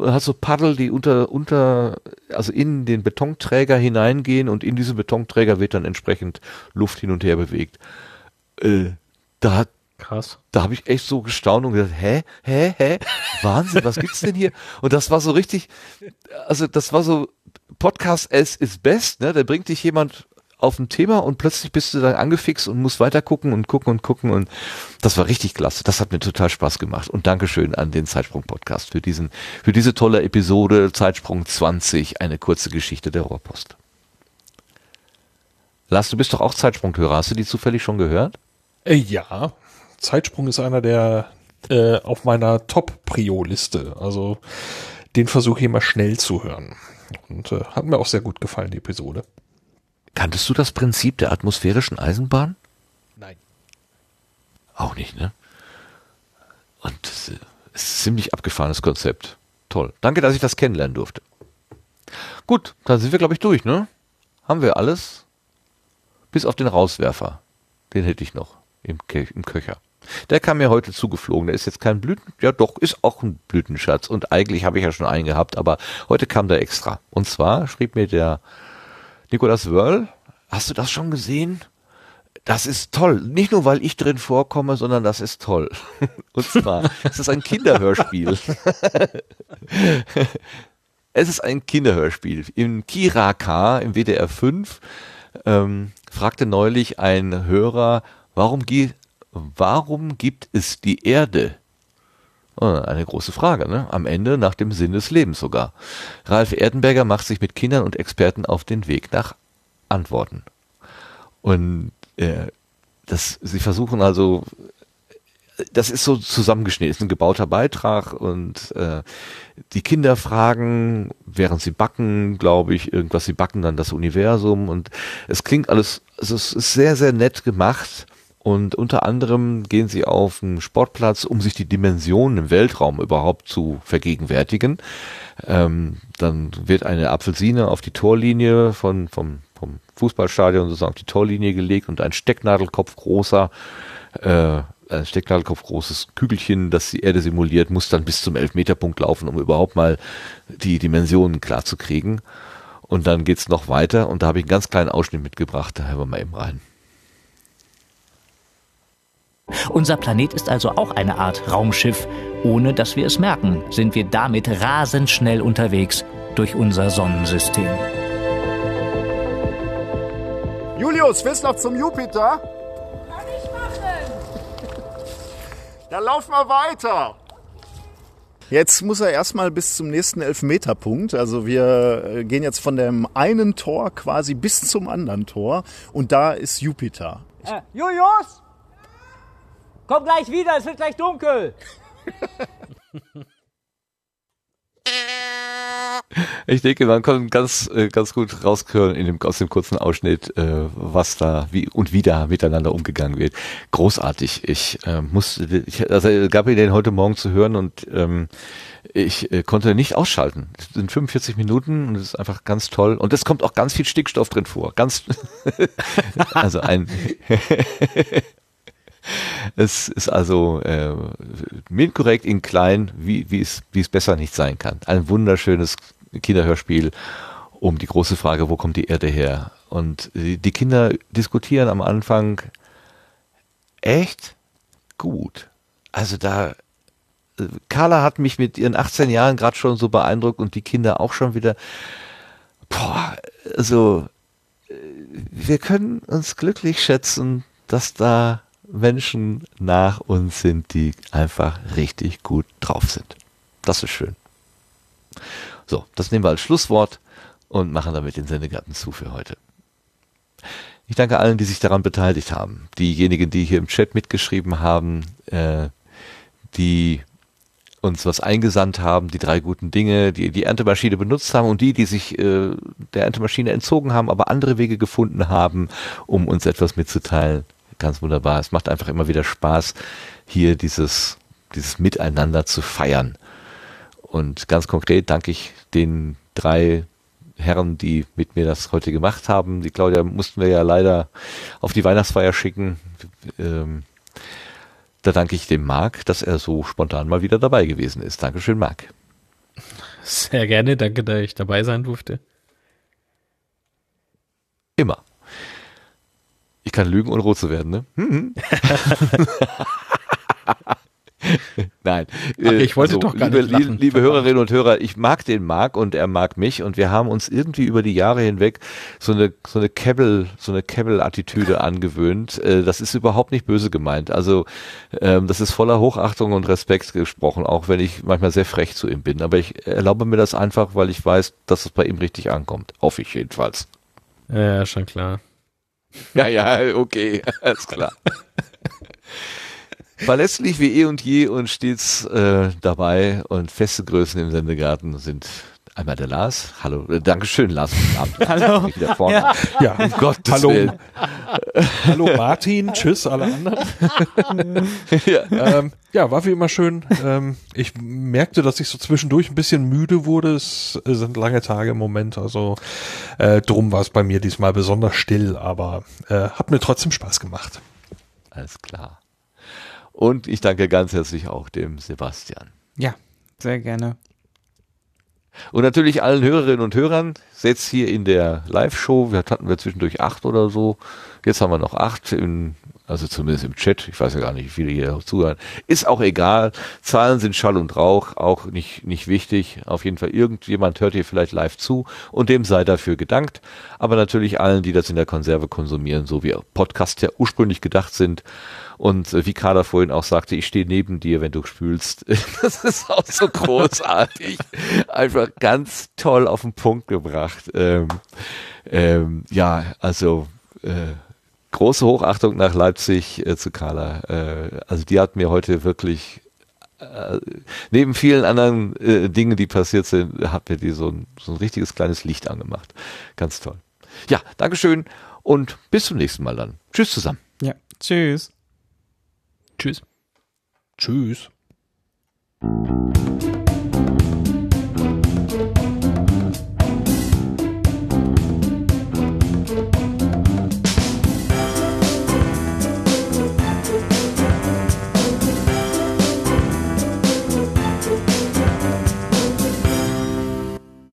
hat so Paddel, die unter, unter, also in den Betonträger hineingehen und in diesen Betonträger wird dann entsprechend Luft hin und her bewegt. Äh, da hat Krass. Da habe ich echt so gestaunt und gesagt, hä, hä, hä, Wahnsinn, was gibt's denn hier? Und das war so richtig, also das war so Podcast as is best, ne? Da bringt dich jemand auf ein Thema und plötzlich bist du dann angefixt und musst weiter gucken und gucken und gucken und das war richtig klasse. Das hat mir total Spaß gemacht und Dankeschön an den Zeitsprung Podcast für diesen, für diese tolle Episode Zeitsprung 20, eine kurze Geschichte der Rohrpost. Lars, du bist doch auch Zeitsprung-Hörer. Hast du die zufällig schon gehört? Äh, ja, Zeitsprung ist einer der äh, auf meiner Top-Prio-Liste. Also den versuche ich immer schnell zu hören. Und äh, hat mir auch sehr gut gefallen, die Episode. Kanntest du das Prinzip der atmosphärischen Eisenbahn? Nein. Auch nicht, ne? Und es ist ein ziemlich abgefahrenes Konzept. Toll. Danke, dass ich das kennenlernen durfte. Gut, dann sind wir, glaube ich, durch, ne? Haben wir alles? Bis auf den Rauswerfer. Den hätte ich noch im, im Köcher. Der kam mir heute zugeflogen. Der ist jetzt kein Blüten, ja doch, ist auch ein Blütenschatz. Und eigentlich habe ich ja schon einen gehabt, aber heute kam der extra. Und zwar schrieb mir der Nicolas Wörl, hast du das schon gesehen? Das ist toll. Nicht nur, weil ich drin vorkomme, sondern das ist toll. Und zwar, es ist ein Kinderhörspiel. es ist ein Kinderhörspiel. Im Kiraka, im WDR 5, ähm, fragte neulich ein Hörer, warum, warum gibt es die Erde? Oh, eine große Frage, ne? Am Ende nach dem Sinn des Lebens sogar. Ralf Erdenberger macht sich mit Kindern und Experten auf den Weg nach Antworten. Und äh, das, sie versuchen also, das ist so zusammengeschnitten, ist ein gebauter Beitrag und äh, die Kinder fragen, während sie backen, glaube ich, irgendwas, sie backen dann das Universum und es klingt alles, also es ist sehr, sehr nett gemacht und unter anderem gehen sie auf einen Sportplatz, um sich die Dimensionen im Weltraum überhaupt zu vergegenwärtigen. Ähm, dann wird eine Apfelsine auf die Torlinie von, vom, vom Fußballstadion sozusagen auf die Torlinie gelegt und ein Stecknadelkopf großer äh, ein Stecknadelkopf großes Kügelchen, das die Erde simuliert, muss dann bis zum Elfmeterpunkt laufen, um überhaupt mal die Dimensionen klar zu kriegen. Und dann geht's noch weiter und da habe ich einen ganz kleinen Ausschnitt mitgebracht, da hören wir mal eben rein. Unser Planet ist also auch eine Art Raumschiff. Ohne dass wir es merken, sind wir damit rasend schnell unterwegs durch unser Sonnensystem. Julius, willst noch zum Jupiter? Kann ich machen. Dann lauf mal weiter. Jetzt muss er erstmal bis zum nächsten Elfmeterpunkt. Also wir äh, gehen jetzt von dem einen Tor quasi bis zum anderen Tor. Und da ist Jupiter. Äh, Julius! Komm gleich wieder, es wird gleich dunkel. Ich denke, man kann ganz, äh, ganz gut raushören in dem, aus dem kurzen Ausschnitt, äh, was da wie und wie da miteinander umgegangen wird. Großartig. Ich äh, musste, ich, also gab mir den heute Morgen zu hören und ähm, ich äh, konnte nicht ausschalten. Es sind 45 Minuten und es ist einfach ganz toll. Und es kommt auch ganz viel Stickstoff drin vor. Ganz, also ein es ist also äh, korrekt in klein, wie, wie, es, wie es besser nicht sein kann. Ein wunderschönes Kinderhörspiel um die große Frage, wo kommt die Erde her? Und die Kinder diskutieren am Anfang echt gut. Also da, Carla hat mich mit ihren 18 Jahren gerade schon so beeindruckt und die Kinder auch schon wieder. Boah, also wir können uns glücklich schätzen, dass da Menschen nach uns sind, die einfach richtig gut drauf sind. Das ist schön. So, das nehmen wir als Schlusswort und machen damit den Sendegarten zu für heute. Ich danke allen, die sich daran beteiligt haben. Diejenigen, die hier im Chat mitgeschrieben haben, äh, die uns was eingesandt haben, die drei guten Dinge, die die Erntemaschine benutzt haben und die, die sich äh, der Erntemaschine entzogen haben, aber andere Wege gefunden haben, um uns etwas mitzuteilen ganz wunderbar. Es macht einfach immer wieder Spaß, hier dieses, dieses Miteinander zu feiern. Und ganz konkret danke ich den drei Herren, die mit mir das heute gemacht haben. Die Claudia mussten wir ja leider auf die Weihnachtsfeier schicken. Ähm, da danke ich dem Marc, dass er so spontan mal wieder dabei gewesen ist. Dankeschön, Marc. Sehr gerne, danke, dass ich dabei sein durfte. Immer. Ich kann lügen, ohne rot zu werden, ne? Hm. Nein. Ach, ich wollte also, doch gar liebe, nicht lachen. Liebe Hörerinnen und Hörer, ich mag den Marc und er mag mich und wir haben uns irgendwie über die Jahre hinweg so eine so eine Kebbel so eine Kebbel-Attitüde angewöhnt. Äh, das ist überhaupt nicht böse gemeint. Also ähm, das ist voller Hochachtung und Respekt gesprochen, auch wenn ich manchmal sehr frech zu ihm bin. Aber ich erlaube mir das einfach, weil ich weiß, dass es bei ihm richtig ankommt. Hoffe ich jedenfalls. Ja, schon klar. Ja, ja, okay, alles klar. Verlässlich wie eh und je und stets äh, dabei und feste Größen im Sendegarten sind einmal der Lars. Hallo, äh, Dankeschön, Lars. Hallo. Wieder vorne. Ja, ja um Gottes Hallo. Willen. Hallo Martin, tschüss alle anderen. ja. Ähm, ja, war wie immer schön. Ähm, ich merkte, dass ich so zwischendurch ein bisschen müde wurde. Es sind lange Tage im Moment, also äh, drum war es bei mir diesmal besonders still, aber äh, hat mir trotzdem Spaß gemacht. Alles klar. Und ich danke ganz herzlich auch dem Sebastian. Ja, sehr gerne. Und natürlich allen Hörerinnen und Hörern, jetzt hier in der Live-Show, wir hatten wir zwischendurch acht oder so, jetzt haben wir noch acht, in, also zumindest im Chat, ich weiß ja gar nicht, wie viele hier zuhören, ist auch egal, Zahlen sind Schall und Rauch, auch nicht, nicht wichtig, auf jeden Fall irgendjemand hört hier vielleicht live zu und dem sei dafür gedankt, aber natürlich allen, die das in der Konserve konsumieren, so wie Podcasts ja ursprünglich gedacht sind, und äh, wie Kader vorhin auch sagte, ich stehe neben dir, wenn du spülst. Das ist auch so großartig. Einfach ganz toll auf den Punkt gebracht. Ähm, ähm, ja, also äh, große Hochachtung nach Leipzig äh, zu Carla. Äh, also die hat mir heute wirklich äh, neben vielen anderen äh, Dingen, die passiert sind, hat mir die so ein, so ein richtiges kleines Licht angemacht. Ganz toll. Ja, Dankeschön und bis zum nächsten Mal dann. Tschüss zusammen. Ja, Tschüss. Tschüss. Tschüss.